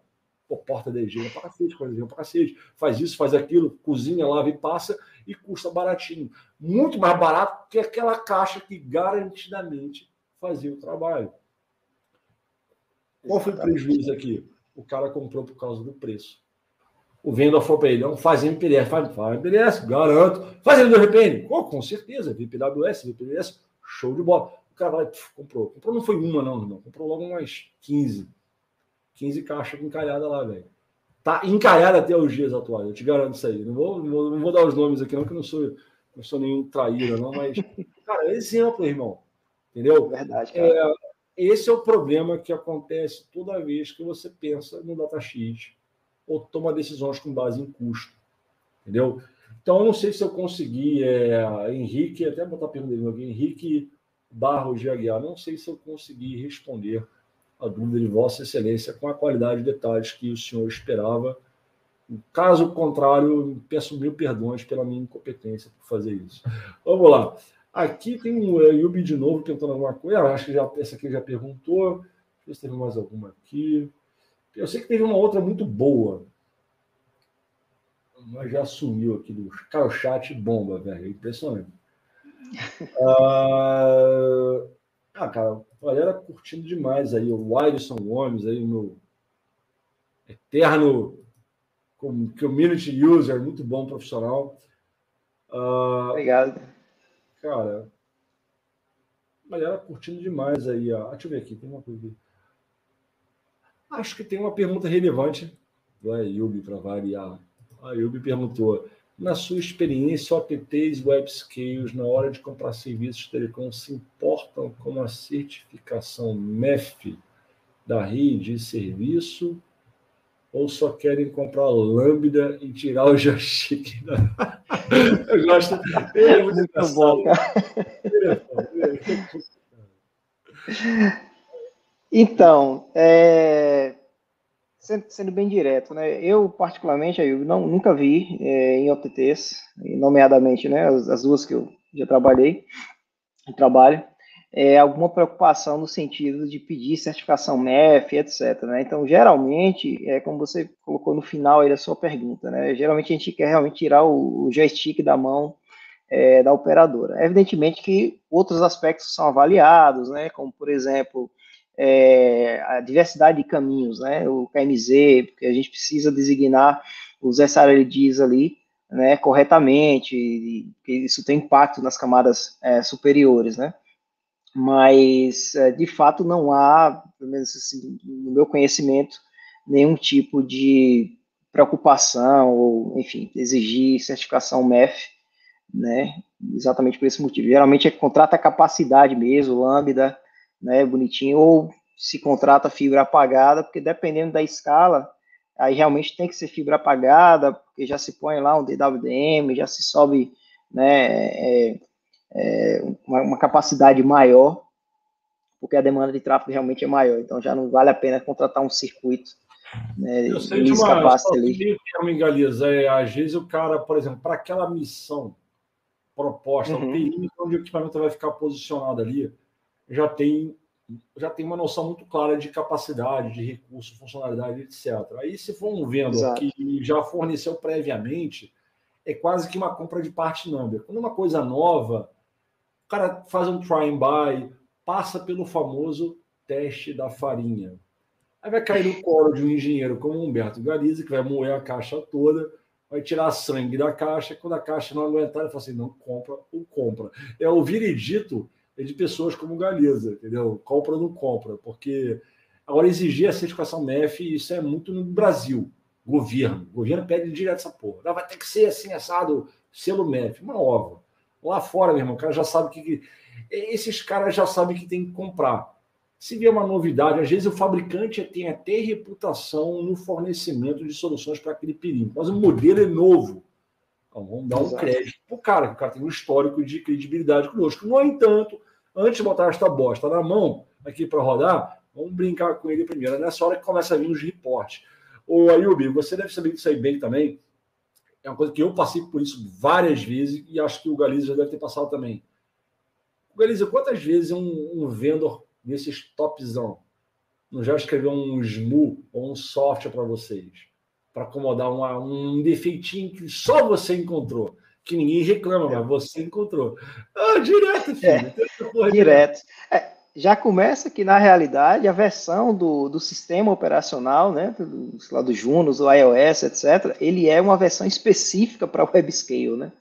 Pô, porta DG é para cacete, coisa é para cacete. Faz isso, faz aquilo, cozinha, lava e passa e custa baratinho. Muito mais barato que aquela caixa que garantidamente fazia o trabalho. Qual foi o prejuízo aqui? O cara comprou por causa do preço. O vendedor falou para ele: não faz MPLS, faz, faz MPLS, garanto. Faz ele do RPN? Oh, com certeza, VPWS, VPWS, show de bola. O cara vai, puf, comprou. Comprou não foi uma, não, irmão. Comprou logo umas 15. 15 caixas encalhadas lá, velho. Tá encalhada até os dias atuais, eu te garanto isso aí. Não vou, não vou, não vou dar os nomes aqui, não, que eu não sou, não sou nenhum traíra, não, mas, cara, é exemplo, irmão. Entendeu? Verdade, cara. É, esse é o problema que acontece toda vez que você pensa no datasheet ou toma decisões com base em custo. Entendeu? Então, eu não sei se eu consegui, é, Henrique, até botar a pergunta dele aqui, Henrique Barros de Aguiar, não sei se eu consegui responder a dúvida de Vossa Excelência com a qualidade de detalhes que o senhor esperava. Caso contrário, peço mil perdões pela minha incompetência por fazer isso. Vamos lá. Aqui tem um Yubi de novo tentando alguma coisa. Ah, acho que já, essa aqui já perguntou. Deixa eu ver se teve mais alguma aqui. Eu sei que teve uma outra muito boa. Mas já sumiu aqui do. Cara, o chat bomba, velho. É impressionante. ah, ah, cara, a galera curtindo demais aí. O Wilson Gomes aí, o meu eterno community user, muito bom profissional. Uh, Obrigado. Cara, galera curtindo demais aí. Ó. Deixa eu ver aqui, tem uma coisa aqui. Acho que tem uma pergunta relevante do Ayub para variar. A Ayub perguntou: na sua experiência, OPTs webscales, na hora de comprar serviços telecom, se importam com a certificação MEF da rede de serviço ou só querem comprar Lambda e tirar o joystick? Eu gosto. Ele é muito engraçado. Então, é... sendo, bem direto, né? Eu, particularmente, eu não, nunca vi é, em OTTs, nomeadamente, né? As, as, duas que eu já trabalhei, trabalho, é, alguma preocupação no sentido de pedir certificação MEF, etc. Né? Então, geralmente, é como você colocou no final aí da sua pergunta, né? Geralmente a gente quer realmente tirar o, o joystick da mão é, da operadora. Evidentemente que outros aspectos são avaliados, né? Como, por exemplo, é, a diversidade de caminhos, né? O KMZ, porque a gente precisa designar os SRLDs ali, né? Corretamente, porque isso tem impacto nas camadas é, superiores, né? Mas é, de fato não há, pelo menos assim, no meu conhecimento, nenhum tipo de preocupação ou, enfim, exigir certificação MEF, né, exatamente por esse motivo. Geralmente é contrata capacidade mesmo, lambda, né, bonitinho, ou se contrata fibra apagada, porque dependendo da escala, aí realmente tem que ser fibra apagada, porque já se põe lá um DWDM, já se sobe, né, é, é, uma, uma, capacidade maior, porque a demanda de tráfego realmente é maior. Então já não vale a pena contratar um circuito. Né, Eu sei de uma ali. Galiza, é, às vezes o cara, por exemplo, para aquela missão proposta, uhum. o onde o equipamento vai ficar posicionado ali, já tem já tem uma noção muito clara de capacidade, de recurso, funcionalidade, etc. Aí, se for um vendedor que já forneceu previamente, é quase que uma compra de parte number. Quando uma coisa nova, o cara faz um try and buy, passa pelo famoso teste da farinha. Aí vai cair no colo de um engenheiro como Humberto Galiza, que vai moer a caixa toda, vai tirar sangue da caixa, quando a caixa não aguentar, ele fala assim, não, compra ou compra. É o veredito de pessoas como Galiza, entendeu? Compra ou não compra, porque agora exigir a certificação MEF, isso é muito no Brasil, governo. O governo pede direto essa porra. Não, vai ter que ser assim, assado, selo MEF, uma ova. Lá fora, meu irmão, o cara já sabe que. Esses caras já sabem que tem que comprar. Se vier uma novidade, às vezes o fabricante tem até reputação no fornecimento de soluções para aquele perigo, mas o modelo é novo. Então, vamos dar um Exato. crédito para o cara, que o cara tem um histórico de credibilidade conosco. No entanto, antes de botar esta bosta na mão aqui para rodar, vamos brincar com ele primeiro. É nessa hora que começa a vir os reportes. Ô, Ayubi, você deve saber disso aí bem também. É uma coisa que eu passei por isso várias vezes e acho que o Galiza já deve ter passado também. Galiza, quantas vezes um, um vendedor desses topzão não já escreveu um SMU ou um software para vocês? Para acomodar uma, um defeitinho que só você encontrou que ninguém reclama, mas você encontrou. Ah, direto, filho. É, direto. É, já começa que, na realidade, a versão do, do sistema operacional, né, do, lá do Junos, o iOS, etc., ele é uma versão específica para WebScale, né?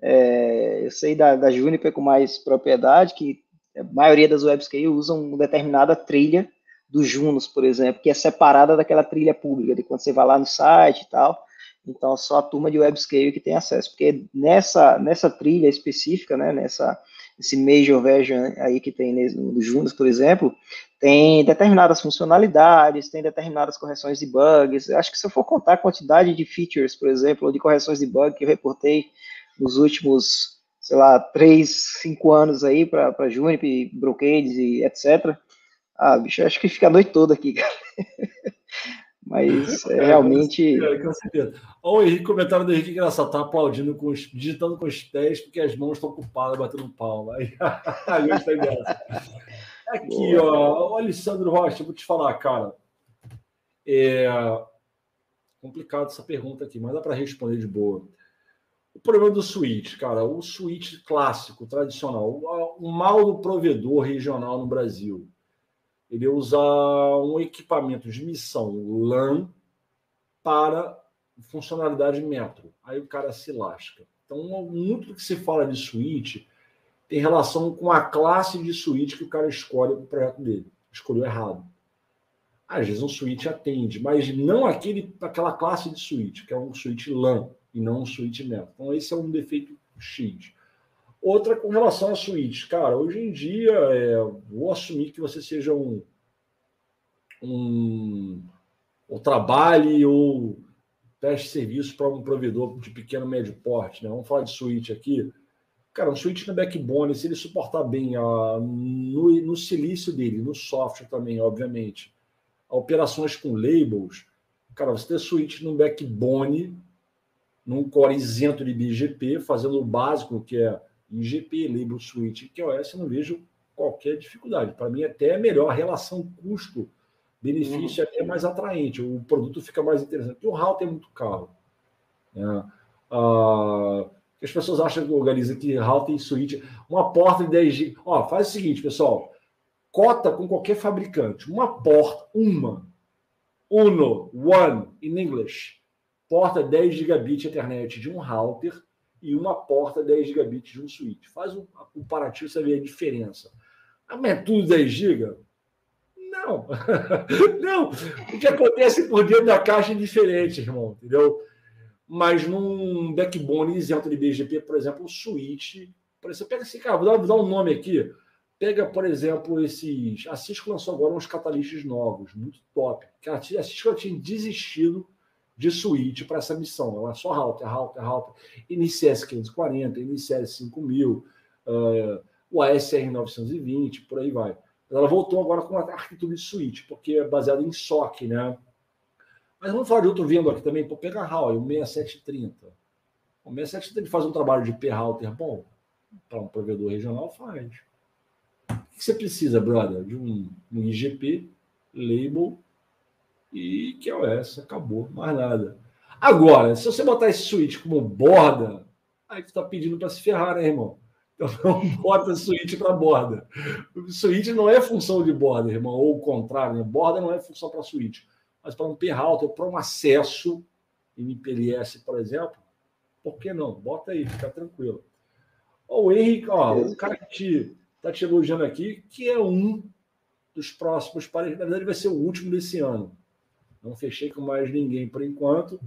É, eu sei da, da Juniper com mais propriedade que a maioria das WebScale usam uma determinada trilha do Junos, por exemplo, que é separada daquela trilha pública, de quando você vai lá no site e tal. Então, só a turma de WebScale que tem acesso, porque nessa, nessa trilha específica, né, nessa, esse major version aí que tem no Junos, por exemplo, tem determinadas funcionalidades, tem determinadas correções de bugs. Acho que se eu for contar a quantidade de features, por exemplo, ou de correções de bug que eu reportei nos últimos, sei lá, três, cinco anos aí para Juniper, Brocades e etc. Ah, bicho, acho que fica a noite toda aqui, cara. Mas é, realmente. com certeza. Olha o Henrique, comentário do Henrique engraçado, tá aplaudindo, com os, digitando com os pés, porque as mãos estão ocupadas, batendo palma. Aí, aí gostei dessa. Aqui, Boa. ó, o Alessandro Rocha, vou te falar, cara. É complicado essa pergunta aqui, mas dá para responder de boa. O problema do switch, cara, o switch clássico, tradicional, o mal do provedor regional no Brasil ele usa um equipamento de missão LAN para funcionalidade metro. Aí o cara se lasca. Então, muito do que se fala de switch tem relação com a classe de switch que o cara escolhe para o projeto dele. Escolheu errado. Às vezes um switch atende, mas não aquele, aquela classe de switch, que é um switch LAN e não um switch metro. Então, esse é um defeito X. Outra com relação a suíte. Cara, hoje em dia, é, vou assumir que você seja um, um ou trabalhe ou preste serviço para um provedor de pequeno médio porte. Né? Vamos falar de suíte aqui. Cara, um suíte na backbone, se ele suportar bem a, no, no silício dele, no software também, obviamente, operações com labels, cara, você ter suíte no backbone, num core isento de BGP, fazendo o básico, que é IGP, Label Switch e QoS, eu não vejo qualquer dificuldade. Para mim, até é melhor. A relação custo-benefício uhum. é até mais atraente. O produto fica mais interessante. O router é muito caro. Né? Ah, as pessoas acham que organiza que router e switch, uma porta de 10 GB. Ó, faz o seguinte, pessoal. Cota com qualquer fabricante. Uma porta, uma. Uno, one, in English. Porta 10 gigabit internet de um router e uma porta 10 gigabits de um switch. Faz um comparativo, você vê a diferença. Ah, mas é tudo 10 GB? Não. não. O que acontece por dentro da caixa é diferente, irmão, entendeu? Mas num backbone isento de BGP, por exemplo, o switch. Por exemplo, pega esse cara, vou dar, vou dar um nome aqui. Pega, por exemplo, esses. A Cisco lançou agora uns catalistas novos, muito top. A Cisco tinha desistido de suíte para essa missão. Ela é só router, router, router. NCS 540, NCS 5000, uh, o ASR 920, por aí vai. Ela voltou agora com a arquitetura de suíte, porque é baseada em SOC, né? Mas vamos falar de outro vendo aqui também, para pegar Huawei, o 6730. O 6730 faz um trabalho de P-Router bom, para um provedor regional faz. O que você precisa, brother? De um, um IGP, label e que é essa, acabou, mais nada. Agora, se você botar esse switch como borda, aí tu tá pedindo para se ferrar, né, irmão? Então não bota switch para borda. O switch não é função de borda, irmão, ou o contrário, né? Borda não é função para switch, mas para um p-router, para um acesso MPLS, por exemplo, por que não? Bota aí, fica tranquilo. Ó, o Henrique, ó, o cara que te, tá te elogiando aqui, que é um dos próximos, na verdade vai ser o último desse ano. Não fechei com mais ninguém por enquanto,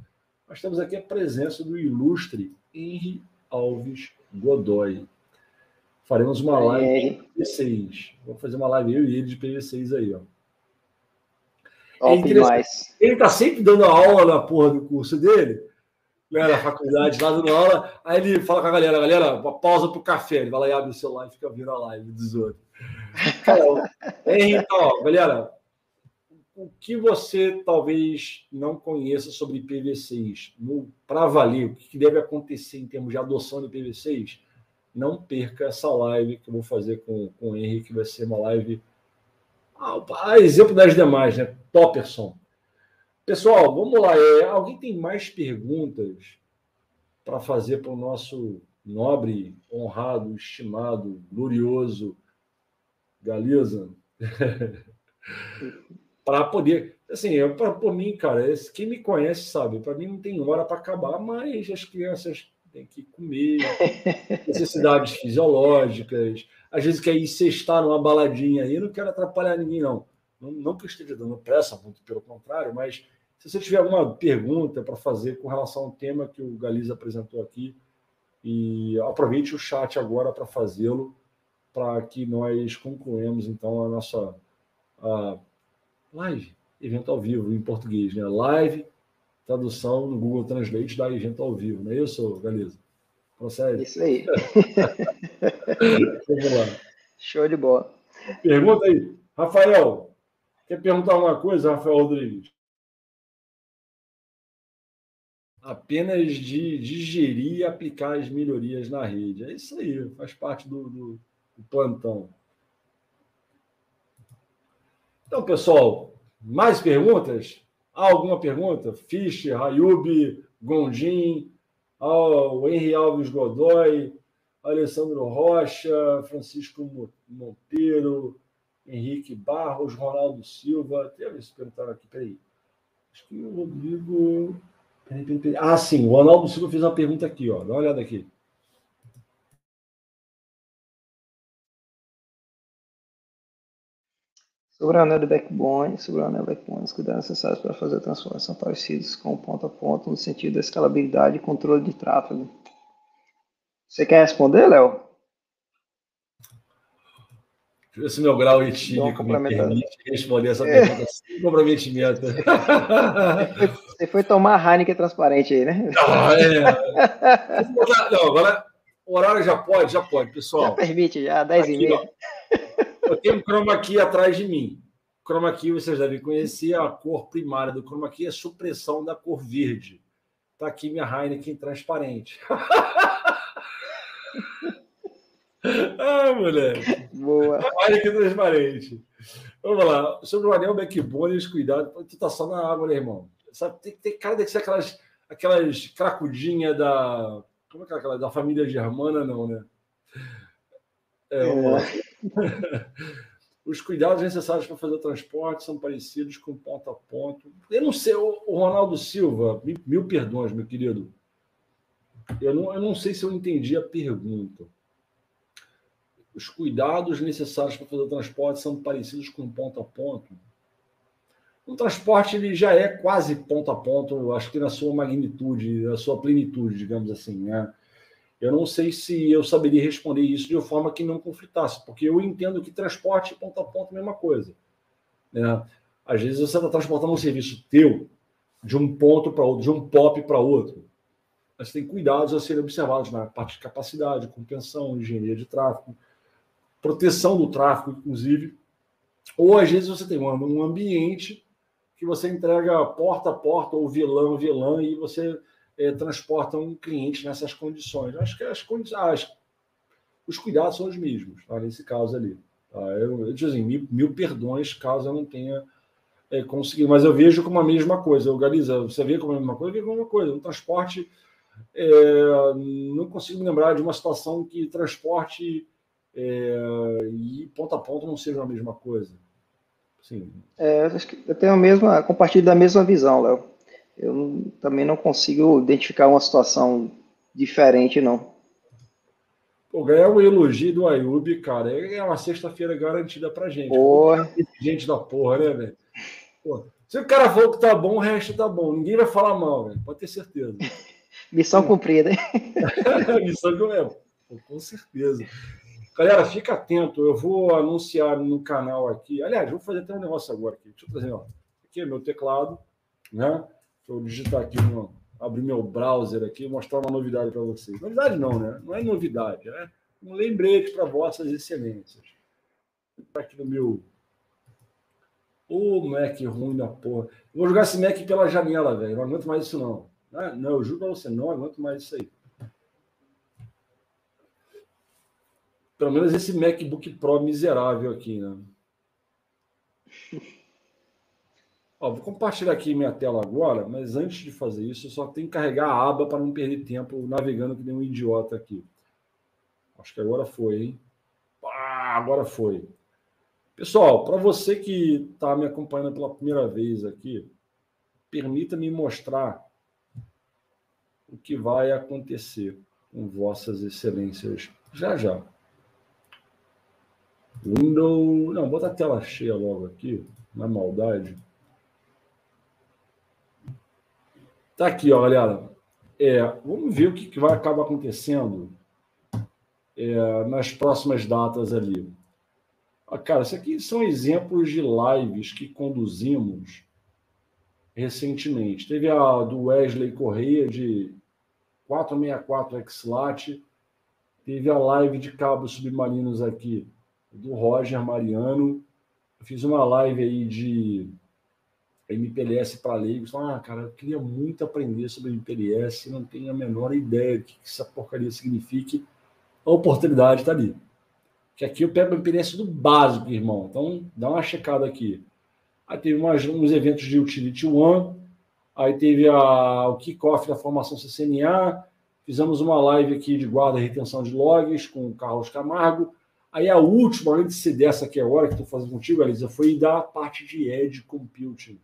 mas temos aqui a presença do ilustre Henry Alves Godoy. Faremos uma live de PV6. Vamos fazer uma live eu e ele de PV6 aí, ó. Top é Ele tá sempre dando aula na porra do curso dele, né, na faculdade, lá dando aula. Aí ele fala com a galera, galera, uma pausa pro café. Ele vai lá e abre o celular e fica vendo a live dos outros. então, ó, galera, o que você talvez não conheça sobre IPv6 para valer, o que deve acontecer em termos de adoção de IPv6, não perca essa live que eu vou fazer com, com o Henrique, vai ser uma live a exemplo das demais, né? Topperson. Pessoal, vamos lá. É, alguém tem mais perguntas para fazer para o nosso nobre, honrado, estimado, glorioso Galiza? para poder. Assim, eu, pra, por mim, cara, quem me conhece sabe, para mim não tem hora para acabar, mas as crianças têm que comer, necessidades fisiológicas, às vezes quer ir sextar numa baladinha aí, não quero atrapalhar ninguém, não. Não, não que eu esteja dando pressa, muito pelo contrário, mas se você tiver alguma pergunta para fazer com relação ao tema que o Galiza apresentou aqui, e aproveite o chat agora para fazê-lo, para que nós concluamos então a nossa a live, evento ao vivo em português, né? Live, tradução no Google Translate da evento ao vivo, não é isso, Galiza? Consegue? Isso aí. Vamos lá. Show de bola. Pergunta aí. Rafael, quer perguntar alguma coisa, Rafael Rodrigues? Apenas de digerir e aplicar as melhorias na rede. É isso aí, faz parte do, do, do plantão. Então, pessoal, mais perguntas? Há alguma pergunta? Fischer, Ayub, Gondim, ao Henri Alves Godoy, Alessandro Rocha, Francisco Monteiro, Henrique Barros, Ronaldo Silva. Ver se perguntaram aqui, peraí. Acho que o Rodrigo. Peraí, peraí, peraí. Ah, sim, o Ronaldo Silva fez uma pergunta aqui, ó. Dá uma olhada aqui. Sobre o anel de backbone, sobre o anel backbone, os cuidados necessários para fazer a transformação parecidos com o ponto a ponto no sentido da escalabilidade e controle de tráfego. Você quer responder, Léo? Deixa eu ver se meu grau etílico me permite responder essa é. pergunta sem comprometimento. Você foi tomar a Heineken transparente aí, né? Não, é. Não, agora o horário já pode, já pode, pessoal. Já permite, já, 10 e meia. Eu tenho um chroma key atrás de mim. Chroma key, vocês devem conhecer, a cor primária do chroma key é a supressão da cor verde. Está aqui minha Heineken transparente. ah, moleque. Boa. Heineken transparente. Vamos lá. Sobre o anel backbone, cuidado. Tu tá só na água, né, irmão? Sabe, tem, tem cara de ser aquelas, aquelas cracudinhas da. Como é que é aquela? Da família germana, não, né? É, é. Os cuidados necessários para fazer o transporte são parecidos com ponto a ponto. Eu não sei, o Ronaldo Silva, mil perdões, meu querido. Eu não, eu não sei se eu entendi a pergunta. Os cuidados necessários para fazer o transporte são parecidos com ponto a ponto. O transporte ele já é quase ponto a ponto, acho que na sua magnitude, na sua plenitude, digamos assim, né? Eu não sei se eu saberia responder isso de uma forma que não conflitasse, porque eu entendo que transporte ponto a ponto é a mesma coisa. Né? Às vezes você está transportando um serviço teu de um ponto para outro, de um POP para outro. Mas tem cuidados a serem observados na parte de capacidade, compreensão, engenharia de tráfego, proteção do tráfego, inclusive. Ou às vezes você tem um ambiente que você entrega porta a porta ou vilão vilã e você é, transportam um cliente nessas condições. Acho que as condições, os cuidados são os mesmos, tá? nesse caso ali. Tá? Eu, eu digo assim, mil, mil, perdões caso eu não tenha é, conseguido, mas eu vejo como a mesma coisa. O Galiza, você vê como a mesma coisa? Eu vejo como a mesma coisa. No transporte, é, não consigo me lembrar de uma situação que transporte é, e ponta a ponta não seja a mesma coisa. Sim. É, acho que eu tenho a mesma, compartilho da mesma visão, Léo eu também não consigo identificar uma situação diferente, não. Pô, ganhar o elogio do Ayub, cara, é uma sexta-feira garantida pra gente. Porra. Gente da porra, né, velho? Se o cara falou que tá bom, o resto tá bom. Ninguém vai falar mal, velho. Pode ter certeza. Missão cumprida, hein? Missão cumprida. com certeza. Galera, fica atento. Eu vou anunciar no canal aqui. Aliás, vou fazer até um negócio agora aqui. Deixa eu trazer, ó. Aqui é meu teclado, né? Eu digitar aqui, no, abrir meu browser aqui e mostrar uma novidade para vocês. Novidade não, né? Não é novidade, é um lembrete para vossas excelências. Aqui no meu. Ô, oh, Mac ruim da porra. Eu vou jogar esse Mac pela janela, velho. Não aguento mais isso, não. Ah, não, eu juro para você, não aguento mais isso aí. Pelo menos esse MacBook Pro miserável aqui, né? Ó, vou compartilhar aqui minha tela agora, mas antes de fazer isso, eu só tenho que carregar a aba para não perder tempo navegando que nem um idiota aqui. Acho que agora foi, hein? Ah, agora foi. Pessoal, para você que está me acompanhando pela primeira vez aqui, permita-me mostrar o que vai acontecer com vossas excelências já já. Windows. Não, bota a tela cheia logo aqui, na maldade. Tá aqui, ó, galera. É, vamos ver o que, que vai acabar acontecendo é, nas próximas datas ali. Ah, cara, isso aqui são exemplos de lives que conduzimos recentemente. Teve a do Wesley Correia de 464 XLAT, teve a live de cabos submarinos aqui do Roger Mariano. Eu fiz uma live aí de MPLS para leigos. Ah, cara, eu queria muito aprender sobre MPLS, não tenho a menor ideia do que essa porcaria signifique. A oportunidade está ali. Que aqui eu pego a MPLS do básico, irmão. Então, dá uma checada aqui. Aí teve umas, uns eventos de Utility One, aí teve a, o kickoff da formação CCNA, fizemos uma live aqui de guarda e retenção de logs com o Carlos Camargo, Aí a última, antes de ser dessa aqui agora, que estou fazendo contigo, Elisa, foi da parte de Edge Computing.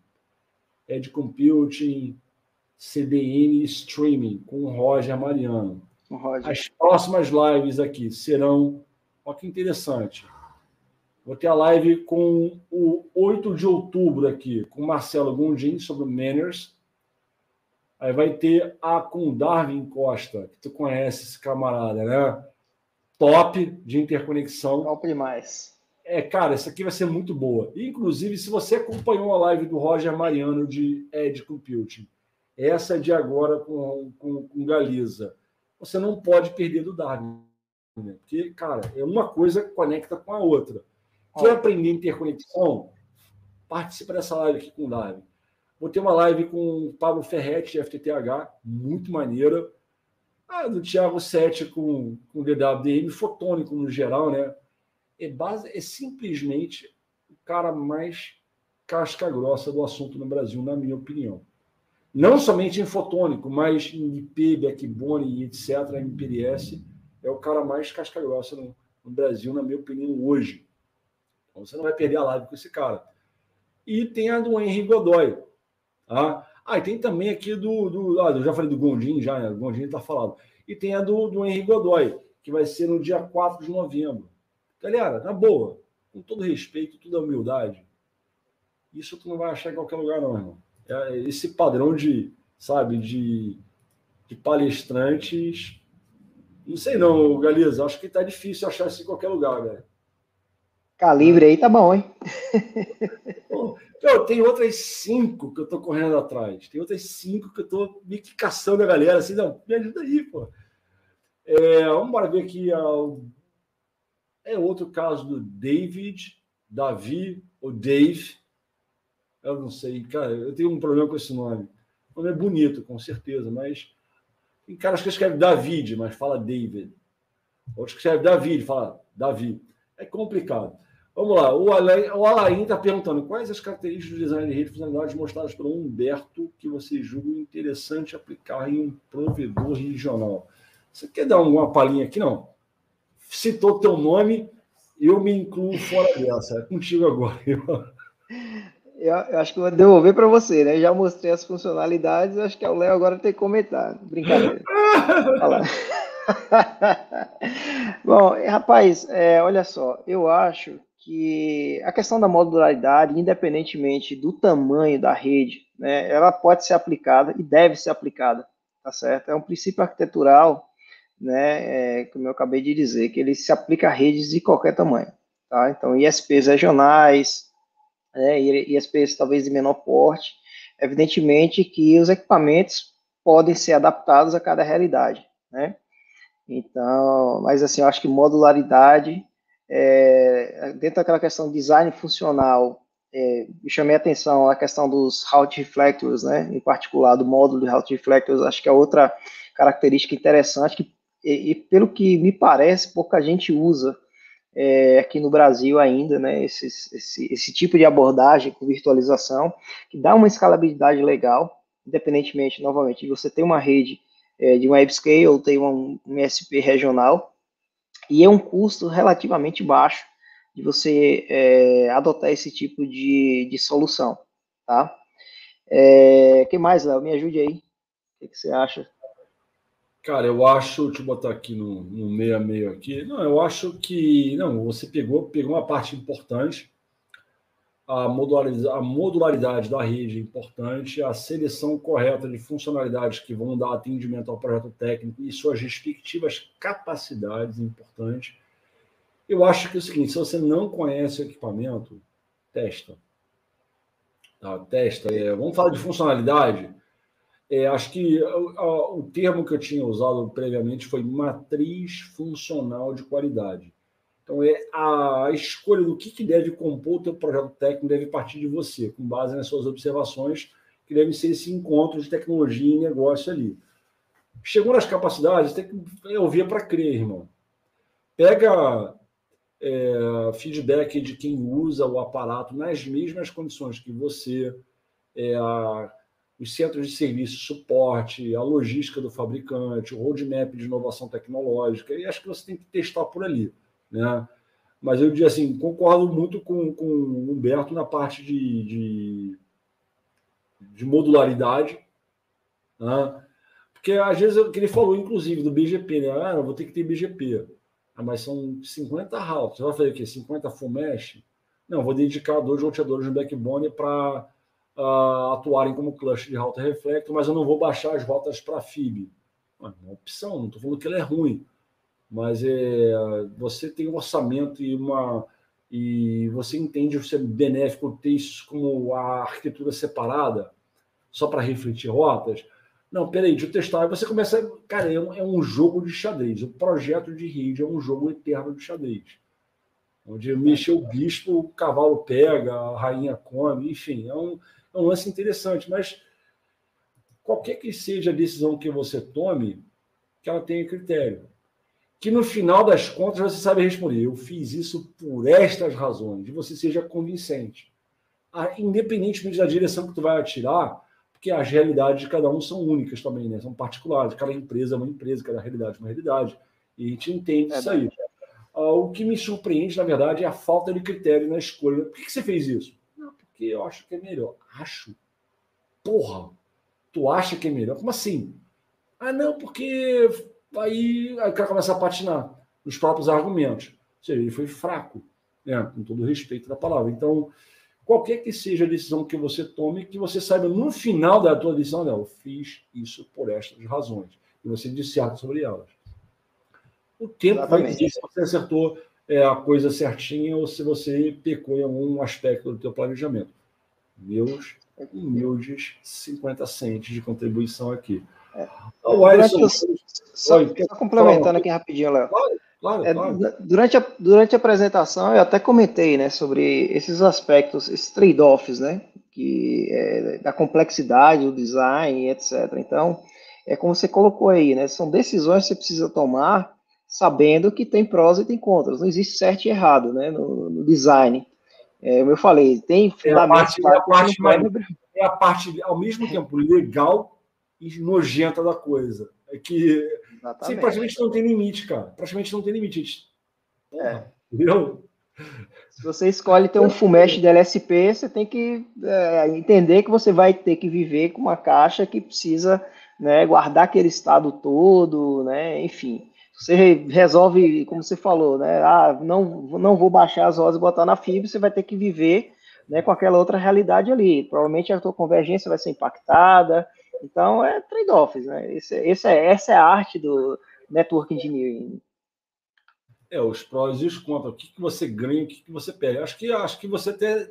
Edge Computing, CDN Streaming, com o Roger Mariano. O Roger. As próximas lives aqui serão. Olha que interessante. Vou ter a live com o 8 de outubro aqui, com Marcelo Gondim sobre Manners. Aí vai ter a com Darwin Costa, que tu conhece esse camarada, né? top de interconexão. Top demais. É, cara, essa aqui vai ser muito boa. Inclusive, se você acompanhou a live do Roger Mariano de Edge Computing, essa de agora com, com, com Galiza, você não pode perder do Darwin. Né? Porque, cara, é uma coisa que conecta com a outra. Quer aprender interconexão? Participa dessa live aqui com o Darwin. Vou ter uma live com o Pablo Ferretti, de FTTH, muito maneira. Ah, do Thiago Sete com, com DWDM, fotônico no geral, né? É, base, é simplesmente o cara mais casca grossa do assunto no Brasil, na minha opinião. Não somente em fotônico, mas em IP, backbone etc., MPLS, é o cara mais casca grossa no, no Brasil, na minha opinião, hoje. Então você não vai perder a live com esse cara. E tem a do Henry Godoy. Tá? Ah, e tem também aqui do. do ah, eu já falei do Gondim, já, né? O Gondim está falado. E tem a do, do Henrique Godoy, que vai ser no dia 4 de novembro. Galera, na boa, com todo respeito, toda humildade, isso tu não vai achar em qualquer lugar, não, irmão. É esse padrão de, sabe, de, de palestrantes. Não sei não, Galiza. Acho que tá difícil achar isso em qualquer lugar, velho. Calibre aí tá bom, hein? Eu tenho outras cinco que eu tô correndo atrás. Tem outras cinco que eu tô me caçando a galera, assim, não, me ajuda aí, pô. É, vamos ver aqui. É outro caso do David, Davi, ou Dave. Eu não sei, cara, eu tenho um problema com esse nome. O nome é bonito, com certeza, mas tem caras que escrevem David, mas fala David. Outros que escrevem David, fala Davi. É complicado. Vamos lá, o, Alain, o está perguntando quais as características do design de rede e funcionalidades mostradas pelo Humberto que você julga interessante aplicar em um provedor regional. Você quer dar uma palhinha aqui? Não. Citou teu nome, eu me incluo fora dessa. É contigo agora. Eu, eu acho que vou devolver para você, né? Já mostrei as funcionalidades, acho que é o Léo agora tem que comentar. Brincadeira. Bom, rapaz, é, olha só, eu acho que a questão da modularidade, independentemente do tamanho da rede, né, ela pode ser aplicada e deve ser aplicada, tá certo? É um princípio arquitetural né, é, como eu acabei de dizer, que ele se aplica a redes de qualquer tamanho, tá? Então, ISPs regionais, né, ISPs talvez de menor porte, evidentemente que os equipamentos podem ser adaptados a cada realidade, né? Então, mas assim, eu acho que modularidade, é, dentro daquela questão de design funcional, é, me chamei a atenção a questão dos Halt Reflectors, né? Em particular, do módulo de Halt Reflectors, acho que é outra característica interessante que, e, e pelo que me parece, pouca gente usa é, aqui no Brasil ainda, né? Esse, esse, esse tipo de abordagem com virtualização, que dá uma escalabilidade legal, independentemente, novamente, de você ter uma rede é, de um webscale ou ter um, um SP regional, e é um custo relativamente baixo de você é, adotar esse tipo de, de solução, tá? É, que mais, Léo? Me ajude aí. O que, que, você acha? Cara, eu acho, deixa eu botar aqui no, no meio a meio aqui. Não, eu acho que não, você pegou, pegou uma parte importante a a modularidade da rede é importante, a seleção correta de funcionalidades que vão dar atendimento ao projeto técnico e suas respectivas capacidades é importante. Eu acho que é o seguinte: se você não conhece o equipamento, testa. Tá? Testa. É, vamos falar de funcionalidade. É, acho que o, termo que eu tinha usado previamente foi matriz funcional de qualidade. Então, é a escolha do que, que deve compor o teu projeto técnico deve partir de você, com base nas suas observações, que devem ser esse encontro de tecnologia e negócio ali. Chegou nas capacidades, tem que ouvir para crer, irmão. Pega é, feedback de quem usa o aparato nas mesmas condições que você, é, a, os centros de serviço, suporte, a logística do fabricante, o roadmap de inovação tecnológica, e acho que você tem que testar por ali. Né? Mas eu digo assim, concordo muito com, com o Humberto na parte de, de, de modularidade, né? porque às vezes, o que ele falou, inclusive, do BGP, né? Ah, eu vou ter que ter BGP. Ah, mas são 50 routes. Você vai fazer o quê? 50 full mesh? Não, vou dedicar dois roteadores no backbone para uh, ah, atuarem como cluster de router reflector, mas eu não vou baixar as rotas para FIB. É uma opção, não estou falando que ele é ruim mas é, você tem um orçamento e uma e você entende ser benéfico ter isso como a arquitetura separada só para refletir rotas. Não, peraí, deixa eu testar. Aí você começa. Cara, é um, é um jogo de xadrez. O projeto de rede é um jogo eterno de xadrez. Onde mexer o bispo, o cavalo pega, a rainha come, enfim, é um, é um lance interessante. Mas qualquer que seja a decisão que você tome, que ela tenha critério que no final das contas você sabe responder. Eu fiz isso por estas razões, e você seja convincente. Ah, independentemente da direção que tu vai atirar, porque as realidades de cada um são únicas também, né? São particulares. Cada empresa é uma empresa, cada realidade é uma realidade. E a gente entende é isso aí. Ah, o que me surpreende, na verdade, é a falta de critério na escolha. Por que, que você fez isso? Não, porque eu acho que é melhor. Acho? Porra! Tu acha que é melhor? Como assim? Ah, não, porque aí, aí o cara começa a patinar nos próprios argumentos. Ou seja, ele foi fraco, né? com todo o respeito da palavra. Então, qualquer que seja a decisão que você tome, que você saiba no final da tua decisão, eu fiz isso por estas razões. E você disserta sobre elas. O tempo Exatamente. vai dizer se você acertou é, a coisa certinha ou se você pecou em algum aspecto do teu planejamento. Meus humildes 50 centes de contribuição aqui. É. O Alisson, só, só complementando aqui rapidinho, Léo. Claro, claro, é, claro. Durante, a, durante a apresentação, eu até comentei né, sobre esses aspectos, esses trade-offs, né? Que, é, da complexidade, do design, etc. Então, é como você colocou aí, né? São decisões que você precisa tomar sabendo que tem prós e tem contras. Não existe certo e errado né, no, no design. É, como eu falei, tem. É a parte, é a parte, mais, é a parte, ao mesmo tempo, legal e nojenta da coisa. É que sim, praticamente não tem limite, cara. Praticamente não tem limite. Porra, é. Entendeu? Se você escolhe ter um fumesh de LSP, você tem que é, entender que você vai ter que viver com uma caixa que precisa né, guardar aquele estado todo, né? Enfim, você resolve, como você falou, né? Ah, não, não vou baixar as rosas e botar na fibra, você vai ter que viver né, com aquela outra realidade ali. Provavelmente a tua convergência vai ser impactada, então, é trade-offs, né? Esse, esse é, essa é a arte do, Network Engineering. É, os prós e os contras. O que, que você ganha, o que, que você perde. Acho que, acho que você até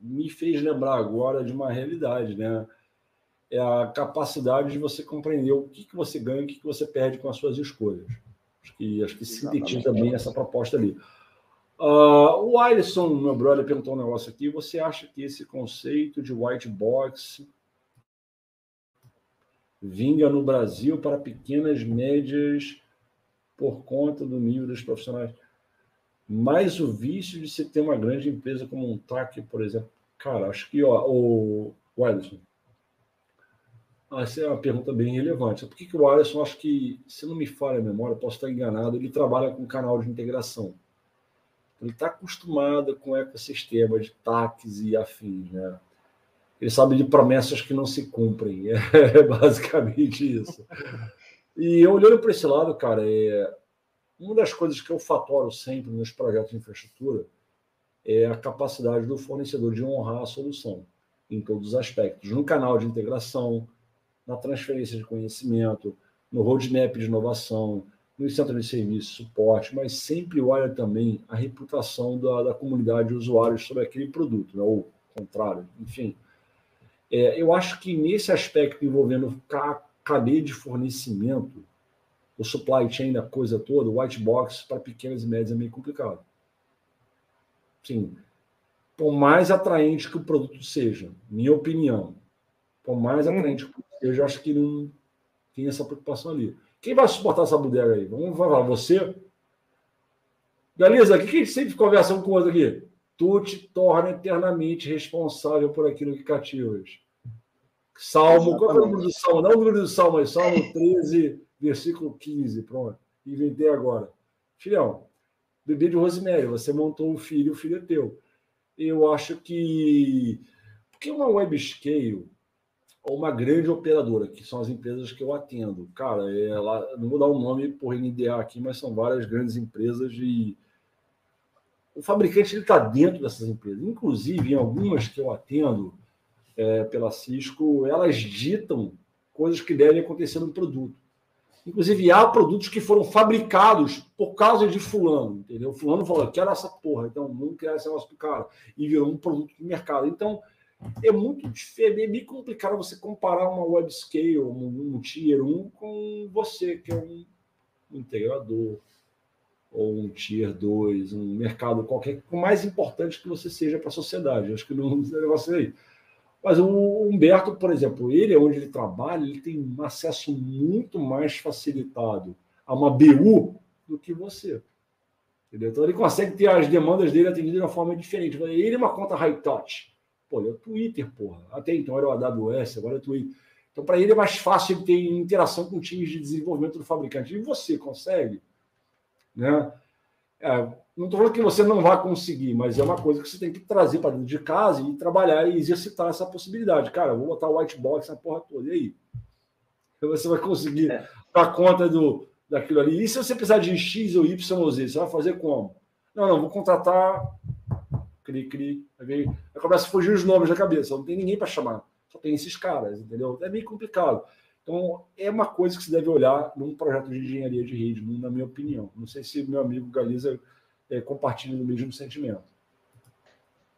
me fez lembrar agora de uma realidade, né? É a capacidade de você compreender o que, que você ganha e o que, que você perde com as suas escolhas. Acho que, acho que sintetiza bem essa proposta ali. Uh, o Alisson, meu brother, perguntou um negócio aqui. Você acha que esse conceito de white box vinga no Brasil para pequenas, médias por conta do nível dos profissionais. Mas o vício de se ter uma grande empresa como um TAC, por exemplo. Cara, acho que ó, o, o Alisson. Essa é uma pergunta bem relevante. Por que, que o Alisson, acho que, se não me falha a memória, posso estar enganado, ele trabalha com canal de integração. Ele está acostumado com ecossistema de TACs e afins, né? Ele sabe de promessas que não se cumprem. É basicamente isso. E olhando para esse lado, cara, é uma das coisas que eu fatoro sempre nos projetos de infraestrutura é a capacidade do fornecedor de honrar a solução em todos os aspectos, no canal de integração, na transferência de conhecimento, no roadmap de inovação, no centro de serviço, suporte, mas sempre olha também a reputação da, da comunidade de usuários sobre aquele produto, né? ou contrário, enfim. É, eu acho que nesse aspecto envolvendo cadeia de fornecimento, o supply chain da coisa toda, o white box para pequenas e médias é meio complicado. Sim. Por mais atraente que o produto seja, minha opinião, por mais uhum. atraente que o produto eu acho que não tem essa preocupação ali. Quem vai suportar essa bodega aí? Vamos falar, você? Galiza, o que a gente sempre conversa com o outro aqui? Tu te torna eternamente responsável por aquilo que cativas. Salmo, Exatamente. qual é o número do Salmo? Não o número do Salmo, mas Salmo 13, versículo 15. Pronto. Inventei agora. Filhão, bebê de Rosemary, você montou um filho, o filho é teu. Eu acho que. Porque uma web uma grande operadora, que são as empresas que eu atendo, cara, ela, não vou dar o um nome por NDA aqui, mas são várias grandes empresas de. O fabricante está dentro dessas empresas. Inclusive, em algumas que eu atendo, é, pela Cisco, elas ditam coisas que devem acontecer no produto. Inclusive, há produtos que foram fabricados por causa de fulano, entendeu? Fulano falou, quero essa porra, então vamos criar esse negócio pro cara. E virou um produto de mercado. Então, é muito é meio complicado você comparar uma web scale, um, um tier 1 com você, que é um, integrador, ou um tier 2, um mercado qualquer, o mais importante que você seja para a sociedade. Acho que não é negócio aí. Mas o Humberto, por exemplo, ele, onde ele trabalha, ele tem um acesso muito mais facilitado a uma BU do que você. Entendeu? Então ele consegue ter as demandas dele atendidas de uma forma diferente. Ele é uma conta high touch. Ele é o Twitter, porra. Até então era o AWS, agora é o Twitter. Então, para ele é mais fácil ele ter interação com times de desenvolvimento do fabricante. E você consegue? Né? É, não estou falando que você não vai conseguir, mas é uma coisa que você tem que trazer para dentro de casa e trabalhar e exercitar essa possibilidade. Cara, eu vou botar o white box na porra toda. E aí? Então você vai conseguir é. dar conta do, daquilo ali. E se você precisar de X ou Y ou Z, você vai fazer como? Não, não, vou contratar. Cri, cri. Aí começa a fugir os nomes da cabeça. Não tem ninguém para chamar. Só tem esses caras, entendeu? É meio complicado. Então, é uma coisa que se deve olhar num projeto de engenharia de rede, na minha opinião. Não sei se meu amigo Galiza é, compartilha do mesmo sentimento.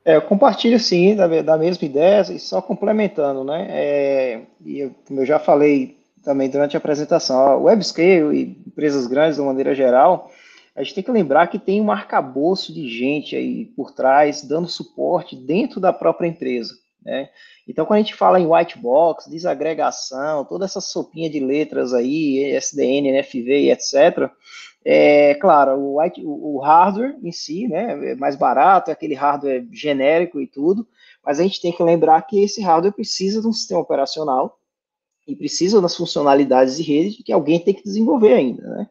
É, eu compartilho sim da, da mesma ideia e só complementando, né? É, e eu, como eu já falei também durante a apresentação, a WebScale e empresas grandes de uma maneira geral, a gente tem que lembrar que tem um arcabouço de gente aí por trás dando suporte dentro da própria empresa, né? Então, quando a gente fala em white box, desagregação, toda essa sopinha de letras aí, SDN, NFV etc., é, claro, o, white, o, hardware em si, né, é mais barato, é aquele hardware genérico e tudo, mas a gente tem que lembrar que esse hardware precisa de um sistema operacional e precisa das funcionalidades de rede que alguém tem que desenvolver ainda, né?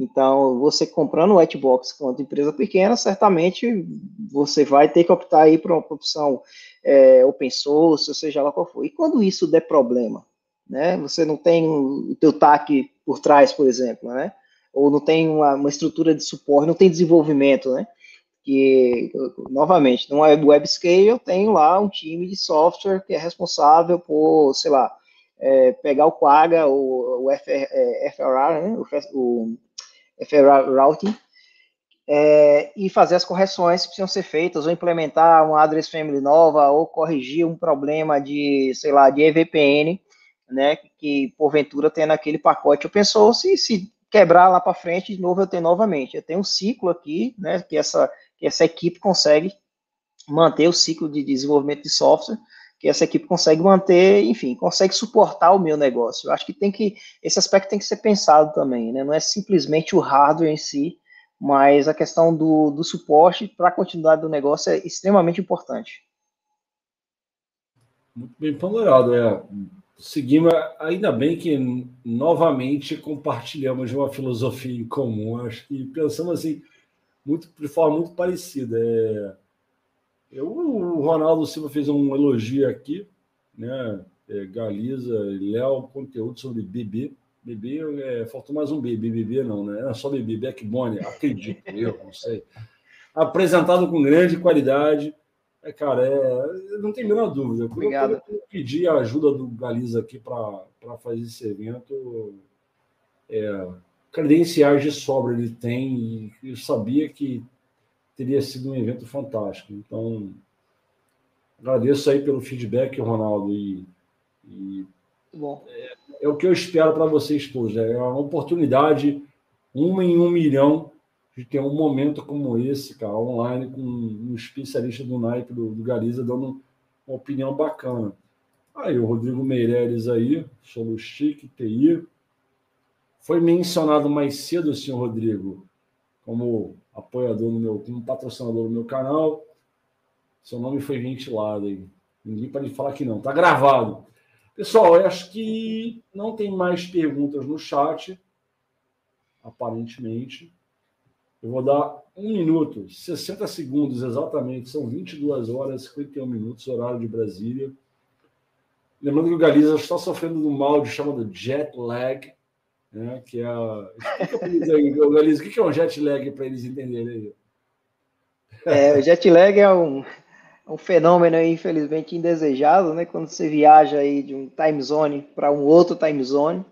Então, você comprando o white box quanto empresa pequena, certamente você vai ter que optar aí por uma opção é, open source, ou seja lá qual for. E quando isso der problema, né? Você não tem o teu TAC por trás, por exemplo, né? Ou não tem uma, uma estrutura de suporte, não tem desenvolvimento, né? Que, novamente, numa web scale eu tenho lá um time de software que é responsável por, sei lá, é, pegar o Quagga, o, o FR, é, FRR, né, o, o Routing, é, e fazer as correções que precisam ser feitas, ou implementar uma address family nova, ou corrigir um problema de, sei lá, de EVPN, né, que porventura tem naquele pacote open source, e se quebrar lá para frente, de novo eu tenho novamente. Eu tenho um ciclo aqui, né, que essa, que essa equipe consegue manter o ciclo de desenvolvimento de software, que essa equipe consegue manter, enfim, consegue suportar o meu negócio. Eu acho que tem que, esse aspecto tem que ser pensado também, né, não é simplesmente o hardware em si, mas a questão do, do suporte para a continuidade do negócio é extremamente importante. Muito bem ponderado, é. Seguimos, ainda bem que novamente compartilhamos uma filosofia em comum. Acho que pensamos assim, muito, de forma muito parecida. É, eu, o Ronaldo Silva fez um elogio aqui, né? É, Galiza e Léo, conteúdo sobre bebê. Bebê, é, faltou mais um bebê, bebê não, né? Era só bebê, backbone, acredito, eu não sei. Apresentado com grande qualidade. É, cara, é, não tem a menor dúvida. Obrigado. Eu, eu pedi a ajuda do Galiza aqui para fazer esse evento. É, credenciais de sobra ele tem, e eu sabia que teria sido um evento fantástico. Então, agradeço aí pelo feedback, Ronaldo, e, e Bom. É, é o que eu espero para vocês todos. É uma oportunidade, uma em um milhão, de ter um momento como esse, cara, online, com um especialista do naipe do, do Galiza dando uma opinião bacana. Aí o Rodrigo Meireles aí, Solustic, TI. Foi mencionado mais cedo, senhor Rodrigo, como apoiador no meu, como patrocinador do meu canal. Seu nome foi ventilado aí. Ninguém pode falar que não. Tá gravado. Pessoal, eu acho que não tem mais perguntas no chat, aparentemente. Eu vou dar um minuto, 60 segundos exatamente, são 22 horas e 51 minutos, horário de Brasília. Lembrando que o Galiza está sofrendo um mal de chamado jet lag, né? que é a. Aí, o que é um jet lag para eles entenderem aí? É, o jet lag é um, um fenômeno infelizmente indesejado, né? Quando você viaja aí de um time zone para um outro time zone,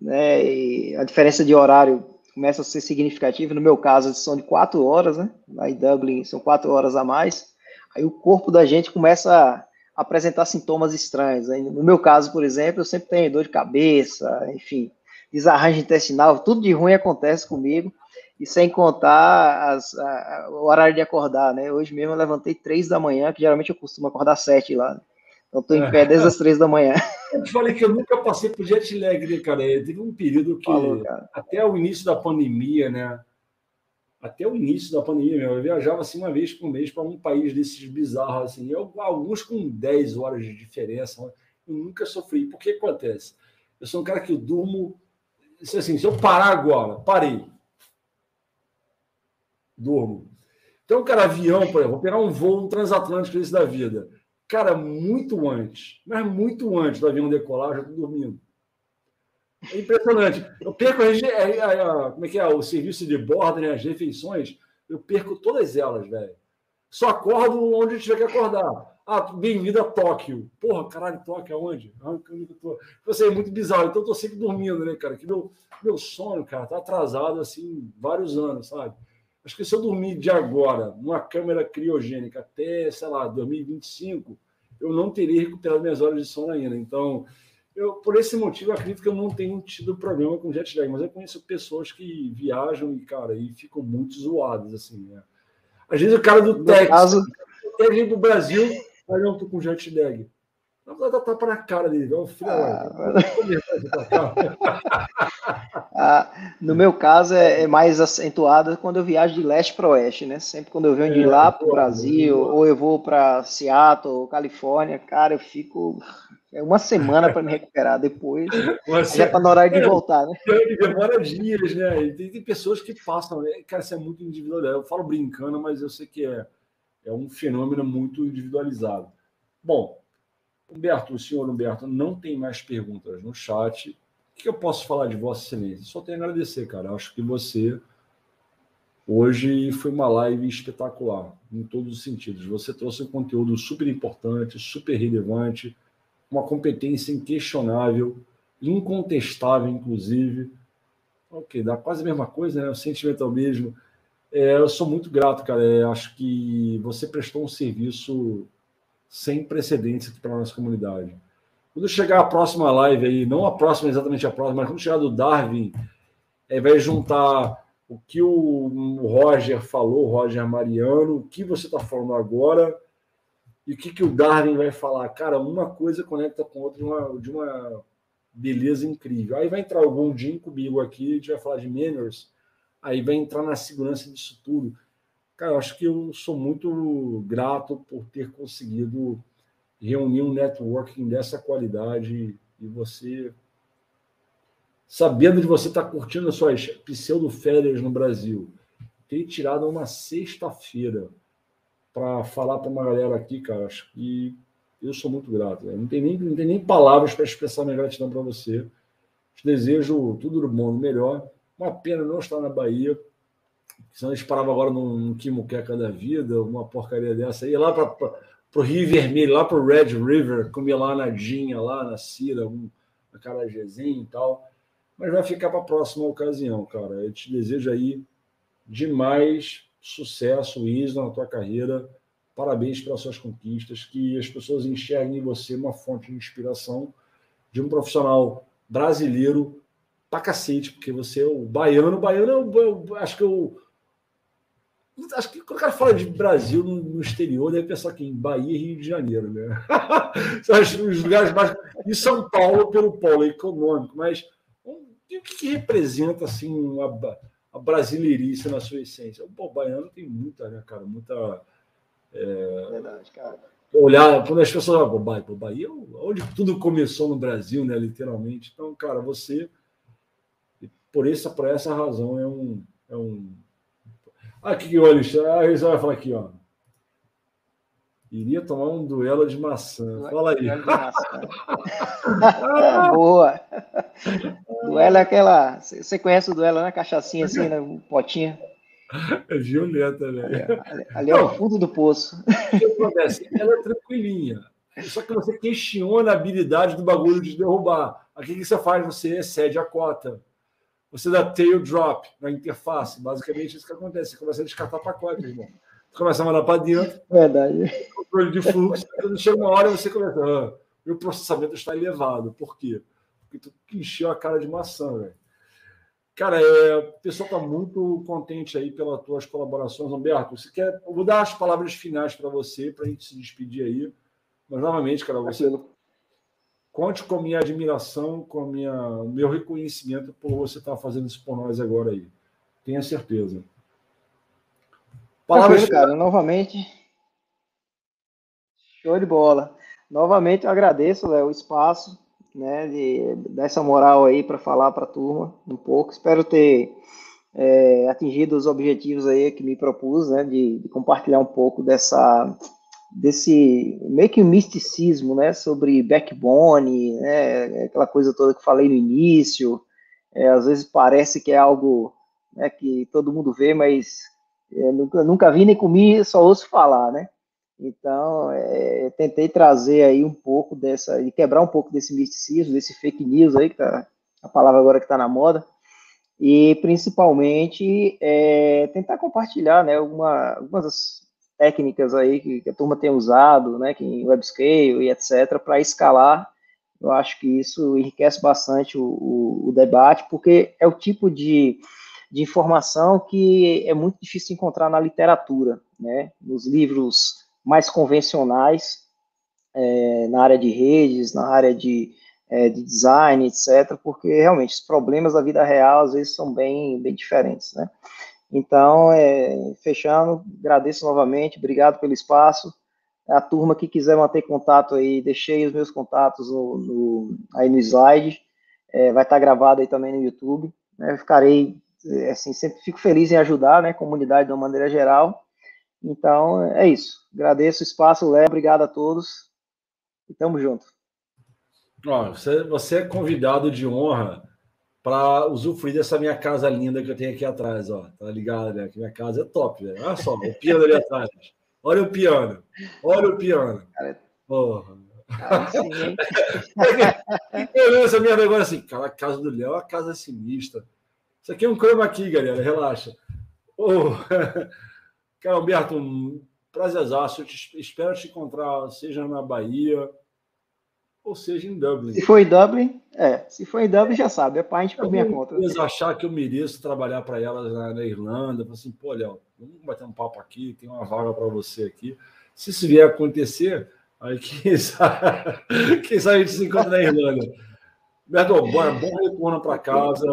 né? E a diferença de horário começa a ser significativa. No meu caso, são de quatro horas, né? Em Dublin são quatro horas a mais. Aí o corpo da gente começa a apresentar sintomas estranhos. No meu caso, por exemplo, eu sempre tenho dor de cabeça, enfim, desarranjo intestinal, tudo de ruim acontece comigo e sem contar as, a, o horário de acordar, né? Hoje mesmo eu levantei três da manhã, que geralmente eu costumo acordar sete lá. Então estou em pé desde as três da manhã. Eu te falei que eu nunca passei por jet lag, né, cara? Teve um período que, Falou, até o início da pandemia, né? Até o início da pandemia, eu viajava assim uma vez por mês para um país desses bizarros, assim. Eu, alguns com 10 horas de diferença. Eu nunca sofri. Por que acontece? Eu sou um cara que eu durmo. Assim, se eu parar agora, parei durmo. Então, cara, avião, por exemplo, vou pegar um voo transatlântico desse da vida. Cara, muito antes, mas muito antes do avião decolar, já estou dormindo. É impressionante. Eu perco a, a, a, como é que é, o serviço de bordo, né, as refeições, eu perco todas elas, velho. Só acordo onde eu tiver que acordar. Ah, bem-vindo a Tóquio. Porra, caralho, Tóquio aonde? Ah, eu tô... Você é muito bizarro. Então eu tô sempre dormindo, né, cara? Que meu, meu sono, cara, tá atrasado, assim, vários anos, sabe? Acho que se eu dormir de agora numa câmera criogênica até, sei lá, 2025, eu não teria recuperado minhas horas de sono ainda. Então, eu, por esse motivo, acredito que eu não tenho tido problema com jet lag, mas eu conheço pessoas que viajam e, cara, e ficam muito zoadas, assim, né? Às vezes o cara do Texas, caso... do Brasil, mas não tô com jet lag. Vou dar tapa na cara dele. Ó, filho, ah, ah, no meu caso, é, é, mais acentuada quando eu viajo de leste para oeste, né? Sempre quando eu venho de é, lá para o Brasil, boa. ou eu vou para Seattle, Califórnia, cara, eu fico é uma semana para me recuperar. Depois Você... já está na hora de é, voltar, né? Demora dias, né? E tem, tem, pessoas que passam, né? cara, isso é muito individual. Eu falo brincando, mas eu sei que é, é um fenômeno muito individualizado. Bom, Humberto, o senhor Humberto não tem mais perguntas no chat. O que eu posso falar de Vossa Excelência? Só tenho a agradecer, cara. Acho que você hoje foi uma live espetacular, em todos os sentidos. Você trouxe um conteúdo super importante, super relevante. uma competência inquestionável, incontestável, inclusive. Ok, dá quase a mesma coisa, né? O sentimento é o mesmo. É, eu sou muito grato, cara. É, acho que você prestou um serviço sem precedentes aqui para a nossa comunidade. Quando chegar a próxima live aí, não a próxima exatamente a próxima, mas quando chegar do Darwin, é, vai juntar o que o, Roger falou, o Roger Mariano, o que você está falando agora e o que, que o Darwin vai falar. Cara, uma coisa conecta com outra de uma, de uma beleza incrível. Aí vai entrar o Gondim comigo aqui, a gente vai falar de Manners, aí vai entrar na segurança disso tudo. Cara, eu acho que eu sou muito grato por ter conseguido reunir um networking dessa qualidade e você sabendo de você estar tá curtindo as suas pseudo-férias no Brasil, ter tirado uma sexta-feira para falar para uma galera aqui, cara, acho que eu sou muito grato. Né? Não, tem nem, não tem nem palavras para expressar minha gratidão para você. Te desejo tudo do bom, do melhor. Uma pena não estar na Bahia, senão a gente parava agora num, num da vida, uma porcaria dessa, ir lá para o Rio Vermelho, lá para o Red River, comer lá na Dinha, lá na Cira, um, na Carajezinho e tal. Mas vai ficar para a próxima ocasião, cara. Eu te desejo aí demais sucesso, êxito na tua carreira. Parabéns pelas suas conquistas. Que as pessoas enxerguem em você uma fonte de inspiração de um profissional brasileiro pra cacete, porque você é o baiano. O baiano, eu, eu, acho que eu. Acho que quando o cara fala de Brasil no, no exterior, deve pensar aqui em Bahia e Rio de Janeiro, né? São os lugares mais. E São Paulo pelo polo econômico, mas o que, que representa assim uma, a brasileirice na sua essência. O baiano tem muita, né, cara? Muita. É... Verdade, cara. Olhar, quando as pessoas falam, Bahia, Bahia, é onde tudo começou no Brasil, né? Literalmente. Então, cara, você, por essa, por essa razão, é um. É um... Que olha, a Risa vai falar aqui, ó. Iria tomar um duelo de maçã. Fala aí. Boa. duelo é aquela. Você conhece o duelo, né? Cachaçinha assim, né? Um potinho. É violenta, né? Ali, ali é o fundo do poço. O que acontece? Ela é tranquilinha. Só que você questiona a habilidade do bagulho de derrubar. Aqui o que você faz? Você excede a cota. Você dá tail drop na interface. Basicamente, isso que acontece. Você começa a descartar pacote, irmão começa a mandar para dentro. Verdade. Controle de fluxo. Quando chega uma hora, você começa. Ah, meu processamento está elevado. Por quê? Porque tu encheu a cara de maçã, velho. Cara, é, o pessoal está muito contente aí pelas tuas colaborações. Humberto, você quer. Eu vou dar as palavras finais para você, para a gente se despedir aí. Mas, novamente, cara, você. Conte com a minha admiração, com a minha, o meu reconhecimento por você estar fazendo isso por nós agora aí. Tenha certeza. Palavras, cara, novamente. Show de bola. Novamente eu agradeço Léo, o espaço, né, de, dessa moral aí para falar para a turma um pouco. Espero ter é, atingido os objetivos aí que me propus, né, de, de, compartilhar um pouco dessa desse meio que um misticismo, né, sobre backbone, né, aquela coisa toda que falei no início. É, às vezes parece que é algo né, que todo mundo vê, mas é, nunca, nunca vi nem comi, só ouço falar, né? Então, é, tentei trazer aí um pouco dessa, e quebrar um pouco desse misticismo, desse fake news aí, que tá, a palavra agora que está na moda, e principalmente é, tentar compartilhar, né, alguma, algumas técnicas aí que, que, a turma tem usado, né, que em WebScale e etc, para escalar. Eu acho que isso enriquece bastante o, o, o debate, porque é o tipo de de informação que é muito difícil encontrar na literatura, né? Nos livros mais convencionais, é, na área de redes, na área de, é, de design, etc., porque realmente os problemas da vida real às vezes são bem, bem diferentes, né? Então, é, fechando, agradeço novamente, obrigado pelo espaço. A turma que quiser manter contato aí, deixei os meus contatos no, no aí no slide, é, vai estar gravado aí também no YouTube. Né? ficarei é, assim, sempre fico feliz em ajudar, né, a comunidade de uma maneira geral. Então, é isso. Agradeço o espaço, Léo, obrigado a todos e tamo junto. Ó, você, você é convidado de honra para usufruir dessa minha casa linda que eu tenho aqui atrás, ó. Tá ligado, né? Que minha casa é top, velho. Olha só, o piano ali atrás. Olha o piano. Olha o piano. Porra. eu essa merda agora assim, cara, a casa do Léo é a casa sinistra. Isso aqui é um croma aqui, galera, relaxa. Oh, cara, Alberto, um prazerzaço. Eu te, espero te encontrar, seja na Bahia ou seja em Dublin. Se for em Dublin, é. Se for em Dublin, já sabe, é parte por minha conta. Eles achar que eu mereço trabalhar para elas na, na Irlanda, assim, pô, Léo, vamos bater um papo aqui, tem uma vaga para você aqui. Se isso vier a acontecer, aí quem sabe, quem sabe a gente se encontra na Irlanda. Berto, bom, bom retorno para casa.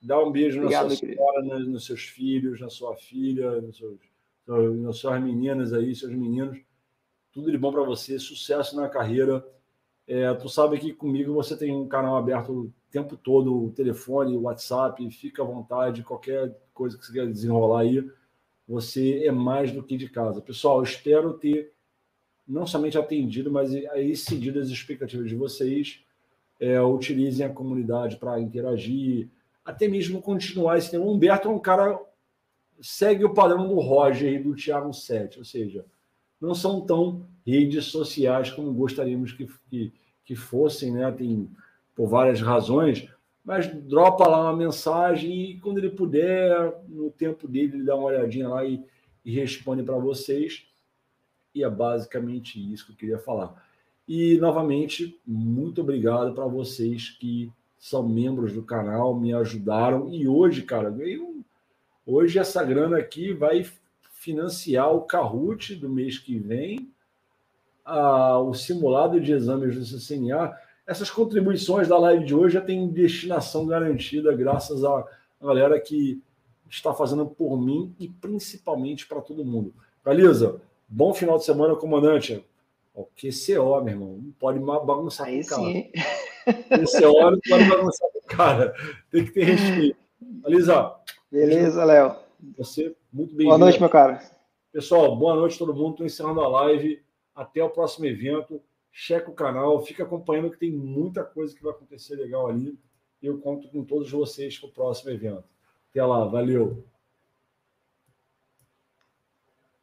Dá um beijo Obrigado, na sua senhora, nos seus filhos, na sua filha, nos seus, nas suas meninas aí, seus meninos. Tudo de bom para você, sucesso na carreira. É, tu sabe que comigo você tem um canal aberto o tempo todo, o telefone, o WhatsApp, fica à vontade, qualquer coisa que você quer desenrolar aí, você é mais do que de casa. Pessoal, espero ter não somente atendido, mas excedido as expectativas de vocês. É, utilizem a comunidade para interagir, até mesmo continuar esse tema. O Humberto é um cara segue o padrão do Roger e do Thiago Sete, ou seja, não são tão redes sociais como gostaríamos que, que, que fossem, né? Tem por várias razões, mas dropa lá uma mensagem e quando ele puder, no tempo dele, ele dá uma olhadinha lá e, e responde para vocês. E é basicamente isso que eu queria falar. E novamente, muito obrigado para vocês que são membros do canal, me ajudaram. E hoje, cara, veio. Hoje essa grana aqui vai financiar o Kahoot do mês que vem, a, o simulado de exames do CCNA. Essas contribuições da live de hoje já tem destinação garantida, graças à galera que está fazendo por mim e principalmente para todo mundo. Galisa, bom final de semana, comandante. O QCO, meu irmão, não pode bagunçar Aí com o cara. Esse hora pode bagunçar com o cara. Tem que ter respeito. Alisa. Beleza, Léo. Você, muito bem. Boa noite, meu cara. Pessoal, boa noite a todo mundo. Estou encerrando a live. Até o próximo evento. Checa o canal, fica acompanhando que tem muita coisa que vai acontecer legal ali. Eu conto com todos vocês para o próximo evento. Até lá, valeu!